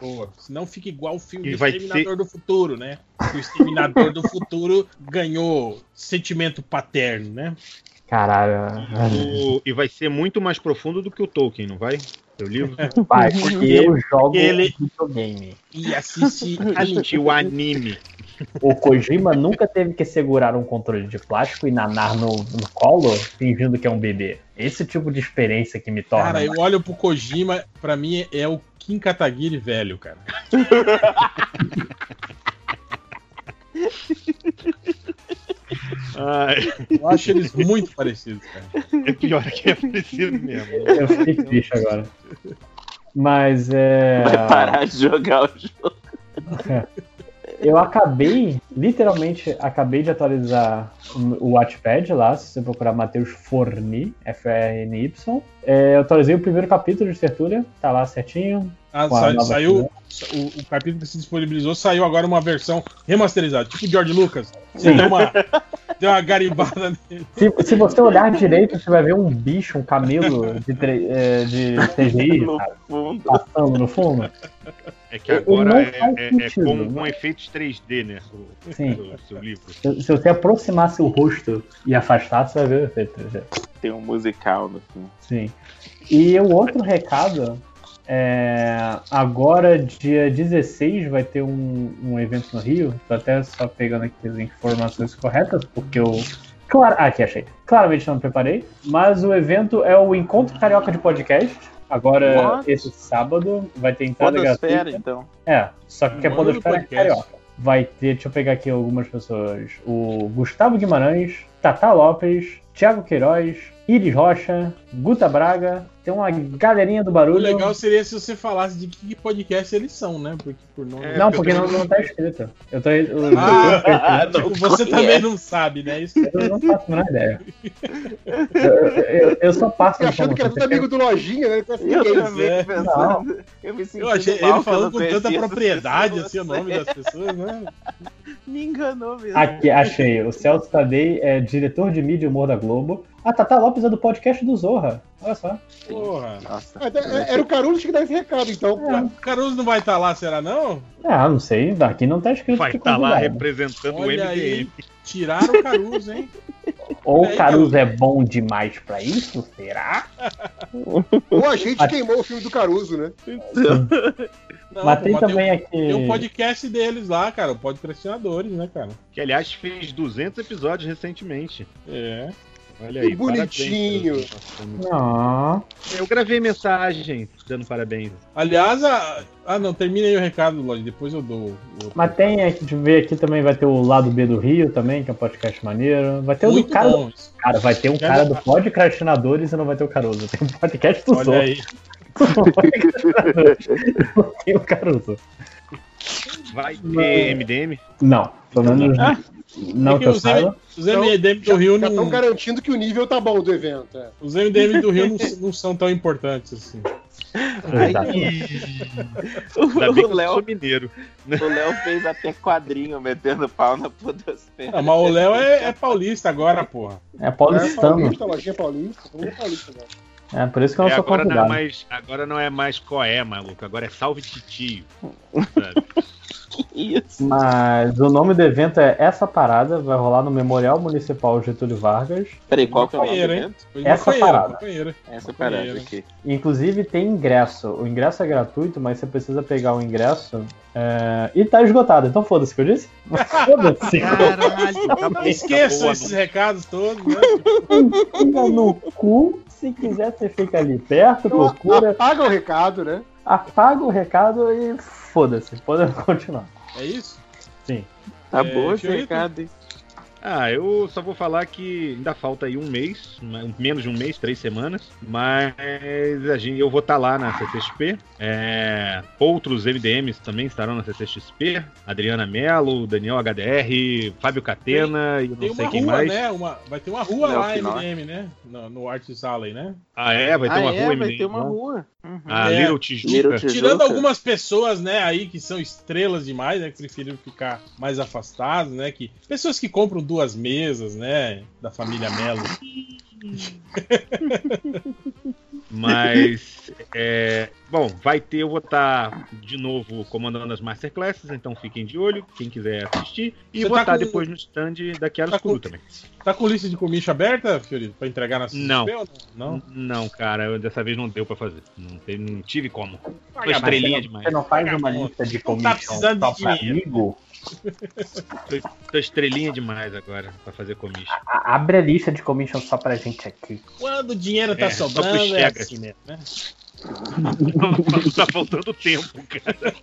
Boa. Senão fica igual o filme do vai Exterminador do Futuro, né? Que o Exterminador do Futuro ganhou sentimento paterno, né? Caralho. O- e vai ser muito mais profundo do que o Tolkien, não vai? Seu livro? Vai, porque eu jogo ele- videogame. E assiste o anime. O Kojima nunca teve que segurar um controle de plástico e nanar no, no colo fingindo que é um bebê. Esse tipo de experiência que me torna. Cara, eu olho pro Kojima, pra mim é o Kim Kataguiri velho, cara. Ai, Eu acho eles muito parecidos, cara. é pior que é preciso mesmo. Eu fiquei triste agora. Mas é. Vai parar de jogar o jogo. Eu acabei, literalmente, acabei de atualizar o Watchpad lá, se você procurar Matheus Forni, F-R-N-Y. É, eu atualizei o primeiro capítulo de Tertúlia, tá lá certinho. Ah, sa- nova saiu. O, o capítulo que se disponibilizou saiu agora uma versão remasterizada, tipo George Lucas. Você deu uma, deu uma garimbada nele. Se, se você olhar direito, você vai ver um bicho, um camelo de, tre- é, de CGI No cara, passando no fundo. É que agora é, é- é sentido, com, né? com efeitos 3D, né? O, Sim. seu livro. Se, se você aproximasse o rosto e afastasse, você vai ver o efeito. 3D. Tem um musical no fim. Sim. E o outro recado é agora, dia 16, vai ter um, um evento no Rio. Tô até só pegando aqui as informações corretas, porque eu. Claro, ah, aqui achei. Claramente não preparei. Mas o evento é o Encontro Carioca de Podcast. Agora, What? esse sábado, vai ter entrada Podosfera, gratuita. então. É, só que é Manda no Podosfera podcast. Carioca. Vai ter, deixa eu pegar aqui algumas pessoas. O Gustavo Guimarães, Tata Lopes, Thiago Queiroz, Iris Rocha, Guta Braga. Tem uma galerinha do O barulho. legal seria se você falasse de que podcast eles são, né? Porque por nome. É, Não, eu porque não, não tá escrito. Eu tô. Eu, eu- Ah, não tipo, você também não sabe, né? Isso eu não faço a menor ideia. Eu, eu- eu só passo Eu a achando que era informação. tudo amigo do Lojinha, né? Eu também é. pensando. Eu me senti eu achei mal ele falando não com tanta propriedade assim o nome das pessoas, né? Me enganou mesmo. Aqui, achei. O Celso Tadei é diretor de mídia e humor da Globo. A Tata Lopes é do podcast do Zorra. Olha só. Porra. Nossa. Ah, é- Era o Caruso que dá esse recado, então. O Caruso não vai estar lá, será não? Ah, não sei. Daqui não tá escrito Vai que estar lá representando o Olha aí. MDM. Tiraram o Caruso, hein? Ou É, o Caruso é bom demais pra isso? Será? Ou a gente queimou o filme do Caruso, né? Não, Mas tem também aqui. tem um podcast deles lá, cara. O Podcastinadores, né, cara? Que, aliás, fez 200 episódios recentemente. É. Olha Que aí. bonitinho. parabéns. Não. Eu gravei mensagem dando parabéns. Aliás, a... ah, não, termina aí o recado, Lodi. Depois eu dou. o outro. Mas tem aqui, deixa eu ver aqui também, vai ter o lado B do Rio também, que é um podcast maneiro. Vai ter o do Muito cara. bom. Do, cara, vai ter um Cara, do Podcastinadores e não vai ter o Caruso. Tem um podcast do Olha Zorra. aí. Não tem o Caruso. Vai ter MDM? Não, pelo menos não É que os, saiba. M... os MDM do Rio Já estão não. garantindo que o nível tá bom do evento. é. Os MDM do Rio não, não são tão importantes assim. Que O Léo, mineiro. o Léo fez até quadrinho metendo pau na podosfera. Ah, mas o Léo é, é paulista agora, porra. É É paulistano. paulista, lojinha paulista. Todo é paulista? É por isso que eu não É, sou agora, não é convidado. mais, agora não é mais Coé, maluco. Agora é Salve Titio. sabe? Mas o nome do evento é Essa Parada, vai rolar no Memorial Municipal Getúlio Vargas. Peraí, qual que é o nome do evento? Essa maconheira, parada. maconheira. Essa parada aqui. Inclusive tem ingresso. O ingresso é gratuito, mas você precisa pegar o ingresso é, e tá esgotado. Então foda-se que eu disse. Foda-se. Caralho, acabou, Esqueça acabou o esses recados todos, né? Fica no cu. Se quiser, você fica ali perto, Então, procura, apaga o recado, né? apaga o recado e foda-se. Pode continuar. É isso? Tá É, boa esse Fiorito? recado, hein? Ah, eu só vou falar que ainda falta aí um mês, né, menos de um mês, três semanas, mas a gente, eu vou estar lá na CCXP. É, outros MDMs também estarão na CCXP. Adriana Mello, Daniel HDR, Fábio Catena e eu Tem não sei uma quem rua, mais. né? Uma, vai ter uma rua Léo lá, Finó. MDM, né? No, no Arts Alley, né? Ah, é? Vai ter ah, uma é, rua vai MDM. ter uma rua. Uhum. A É. Little Tijuca. Little Tijuca. Tirando algumas pessoas, né, aí que são estrelas demais, né, que preferiram ficar mais afastados, né, que pessoas que compram duas mesas, né, da família Melo. Mas, é, bom, vai ter, eu vou estar de novo comandando as Masterclasses, então fiquem de olho, quem quiser assistir. E Você vou tá estar com- depois no stand da Chiaro tá Escuro com- também. Tá com lista de comício aberta, Fiorito, pra entregar na CCXP Não. não? Não? Cara, eu- dessa vez não deu pra fazer. Não, te- não tive como. Foi estrelinha Você demais. não faz uma lista de Não tá só de pra dinheiro. Amigo? Tô estrelinha demais agora pra fazer commission. A- Abre a lista de commission só pra gente aqui. Quando o dinheiro tá É, sobrando, é assim mesmo, né? tá faltando tempo, cara.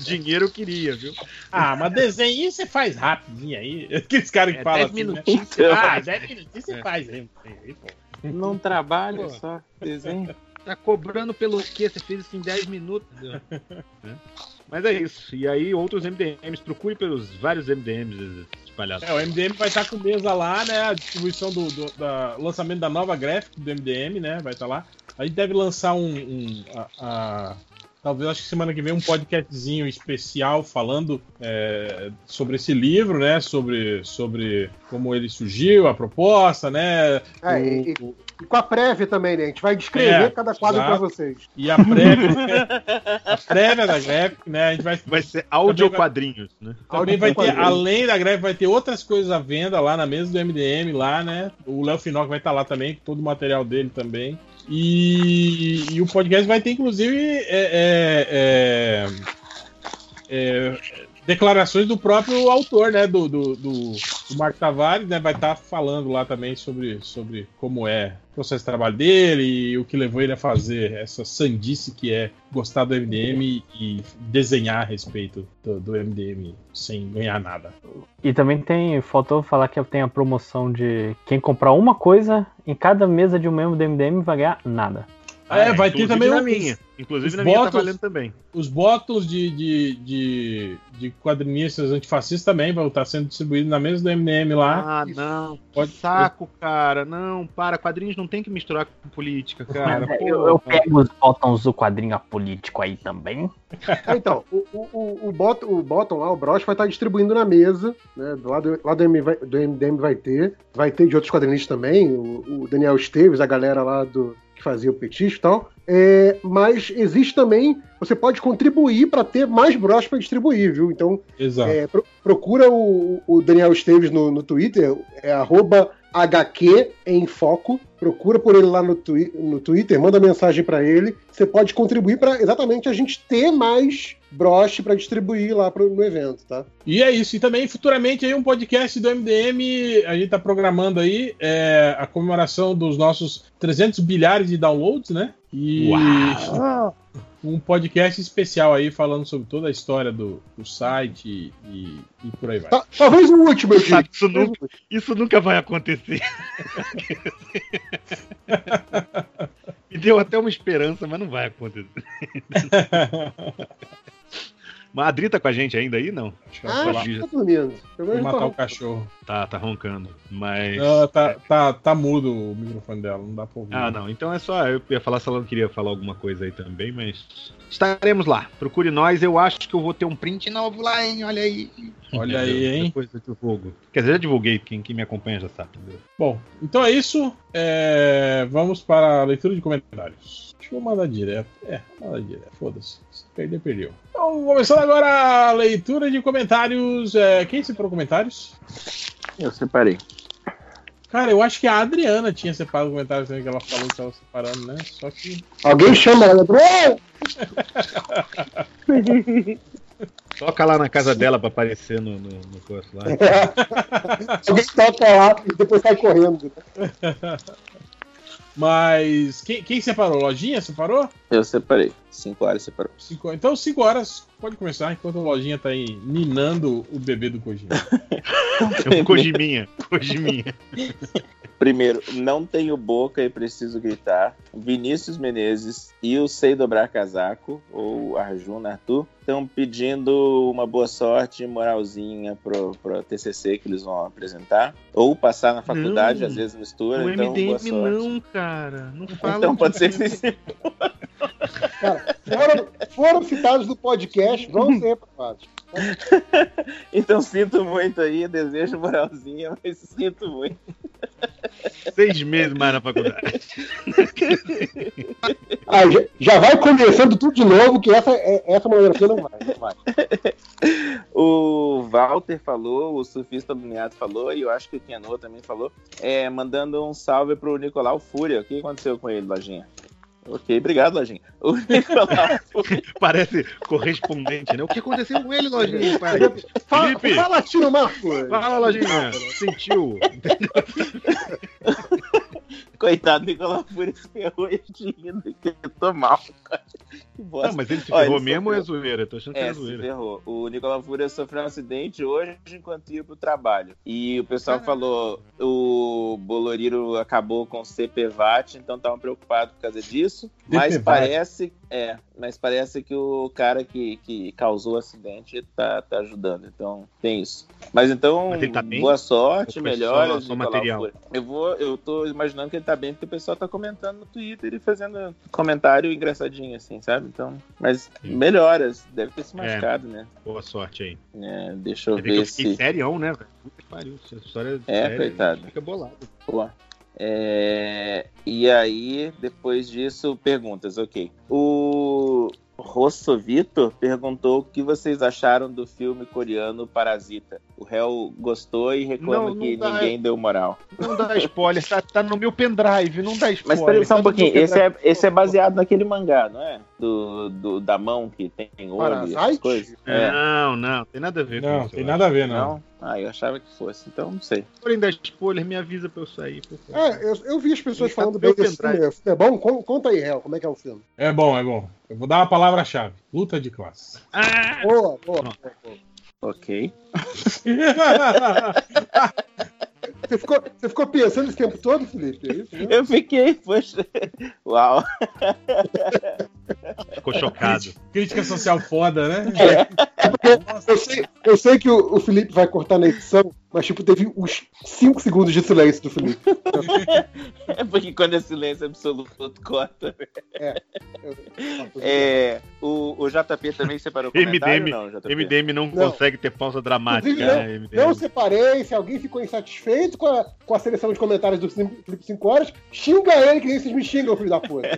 Dinheiro eu queria, viu? Ah, mas desenho você faz rapidinho aí. Aqueles caras que É, falam 10 assim, né? minutinhos. Ah, 10 minutinhos você É. faz aí. Não trabalha Pô. só, desenho. Tá cobrando pelo quê? Você fez isso em 10 minutos. É. Mas é isso. E aí, outros MDMs. Procure pelos vários MDMs espalhados. É, o MDM vai estar com mesa lá, né? A distribuição do, do da, lançamento da nova graphic do MDM, né? Vai estar lá. A gente deve lançar um. um- a, a- talvez acho que semana que vem um podcastzinho especial falando é, sobre esse livro, né? Sobre, sobre como ele surgiu, a proposta, né? É, O- e, e- e com a prévia também, né? A gente vai descrever É, cada quadro pra vocês. E a prévia, a prévia da graphic, né? A gente vai Vai ser áudio quadrinhos, né? Também vai ter, além da greve, vai ter outras coisas à venda lá na mesa do MDM, lá, né? O Léo Finoc vai estar lá também, com todo o material dele também. E, e o podcast vai ter, inclusive, é, é, é, é, declarações do próprio autor, né? Do, do, do, do Marco Tavares, né? Vai estar falando lá também sobre, sobre como é o processo de trabalho dele e o que levou ele a fazer essa sandice que é gostar do MDM e desenhar a respeito do, do MDM sem ganhar nada. E também tem, faltou falar que tem a promoção de quem comprar uma coisa em cada mesa de um membro do MDM vai ganhar nada. É, vai ter inclusive também na os- minha. Inclusive os na minha tá valendo também. Os botões de, de, de, de quadrinistas antifascistas também vão estar sendo distribuídos na mesa do MDM lá. Ah, não. Pode- Que saco, cara. Não, para. Quadrinhos não tem que misturar com política, cara. É, Pô, eu, eu pego os botões do quadrinho apolítico aí também. Ah, então, o, o, o, o, bot, o bottom lá, o Brosh, vai estar distribuindo na mesa, né? Do lado, lá do, vai- do MDM vai ter. Vai ter de outros quadrinistas também, o, o Daniel Esteves, a galera lá do fazia o petisco e tal. É, mas existe também, você pode contribuir para ter mais broches para distribuir, viu? Então, é, pro- procura o, o Daniel Esteves no, no Twitter, é arroba HQ em foco. Procura por ele lá no, twi no Twitter, manda mensagem para ele. Você pode contribuir para exatamente a gente ter mais broche para distribuir lá pro, no evento, tá? E é isso. E também futuramente aí um podcast do MDM. A gente tá programando aí é, a comemoração dos nossos 300 bilhares de downloads, né? E um podcast especial aí falando sobre toda a história do, do site e, e por aí vai. Tá- Talvez o último, eu digo. Isso nunca, isso nunca vai acontecer. Me deu até uma esperança, mas não vai acontecer. Mas a Adri tá com a gente ainda aí, não? Acho que ela Ah, lá acho que tá dormindo. Pelo menos matar tá- o cachorro. Tá, tá roncando. Mas. Não, tá, tá, tá mudo o microfone dela, não dá pra ouvir. Ah, não. Então é só. Eu ia falar se ela não queria falar alguma coisa aí também, mas. Estaremos lá. Procure nós. Eu acho que eu vou ter um print novo lá, hein? Olha aí. Olha aí, hein? Depois eu divulgo. Quer dizer, já divulguei. Quem, quem me acompanha já sabe. Entendeu? Bom, então é isso. É, Vamos para a leitura de comentários. Deixa eu mandar direto. É, mandar direto. Foda-se. Se perder, perdeu. Então, começando agora a leitura de comentários. É, Quem separou comentários? Eu separei. Cara, eu acho que a Adriana tinha separado comentários também, que ela falou que estava separando, né? Só que. Alguém chama ela. Toca lá na casa dela pra aparecer no, no, no curso lá. Alguém toca lá e depois sai correndo. Mas. Quem, quem separou? Lojinha separou? Eu separei. 5 horas separou. Cinco- então, 5 horas, pode começar, enquanto a lojinha tá aí ninando o bebê do Kojima. É um Kojiminha. Kojiminha. Primeiro, não tenho boca e preciso gritar. Vinícius Menezes e o Sei Dobrar Casaco, ou Arjuna Arthur, estão pedindo uma boa sorte moralzinha pro, pro TCC que eles vão apresentar. Ou passar na faculdade, Não. às vezes mistura. O então, boa MDM sorte. não, cara. Não fala Então pode ser que. Cara, foram, foram citados no podcast, vão ser reprovados. Então sinto muito aí, desejo moralzinha, mas sinto muito. Seis meses mais na faculdade. Ah, já, já vai começando tudo de novo, que essa, é- essa monografia não vai. Não vai. O Walter falou, o surfista Luniato falou, e eu acho que o Kenô também falou, é, mandando um salve pro Nicolau Fúria. O que aconteceu com ele, Lojinha? Ok, obrigado, Lojinha. O Nicolau. Parece correspondente, né? O que aconteceu com ele, Lojinha? pai? Fala, Felipe. fala tiro Marco. Fala, Lojinha. Sentiu. Coitado, Nicolau Fúria se ferrou e de rindo, que eu tô mal. cara. Que bosta. Não, mas ele se Olha, ferrou ele mesmo ou é sofreu. zoeira? Tô achando que É, é se zoeira. ferrou. O Nicolau Fúria sofreu um acidente hoje enquanto ia pro trabalho. E o pessoal falou, o Boloriro acabou com o CPVAT, então estavam preocupados por causa disso. Mas parece, é, mas parece que o cara que, que causou o acidente tá, tá ajudando. Então tem isso. Mas então, Mas tá boa sorte, só- Nicolau material? Eu vou, eu tô imaginando que ele tá bem porque o pessoal tá comentando no Twitter e fazendo comentário engraçadinho assim, sabe? Então, mas Sim. melhoras, deve ter se É. machucado, né? Boa sorte aí. É, deixa eu que ver fiquei se. serião, né, pariu. Essa história É, séria, coitado. Fica bolado. Pô. É, e aí, depois disso, perguntas, ok. O Rosso Vitor perguntou o que vocês acharam do filme coreano Parasita. O réu gostou e reclama Não, não que dá. ninguém deu moral. Não dá spoiler, tá, tá no meu pendrive, não dá spoiler. Mas peraí só tá um meu pouquinho, esse é, esse é baseado naquele mangá, não é? Do, do- da mão que tem olho e essas Parasite? coisas. É. Não, não, tem nada a ver com Não, isso. tem nada a ver, não. Não? Ah, eu achava que fosse, então não sei. Se forem dar spoiler, me avisa pra eu sair, por favor. É, eu, eu vi as pessoas falando bem desse filme. É bom? Con- Conta aí, Real, como é que é o filme. É bom, é bom. Eu vou dar uma palavra-chave: luta de classe. Ah! Boa, boa. Não. boa, boa. Ok. Você ficou, você ficou pensando esse tempo todo, Felipe? É isso, né? Eu fiquei, poxa. Uau. Ficou chocado. Crítica social foda, né? Eu sei, eu sei que o, o Felipe vai cortar na edição, mas tipo, teve uns 5 segundos de silêncio do Felipe. É porque quando é silêncio absoluto, corta. Eu- É, o, o JP também separou comentário MDM, não, JP? MDM não, Não. consegue ter pausa dramática, Inclusive, né, MDM? Não separei, se alguém ficou insatisfeito com a, com a seleção de comentários do Felipe 5 horas, xinga ele que nem vocês me xingam, filho da puta.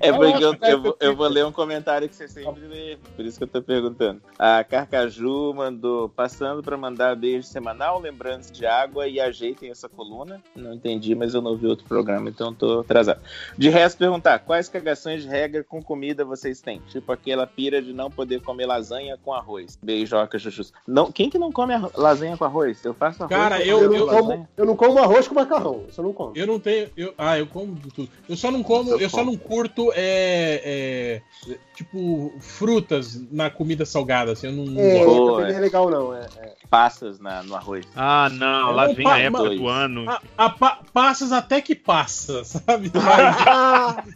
É porque eu, eu, vou- eu vou ler um comentário que você sempre lê, por isso que eu tô perguntando. A Carcaju mandou, passando pra mandar beijo semanal, lembranças de água e ajeitem essa coluna. Não entendi, mas eu não vi outro programa, então tô atrasado. De resto, perguntar, quais cagações de regra com comida vocês têm? Tipo aquela pira de não poder comer lasanha com arroz. Beijoca, chuchus. Não, quem que não come lasanha com arroz? Eu faço arroz Cara, com eu- Eu lasanha. como, eu não como arroz com macarrão, isso eu não como. Eu não tenho. Eu, ah, eu como de tudo. Eu só não como, eu só não curto é, é, tipo frutas na comida salgada, assim, eu não É, não é legal, não. É, é. Passas na, no arroz. Ah, não, lá vem a época do ano. A, a pa- passas até que passa, sabe? Mas,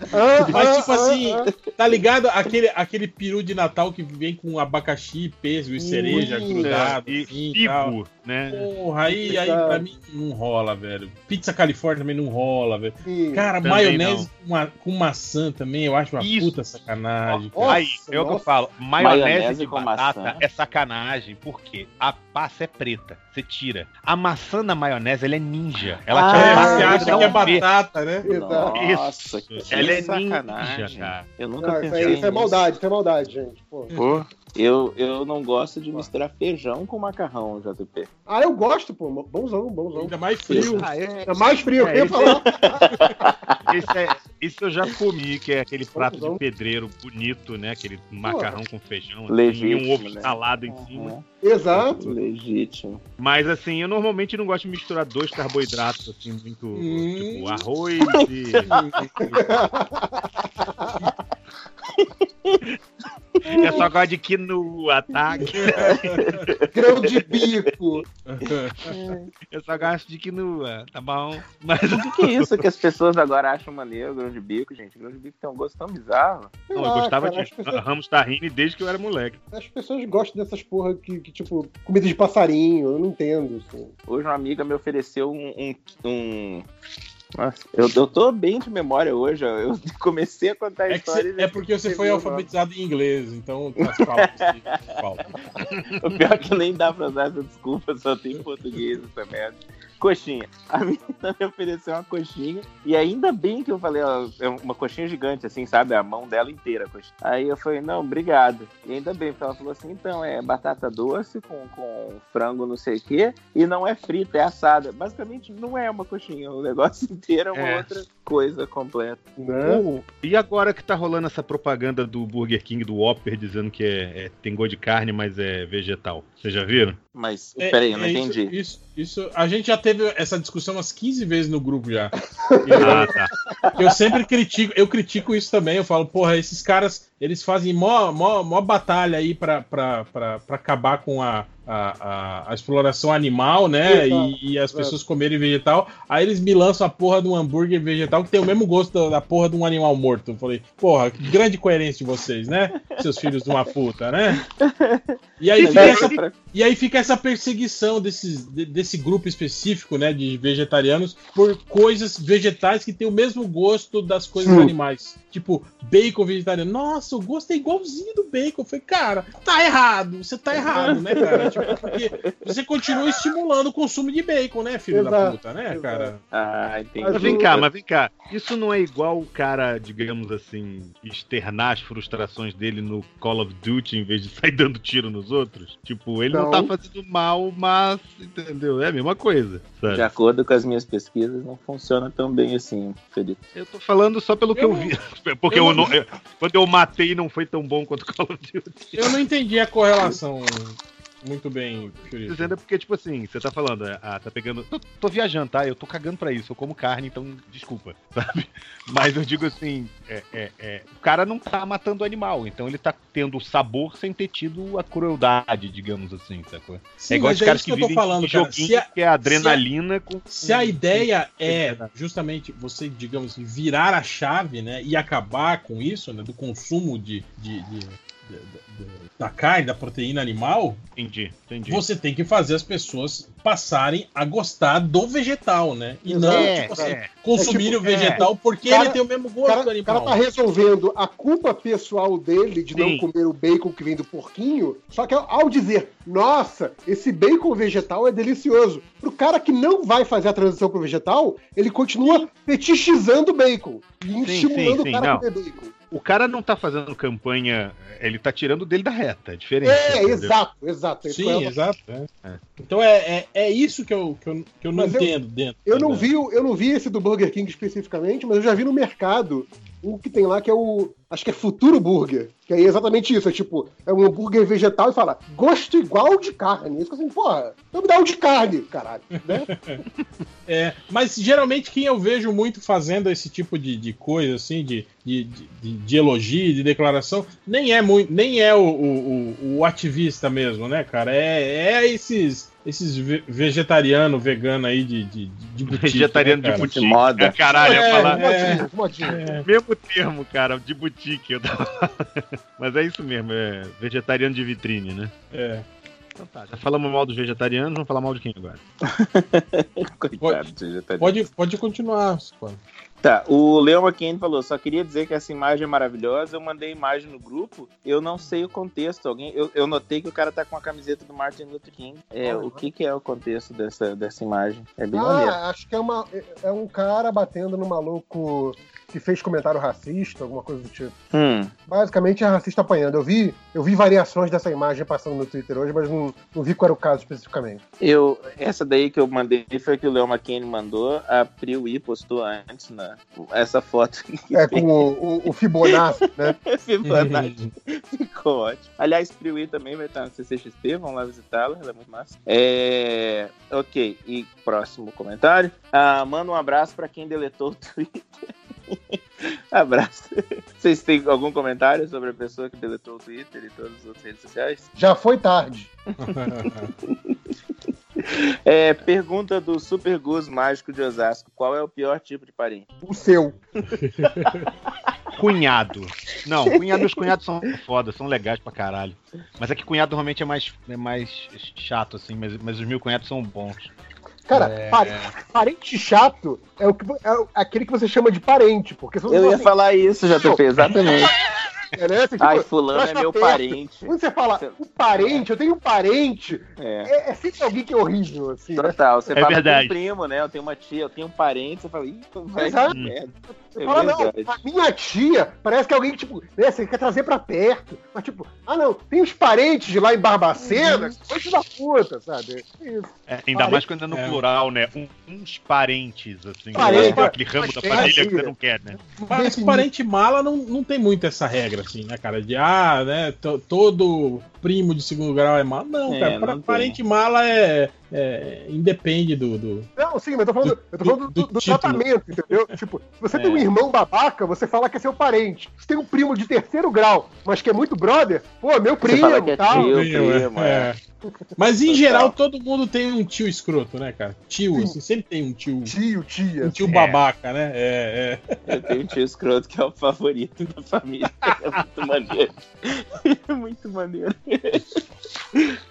mas, tipo assim, tá ligado? Aquele, aquele peru de Natal que vem com abacaxi, pêssego e cereja grudado, e assim, e figo, né? Porra, aí, aí pra mim não rola, velho. Pizza Califórnia também não rola, velho. sim. Cara, maionese com, ma- com maçã também, eu acho uma Isso. puta sacanagem. Nossa, Aí, é o que eu falo. Maionese, Maionese de com batata maçã. é sacanagem, porque a passa é preta, você tira. A maçã na maionese, ela é ninja. Ela Ah, te É, apaga, você acha que é batata, né? Nossa, que Ela é sacanagem. ninja, cara. Eu nunca Não, isso, pensei isso é maldade, isso é maldade, gente. Pô. Pô, eu, eu não gosto de misturar feijão com macarrão, JP. Ah, eu gosto, pô. Bonzão, bonzão. Ainda mais frio. Ah, é, É mais frio, É, eu falar. esse, é, esse eu já comi, que é aquele prato Confusão. de pedreiro bonito, né? Aquele macarrão com feijão assim, Legítimo, e um ovo né? salado em cima. Uhum. Exato. Legítimo. Mas assim, eu normalmente não gosto de misturar dois carboidratos, assim, muito. Hum. Tipo, arroz e. Eu só gosto de quinoa, tá? Grão de bico. Eu só gosto de quinoa, tá bom? Mas O que, que é isso que as pessoas agora acham maneiro, grão de bico, gente? Grão de bico tem um gosto tão bizarro. Não, eu gostava cara, de pessoas- Ramos Tahine desde que eu era moleque. As pessoas gostam dessas porra que, que, tipo, comida de passarinho, eu não entendo. Assim. Hoje uma amiga me ofereceu um. um, um- Nossa, eu, eu tô bem de memória hoje. Eu comecei a contar a É, história. cê- é porque você foi alfabetizado em inglês, então as palavras nome. O pior é que nem dá pra dar essa desculpa, só tem em português essa merda. Coxinha. A menina me ofereceu uma coxinha. E ainda bem que eu falei, ó, é uma coxinha gigante, assim, sabe? A mão dela inteira. a coxinha. Aí eu falei, não, obrigado. E ainda bem, porque ela falou assim: então é batata doce com, com frango não sei o quê. E não é frita, é assada. Basicamente não é uma coxinha. O negócio inteiro é uma É. outra coisa completa. Pô, E agora que tá rolando essa propaganda do Burger King do Whopper dizendo que é, é- tem gosto de carne, mas é vegetal. Vocês já viram? Mas, É, peraí, eu não é isso- entendi. Isso, isso, a gente já teve essa discussão umas 15 vezes no grupo já. Ah, tá. Eu sempre critico, eu critico isso também. Eu falo, porra, esses caras, eles fazem mó, mó, mó batalha aí pra, pra, pra, pra acabar com a, a, a, a exploração animal, né? E, e as pessoas comerem vegetal. Aí eles me lançam a porra de um hambúrguer vegetal que tem o mesmo gosto da, da porra de um animal morto. Eu falei, porra, que grande coerência de vocês, né? Seus filhos de uma puta, né? E aí fica essa, e aí fica essa perseguição desses, de- desse grupo específico, né, de vegetarianos, por coisas vegetais que têm o mesmo gosto das coisas Sim. animais. Tipo, bacon vegetariano. Nossa, o gosto é igualzinho do bacon. Eu falei, cara, tá errado. Você tá errado, né, cara? Tipo, porque você continua estimulando o consumo de bacon, né, filho da Exato, puta, né, exato. cara? Ah, entendi. Mas vem cá, mas vem cá. Isso não é igual o cara, digamos assim, externar as frustrações dele no Call of Duty em vez de sair dando tiro nos outros? Tipo, ele não, Não. tá fazendo mal, mas, entendeu? É a mesma coisa, sabe? De acordo com as minhas pesquisas, não funciona tão bem assim, Felipe. Eu tô falando só pelo que Eu eu vi. Porque eu eu não- não- eu- quando eu matei não foi tão bom quanto Call of Duty. Eu não entendi a correlação muito bem, Fiorito. Dizendo é porque, tipo assim, você tá falando, é, ah, tá pegando. Tô, tô viajando, tá? Eu tô cagando pra isso, eu como carne, então desculpa, sabe? Mas eu digo assim, é, é, é, o cara não tá matando o animal, então ele tá tendo o sabor sem ter tido a crueldade, digamos assim, sacou? Sim, é igual mas os é caras que, que eu tô vivem falando, cara. joguinho Se a- que é adrenalina com. Se a com- ideia é verdade. justamente você, digamos, assim, virar a chave, né, e acabar com isso, né, do consumo de, de- de- da carne, da proteína animal, Entendi, entendi. você tem que fazer as pessoas passarem a gostar do vegetal, né? E não, É, tipo assim, é. consumirem É tipo, o vegetal porque cara- ele tem o mesmo gosto cara, do o cara animal. tá resolvendo a culpa pessoal dele de não Sim. comer o bacon que vem do porquinho, só que ao dizer, nossa, esse bacon vegetal é delicioso, pro cara que não vai fazer a transição pro vegetal, ele continua fetichizando o bacon e Sim, estimulando sim, o cara não. a comer bacon. O cara não tá fazendo campanha, ele tá tirando dele da reta, é diferente. É, entendeu? exato, exato. Sim, é- exato. é. É. Então é, é, é isso que eu, que eu, que eu não Mas eu- entendo dentro. Eu não vi, eu não vi esse do Burger King especificamente, mas eu já vi no mercado um que tem lá que é o. Acho que é Futuro Burger. Que aí é exatamente isso. É tipo, é um hambúrguer vegetal e fala, gosto igual de carne. Isso assim, porra, então me dá um de carne, caralho. Né? É, mas geralmente quem eu vejo muito fazendo esse tipo de, de coisa, assim, de, de, de, de elogio, de declaração, nem é muito, nem é o, o, o- o ativista mesmo, né, cara? É, é esses, esses ve- vegetariano, vegano aí de, de, de boutique, Vegetariano né, de boutique. De moda. Caralho, eu ia É, falar. é. Modinho. Mesmo termo, cara, de boutique. Eu tava... Mas é isso mesmo, é vegetariano de vitrine, né? É. Então tá, já falamos mal dos vegetarianos, vamos falar mal de quem agora? Coitado, de vegetariano. Pode, pode continuar, Spano. Tá, o Leon McKinney falou, só queria dizer que essa imagem é maravilhosa, eu mandei a imagem no grupo, eu não sei o contexto, alguém, eu, eu notei que o cara tá com a camiseta do Martin Luther King, é, o que que é o contexto dessa, dessa imagem? É bem maneiro. Ah, acho que é, uma, é- é um cara batendo no maluco que fez comentário racista, alguma coisa do tipo. Hum, Basicamente é racista apanhando. Eu vi, eu vi variações dessa imagem passando no Twitter hoje, mas não, não vi qual era o caso especificamente. eu, essa daí que eu mandei foi a que o Leon McKinney mandou, a Priui postou antes, na, essa foto É com o, o, o Fibonacci, né? Fibonacci. Ficou ótimo. Aliás, Priui também vai estar no CCXP, vamos lá visitá-la, ela é muito massa. É... Ok, e próximo comentário. Ah, manda um abraço pra quem deletou o Twitter. Abraço. Vocês têm algum comentário sobre a pessoa que deletou o Twitter e todas as outras redes sociais? Já foi tarde. É, pergunta do Super Gus Mágico de Osasco: Qual é o pior tipo de parente? O seu. Cunhado. Não, cunhado, meus cunhados são foda, são legais pra caralho. Mas é que cunhado normalmente é mais, é mais chato, assim, mas, mas os meus cunhados são bons. Cara, É. pa- parente chato é, o que, é o- aquele que você chama de parente, porque se você Eu ia assim, falar isso, JP, exatamente. é, né, você, tipo, Ai, fulano é meu perto. parente. Quando você fala um parente, eu tenho um parente, É. é, é sempre alguém que é horrível, assim, né? Total, você É fala verdade. com um primo, né? Eu tenho uma tia, eu tenho um parente, você fala, ih, vai Exato. que merda. Você É fala, não, verdade. a minha tia parece que é alguém que, tipo, né, você quer trazer pra perto. Mas, tipo, ah, não, tem os parentes de lá em Barbacena, coisa da puta, sabe? É isso. É, ainda mais quando é no É. plural, né? Um- uns parentes, assim. Parente, né? aquele ramo da família que parente. você não quer, né? Mas parente mala não, não tem muito essa regra, assim, né, cara? De, ah, né, to- todo primo de segundo grau é mala. Não, É, cara, não pra- tem. parente mala é, é- independe do, do- Não, sim, mas eu tô falando, eu tô Do- falando do, do do tratamento, entendeu? Tipo, se você É. tem um irmão babaca, você fala que é seu parente. Se tem um primo de terceiro grau, mas que é muito brother, pô, meu Você primo, fala que é tal. tio. primo, é, é. Mas em Total. geral todo mundo tem um tio escroto, né, cara? Tio, Sim. assim, sempre tem um tio, Tio, tia. um tio É. babaca, né? É, é. Eu tenho um tio escroto que é o favorito da família. É muito maneiro. É muito maneiro.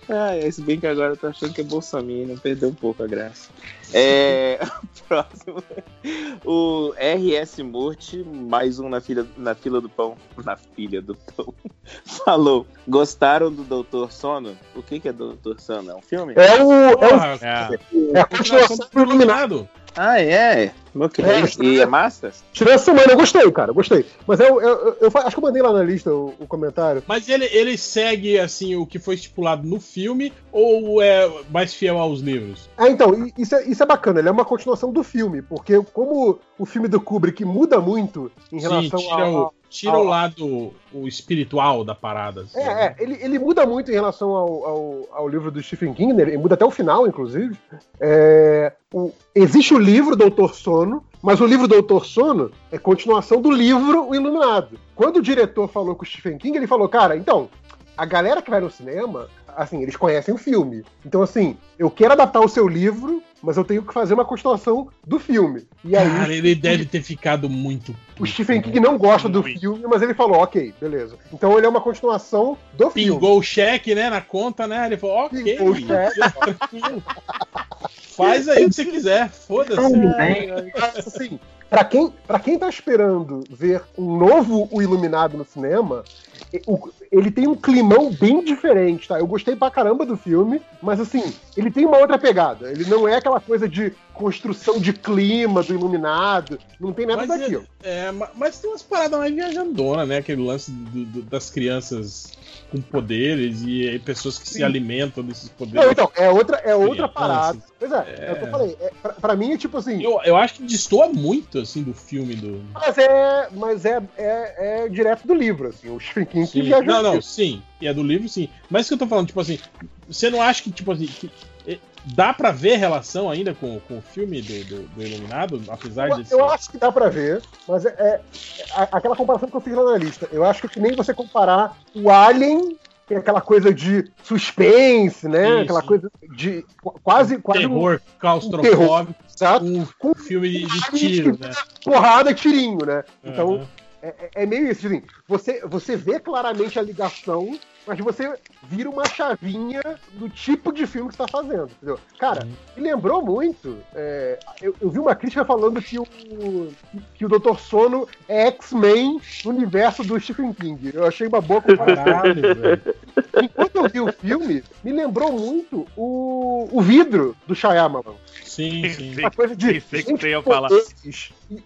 Ah, é, se bem que agora eu tô achando que é Bolsonaro, perdeu um pouco a graça. É, próximo. O RS Murti, mais um na fila, na fila do pão. Na filha do pão. Falou. Gostaram do Doutor Sono? O que, que é Doutor Sono? É um filme? É o. É, Porra, É. o, é a continuação do Iluminado. Ah, é? Ok. É. E é massa? Tirando essa semana, eu gostei, cara, eu gostei. Mas eu, eu, eu- acho que eu mandei lá na lista o, o comentário. Mas ele, ele segue, assim, o que foi estipulado no filme ou é mais fiel aos livros? Ah, então, isso é, isso é bacana, ele é uma continuação do filme, porque como o filme do Kubrick muda muito em Sim, relação tira, ao, o, tira ao- o lado o espiritual da parada. assim, É, né? é, ele, ele muda muito em relação ao, ao, ao livro do Stephen King, né? ele muda até o final, inclusive. É, o- existe o livro Doutor Sono, mas o livro Doutor Sono é continuação do livro O Iluminado. Quando o diretor falou com o Stephen King, ele falou, cara, então, a galera que vai no cinema, assim, eles conhecem o filme. Então, assim, eu quero adaptar o seu livro, mas eu tenho que fazer uma continuação do filme. E aí, Cara, ele deve ter ficado muito. o Stephen King não gosta do Muito. filme, mas ele falou, ok, beleza. Então ele é uma continuação do filme. Pingou o cheque, né, na conta, né? Ele falou, ok, Pingou o cheque. Faz aí o que você quiser, foda-se. Mas, assim, pra quem, pra quem tá esperando ver um novo O Iluminado no cinema, ele tem um climão bem diferente, tá? Eu gostei pra caramba do filme, mas assim, ele tem uma outra pegada. Ele não é aquela coisa de construção de clima do Iluminado, não tem nada Mas, daquilo. é, ma- mas tem umas paradas mais viajandona, né? Aquele lance do- do- das crianças com poderes e, aí pessoas que se Sim. alimentam desses Não, poderes. então, é outra, é outra parada. Pois é, é, o que eu É. falei. É, pra, pra mim é tipo assim. Eu, eu acho que destoa muito, assim, do filme do. Mas é, mas é, é, é direto do livro, assim. O Stephen King que viajou Não, não, sim. E é do livro, sim. Mas isso que eu tô falando, tipo assim, você não acha que, tipo assim, que, dá pra ver relação ainda com, com o filme do, do, do Iluminado, apesar Eu, de. eu acho que dá pra ver, mas é, é- aquela comparação que eu fiz lá na lista. Eu acho que é que nem você comparar o Alien, que é aquela coisa de suspense, né? Sim, aquela coisa de qu- quase, quase terror um claustrofóbico exato, com com um filme de, de tiro, né? porrada e tirinho, né? Então. É, é- é meio isso, assim, você, você vê claramente a ligação, mas você vira uma chavinha do tipo de filme que você tá fazendo, entendeu? Cara, Uhum. me lembrou muito. é, eu, eu vi uma crítica falando que o, que o Dr. Sono é X-Men no universo do Stephen King. Eu achei uma boa comparação. Velho. Enquanto eu vi o filme, me lembrou muito o, o vidro do Shyamalan. Sim, sim. Sim. Uma coisa de Pensei que você ia com falar.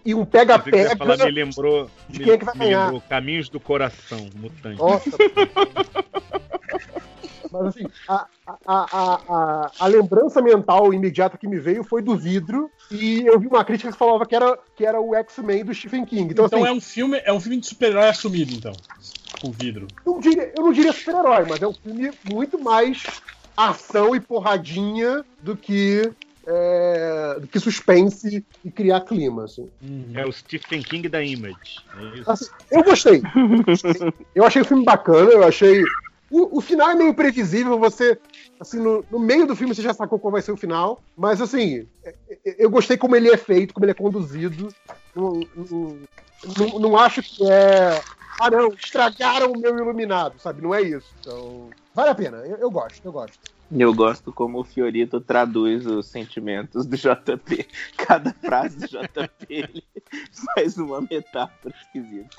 E, um pega-pega. me lembrou. de me- quem é que vai me ganhar. lembrou Caminhos do Coração, Mutante. Nossa. Mas assim, a, a, a, a, a lembrança mental imediata que me veio foi do vidro, e eu vi uma crítica que falava que era, que era o X-Men do Stephen King. Então, Então, assim, é um filme, é um filme de super-herói assumido, então. O vidro. não diria, eu não diria super-herói, mas é um filme muito mais ação e porradinha do que é, do que suspense e criar clima. Assim. É o Stephen King da Image. É. Assim, eu gostei. Eu achei o filme bacana, eu achei. O, o final é meio previsível, você. Assim, no, no meio do filme você já sacou qual vai ser o final. Mas assim, é- é- eu gostei como ele é feito, como ele é conduzido. Não, não, não- não acho que é. Ah, não, estragaram o meu iluminado, sabe? Não é isso. Então. Vale a pena, eu, eu gosto, eu gosto. Eu gosto como o Fiorito traduz os sentimentos do JP. Cada frase do JP ele faz uma metáfora esquisita.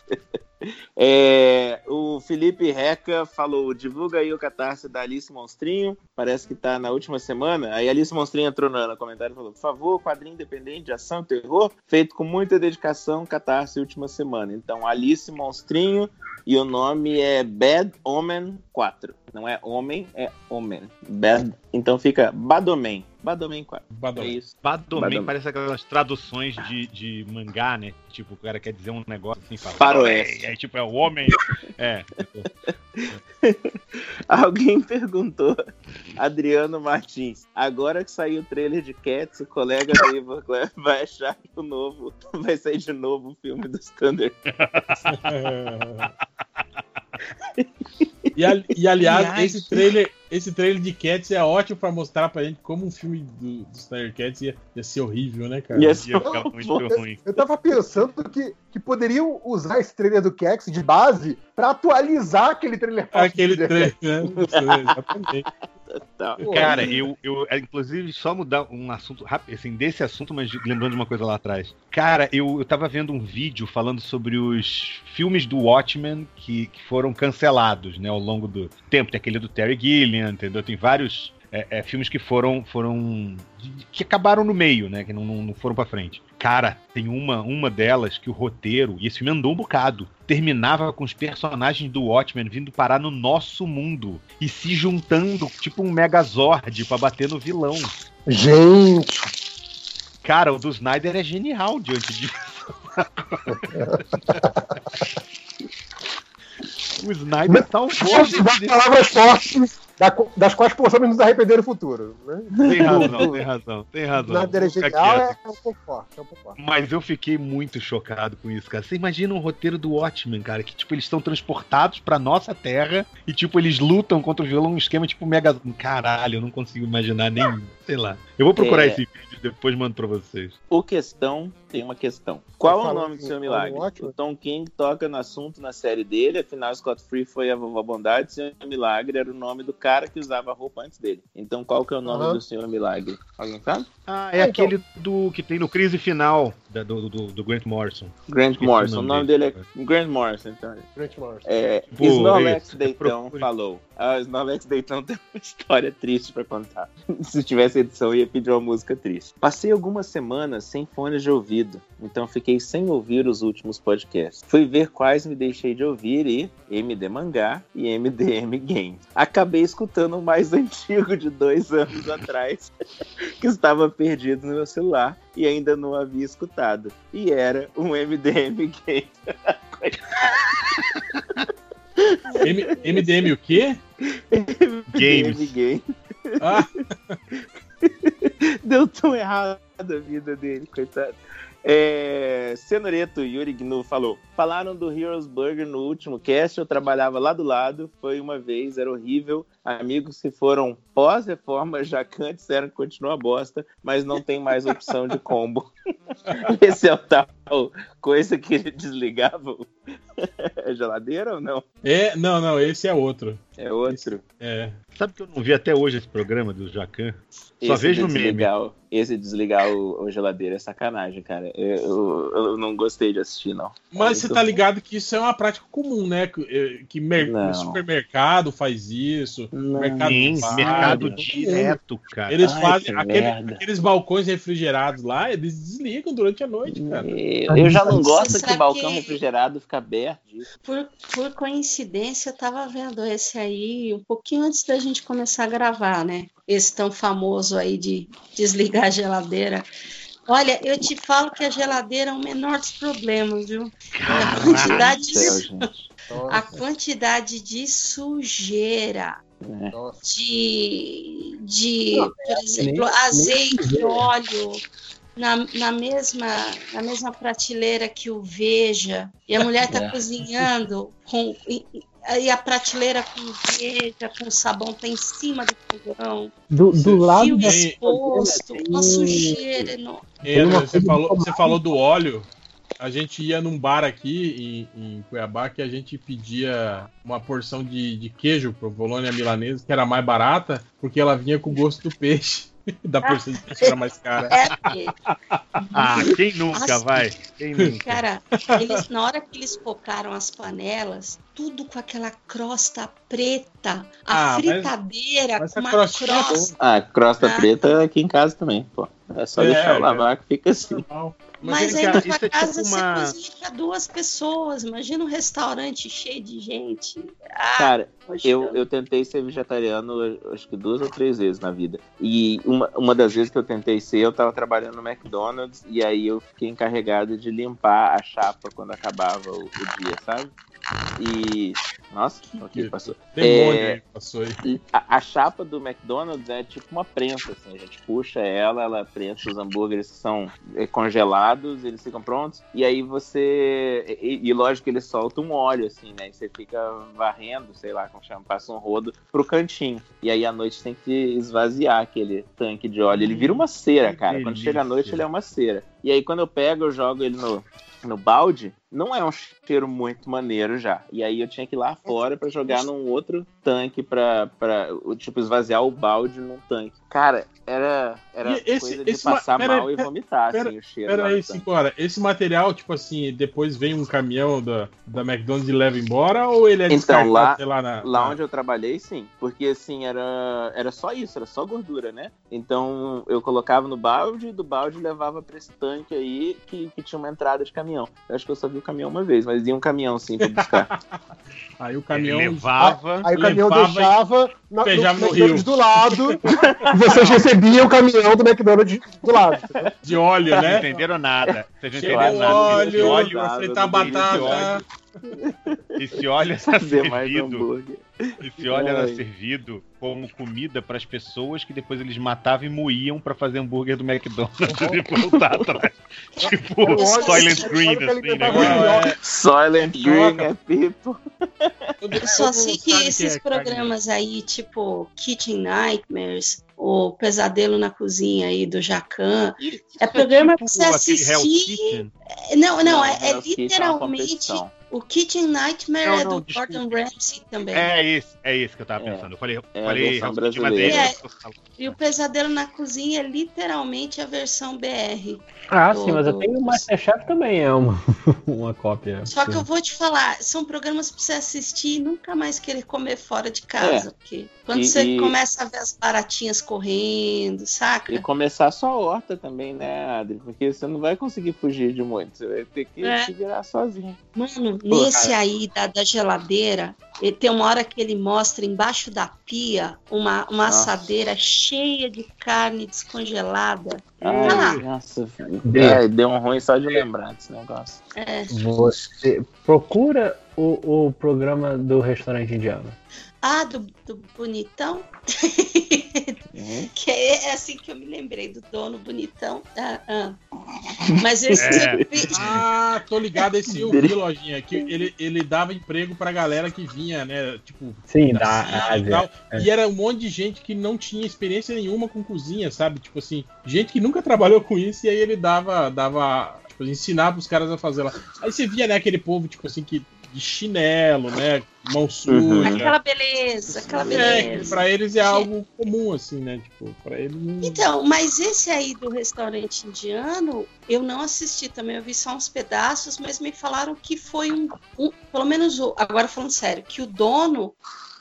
É, o Felipe Reca falou: divulga aí o catarse da Alice Monstrinho. Parece que tá na última semana. Aí Alice Monstrinho entrou no, comentário e falou: por favor, quadrinho independente de ação e terror, feito com muita dedicação, catarse última semana. Então, Alice Monstrinho e o nome é Bad Omen 4. Não é homem, é Omen. Bad, então fica Badomen. Badomen 4. É Badomen. isso. Badomen Badomen. parece aquelas traduções de, de mangá, né? Tipo, o cara quer dizer um negócio assim, fala. Faroeste. Aí, tipo, é o homem. É. Alguém perguntou, Adriano Martins, agora que saiu o trailer de Cats, o colega do Ivan vai achar que o novo vai sair de novo o filme dos Thunder. E, ali- e, aliás, Aliás. esse trailer, esse trailer de Cats é ótimo pra mostrar pra gente como um filme do, dos Thundercats ia, ia ser horrível, né, cara? Ia ser Ia ficar muito ruim. Eu tava pensando que, que poderiam usar esse trailer do Kex de base pra atualizar aquele trailer Aquele do trailer, né? Exatamente. Tá. Cara, eu, eu, é, inclusive, só mudar um assunto rápido, assim, desse assunto, mas lembrando de uma coisa lá atrás. Cara, eu, eu tava vendo um vídeo falando sobre os filmes do Watchmen que, que foram cancelados, né, ao longo do tempo. Tem aquele do Terry Gilliam, entendeu? Tem vários é, é, filmes que foram, foram. que acabaram no meio, né, que não, não, foram pra frente. Cara, tem uma, uma delas que o roteiro, e esse filme andou um bocado, terminava com os personagens do Watchmen vindo parar no nosso mundo e se juntando, tipo um Megazord, pra bater no vilão. Gente, Cara, o do Snyder é genial diante disso. o Snyder salvou das desse- palavras fortes das quais possamos nos arrepender no futuro. Né? Tem razão, tem razão, tem razão. Genial quieto. é, é um pouco forte, é um pouco forte. Mas eu fiquei muito chocado com isso, cara. Você imagina um roteiro do Watchmen, cara, que tipo eles estão transportados pra nossa terra e tipo eles lutam contra o vilão um esquema tipo mega Caralho, eu não consigo imaginar nem, sei lá. Eu vou procurar É. esse vídeo depois mando pra vocês. O questão tem uma questão. Qual é o nome do seu milagre? O Tom King toca no assunto na série dele, afinal Scott Free foi a vovó Bondade, Senhor Milagre era o nome do cara que usava a roupa antes dele. Então qual que é o nome Aham. do Senhor Milagre? Alguém sabe? Ah, é Ah, aquele do que tem no crise final da- do, do, do Grant Morrison. Grant Esqueci Morrison. o O nome dele. dele é Grant Morrison, então. Grant Morrison. É, Pô, Snorlax isso, Deitão procure. falou. Ah, Snorlax Deitão tem uma história triste pra contar. Se tivesse edição, eu ia pedir uma música triste. Passei algumas semanas sem fones de ouvido, então fiquei sem ouvir os últimos podcasts. Fui ver quais me deixei de ouvir e MD Mangá e MDM Game. Acabei escutando o mais antigo de dois anos atrás, que estava perdido no meu celular e ainda não havia escutado. E era um MDM Game. M- MDM o quê? Games. MDM Game. Ah, Deu tão errado a vida dele, coitado. É, Cenoreto Yuri Gnu falou: Falaram do Heroes Burger no último cast. Eu trabalhava lá do lado. Foi uma vez, era horrível. Amigos que foram pós-reforma já que disseram que continua bosta, mas não tem mais opção de combo. Esse é o tal coisa que ele desligava a geladeira ou não? é, não, não, esse é outro. É outro. É. Sabe que eu não vi até hoje esse programa do Jacan? Só Esse vejo no de meme. desligar, Esse de desligar o, o geladeiro é sacanagem, cara. Eu, eu- eu não gostei de assistir, não. Mas É você tá ligado que isso é uma prática comum, né? Que, eh, que mer- Não. supermercado faz isso, Não. mercado Sim, faz. mercado direto, cara. Eles Ai, fazem que aquele- merda. aqueles balcões refrigerados lá, eles desligam durante a noite, cara. Eu, eu já não gosto que balcão que- refrigerado fica aberto. Por, por coincidência, eu tava vendo esse aí um pouquinho antes da gente começar a gravar, né? Esse tão famoso aí de desligar a geladeira. Olha, eu te falo que a geladeira é o menor dos problemas, viu? A quantidade, Céu, de, a quantidade de sujeira, É. De, de, Não, por exemplo, nem- azeite, nem- óleo na, na, mesma, na mesma prateleira que o Veja, e a mulher está É. cozinhando com. E, a prateleira com veja, com sabão tá em cima do fogão, Do, do lado da exposto, tem- uma sujeira enorme. Você falou, você falou do óleo. A gente ia num bar aqui em, em Cuiabá que a gente pedia uma porção de, de queijo pro Bolonha milanesa, que era mais barata, porque ela vinha com o gosto do peixe. da era mais cara. É, Ah, quem nunca, Nossa. vai? Quem nunca? cara, eles, na hora que eles focaram as panelas, tudo com aquela crosta preta, a Ah, mas- fritadeira mas com a uma crostinha é crosta. Ah, crosta Ah. preta aqui em casa também, pô. É só É, deixar é. lavar que fica assim. Normal. Mas aí na tua é tipo casa uma- você cozinha para duas pessoas. Imagina um restaurante cheio de gente. Ah, Cara, poxa. eu, eu tentei ser vegetariano acho que duas ou três vezes na vida. E uma, uma das vezes que eu tentei ser, eu tava trabalhando no McDonald's e aí eu fiquei encarregado de limpar a chapa quando acabava o, o dia, sabe? E. Nossa, o que passou? Demônio É, passou aí. A, a chapa do McDonald's é tipo uma prensa, assim, a gente puxa ela, ela prensa os hambúrgueres que são é, congelados, eles ficam prontos, e aí você. E, e lógico que ele solta um óleo, assim, né? E você fica varrendo, sei lá, como chama, passa um rodo pro cantinho. E aí à noite tem que esvaziar aquele tanque de óleo. Ele vira uma cera, cara. Quando chega à noite, ele é uma cera. E aí quando eu pego, eu jogo ele no, no balde, não é um cheiro muito maneiro já. E aí eu tinha que ir lá fora pra jogar num outro tanque pra, pra tipo, esvaziar o balde num tanque. Cara, era, era E esse- coisa de esse ma- passar aí, mal e vomitar, pera- assim, o cheiro. Pera aí, cinco horas. Esse material, tipo assim, depois vem um caminhão da, da McDonald's e leva embora ou ele é Então, lá- lá, na, Lá na- onde eu trabalhei, sim. Porque assim, era, era só isso, era só gordura, né? Então eu colocava no balde e do balde levava pra esse tanque aí que, que tinha uma entrada de caminhão. Eu acho que eu só vi o caminhão uma vez, mas ia um caminhão sim pra buscar. Aí o Ele caminhão levava. Aí o caminhão deixava na, despejava no McDonald's rio. do lado vocês recebiam o caminhão do McDonald's do lado. de óleo, Não né? entenderam nada. Vocês não entenderam nada. óleo, Esse óleo, óleo, fritar óleo, batata. esse óleo era Fazer mais servido. Esse óleo era servido como comida para as pessoas que depois eles matavam e moíam para fazer hambúrguer do McDonald's e voltar atrás. tipo, Era o óleo- Silent óleo Green, assim, né? Silent Green é people. Eu só sei que esses programas aí, tipo Kitchen Nightmares, o Pesadelo na Cozinha aí do Jacan. É programa pra tipo você aquele Hell's assistir. Kitchen. Não, não, é, é Kitchen literalmente. o Kitchen Nightmare Não, é não, do desculpa. Gordon Ramsay também. É esse, é esse que eu tava É. pensando. Eu falei, eu É a falei é brasileira. falando. E o Pesadelo na Cozinha é literalmente a versão BR. Ah, do- sim, mas eu tenho o Masterchef também é uma, uma cópia. Só que eu vou te falar, são programas pra você assistir e nunca mais querer comer fora de casa. É. Porque quando E- você e- começa a ver as baratinhas correndo, saca? E começar só a horta também, né, Adri? Porque você não vai conseguir fugir de muito. Você vai ter que É. se virar sozinho. Mano, nesse aí da, da geladeira, ele tem uma hora que ele mostra embaixo da pia uma, uma Nossa. assadeira cheia de carne descongelada. Ai, lá. nossa, é, deu um ruim só de lembrar desse negócio. É. Você procura o, o programa do restaurante indiano. Ah, do, do bonitão? Uhum. que é, é assim que eu me lembrei do dono bonitão. Ah, ah. Mas esse É. tipo- Ah, tô ligado, esse eu vi, lojinha, que ele, ele dava emprego pra galera que vinha, né, tipo, Sim, da da e tal, é. e era um monte de gente que não tinha experiência nenhuma com cozinha, sabe, tipo assim, gente que nunca trabalhou com isso, e aí ele dava, dava, tipo, ensinava os caras a fazer lá. Aí você via, né, aquele povo, tipo assim, que de chinelo, né, mão suja, Uhum. aquela beleza, aquela É, que beleza. pra eles é algo comum, assim, né? Tipo, pra eles não. Então, mas esse aí do restaurante indiano, eu não assisti também, eu vi só uns pedaços, mas me falaram que foi um, um- pelo menos o, agora falando sério, que o dono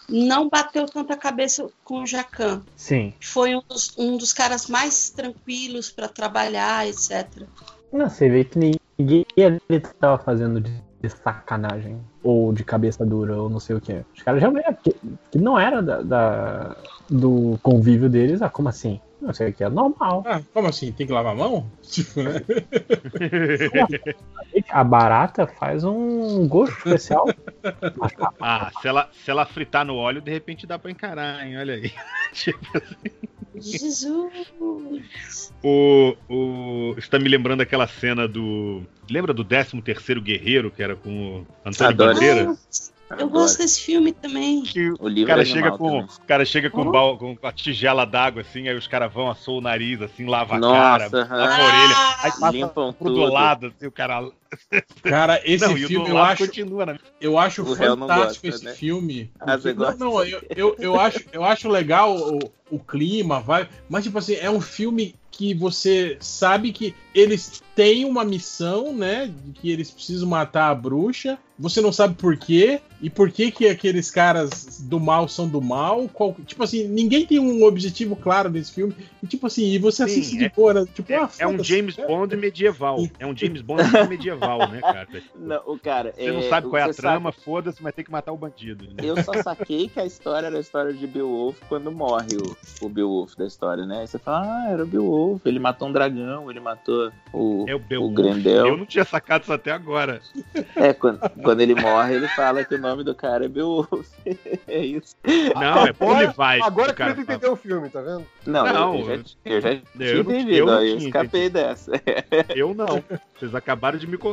não bateu tanta cabeça com o Jacan. Sim. Foi um dos, um dos caras mais tranquilos para trabalhar, etc. Não, você vê que ninguém ele tava fazendo de, de sacanagem. Ou de cabeça dura, ou não sei o que. Os caras já viram que, que não era da, da- do convívio deles. Ah, como assim? Não sei que é normal. Ah, como assim? Tem que lavar a mão? Tipo, né? A barata faz um gosto especial. Ah, se ela, se ela fritar no óleo, de repente dá pra encarar, hein? Olha aí. tipo Jesus. O, o. Isso tá me lembrando aquela cena do. Lembra do 13 terceiro Guerreiro, que era com o Antônio Adoro. Bandeira? Eu gosto desse filme também. Que O livro cara é chega com, também. o cara chega com, Oh. bal- com a tigela d'água, assim, aí os caras vão, assou o nariz, assim, lava a Nossa, cara, aham. lava a orelha, aí passa Limpam pro do tudo. lado, assim, o cara. Cara, esse não, filme eu acho, continua na eu acho O fantástico gosta, esse né? filme. Ah, não, não, eu, eu, eu, acho, eu acho legal o, o clima, vai. Mas, tipo assim, é um filme que você sabe que eles têm uma missão, né? De que eles precisam matar a bruxa. Você não sabe por quê. E por que, que aqueles caras do mal são do mal. Qual- tipo assim, ninguém tem um objetivo claro nesse filme. E tipo assim, e você Sim, assiste de é- boa, né? Tipo, É, ah, é um. James Bond medieval. É um James Bond medieval, né, cara? Não, o cara. Você não é, sabe qual é a trama, foda-se, mas tem que matar o bandido. né? Eu só saquei que a história era a história de Beowulf quando morre o, o Beowulf da história, né? Aí você fala, ah, era o Beowulf, ele matou um dragão, ele matou o, É o o. Grendel. Eu não tinha sacado isso até agora. É, quando, quando ele morre, ele fala que o nome do cara é Beowulf. é isso. Não, é Agora- Levi. Agora que você entendeu o filme, tá vendo? Não, Não, eu, já, eu já tinha eu não- entendido, eu não eu tinha escapei dessa. Eu não. Vocês acabaram de me contar.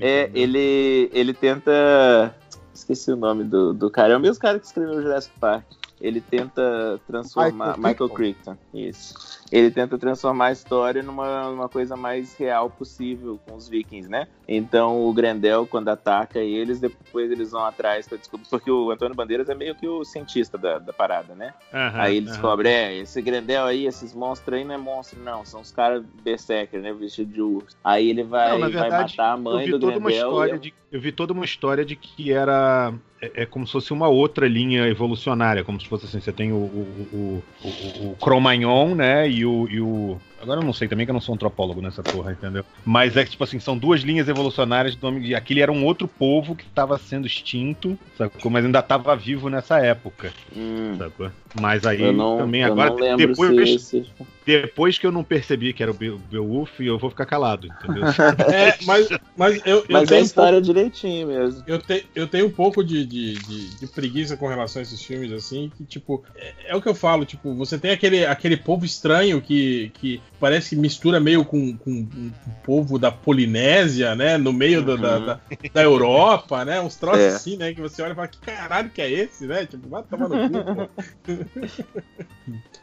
É, entendeu? ele, ele tenta. Esqueci o nome do, do cara. É o mesmo cara que escreveu Jurassic Park. Ele tenta transformar. Michael Michael Crichton, isso. Ele tenta transformar a história numa, numa coisa mais real possível com os vikings, né? Então o Grendel, quando ataca eles, depois eles vão atrás pra descobrir. Porque o Antônio Bandeiras é meio que o cientista da, da parada, né? Aham, Aí descobre, é, esse Grendel aí, esses monstros aí não é monstro, não. São os caras berserker, né? Vestido de urso. Aí ele vai, Não, na vai verdade, matar a Eu mãe vi do toda uma Grendel. história e- de, eu vi toda uma história de que era é, é como se fosse uma outra linha evolucionária, como se fosse assim, você tem o, o, o, o, o Cro-Magnon, né, e o, e o Agora eu não sei também que eu não sou antropólogo nessa porra, entendeu? Mas é que, tipo assim, são duas linhas evolucionárias do nome de. Aquele era um outro povo que estava sendo extinto, sacou? Mas ainda estava vivo nessa época, Hum, sacou? Mas aí eu não, também eu agora, não lembro depois, se esse... depois que eu não percebi que era o Be- Beowulf, eu vou ficar calado, entendeu? É, mas, mas eu, eu Mas é tenho a um história direitinho mesmo. Eu, te- eu tenho um pouco de, de, de- de preguiça com relação a esses filmes, assim, que, tipo, é, é o que eu falo, tipo, você tem aquele, aquele povo estranho que, que parece que mistura meio com, com, um povo da Polinésia, né, no meio da, da, Uhum. da, da Europa, né, uns troços É. assim, né, que você olha e fala, que caralho que é esse, né, tipo, vai tomar no cu, pô.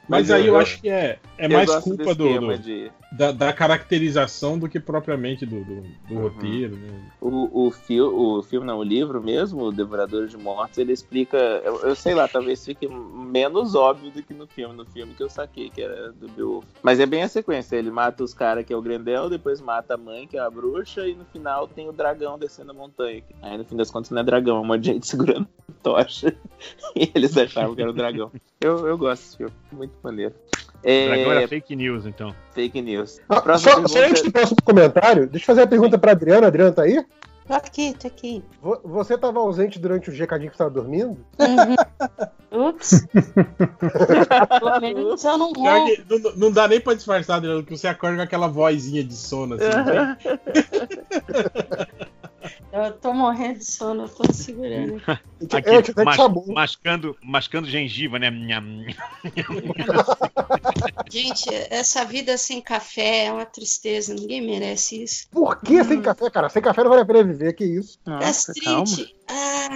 Mas Mas aí eu, eu- acho que é, é mais culpa do, do- de- da, da caracterização do que propriamente do, do, do Uhum. roteiro, né. O, o, fil, o filme, não, o livro mesmo, o Devorador de Mortos, ele explica. Eu, eu sei lá, talvez fique menos óbvio do que no filme. No filme que eu saquei, que era do Beowulf. Mas é bem a sequência: ele mata os caras que é o Grendel, depois mata a mãe, que é a bruxa, e no final tem o dragão descendo a montanha. Aí no fim das contas não é dragão, é um monte de gente segurando tocha. e eles achavam que era o dragão. Eu, eu gosto desse filme, muito maneiro. O dragão É, era fake news, então. fake news. Ah, só, pergunta- só antes do próximo comentário, deixa eu fazer a pergunta pra Adriana. Adriana, tá aí? Tô aqui, tô aqui. Vo- Você tava ausente durante o recadinho que você tava dormindo? Uhum. Ups. Pelo menos eu não vou. que não, não dá nem pra disfarçar, Adriano, que você acorda com aquela vozinha de sono, assim. né? Eu tô morrendo de sono, eu tô segurando. Aqui, é, te mas- mascando, mascando gengiva, né? Gente, essa vida sem café é uma tristeza, ninguém merece isso. Por que sem café, cara? Sem café não vale a pena viver, que isso? Nossa, calma. Gastrite. Ah,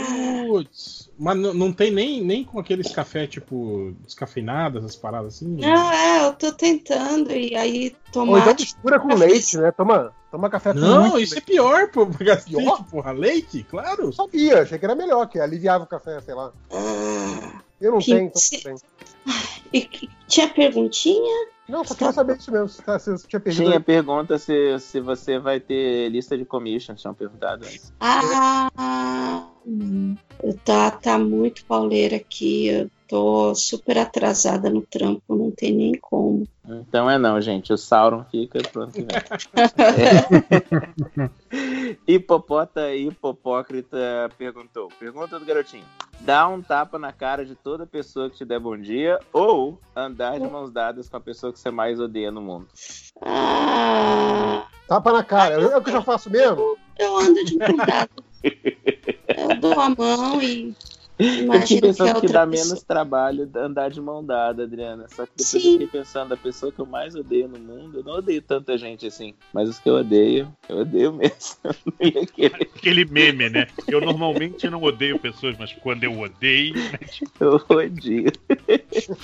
Putz, mas não, tem nem, nem com aqueles café, tipo, descafeinados, essas paradas assim? não, é, eu tô tentando e aí Ou então mistura com leite, né? Toma, toma café com Não, muito isso é pior, pô. Gastrite, Pior? porra. Leite, claro. Eu sabia, achei que era melhor, que aliviava o café, sei lá. Ah, Eu não Que tenho, então se- não tenho. e que- tinha perguntinha? Não, só queria saber isso mesmo, se, tá- se tinha perdido. Tinha pergunta se, se você vai ter lista de commissions, tinham perguntado antes. Ah, hum, tá, tá muito pauleira aqui. Eu tô super atrasada no trampo, não tem nem como. Então é não, gente. O Sauron fica pronto. É. Hipopota Hipopócrita perguntou. Pergunta do garotinho. Dá um tapa na cara de toda pessoa que te der bom dia ou andar de mãos dadas com a pessoa que você mais odeia no mundo? Ah, Tapa na cara. É o que eu já faço mesmo? eu ando de mão dada. Eu dou a mão e Eu fiquei que pensando a que, outra dá pessoa... menos trabalho andar de mão dada, Adriana. Só que depois Sim. eu fiquei pensando, a pessoa que eu mais odeio no mundo, eu não odeio tanta gente assim. Mas os que eu odeio, eu odeio mesmo. Eu. Aquele meme, né? Eu normalmente não odeio pessoas, mas quando eu odeio. né, Eu odio.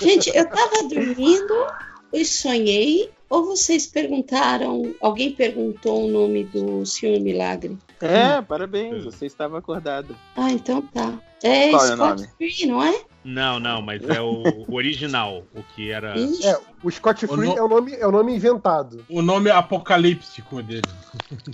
Gente, eu tava dormindo e sonhei. Ou vocês perguntaram, alguém perguntou o nome do Senhor Milagre? É, parabéns, você estava acordado. Ah, então tá. É Qual é o Scott nome? Free, não é? Não, não, mas é o, o original, o que era. É, o Scott Free O no- é, o nome, é o nome inventado. O nome apocalíptico dele.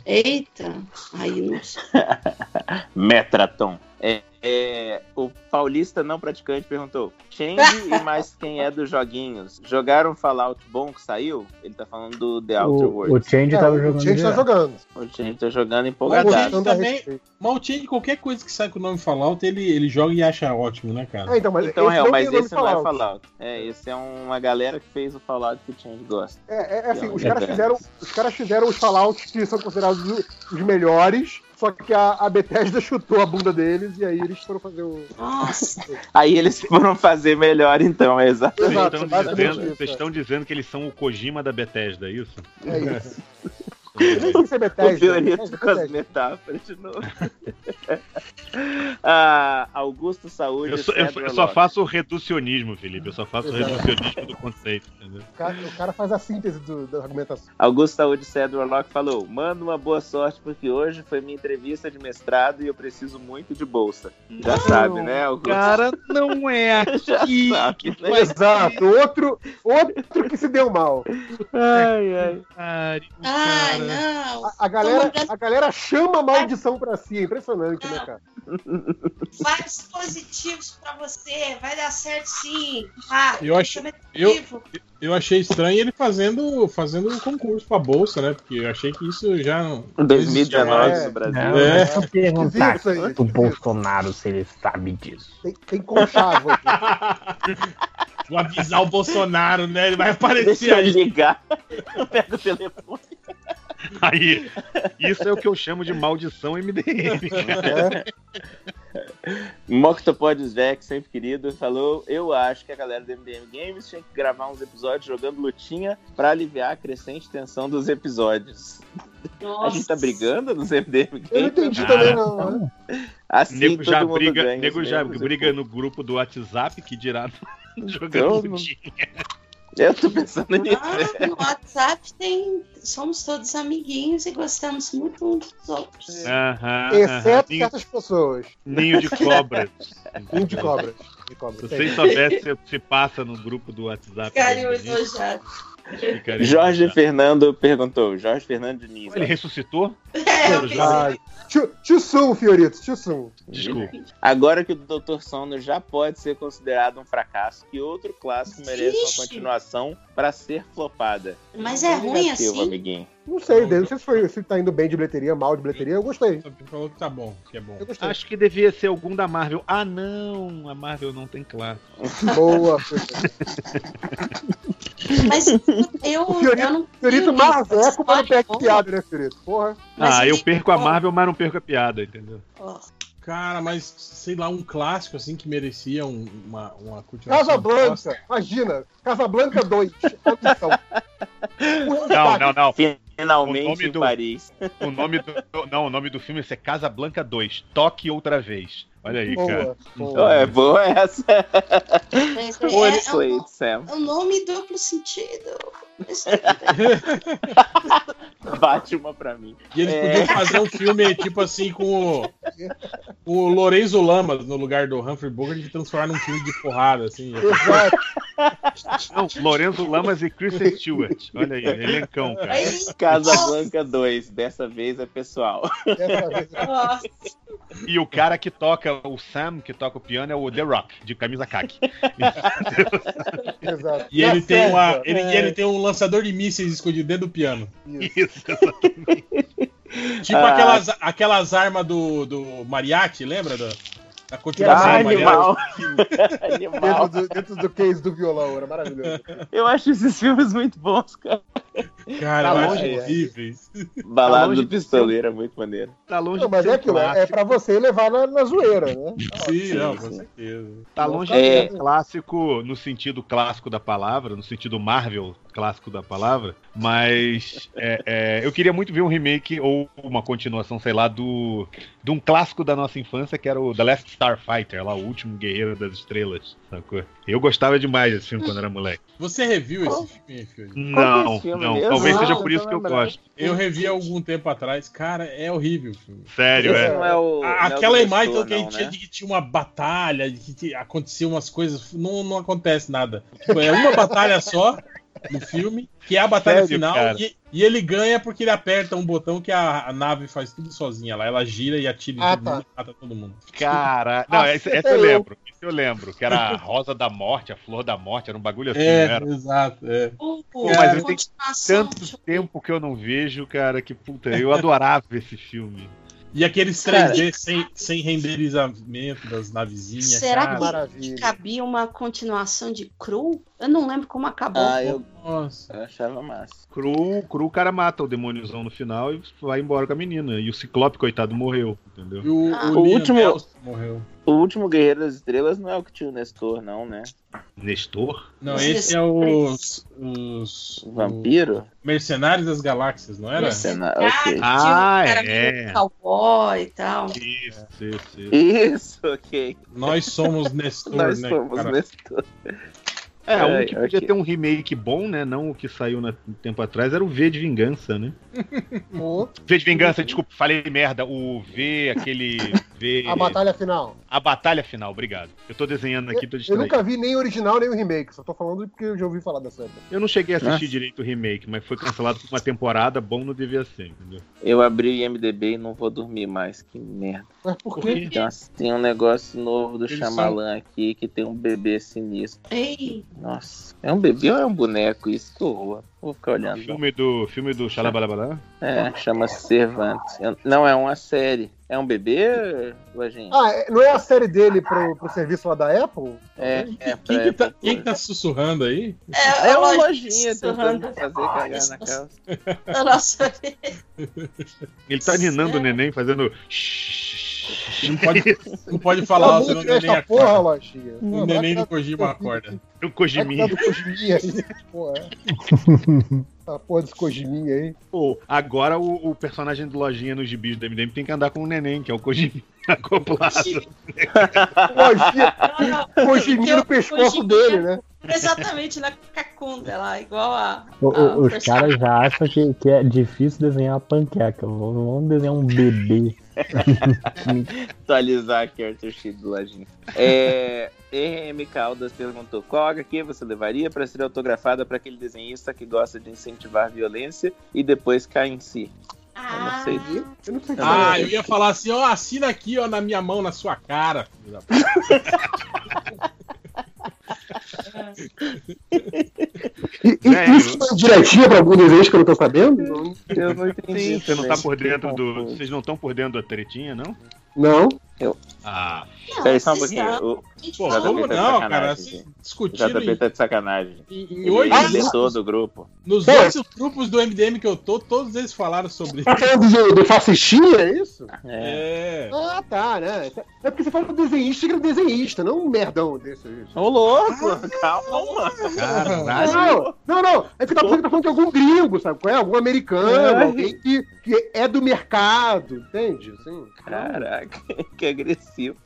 Eita. Aí não sei. Metraton. É, é, o paulista não praticante perguntou: Change e mais quem é dos joguinhos jogaram Fallout bom que saiu? Ele tá falando do The Outer O, o Worlds. Change É, tava o jogando. tá jogando. O Change tá jogando Mas empolgadaço. ele Gostando a também-. Mas o Change, qualquer coisa que sai com o nome Fallout, ele, ele joga e acha ótimo, né, cara? É, então, mas Então, esse real, mas esse não é Fallout. É, esse é uma galera que fez o Fallout que o Change gosta. É, é, é assim, os é caras, verdade. fizeram, os caras fizeram os Fallouts que são considerados os- os melhores, só que a, a Bethesda chutou a bunda deles e aí eles foram fazer o. Nossa. Aí eles foram fazer melhor, então, é exato. Vocês estão, dizendo, isso, vocês é. estão dizendo que eles são o Kojima da Bethesda, é isso? É isso. Nem sei se é Bethesda. O com as metáforas de novo. ah, Augusto Saúde. Eu só, eu- eu só faço o reducionismo, Felipe. Eu só faço o reducionismo do conceito, entendeu? O cara, o cara faz a síntese do- da argumentação. Augusto Saúde Cedro Locke falou: Manda uma boa sorte, porque hoje foi minha entrevista de mestrado e eu preciso muito de bolsa. Já sabe, né, Augusto? Cara, não é aqui. sabe, né? Exato. Outro, outro que se deu mal. Ai, ai. Ai, não. A, a galera, mandando- a galera chama a maldição pra si. É impressionante, né, cara? Vários positivos pra você. Vai dar certo sim. Ah, Eu também eu-. Eu achei estranho ele fazendo, fazendo um concurso pra bolsa, né? Porque eu achei que isso já não. 2019 É. no Brasil. Não, É. é só perguntar Esquisito isso aí, pro. Bolsonaro se ele sabe disso. Tem, tem conchavo aqui. Vou avisar o Bolsonaro, né? Ele vai Deixa aparecer eu aí. ligar. Eu pego o telefone. Aí, isso é o que eu chamo de maldição MDM. É. Moctopod Svek, sempre querido, falou: Eu acho que a galera do MDM Games tinha que gravar uns episódios jogando lutinha pra aliviar a crescente tensão dos episódios. Nossa. A gente tá brigando nos MDM Games? Eu não entendi Ah, também, não. né? Assim nego já todo mundo briga, ganha nego já briga no grupo do WhatsApp que dirá jogando Eu não- lutinha. Eu tô pensando nisso. Ah, no WhatsApp tem. Somos todos amiguinhos e gostamos muito uns dos outros. Aham, Exceto aham. Ninho, certas pessoas. ninho de cobras. Um de cobras. De cobras. Se vocês soubessem, se passa no grupo do WhatsApp. Jorge. Fernando perguntou. Jorge Fernando Diniz. Ele ressuscitou? É, eu pensei. Soon, Fiorito, soon. Desculpa. Agora que o Dr. Sono já pode ser considerado um fracasso, que outro clássico merece uma continuação pra ser flopada? Mas é ruim assim? amiguinho. Não sei, não sei se, foi, se tá indo bem de bilheteria, mal de bilheteria. Eu gostei. Falou que tá bom, que é bom. Eu gostei. Acho que devia ser algum da Marvel. Ah, não! A Marvel não tem classe. Boa. Mas eu, O Fiorito- eu não. Fiorito Marveco, mas não piada, né, Fiorito? Porra. Mas ah, eu perco a Marvel, mas não perco a piada, entendeu? Cara, mas sei lá, um clássico assim que merecia um- uma, uma continuação. Casablanca, imagina. Casablanca 2. Audição. Não, não, não. Finalmente em do- Paris. O nome do, não, o nome do filme é Casa Blanca 2. Toque outra vez. Olha aí, cara. Boa, boa. Oh, é boa essa. é, Boa é, Sam. é um nome duplo sentido. Bate uma pra mim. E eles É. podiam fazer um filme tipo assim com o, o Lorenzo Lamas no lugar do Humphrey Bogart e transformar num filme de porrada, assim. Exato. Não, Lorenzo Lamas e Kristen Stewart. Olha aí, elencão, cara. Aí, Casablanca 2, dessa vez é pessoal. Dessa vez. ó, E o cara que toca, o Sam, que toca o piano, é o The Rock, de camisa caqui. Exato. E ele tem, uma, ele, É, ele tem um lançador de mísseis escondido dentro do piano. isso. Isso, exatamente. Tipo Ah. aquelas, aquelas armas do, do Mariachi, lembra? Da, Ah, continuação do animal. Mariachi? Animal. Dentro do, dentro do case do violão, era maravilhoso. Eu acho esses filmes muito bons, cara. Cara, Tá eu longe, acho é. horríveis. Balada longe do Pistoleiro é muito maneiro. Tá longe Não, mas de é ser aquilo, é, é clássico. pra você levar na, na zoeira, né? Sim, não, com sim. certeza. Tá longe É. de ser clássico no sentido clássico da palavra, no sentido Marvel clássico da palavra, mas é, é, eu queria muito ver um remake ou uma continuação, sei lá, do de um clássico da nossa infância que era o The Last Starfighter, lá o último guerreiro das estrelas, sacou? Eu gostava demais desse filme quando era moleque. Você reviu esse filme, que é Não, filme não, mesmo? talvez Não, seja não por isso que eu gosto. Eu revi há algum tempo atrás. Cara, é horrível o filme. Sério, Esse é. não é o. Não é o Aquela do imagem que a gente não, tinha né? de que tinha uma batalha, de que te- acontecia umas coisas, não, não acontece nada. Tipo, é uma batalha só no filme, que é a batalha Sério, final, e, e ele ganha porque ele aperta um botão que a, a nave faz tudo sozinha lá. Ela gira e atira Ah, todo tá. mundo e mata todo mundo. Cara, não, Ah, essa, até essa eu lembro. Isso eu lembro, que era a rosa da morte, a flor da morte, era um bagulho assim, não É, era? exato. É. Pô, mas eu tenho Tanto tempo que eu não vejo, cara, que puta, eu adorava esse filme. E aqueles 3D sem, sem renderizamento das navezinhas. Será cara. que- Maravilha. cabia uma continuação de Cru? Eu não lembro como acabou. Ah, eu, Nossa. eu achava massa. Cru, cru, o cara mata o demôniozão no final e vai embora com a menina. E o Ciclope, coitado, morreu, entendeu? E o, Ah. o, O último- Neeson morreu. O último Guerreiro das Estrelas não é o que tinha o Nestor, não, né? Nestor? Não, esse é os. Os. O Vampiro? o Mercenários das Galáxias, não era? Mercenário, Ah, ok. tinha Ah, um é. cowboy e tal. Isso, isso, isso. Isso, ok. Nós somos Nestor, Nós né? somos cara? Nestor. É, um Ai, que podia ok. ter um remake bom, né? Não o que saiu na- um tempo atrás, era o V de Vingança, né? V de Vingança, desculpa, falei merda. O V, aquele V. A batalha final. A batalha final, obrigado. Eu tô desenhando aqui, tô Eu distraído. nunca vi nem o original nem o remake, só tô falando porque eu já ouvi falar dessa. Eu não cheguei a assistir Nossa. direito o remake, mas foi cancelado por uma temporada, bom não devia ser, entendeu? Eu abri o IMDB e não vou dormir mais. Que merda. Mas por quê? quê? Tem, um negócio novo do Eles Shyamalan aqui que tem um bebê sinistro. Ei, Nossa. É um bebê ou é um boneco? Isso que horror. Vou ficar olhando. Filme do, filme do Xalabalabala? É, chama Cervantes. Não, é uma série. É um bebê, Lojinha? Ah, é- não é a série dele pro, pro serviço lá da Apple? é, é. Quem pra- que, tá, quem que tá sussurrando aí? é, É uma lojinha tentando fazer cagar na calça. Sei. Ele tá ninando o neném, fazendo. Não pode, não pode falar, o muito neném essa porra, acorda. Lojinha. O neném do Kojima acorda. O Kojiminha. do Kojiminha. Porra. Essa porra desse Kojiminha aí. Pô, agora o, o personagem do Lojinha nos gibis do MDM tem que andar com o neném, que é o Kojiminha acoplado. Lojinha, Kojiminha no pescoço dele, né? Exatamente na cacunda lá, igual a. O- a- o- os caras já acham que, que é difícil desenhar uma panqueca. Vamos desenhar um bebê. Atualizar aqui o Arthur Sheet do Lojinha. É, RM Caldas perguntou: qual HQ você levaria para ser autografada para aquele desenhista que gosta de incentivar violência e depois cai em si? Eu não sei. Eu não sei se Ah, é. eu ia falar assim, ó, assina aqui, ó, na minha mão, na sua cara. filho da puta. E- e- Velho. Isso foi direitinho pra algum desenho que eu não tô sabendo? Não. Eu não entendi. Sim, você não tá por dentro do. Vocês não estão por dentro da tretinha, não? Não. Ah, Não, Peraí só um vocês pouquinho. O Pô, como tá não, sacanagem, cara? Assim, o discutindo JP em, tá de sacanagem. em, em Ele oito isentou grupos, do grupo. nos Pô. oito grupos do MDM que eu tô, todos eles falaram sobre Tá falando do, do fascistinha, é isso? É. É. Ah, tá, né? É porque você fala desenhista que era desenhista, não um merdão desse. isso. Ô, louco! Calma! caralho. Não, não, não. É que tá falando, tá falando de algum gringo, sabe? qual é? Algum americano, Ai. alguém que, que é do mercado, entende? Assim, Caraca, que agressivo.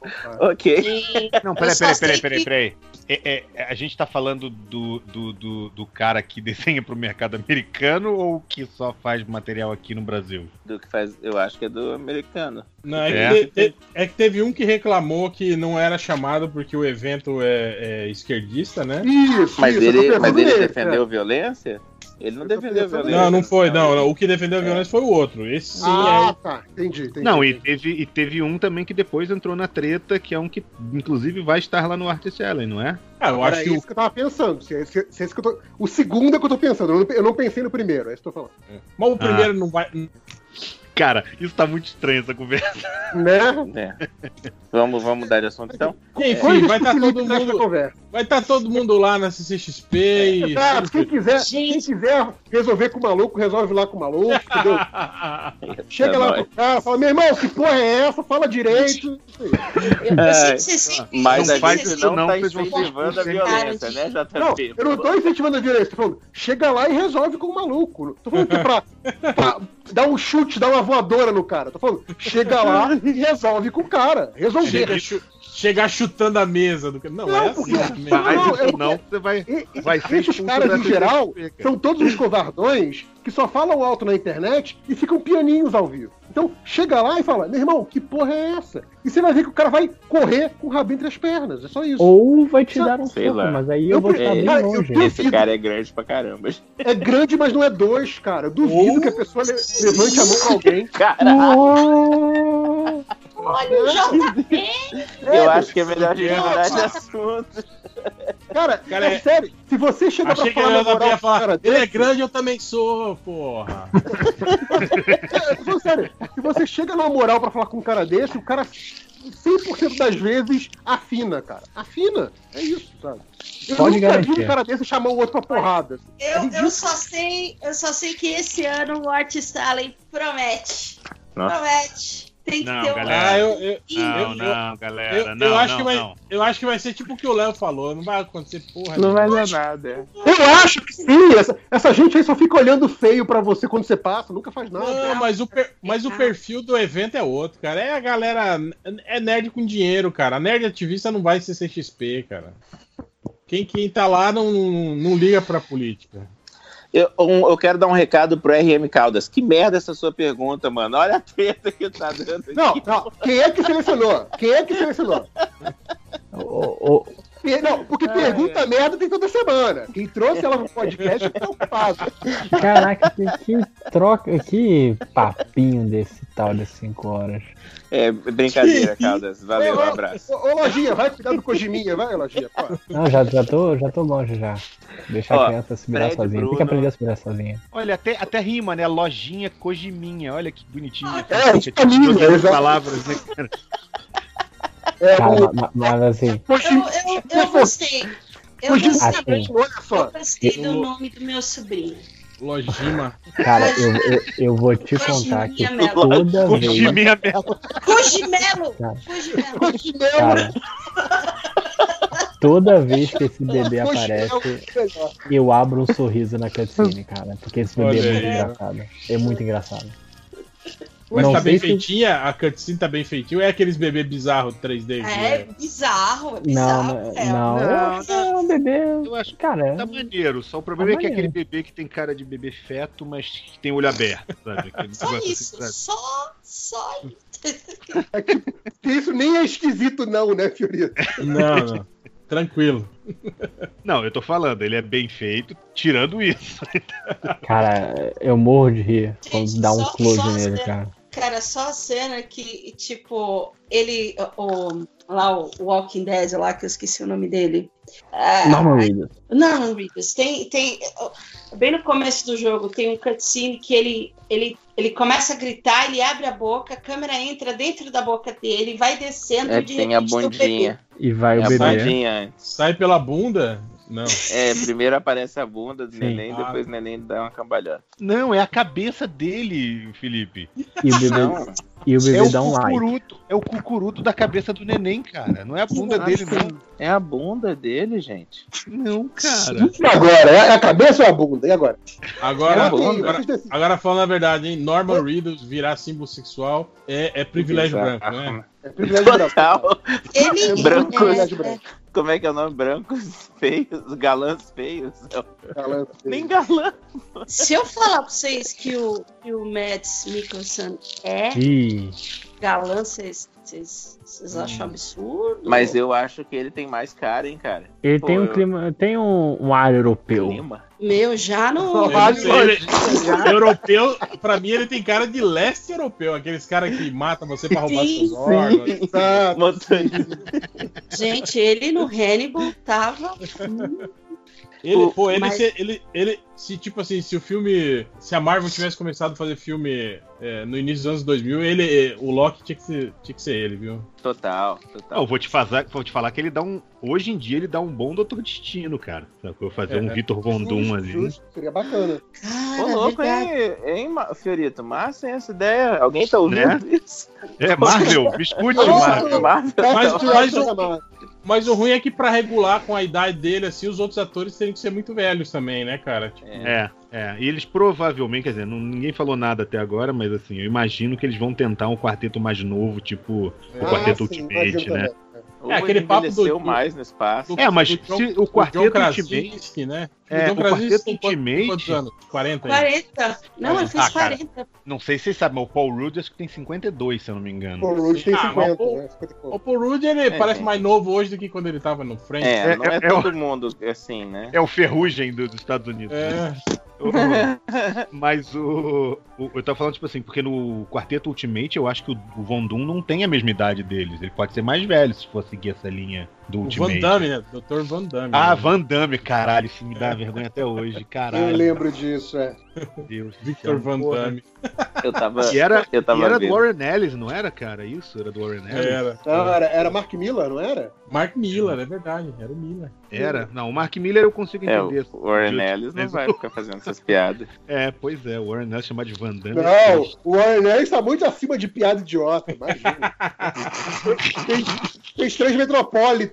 Ok. E- Não, peraí, peraí, peraí, peraí, que- peraí. É, é, a gente tá falando do, do, do, do cara que desenha pro mercado americano ou que só faz material aqui no Brasil? Do que faz, eu acho que é do americano. Não, é, É. Que te- te- é que teve um que reclamou que não era chamado porque o evento é, é esquerdista, né? Isso, Mas isso, ele, mas ele defendeu violência? Ele não tô defendeu pensando violência. Não, não foi, não. não. O que defendeu a violência foi o outro. Esse sim Ah, é. tá. Entendi, entendi. Não, e teve, e teve um também que depois entrou na treta, que é um que inclusive vai estar lá no Artist Alley, não é? Ah, eu Era acho que o isso que eu tava pensando. Se é, se- se é isso que eu tô... O segundo é que eu tô pensando. Eu não, eu não pensei no primeiro, é isso que eu tô falando. Mas o primeiro não vai. Cara, isso tá muito estranho essa conversa. Né? É. Vamos, vamos mudar de assunto então? Enfim, Coisas vai estar Felipe todo mundo. conversa. Vai estar todo mundo lá na CCXP e. Exato, quem quiser, quem quiser resolver com o maluco, resolve lá com o maluco, entendeu? Chega Tá lá pro cara, fala, meu irmão, que porra é essa? Fala direito. É. Mas que faz isso não não, tá incentivando a violência, né, Não, JP? eu não tô incentivando a violência, tô falando, chega lá e resolve com o maluco. Tô falando que é pra, pra dar um chute, dar uma voadora no cara. Tô falando, chega lá e resolve com o cara. Resolver. Chega chegar chutando a mesa do cara. Não, Não, é assim. porque-. Faz não, isso não, você vai, E- vai ser esses caras, em geral, são todos uns covardões que só falam alto na internet e ficam pianinhos ao vivo. Então, chega lá e fala, meu irmão, que porra é essa? E você vai ver que o cara vai correr com o rabo entre as pernas. É só isso. Ou vai te dar um Sei soco, lá. mas aí eu vou Eu- estar bem cara, longe. Esse cara é grande pra caramba. É grande, mas não é dois, cara. Eu duvido Ou- que a pessoa le- levante a mão pra alguém. Caralho, Olha o JP. eu acho que é melhor a gente mudar de assunto. Cara, Cara, é é- sério. Se você chega Achei que pra falar ele na moral ia pro cara falar. Ele é grande, eu também sou, porra. É, eu tô falando sério. Se você chega na moral pra falar com um cara desse, o cara 100% das vezes afina, cara. Afina. É isso, sabe? Eu Pode nunca vi garantir. um cara desse chamar o outro pra porrada. É Eu, ridículo. eu só sei, eu só sei que esse ano o Art Stalin promete. Nossa. Promete. Tem que Não, ter um. galera. Ah, eu, eu, Não, eu- não, galera. eu, não, eu acho não, que vai, não. eu acho que vai ser tipo o que o Léo falou. Não vai acontecer porra. Não vai dar nada. Eu acho que sim. Essa, essa gente aí só fica olhando feio pra você quando você passa, nunca faz nada. Não, mas o, per- mas o perfil do evento é outro, cara. É a galera. É nerd com dinheiro, cara. A nerd ativista não vai ser CXP, cara. Quem, quem tá lá não, não, não liga pra política. Eu, um- eu quero dar um recado pro RM Caldas. Que merda essa sua pergunta, mano. Olha a treta que tá dando aqui. Não, não. Quem é que selecionou? Quem é que selecionou? O- o- Não, porque pergunta merda tem toda semana. Quem trouxe ela no podcast é preocupado. caraca, que, que troca, que papinho desse tal de 5 horas. É brincadeira, Caldas. Valeu, um abraço. Ô, ô, Lojinha, vai cuidar do Cojiminha, vai, Lojinha. pô. Não, já, já, tô, já tô longe já. Deixa Ó, a criança se virar sozinha. Tem que aprender a se virar sozinha. Olha, até, até rima, né? Lojinha Cojiminha. Olha que bonitinho. É, todas as exato. palavras, né, cara? É, Cara, o ma- ma- mas assim, Eu, eu, eu gostei. Eu Cojiminha, gostei. Assim. olha Eu gostei do nome do meu sobrinho. Lojima. cara, eu, eu, eu vou te contar que toda vez. Cogimelo! Cogimelo! Toda vez que esse bebê aparece, eu abro um sorriso na cutscene, cara. Porque esse bebê Olha é muito aí. engraçado. É muito engraçado. Mas Não tá bem se- feitinha? A cutscene tá bem feitinha? Ou é aqueles bebê bizarro 3D? que É bizarro, é Não, bizarro. não, é. não, eu acho que é um bebê. Eu acho que Cara, tá maneiro. Só o problema Tá é que é aquele bebê que tem cara de bebê feto, mas que tem olho aberto, sabe? Aquele Só isso, assim, sabe? só, só Isso nem é esquisito, não, né, Fiorito? Não, não. Tranquilo. Não, eu tô falando, ele é bem feito, tirando isso. cara, eu morro de rir quando dá um close só nele, cara. Cara, só a cena que, tipo, ele. O, lá, o Walking Dead, lá, que eu esqueci o nome dele. Ah, Norman Reedus. Não, Reedus. Tem, tem. Bem no começo do jogo, tem um cutscene que ele, ele, ele começa a gritar, ele abre a boca, a câmera entra dentro da boca dele, vai descendo É, e de tem a repente tem o bundinha. E vai É o a bebê. Sai pela bunda? Não. É, primeiro aparece a bunda do Sim. neném, Ah. depois o neném dá uma cambalhota. Não, é a cabeça dele, Felipe. E o bebê, Não, e o bebê É o dá um like. cucuruto, é o cucuruto da cabeça do neném, cara. Não é a bunda Acho dele, que não. É a bunda dele, gente. Não, cara. E agora? É a cabeça ou a bunda? E agora? Agora, É bom, agora, agora falando a verdade, hein? Norman Reedus virar símbolo sexual é, é privilégio Bizarro. branco, né? É privilégio branco. Total. Ele, Branco. é, Privilégio branco. Como é que é o nome? Brancos feios, galãs feios. Galã. Nem galã. se eu falar pra vocês que o, que o Mads Mikkelsen é Ih, galã, vocês, vocês acham absurdo? Mas eu acho que ele tem mais cara, hein, cara. ele Pô, tem um eu- clima, tem um, um ar europeu. Clima. Meu, já não. Só Eu vale não sei, ele- europeu, pra mim ele tem cara de leste europeu, aqueles caras que matam você pra roubar Sim, seus órgãos. Motorista. Gente, ele no Hannibal tava. Ele, pô, ele, mas- se, ele, ele, se tipo assim, se o filme, se a Marvel tivesse começado a fazer filme é, no início dos anos 2000, ele, o Loki tinha que ser, tinha que ser ele, viu? Total, total. eu vou te, fazer, vou te falar que ele dá um. Hoje em dia ele dá um bom Doutor Destino, cara. Sacou? Fazer um É. Vitor Von Doom Justo, ali. justo, Seria bacana. Ô, louco, hein, hein, Fiorito? Massa hein, essa ideia. Alguém tá ouvindo Né? isso? É, Marvel, me escute, Marvel. Marvel. Mas- Mas, mas- Mas o ruim é que pra regular com a idade dele, assim, os outros atores teriam que ser muito velhos também, né, cara? Tipo, É, é. E eles provavelmente, quer dizer, não- ninguém falou nada até agora, mas assim, eu imagino que eles vão tentar um quarteto mais novo, tipo o Quarteto Ultimate, né? Ou É, aquele ele papo do- do- mais no espaço. É, mas do John- se o do Quarteto. Krasinski, né? É, o Krasinski Quarteto Ultimate- Quantos anos? 40 aí. 40. Não, ele fez Ah, cara. 40. Não sei se vocês sabem, mas o Paul Rudd acho que tem 52, se eu não me engano. O Rude tem Ah, 50, mas o- né? 50 pouco. O Paul Rudd, ele parece é. mais novo hoje do que quando ele tava no frente. É, não é, É, é- é todo mundo assim, né? É o ferrugem do- dos Estados Unidos. É. Mas o, o- Eu tava falando, tipo assim, porque no Quarteto Ultimate eu acho que o, o Von Doom não tem a mesma idade deles. Ele pode ser mais velho se for seguir essa linha do O Ultimate. Van Damme, né? Dr. Van Damme. Ah, né? Van Damme, caralho, isso me dá vergonha até hoje, caralho. Eu lembro disso, é. Meu Deus Victor Van porra. Damme. Eu tava. E era, Eu tava e era do. Warren Ellis, não era, cara? Isso? Era do Warren Ellis? Era. Não, era, era Mark Miller, não era? Mark Miller, é verdade. Era o Miller. Era? Não, o Mark Miller eu consigo É, entender. o Warren Ellis não vai ficar fazendo essas piadas. É, pois é, o Warren Ellis chamar de Van Damme. Não, o Warren Ellis tá muito acima de piada idiota, imagina. fez, fez três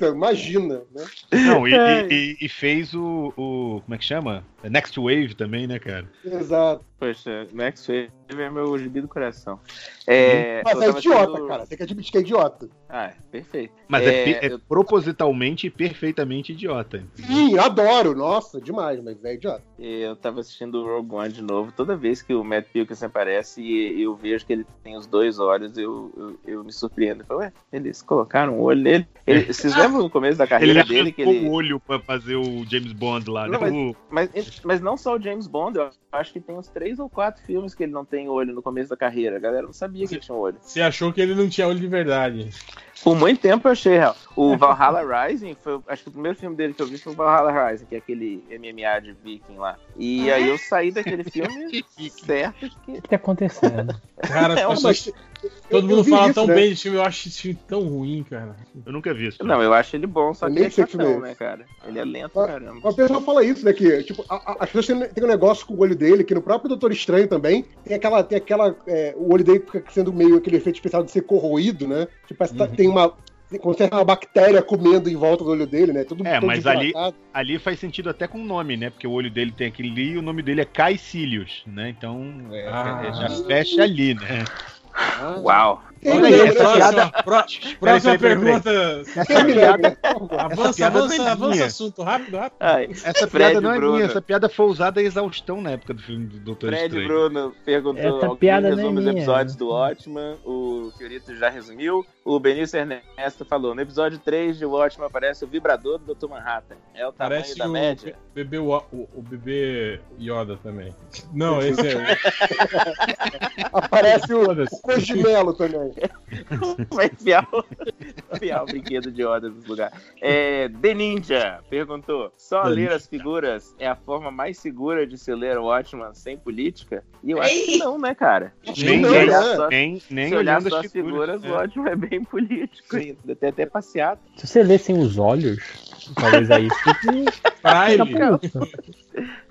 Metropolitan, imagina, né? Não, e, e- e- e fez o, o. Como é que chama? Next Wave também, né, cara? Exato. Poxa, Max Wave é meu gibi do coração. É, Mas é idiota, assistindo- cara. Tem que admitir que é idiota. Ah, é, perfeito. Mas é, pe- é eu- propositalmente e perfeitamente idiota. Sim, adoro. Nossa, demais, mas é idiota. Eu tava assistindo o Rogue One de novo. Toda vez que o Matt Pilkins aparece e eu vejo que ele tem os dois olhos, eu, eu, eu me surpreendo. Eu falo, ué, eles colocaram um olho nele. Ele, vocês lembram no começo da Ele carreira dele que arrancou ele. o olho pra fazer o James Bond lá, né? Não, O- Mas, mas não só o James Bond, eu acho que tem uns três ou quatro filmes que ele não tem olho no começo da carreira. A galera não sabia que ele tinha olho. Você achou que ele não tinha olho de verdade. Por muito tempo eu achei real. O Valhalla Rising, foi, acho que o primeiro filme dele que eu vi foi o Valhalla Rising, que é aquele MMA de Viking lá. E aí eu saí daquele filme certo que. O que tá acontecendo? Cara, as É uma- pessoas. Todo eu mundo fala isso, tão né? bem desse filme, eu acho esse filme tão ruim, cara. Eu nunca vi isso. Não, eu acho ele bom, só que ele é é chatão, né, cara? Ele é lento caramba. O pessoal fala isso, né? Que, tipo, a- a- as pessoas têm, têm um negócio com o olho dele, que no próprio Doutor Estranho também, tem aquela. Tem aquela é, o olho dele fica sendo meio aquele efeito especial de ser corroído, né? Tipo, parece que tá- tem uma. Fosse uma bactéria comendo em volta do olho dele, né? Tudo É, todo mas ali-. Ali faz sentido até com o nome, né? Porque o olho dele tem aquele ali e o nome dele é Caecilius, né? Então é, Ah. é, já fecha ali, né? Ah, Uau! quem Olha aí, essa né? próxima, pergunta. Avança, piada é avança, avança minha. assunto, rápido, rápido. Ai, Essa Fred piada não é Bruno. minha, essa piada foi usada a exaustão na época do filme do Doutor Fred Estranho. Bruno perguntou Essa piada é resume os minha. episódios do Watchman, o Fiorito já resumiu, o Benício Ernesto falou, no episódio 3 de Watchman aparece o vibrador do Dr. Manhattan. É o tamanho Parece da o média? bebê, Wa- o, o bebê Yoda também. Não, esse é. Aparece o, o Cogimelo também. Vai enfiar o, enfiar o brinquedo de Yoda nos lugares. É, The Ninja perguntou: só The ler as figuras é a forma mais segura de se ler o Watchman sem política? E eu acho que Ei! não, né, cara? Nem, nem, olhar só, nem, nem se olhar olhando só as as figuras, figuras. o Watchman é bem político ainda. Tem até passeado. Se você lê sem os olhos, talvez aí fique. Braille.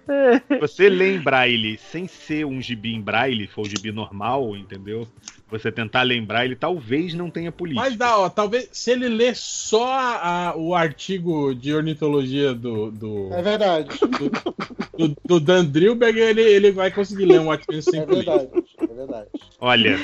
É. Você lê em braille sem ser um gibi em braille, for o gibi normal, entendeu? Você tentar lembrar, ele talvez não tenha política. Mas dá, ó, talvez se ele ler só a- o artigo de ornitologia do, do, É verdade. do, do Dan Drillberg, ele, ele vai conseguir ler um Watchmen sem É política. verdade. É verdade. Olha,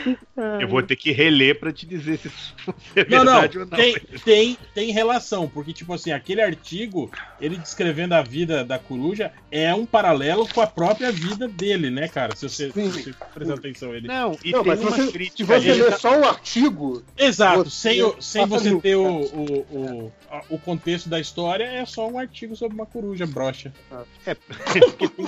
eu vou ter que reler pra te dizer se isso é Não, não, verdade ou não. tem, tem, tem relação, porque, tipo assim, aquele artigo, ele descrevendo a vida da coruja, é um paralelo com a própria vida dele, né, cara? Se você, se você prestar atenção ele. Não, e Não, tem uma você, se crítica você ler só um artigo, Exato, Você sem, o- sem você ter o, o, o, o contexto da história, é só um artigo sobre uma coruja brocha. Porque tem-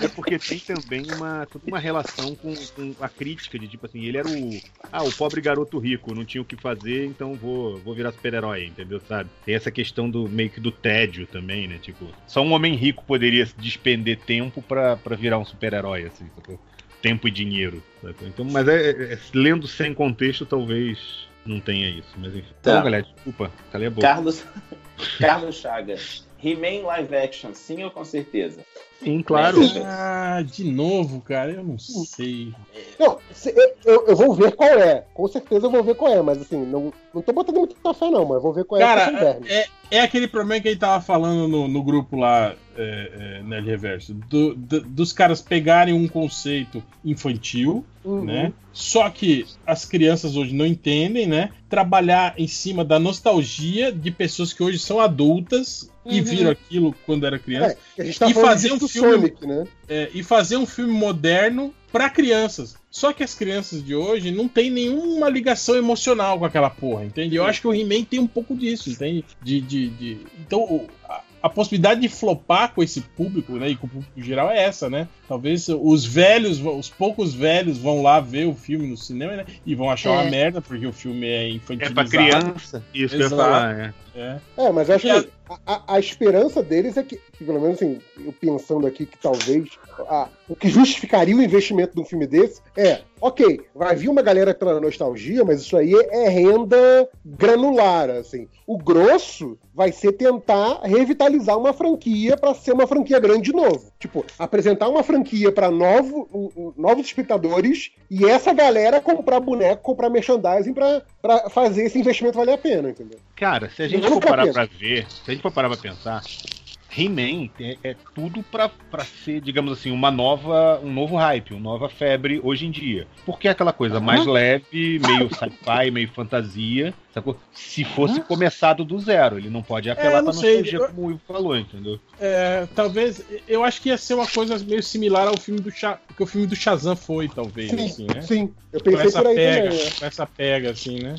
é porque tem também uma, toda uma relação com, com a crítica de tipo assim, ele era o. Ah, o pobre garoto rico, não tinha o que fazer, então vou, vou virar super-herói, entendeu? Sabe? Tem essa questão do meio que do tédio também, né? Tipo, só um homem rico poderia despender tempo pra, pra virar um super-herói, assim, sacou? Tempo e dinheiro. Então, mas é, é- é- lendo sem contexto, talvez não tenha isso. Mas enfim. Tá. Então, galera, desculpa, calei a boca. Carlos, Carlos Chagas. He-Man live action, sim ou com certeza? Sim, claro. Ah, de novo, cara, eu não sei. Não, se- eu, eu- vou ver qual é. Com certeza eu vou ver qual é, mas assim, não, não tô botando muita fé, não, mas eu vou ver qual é esse Cara, inverno. é, é aquele problema que a gente tava falando no, no grupo lá, é, é, Nerd Reverso, do- do- dos caras pegarem um conceito infantil, Uhum. né? Só que as crianças hoje não entendem, né? Trabalhar em cima da nostalgia de pessoas que hoje são adultas e Uhum. viram aquilo quando era criança. É, a gente tá E fazer um filme- Sonic, né? É, e fazer um filme moderno para crianças. Só que as crianças de hoje não tem nenhuma ligação emocional com aquela porra, entende? Eu acho que o He-Man tem um pouco disso, entende? De, de, de- Então, a, a possibilidade de flopar com esse público, né? E com o público geral é essa, né? Talvez os velhos, os poucos velhos vão lá ver o filme no cinema, né? E vão achar uma É. merda, porque o filme é É infantilizado. pra criança. Isso que eu ia Exato. falar, é. É. É, mas eu acho que a, a- esperança deles é que, pelo menos assim, eu pensando aqui que talvez a- o que justificaria o investimento de um filme desse é, ok, vai vir uma galera pela nostalgia, mas isso aí é renda granular, assim. O grosso vai ser tentar revitalizar uma franquia pra ser uma franquia grande de novo. Tipo, apresentar uma franquia pra novo, um- um- novos espectadores e essa galera comprar boneco, comprar merchandising pra fazer esse investimento valer a pena, entendeu? Cara, se a gente for parar pra ver, se a gente for parar pra pensar, He-Man é, é tudo pra, pra ser, digamos assim, uma nova, um novo hype, uma nova febre hoje em dia. Porque é aquela coisa mais leve, meio sci-fi, meio fantasia, sacou? Se fosse começado do zero, ele não pode apelar não pra sei, nostalgia, eu- como o Ivo falou, entendeu? É, talvez. Eu acho que ia ser uma coisa meio similar ao filme do Sha... que o filme do Shazam foi, talvez, Sim, assim, né? sim. Eu Com pensei essa por aí pega, também. é. com essa pega, assim, né?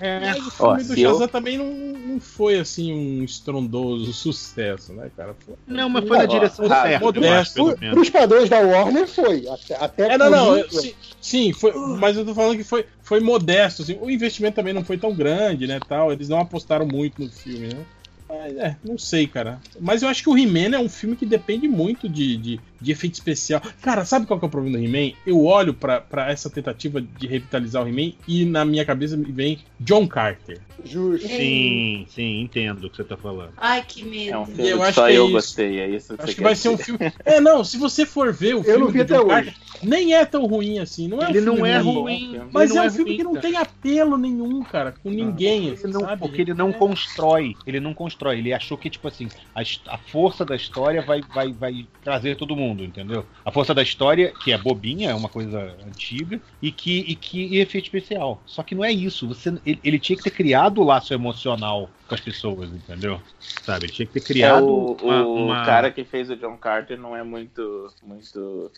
É, Mas o Ó, filme do se eu- Shazam também não, não foi, assim, um estrondoso sucesso, né, cara? Foi- Não, mas foi na Ó, direção ah, certa, modesto. Para os padrões da Warner foi. Até, até É, não, não, eu- sim, sim, foi, mas eu tô falando que foi, foi modesto, assim, o investimento também não foi tão grande, né, tal, eles não apostaram muito no filme, né? É, não sei, cara. Mas eu acho que o He-Man é um filme que depende muito de, de, de efeito especial. Cara, sabe qual que é o problema do He-Man? Eu olho pra, pra essa tentativa de revitalizar o He-Man e na minha cabeça me vem John Carter. Justo. Sim, sim, entendo o que você tá falando. Ai, que medo. É um filme eu que acho só que é eu isso. gostei, é isso que Acho você que quer vai ser um dizer. filme. É, não, se você for ver o Eu filme não vi do até John hoje. Nem é tão ruim assim. Não é um Ele não filme é ruim. ruim, Mas é não um filme ruim, que não cara. tem apelo nenhum, cara, com ninguém, assim, não- sabe? porque ele não É. constrói, ele não constrói. Ele achou que, tipo assim, a, a força da história vai, vai, vai trazer todo mundo, entendeu? A força da história, que é bobinha, é uma coisa antiga, e que, e que e efeito especial. Só que não é isso. Você, ele, ele tinha que ter criado o laço emocional com as pessoas, entendeu? Sabe? Ele tinha que ter É, criado o, uma, o uma- cara que fez o John Carter não é muito. muito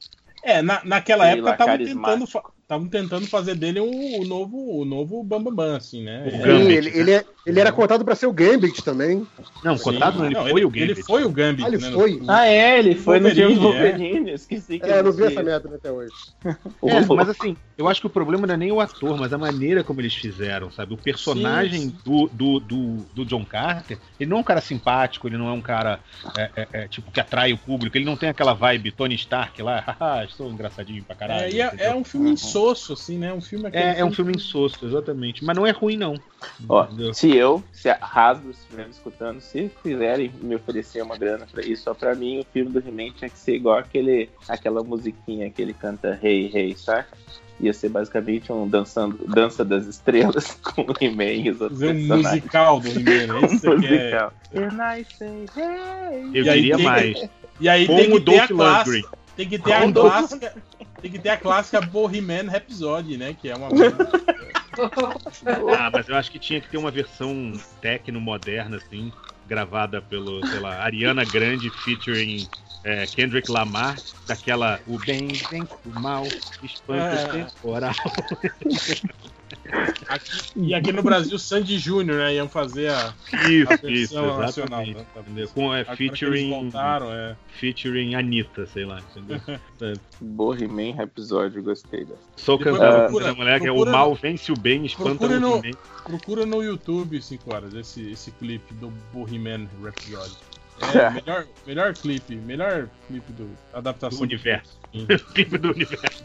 É, na, naquela Sei época estavam tentando, fa- tavam tentando fazer dele um, o novo o novo Bambam, Bam, assim, né? O É. Sim, Gambit, ele, ele, é- ele era contado pra ser o Gambit também. Não, Sim. cotado não, ele Não, foi o game. Ele foi o Gambit, Ah, ele né? foi? Ah, é, ele foi no filme do Wolverine, é. Wolverine, esqueci que É, eu não vi essa merda até hoje. É, mas assim, eu acho que o problema não é nem o ator, mas a maneira como eles fizeram, sabe? O personagem Sim, sim. Do, do, do, do John Carter, ele não é um cara simpático, ele não é um cara, é, é, é, tipo, que atrai o público, ele não tem aquela vibe Tony Stark lá, haha, estou engraçadinho pra caralho. É, e é, é um filme insosso, assim, né? Um filme aquele É, é um filme insosso, exatamente. Mas não é ruim, não. Ó, Entendeu? se eu, se a Hasbro estiver me escutando, se quiserem me oferecer uma grana pra isso, só pra mim o filme do He-Man tinha que ser igual aquele, aquela musiquinha que ele canta Hey Hey, saca? Ia ser basicamente um dançando, dança das estrelas com o He-Man e os outros um musical do He-Man, né? Isso Um é- musical. And I say, hey. Eu E tem- mais. E aí tem que ter a clássica. Tem que ter a Com clássica. Tem que ter a clássica Bohemian Rhapsody, né? Que é uma. Ah, mas eu acho que tinha que ter uma versão techno moderna, assim, gravada pelo, lá, Ariana Grande featuring é, Kendrick Lamar, daquela O bem vem o mal, espanto É. temporal. Aqui- e aqui no Brasil, Sandy Júnior, né? Iam fazer a, a Isso, versão isso, nacional. exatamente. né? Com, é, featuring, voltaram, é. featuring Anitta, sei lá, entendeu? Bohemian episódio, gostei dessa. Sou procura- da mulher que é o mal vence o bem, espanta o no- movimento. Procura no YouTube, 5 horas, esse, esse clipe do Bohemian Rhapsody. É, melhor, melhor clipe, melhor clipe do adaptação Do universo. Clipe do universo.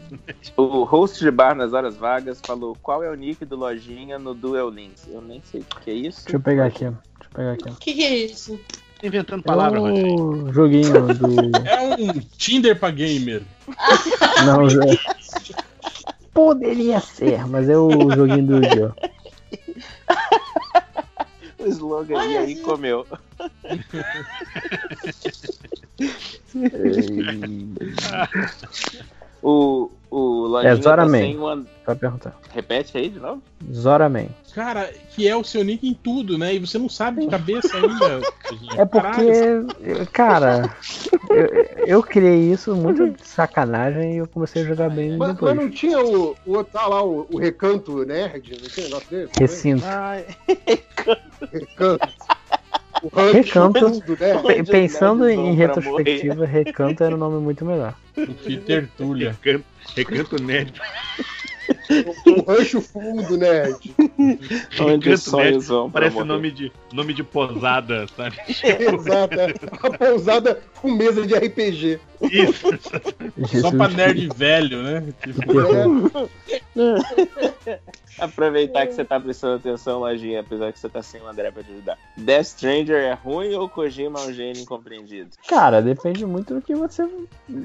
O host de bar nas horas vagas falou qual é o nick do Lojinha no Duel Links. Eu nem sei o que é isso. Deixa eu pegar aqui. Deixa eu pegar aqui. O que, que é isso? Tá inventando palavra, é Rogério. o joguinho do. É um Tinder pra gamer. Não, é... Poderia ser, mas é o joguinho do. O slogan e Olha aí isso. comeu. O, o Lojinha É Zora tá Man. sem uma... Vai perguntar. Repete aí de novo? Zora Man. Cara, que é o seu nick em tudo, né? E você não sabe de cabeça ainda. É porque, cara, eu, eu criei isso muito de sacanagem e eu comecei a jogar bem Mas, depois. mas não tinha o, o tá lá, o, o recanto nerd, não tinha negócio desse? Recinto. Recanto. O rancho Recanto. Fundo, né? Pe- Onde Pensando em retrospectiva, Recanto era um nome muito melhor. O que tertulha. Recanto, recanto nerd. O rancho fundo, nerd. Onde os sonhos vão Parece nome de, nome de posada, sabe? Exato. é. A pousada com mesa de RPG. Isso. Só pra nerd velho, né? Tipo, terror. Aproveitar que você tá prestando atenção, Lojinha, apesar que você tá sem o André pra te ajudar. Death Stranger é ruim ou Kojima é um gênio incompreendido? Cara, depende muito do que você.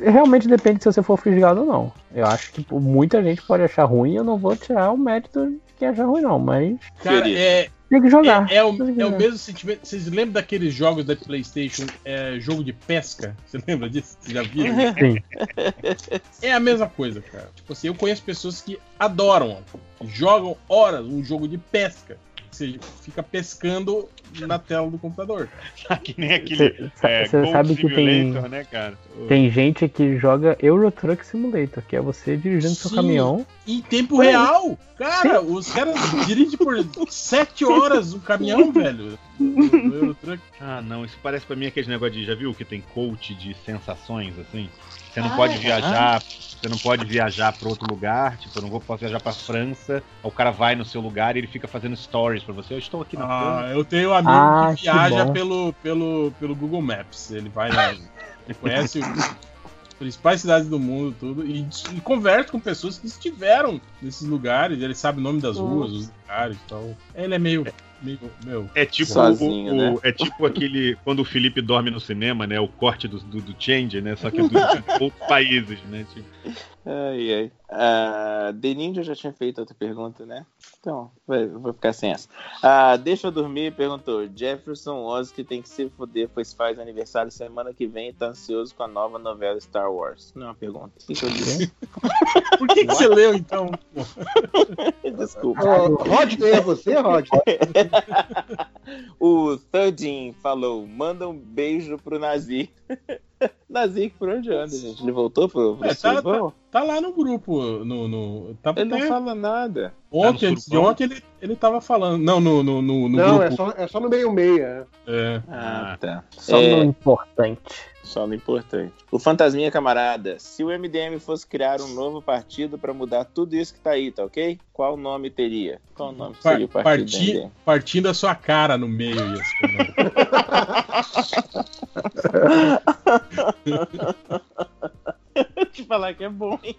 Realmente depende se você for fisgado ou não. Eu acho que muita gente pode achar ruim e eu não vou tirar o mérito de quem achar ruim, não. Mas cara, é, tem que jogar. é, é o, que é o mesmo sentimento. Vocês lembram daqueles jogos da PlayStation, é, jogo de pesca? Você lembra disso? Vocês já viram? Sim. É a mesma coisa, cara. Tipo assim, eu conheço pessoas que adoram, que jogam horas um jogo de pesca. Ou seja, fica pescando na tela do computador. Tá que nem aquele. Você é, você sabe que tem- né, cara? Tem gente que joga Euro Truck Simulator, que é você dirigindo seu Sim. caminhão. Em tempo real! Cara, os caras dirigem por 7 horas o caminhão, velho. Do, do Eurotruck. Ah, não, isso parece pra mim aquele negócio de. Já viu que tem coach de sensações, assim? Você não Ah, pode é. viajar, você não pode viajar pra outro lugar, tipo, eu não vou posso viajar pra França, o cara vai no seu lugar e ele fica fazendo stories pra você. Eu estou aqui na França. Ah, eu tenho um amigo Ah, que que viaja pelo, pelo, pelo Google Maps. Ele vai lá, ele conhece as principais cidades do mundo tudo e, e conversa com pessoas que estiveram nesses lugares. Ele sabe o nome das ruas, os lugares e tal. Ele é meio. Meu. É tipo Sozinho, o, né? é tipo aquele quando o Felipe dorme no cinema, né? O corte do, do, do Change, né? Só que do, de outros países, né? Tipo, Ai, ai. Ah, The Ninja já tinha feito outra pergunta, né? Então, vai, vou ficar sem essa. Ah, deixa eu dormir, perguntou. Jefferson Oz que tem que se foder, pois faz aniversário semana que vem e tá ansioso com a nova novela Star Wars. Não é uma pergunta. O que, que eu disse? Por que, que você leu então? Desculpa. Ó, Rodney, é você, Rodney? O Thudin falou: manda um beijo pro Nazi. Nazi, por onde anda, gente? Ele voltou pro, pro É, tá- surubão? Tá lá no grupo. No, no, tá, Ele não fala nada. Ontem, Tá antes de ontem, ele, ele tava falando. Não, no, no, no, no Não, grupo. é só, é só no meio-meia. É. Ah, tá. Só É, no importante. Só no importante. O Fantasminha Camarada, se o MDM fosse criar um novo partido pra mudar tudo isso que tá aí, tá ok? Qual nome teria? Qual nome Par- seria o partido do parti- MDM? partindo a sua cara no meio. Isso? te falar que é bom, hein?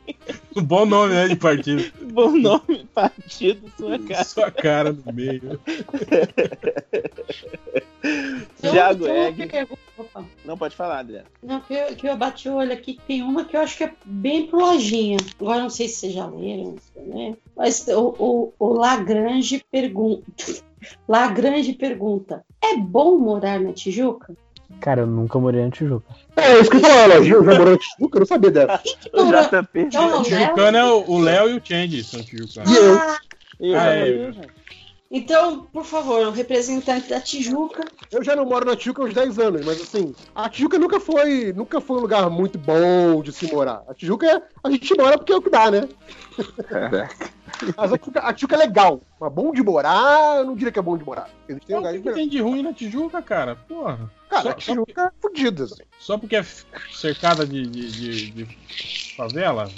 Um bom nome, né, de partido. Bom nome, partido, sua cara. Sua cara no meio. Egg. opa. Não pode falar, Adriano. Não, que eu, que eu bati o olho aqui, que tem uma que eu acho que é bem pro lojinha. Agora não sei se vocês já leram, né? Mas o, o, o Lagrange pergunta. Lagrange pergunta: é bom morar na Tijuca? Cara, eu nunca morei na Tijuca. É, isso que eu falava, ela já morou em Tijuca, eu não sabia dessa. Que O. Não, não, Tijucano é o Léo e o Change, são Tijucanos. E eu? Ah, E o Ah, é. Gente? Então, por favor, o representante da Tijuca. Eu já não moro na Tijuca há uns 10 anos, mas assim, a Tijuca nunca foi, nunca foi um lugar muito bom de se morar. A Tijuca, é- a gente mora porque é o que dá, né? Caraca. Mas a Tijuca, a Tijuca é legal. Mas bom de morar, eu não diria que é bom de morar. O lugares que, que tem de ruim na Tijuca, cara? Porra. Cara, Só- a Tijuca é fodida, assim. Só porque é cercada de, de, de- de favela?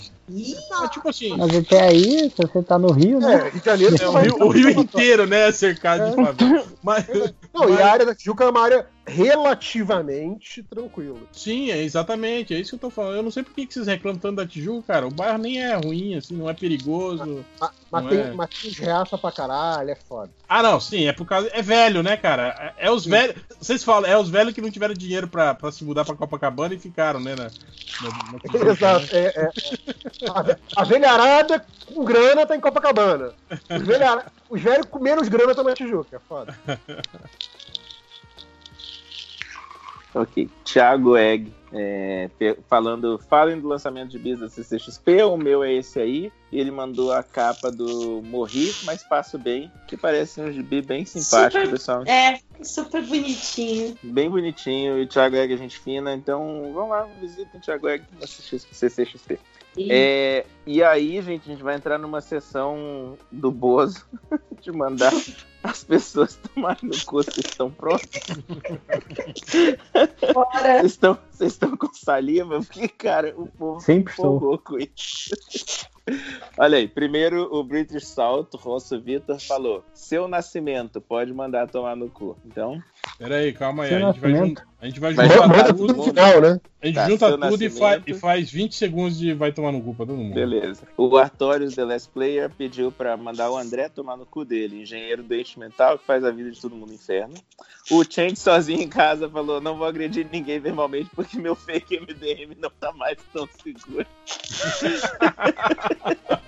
Ah, tipo assim, Mas até aí, se você tá no Rio, né? É, Janeiro é, o, Rio, o Rio inteiro, né, é cercado de favela. Mas, Não, e mas- a área da Tijuca é uma área relativamente tranquila. sim, é exatamente, é isso que eu tô falando. Eu não sei por que, que vocês reclamam tanto da Tijuca, cara. O bairro nem é ruim, assim, não é perigoso. Mas, mas tem, é? mas tem reaça pra caralho, é foda. Ah, não, sim, é por causa. É velho, né, cara? É, é os velhos. Vocês falam, é os velhos que não tiveram dinheiro pra, pra se mudar pra Copacabana e ficaram, né? Na, na- na Exato, né? é, é, é. A, ve- a velharada com grana tá em Copacabana. Os, velhara- os velhos com menos grana estão na Tijuca, é foda. Ok. Thiago Egg é, falando, falem do lançamento de bis da CCXP, o meu é esse aí. E ele mandou a capa do Morri, mas passo bem, que parece um gibi bem simpático, Super- pessoal. É, super bonitinho. Bem bonitinho, e o Thiago Egg é gente fina, então vamos lá, visitem o Thiago Egg no CCXP. E É, e aí, gente, a gente vai entrar numa sessão do Bozo de mandar as pessoas tomarem no cu. Vocês estão prontos? fora. Vocês estão, vocês estão com saliva? Porque, cara, o povo Sempre estou. empolgou com isso. Olha aí, primeiro o British Salt, o Rosso Vitor, falou: Seu nascimento pode mandar tomar no cu. Então, Pera aí, calma aí. Seu A gente vai, nascimento. a gente vai Vai juntar Manda todo tudo tudo. no final, né? A gente Tá, junta tudo e, fa e faz 20 segundos de vai tomar no cu pra todo mundo. beleza. O Artorius The Last Player pediu pra mandar o André tomar no cu dele, engenheiro do mental que faz a vida de todo mundo inferno. O Change sozinho em casa falou: Não vou agredir ninguém verbalmente porque meu fake MDM não tá mais tão seguro.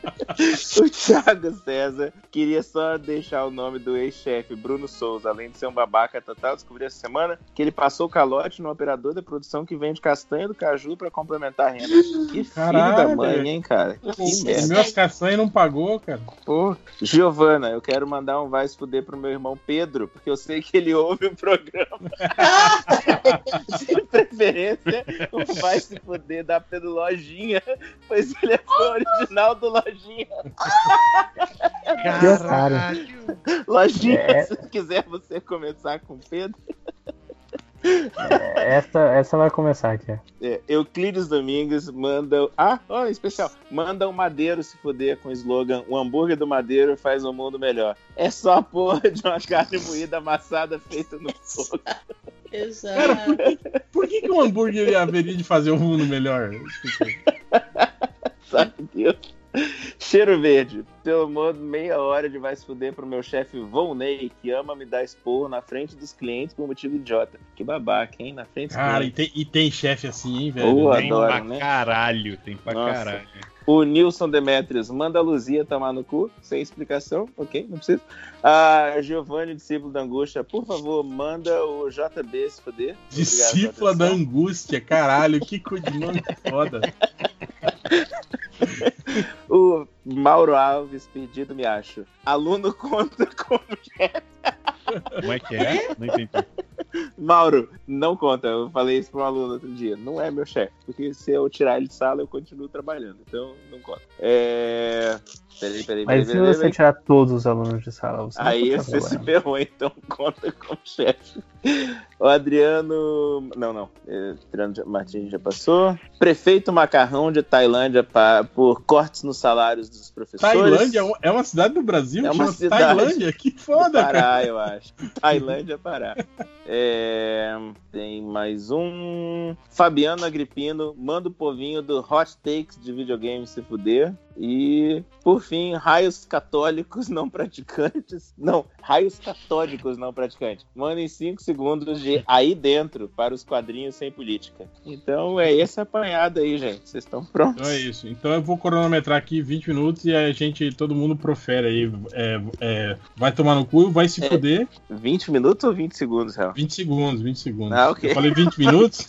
O Thiago César queria só deixar o nome do ex-chefe Bruno Souza, além de ser um babaca total, descobri essa semana que ele passou calote no operador da produção que vende castanha do caju pra complementar a renda. Que filho Caralho. da mãe, hein, cara? O, Que o merda. meu castanha não pagou, cara. Pô, Giovana, eu quero mandar um vai se fuder pro meu irmão Pedro, porque eu sei que ele ouve o programa. De preferência, um vai se fuder da Pedro Lojinha, pois ele é fã original do Lojinha. Otário. Lojinha, É. se quiser você começar com o Pedro. Essa, essa vai começar aqui. É, Euclides Domingues manda. Ah, olha, especial. Manda o Madeiro se fuder com o slogan: O hambúrguer do Madeiro faz o mundo melhor. É só a porra de uma carne moída amassada feita no fogo. Exato. Cara, por que, por que, que um hambúrguer haveria de fazer o mundo melhor? Sabe Deus? Cheiro verde. Pelo modo, meia hora de vai se fuder pro meu chefe Volney, que ama me dar esporro na frente dos clientes por motivo idiota. Que babaca, hein? Na frente dos Cara, e clientes. tem, e tem chefe assim, hein, velho? Boa. Tem adoro, pra né? caralho, tem pra Nossa. caralho. O Nilson Demetrios manda a Luzia tomar no cu, sem explicação, ok? Não precisa. A Giovanni, discípulo da angústia, por favor, manda o JB se pela Discípula da angústia, caralho, que coisa de nome foda. O Mauro Alves, perdido me acho. Aluno conta como Como é que é? Não entendi. Mauro, não conta. Eu falei isso para um aluno outro dia. Não é meu chefe. Porque se eu tirar ele de sala, eu continuo trabalhando. Então, não conta. É. Peraí, peraí, peraí. Mas se peraí, você peraí. tirar todos os alunos de sala, você Aí você se ferrou, então conta como chefe. O Adriano. Não, não. É, Adriano Martins já passou. Prefeito Macarrão de Tailândia pa- por cortes nos salários dos professores. Tailândia é uma- é uma cidade do Brasil? É uma cidade. Tailândia? Que foda, Pará, cara. eu acho. Tailândia, Pará. É, tem mais um. Fabiano Agripino, manda o povinho do Hot Takes de videogame se fuder. E, por fim, raios católicos não praticantes. Não, raios católicos não praticantes. Mandem 5 segundos de aí dentro para os quadrinhos sem política. Então é esse apanhado aí, gente. Vocês estão prontos? Então é isso. Então eu vou cronometrar aqui 20 minutos e a gente, todo mundo profere aí. é, é, vai tomar no cu, vai se É. fuder. 20 minutos ou 20 segundos, Real? 20 segundos, 20 segundos. Ah, ok. Eu falei 20 minutos.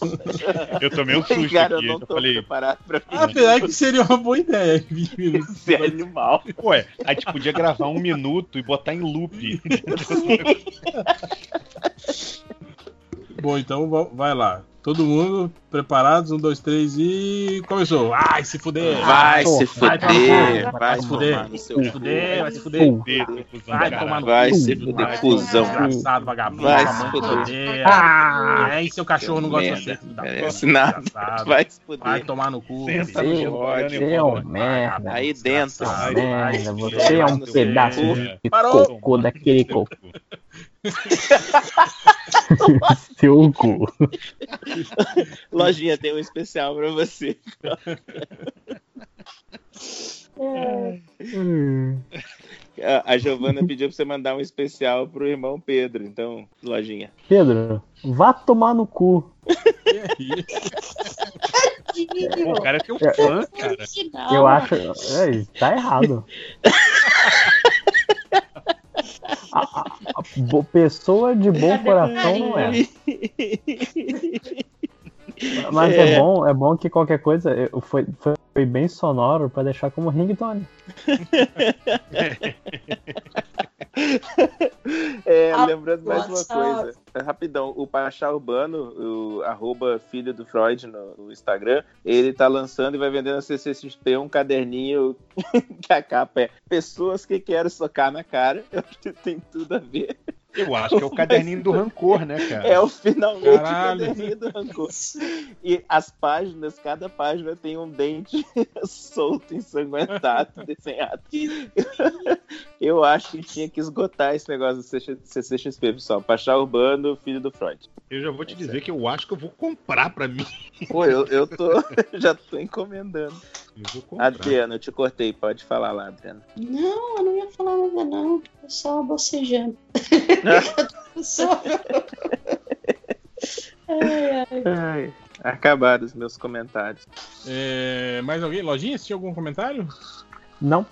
Eu tomei um susto Cara, eu aqui. não Eu tô falei, preparado pra Apesar que seria uma boa ideia. 20 minutos. Esse é animal. Ué, a gente podia gravar um minuto e botar em loop. Bom, então va- vai lá. Todo mundo preparados? Um, dois, três e. Começou! Ai, se fuder! Vai Vai, se vai, fuder, vai vai se fuder. Vai se fuder, vai se fuder! Vai tomar no Vai cu, se fuder, cuzão. Desgraçado, vagabundo. Vai se fuder. Ah, É, e seu cachorro não gosta de Merda, você, filho da nada. Vai se Vai fuder. tomar no cu. Você é um merda. Aí dentro. Merda, vai, você é um vai, pedaço vai. de Parou. cocô daquele cocô. Seu cu. Lojinha, tem um especial pra você. Hum. A, Giovana pediu pra você mandar um especial pro irmão Pedro. Então, Lojinha. Pedro, vá tomar no cu. Pô, o cara é teu fã, cara. Eu acho. É, tá errado. Pessoa de bom coração não é. Mas é. É. bom, é bom que qualquer coisa foi, foi, foi bem sonoro pra deixar como ringtone. É, Ah, lembrando mais uma coisa. É, Rapidão, o Pachá Urbano, o arroba filho do Freud no, no Instagram, ele tá lançando e vai vender na CCXP um caderninho que a capa é Pessoas que quero socar na cara. Eu acho que tem tudo a ver. Eu acho que é o caderninho do rancor, né, cara? É o finalmente Caralho. caderninho do rancor. E as páginas, cada página tem um dente solto, ensanguentado, desenhado. Eu acho que tinha que esgotar esse negócio do CX CCXP, pessoal. Pachá Urbano, filho do Freud. Eu já vou te dizer que eu acho que eu vou comprar pra mim. Pô, eu, eu tô. já tô encomendando. Eu. Adriana, eu te cortei, pode falar lá, Adriana. Não, eu não ia falar nada, não. Eu só bocejando. Eu só- Ai, ai. Ai, acabaram os meus comentários. É, mais alguém? Lojinha, tinha algum comentário? Não.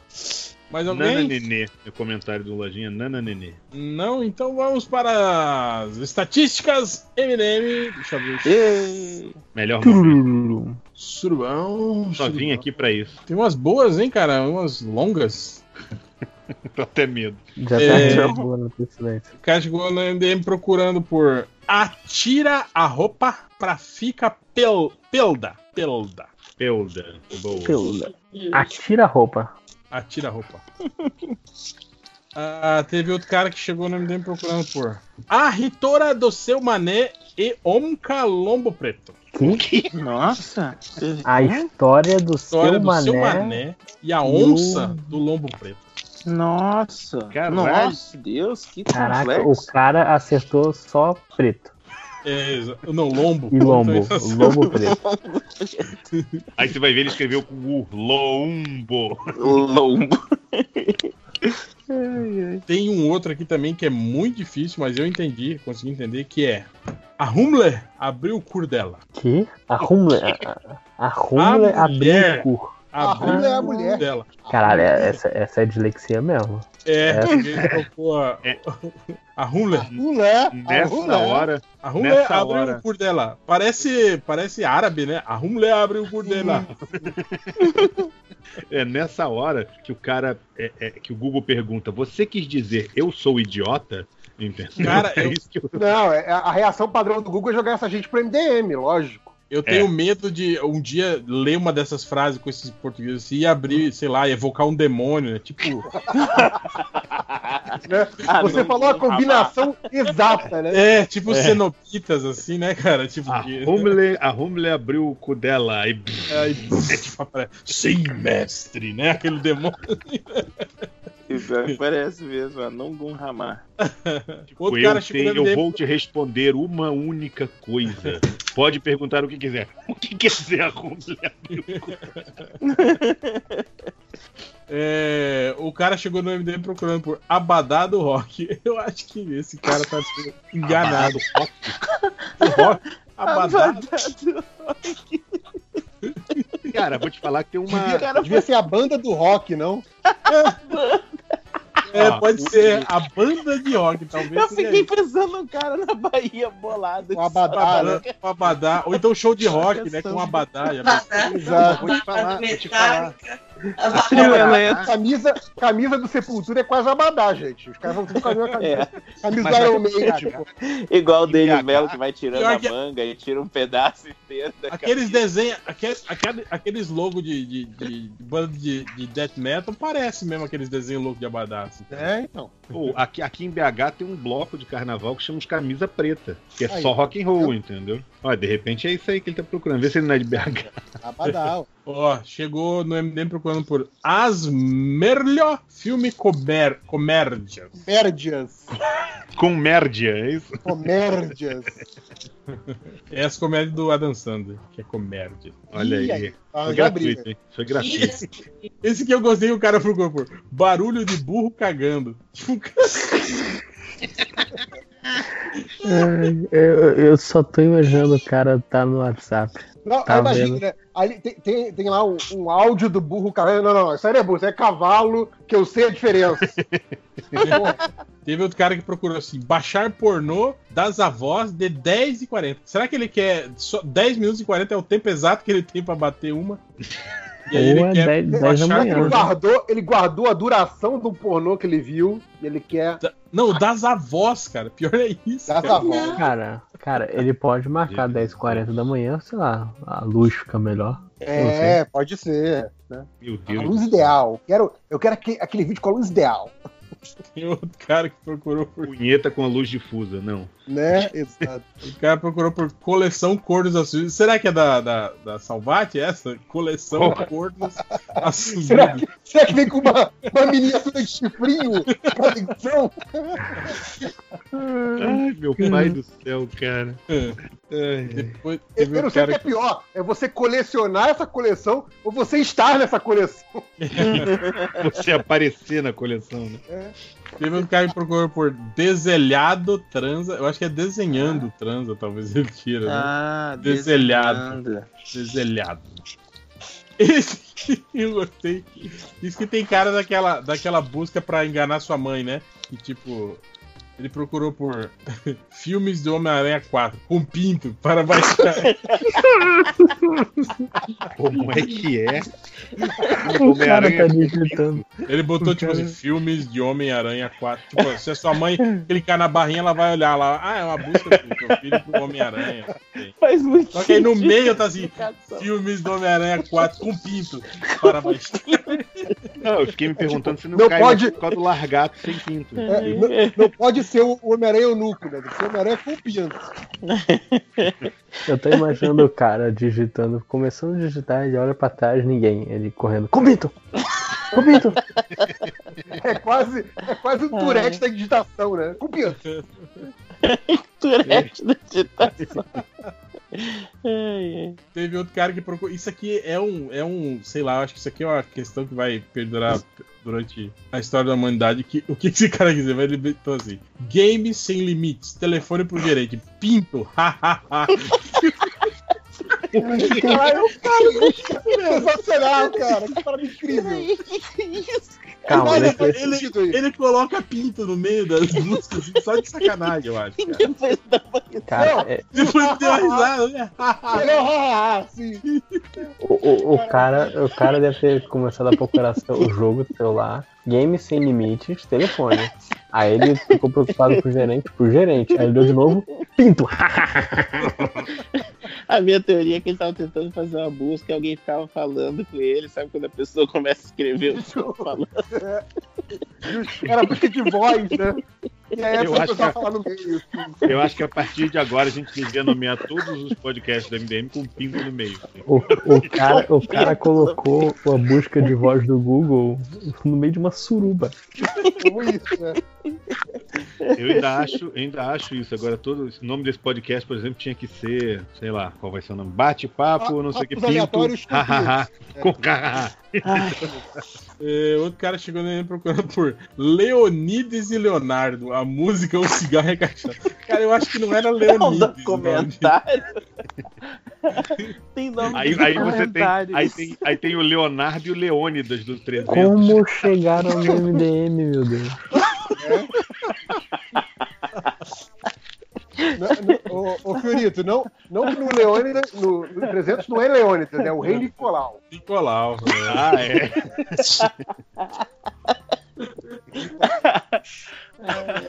Mais Nana alguém? Nenê, no comentário do Lojinha, Nana Nenê. Não, então vamos para as estatísticas MDM. Deixa eu ver. Melhor momento. Surubão. Só vim aqui pra isso. Tem umas boas, hein, cara? Umas longas. Tô até medo. Já É. tá boa no silêncio. O cara chegou no MDM procurando por Atira a roupa pra fica pel, pelda. Pelda. Pelda. Boa. Pelda. Atira a roupa. Atira a roupa. Ah, teve outro cara que chegou no MDM procurando por A Ritora do seu mané e Omca Lombo Preto. Que? nossa. A história do História seu do mané. seu mané e a e onça o- do Lombo Preto. Nossa. Caralho. Nossa, Deus, que Caraca, complexo. o cara acertou só preto. É, não, lombo. E lombo. O lombo preto. Aí você vai ver, ele escreveu com o Lombo. Lombo. Tem um outro aqui também que é muito difícil, mas eu entendi, consegui entender, que é A Hummler abriu o cur dela. Que? A Humler. A, a Humler A abriu o cu. Abriu Hummler é a o cu mulher. dela. Caralho, é- essa, essa é dislexia mesmo. É, É. ele a, É. a Hummler. Mulher, Nessa mulher. hora, A Nessa abriu hora. o cu dela. Parece, parece árabe, né? A Hummler abriu o cu dela. é nessa hora que o cara, é, é, que o Google pergunta, você quis dizer eu sou idiota? Entendeu? Cara, é eu- isso que eu... Não, é- a reação padrão do Google é jogar essa gente pro MDM, lógico. Eu tenho medo de um dia ler uma dessas frases com esses portugueses assim, e abrir, sei lá, evocar um demônio, né? Tipo, né? Ah, Você não falou a vou combinação exata, né? é, tipo cenobitas, assim, né, cara? Tipo, A que- Humble, a Humble abriu o cu dela e Aí, é, tipo, aparece, Sim, mestre, né? Aquele demônio. Parece mesmo, a Nongun Ramar. Outro eu, cara chegou tenho- no eu vou te responder uma única coisa. Pode perguntar o que quiser. O que cu? É, o cara chegou no MDM procurando por Abadá do Rock. Eu acho que esse cara tá sendo enganado. O rock, Abadá. Cara, vou te falar que tem uma. Devia, devia ser a banda do rock, não? É, Ó, pode ser a banda de rock, talvez. Eu fiquei pensando no cara na Bahia bolado. O Abadá, né? Abadá, o Abadá. Ou então show de rock, né? Com Abadá. já pensou? Exato. Vou te falar, vou te falar. Camisa, camisa do Sepultura é quase abadá, gente. Os caras vão tudo com a mesma camisa. É. Camisa Mas do é Iron Maiden, tipo. Igual o BH, Mello que vai tirando a que- manga e tira um pedaço inteiro da Aqueles camisa. desenhos, aqueles, aquele- aqueles logos de, de, de, de banda de, de death metal, parece mesmo aqueles desenhos loucos de Abadá. assim. É, então. Pô, aqui, aqui em BH tem um bloco de carnaval que chama de camisa preta, que é Aí. só rock and roll, entendeu? Olha, de repente é isso aí que ele tá procurando. Vê se ele não é de BH. Abadá. ó. Ó, chegou no MDM procurando por Asmerlho Filme Comer, Comédia. Comédias. Com mérdia, é isso? Comédias. É as comédias do Adam Sandler, que é comédia. Olha Ih, aí. Ah, Foi gratuito, hein? Foi gratuito. Esse que eu gostei, o cara procurou por barulho de burro cagando. Eu, eu só tô imaginando o cara tá no WhatsApp. Não, Tá aí imagina, né? Ali tem, tem, tem lá um, um áudio do burro cavalo. Não, não, isso aí não é burro, isso é cavalo, que eu sei a diferença. Teve outro cara que procurou assim: baixar pornô das avós de 10 e 40. Será que ele quer. Só 10 minutos e 40 é o tempo exato que ele tem pra bater uma? E aí é ele quer 10, 10 da que ele manhã. guardou, ele guardou a duração do pornô que ele viu e ele quer Não, das avós, cara. Pior é isso. das cara. avós. Cara, cara, ele pode marcar 10h40 da manhã, sei lá, a luz fica melhor. É, pode ser. Né? Meu A Deus. luz ideal. Quero, eu quero aquele, aquele vídeo com a luz ideal. Tem outro cara que procurou por. Punheta com a luz difusa, não. Né? Exato. O cara procurou por coleção Cornos Azuis. Será que é da, da, da Salvati essa? Coleção Porra. Cornos Será Azuis. que, será que vem com uma, uma miniatura de chifrinho? Ai, meu pai do céu, cara. Ai. Depois Eu, eu não sei o que é pior. É você colecionar essa coleção ou você estar nessa coleção. Você aparecer na coleção, né? Teve um cara que procurou por deselhado transa. Eu acho que é desenhando transa, talvez ele tira, né? Ah, Deselhado. desenhando. Deselhado. Esse eu gostei. Diz que tem cara daquela, daquela busca pra enganar sua mãe, né? Que tipo. Ele procurou por filmes do Homem-Aranha 4 com pinto para baixar. Como é que é? O cara tá Homem-Aranha. digitando. Ele botou, tipo assim, filmes de Homem-Aranha 4. Tipo, se a sua mãe clicar na barrinha, ela vai olhar lá. Ah, é uma busca do teu filho pro Homem-Aranha. Faz muito Só que aí no meio tá assim, filmes do Homem-Aranha 4 com pinto para baixar. Não, eu fiquei me perguntando se não, Não cai pode- por causa do largato sem pinto. É, não, não pode ser o Homem-Aranha eunuco, né? Que ser o Homem-Aranha com pinto. Eu tô imaginando o cara digitando, começando a digitar, ele olha pra trás, ninguém. Ele correndo. Combito! Combito! É quase, é quase um Tourette da digitação, né? Com pinto. Tourette da digitação. Teve outro cara que procurou. Isso aqui é um, é um, sei lá, acho que isso aqui é uma questão que vai perdurar durante a história da humanidade. Que, o que esse cara quer dizer? Ele botou assim: Game sem limites, telefone pro gerente, pinto, hahaha. Caralho, cara, sensacional, cara. Que parada incrível. Calma, Olha, eu- faz sentido aí. Ele coloca pinto no meio das músicas, assim, só de sacanagem, eu acho. Cara. Depois dá uma é- Depois deu uma risada, né? Ele é um assim. o, o, o cara, o cara deve ter começado a procurar o jogo do celular, game sem limites, telefone. Aí ele ficou preocupado com o gerente, pro gerente. Aí ele deu de novo, pinto! A minha teoria é que ele tava tentando fazer uma busca e alguém ficava falando com ele, sabe? Quando a pessoa começa a escrever o que eu falando. Era busca de voz, né? A Eu acho que- meio. Assim. Eu acho que a partir de agora a gente devia nomear todos os podcasts do MDM com pinto no meio. O, o, cara, o cara colocou a busca de voz do Google no meio de uma suruba. Como isso, né? Eu ainda acho, ainda acho isso. Agora, todo o nome desse podcast, por exemplo, tinha que ser, sei lá, qual vai ser o nome? Bate-papo, não sei o que, pinto. aleatórios com com hahaha. É, outro cara chegou nele procurando por Leonides e Leonardo, a música O Cigarro é Cachaça. Cara, eu acho que não era Não Leonides. dá o nome. comentário. tem nome Aí, de aí você tem, aí, tem, aí tem o Leonardo e o Leônidas do 300. Como chegaram no MDM, meu Deus? Não, não, ô, Ô, Fiorito, não, não que no Leônidas, no, no 300 não é Leônidas, é o rei Nicolau. Nicolau. né? Ah, é.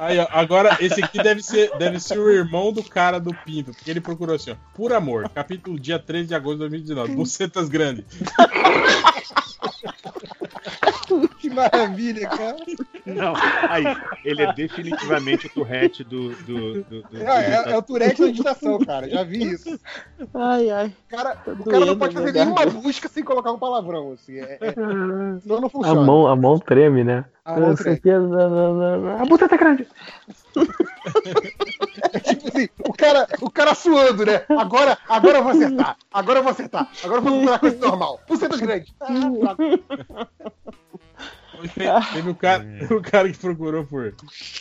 Aí, ó, agora, esse aqui deve ser, deve ser o irmão do cara do Pinto, porque ele procurou assim, ó. Por amor, capítulo dia 13 de agosto de 2019. Bucetas grandes. Que maravilha, cara. Não, aí, ele é definitivamente o Tourette do. do, do, do- É, é- é o Tourette da digitação, cara. Já vi isso. Ai, ai. O cara, o doendo cara não pode fazer minha nenhuma busca sem colocar um palavrão, assim. É, é- senão não A funciona. mão, a mão treme, né? A mão Com certeza, A bota tá grande. É tipo assim, o cara, o cara suando, né? Agora, agora eu vou acertar. Agora eu vou acertar. Agora eu vou procurar coisa normal. Bucetas grandes. Ah, tá. Teve o cara, o cara que procurou por.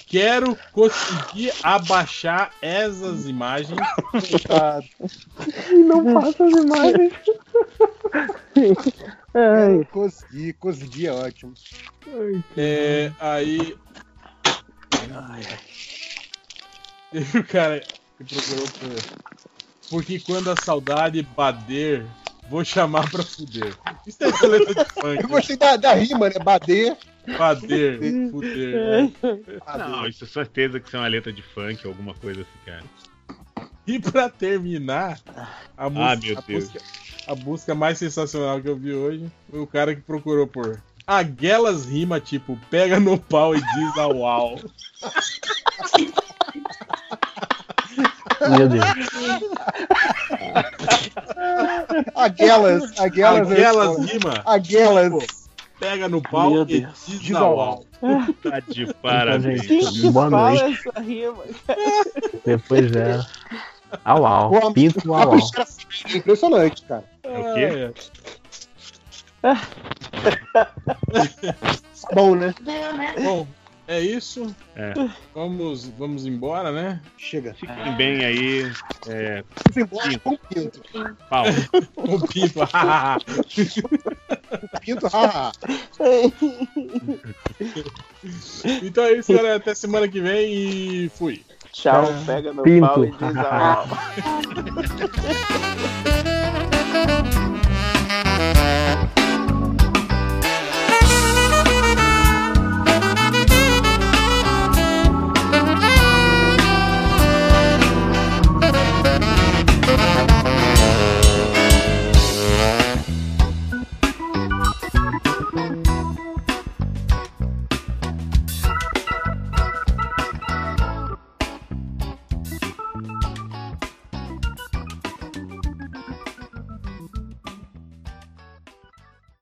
Quero conseguir abaixar essas imagens. E não passa as imagens. Ai, Eu consegui, consegui, é ótimo. É, aí. Teve o cara que procurou por. Porque quando a saudade bater, vou chamar pra fuder. Isso é letra de Eu funk. gostei da, da rima, né? Bader. Bader, fuder. Não, isso é certeza que isso é uma letra de funk, alguma coisa assim, cara. E pra terminar, a música, Ah, meu a, Deus. A busca mais sensacional que eu vi hoje foi o cara que procurou por. Aquelas rima tipo, pega no pau e diz au au. meu Deus. Aquelas, aquelas. Aquelas rima, Aquelas. pega no pau Meu e Deus. diz Diz au au au. Tá de parabéns. gente. Quem que Boa fala noite. essa rima? Depois é. Au au. Pô, Pinto au au. são impressionante, cara. É o quê? É, Bom, né? Bom, é isso. É. Vamos, vamos embora, né? Chega. Fiquem bem aí. É, Vamos embora com o pinto. pau. O Pinto. Pinto, então é isso, galera. Até semana que vem e fui. Tchau, pega no Pinto. pau e diz au.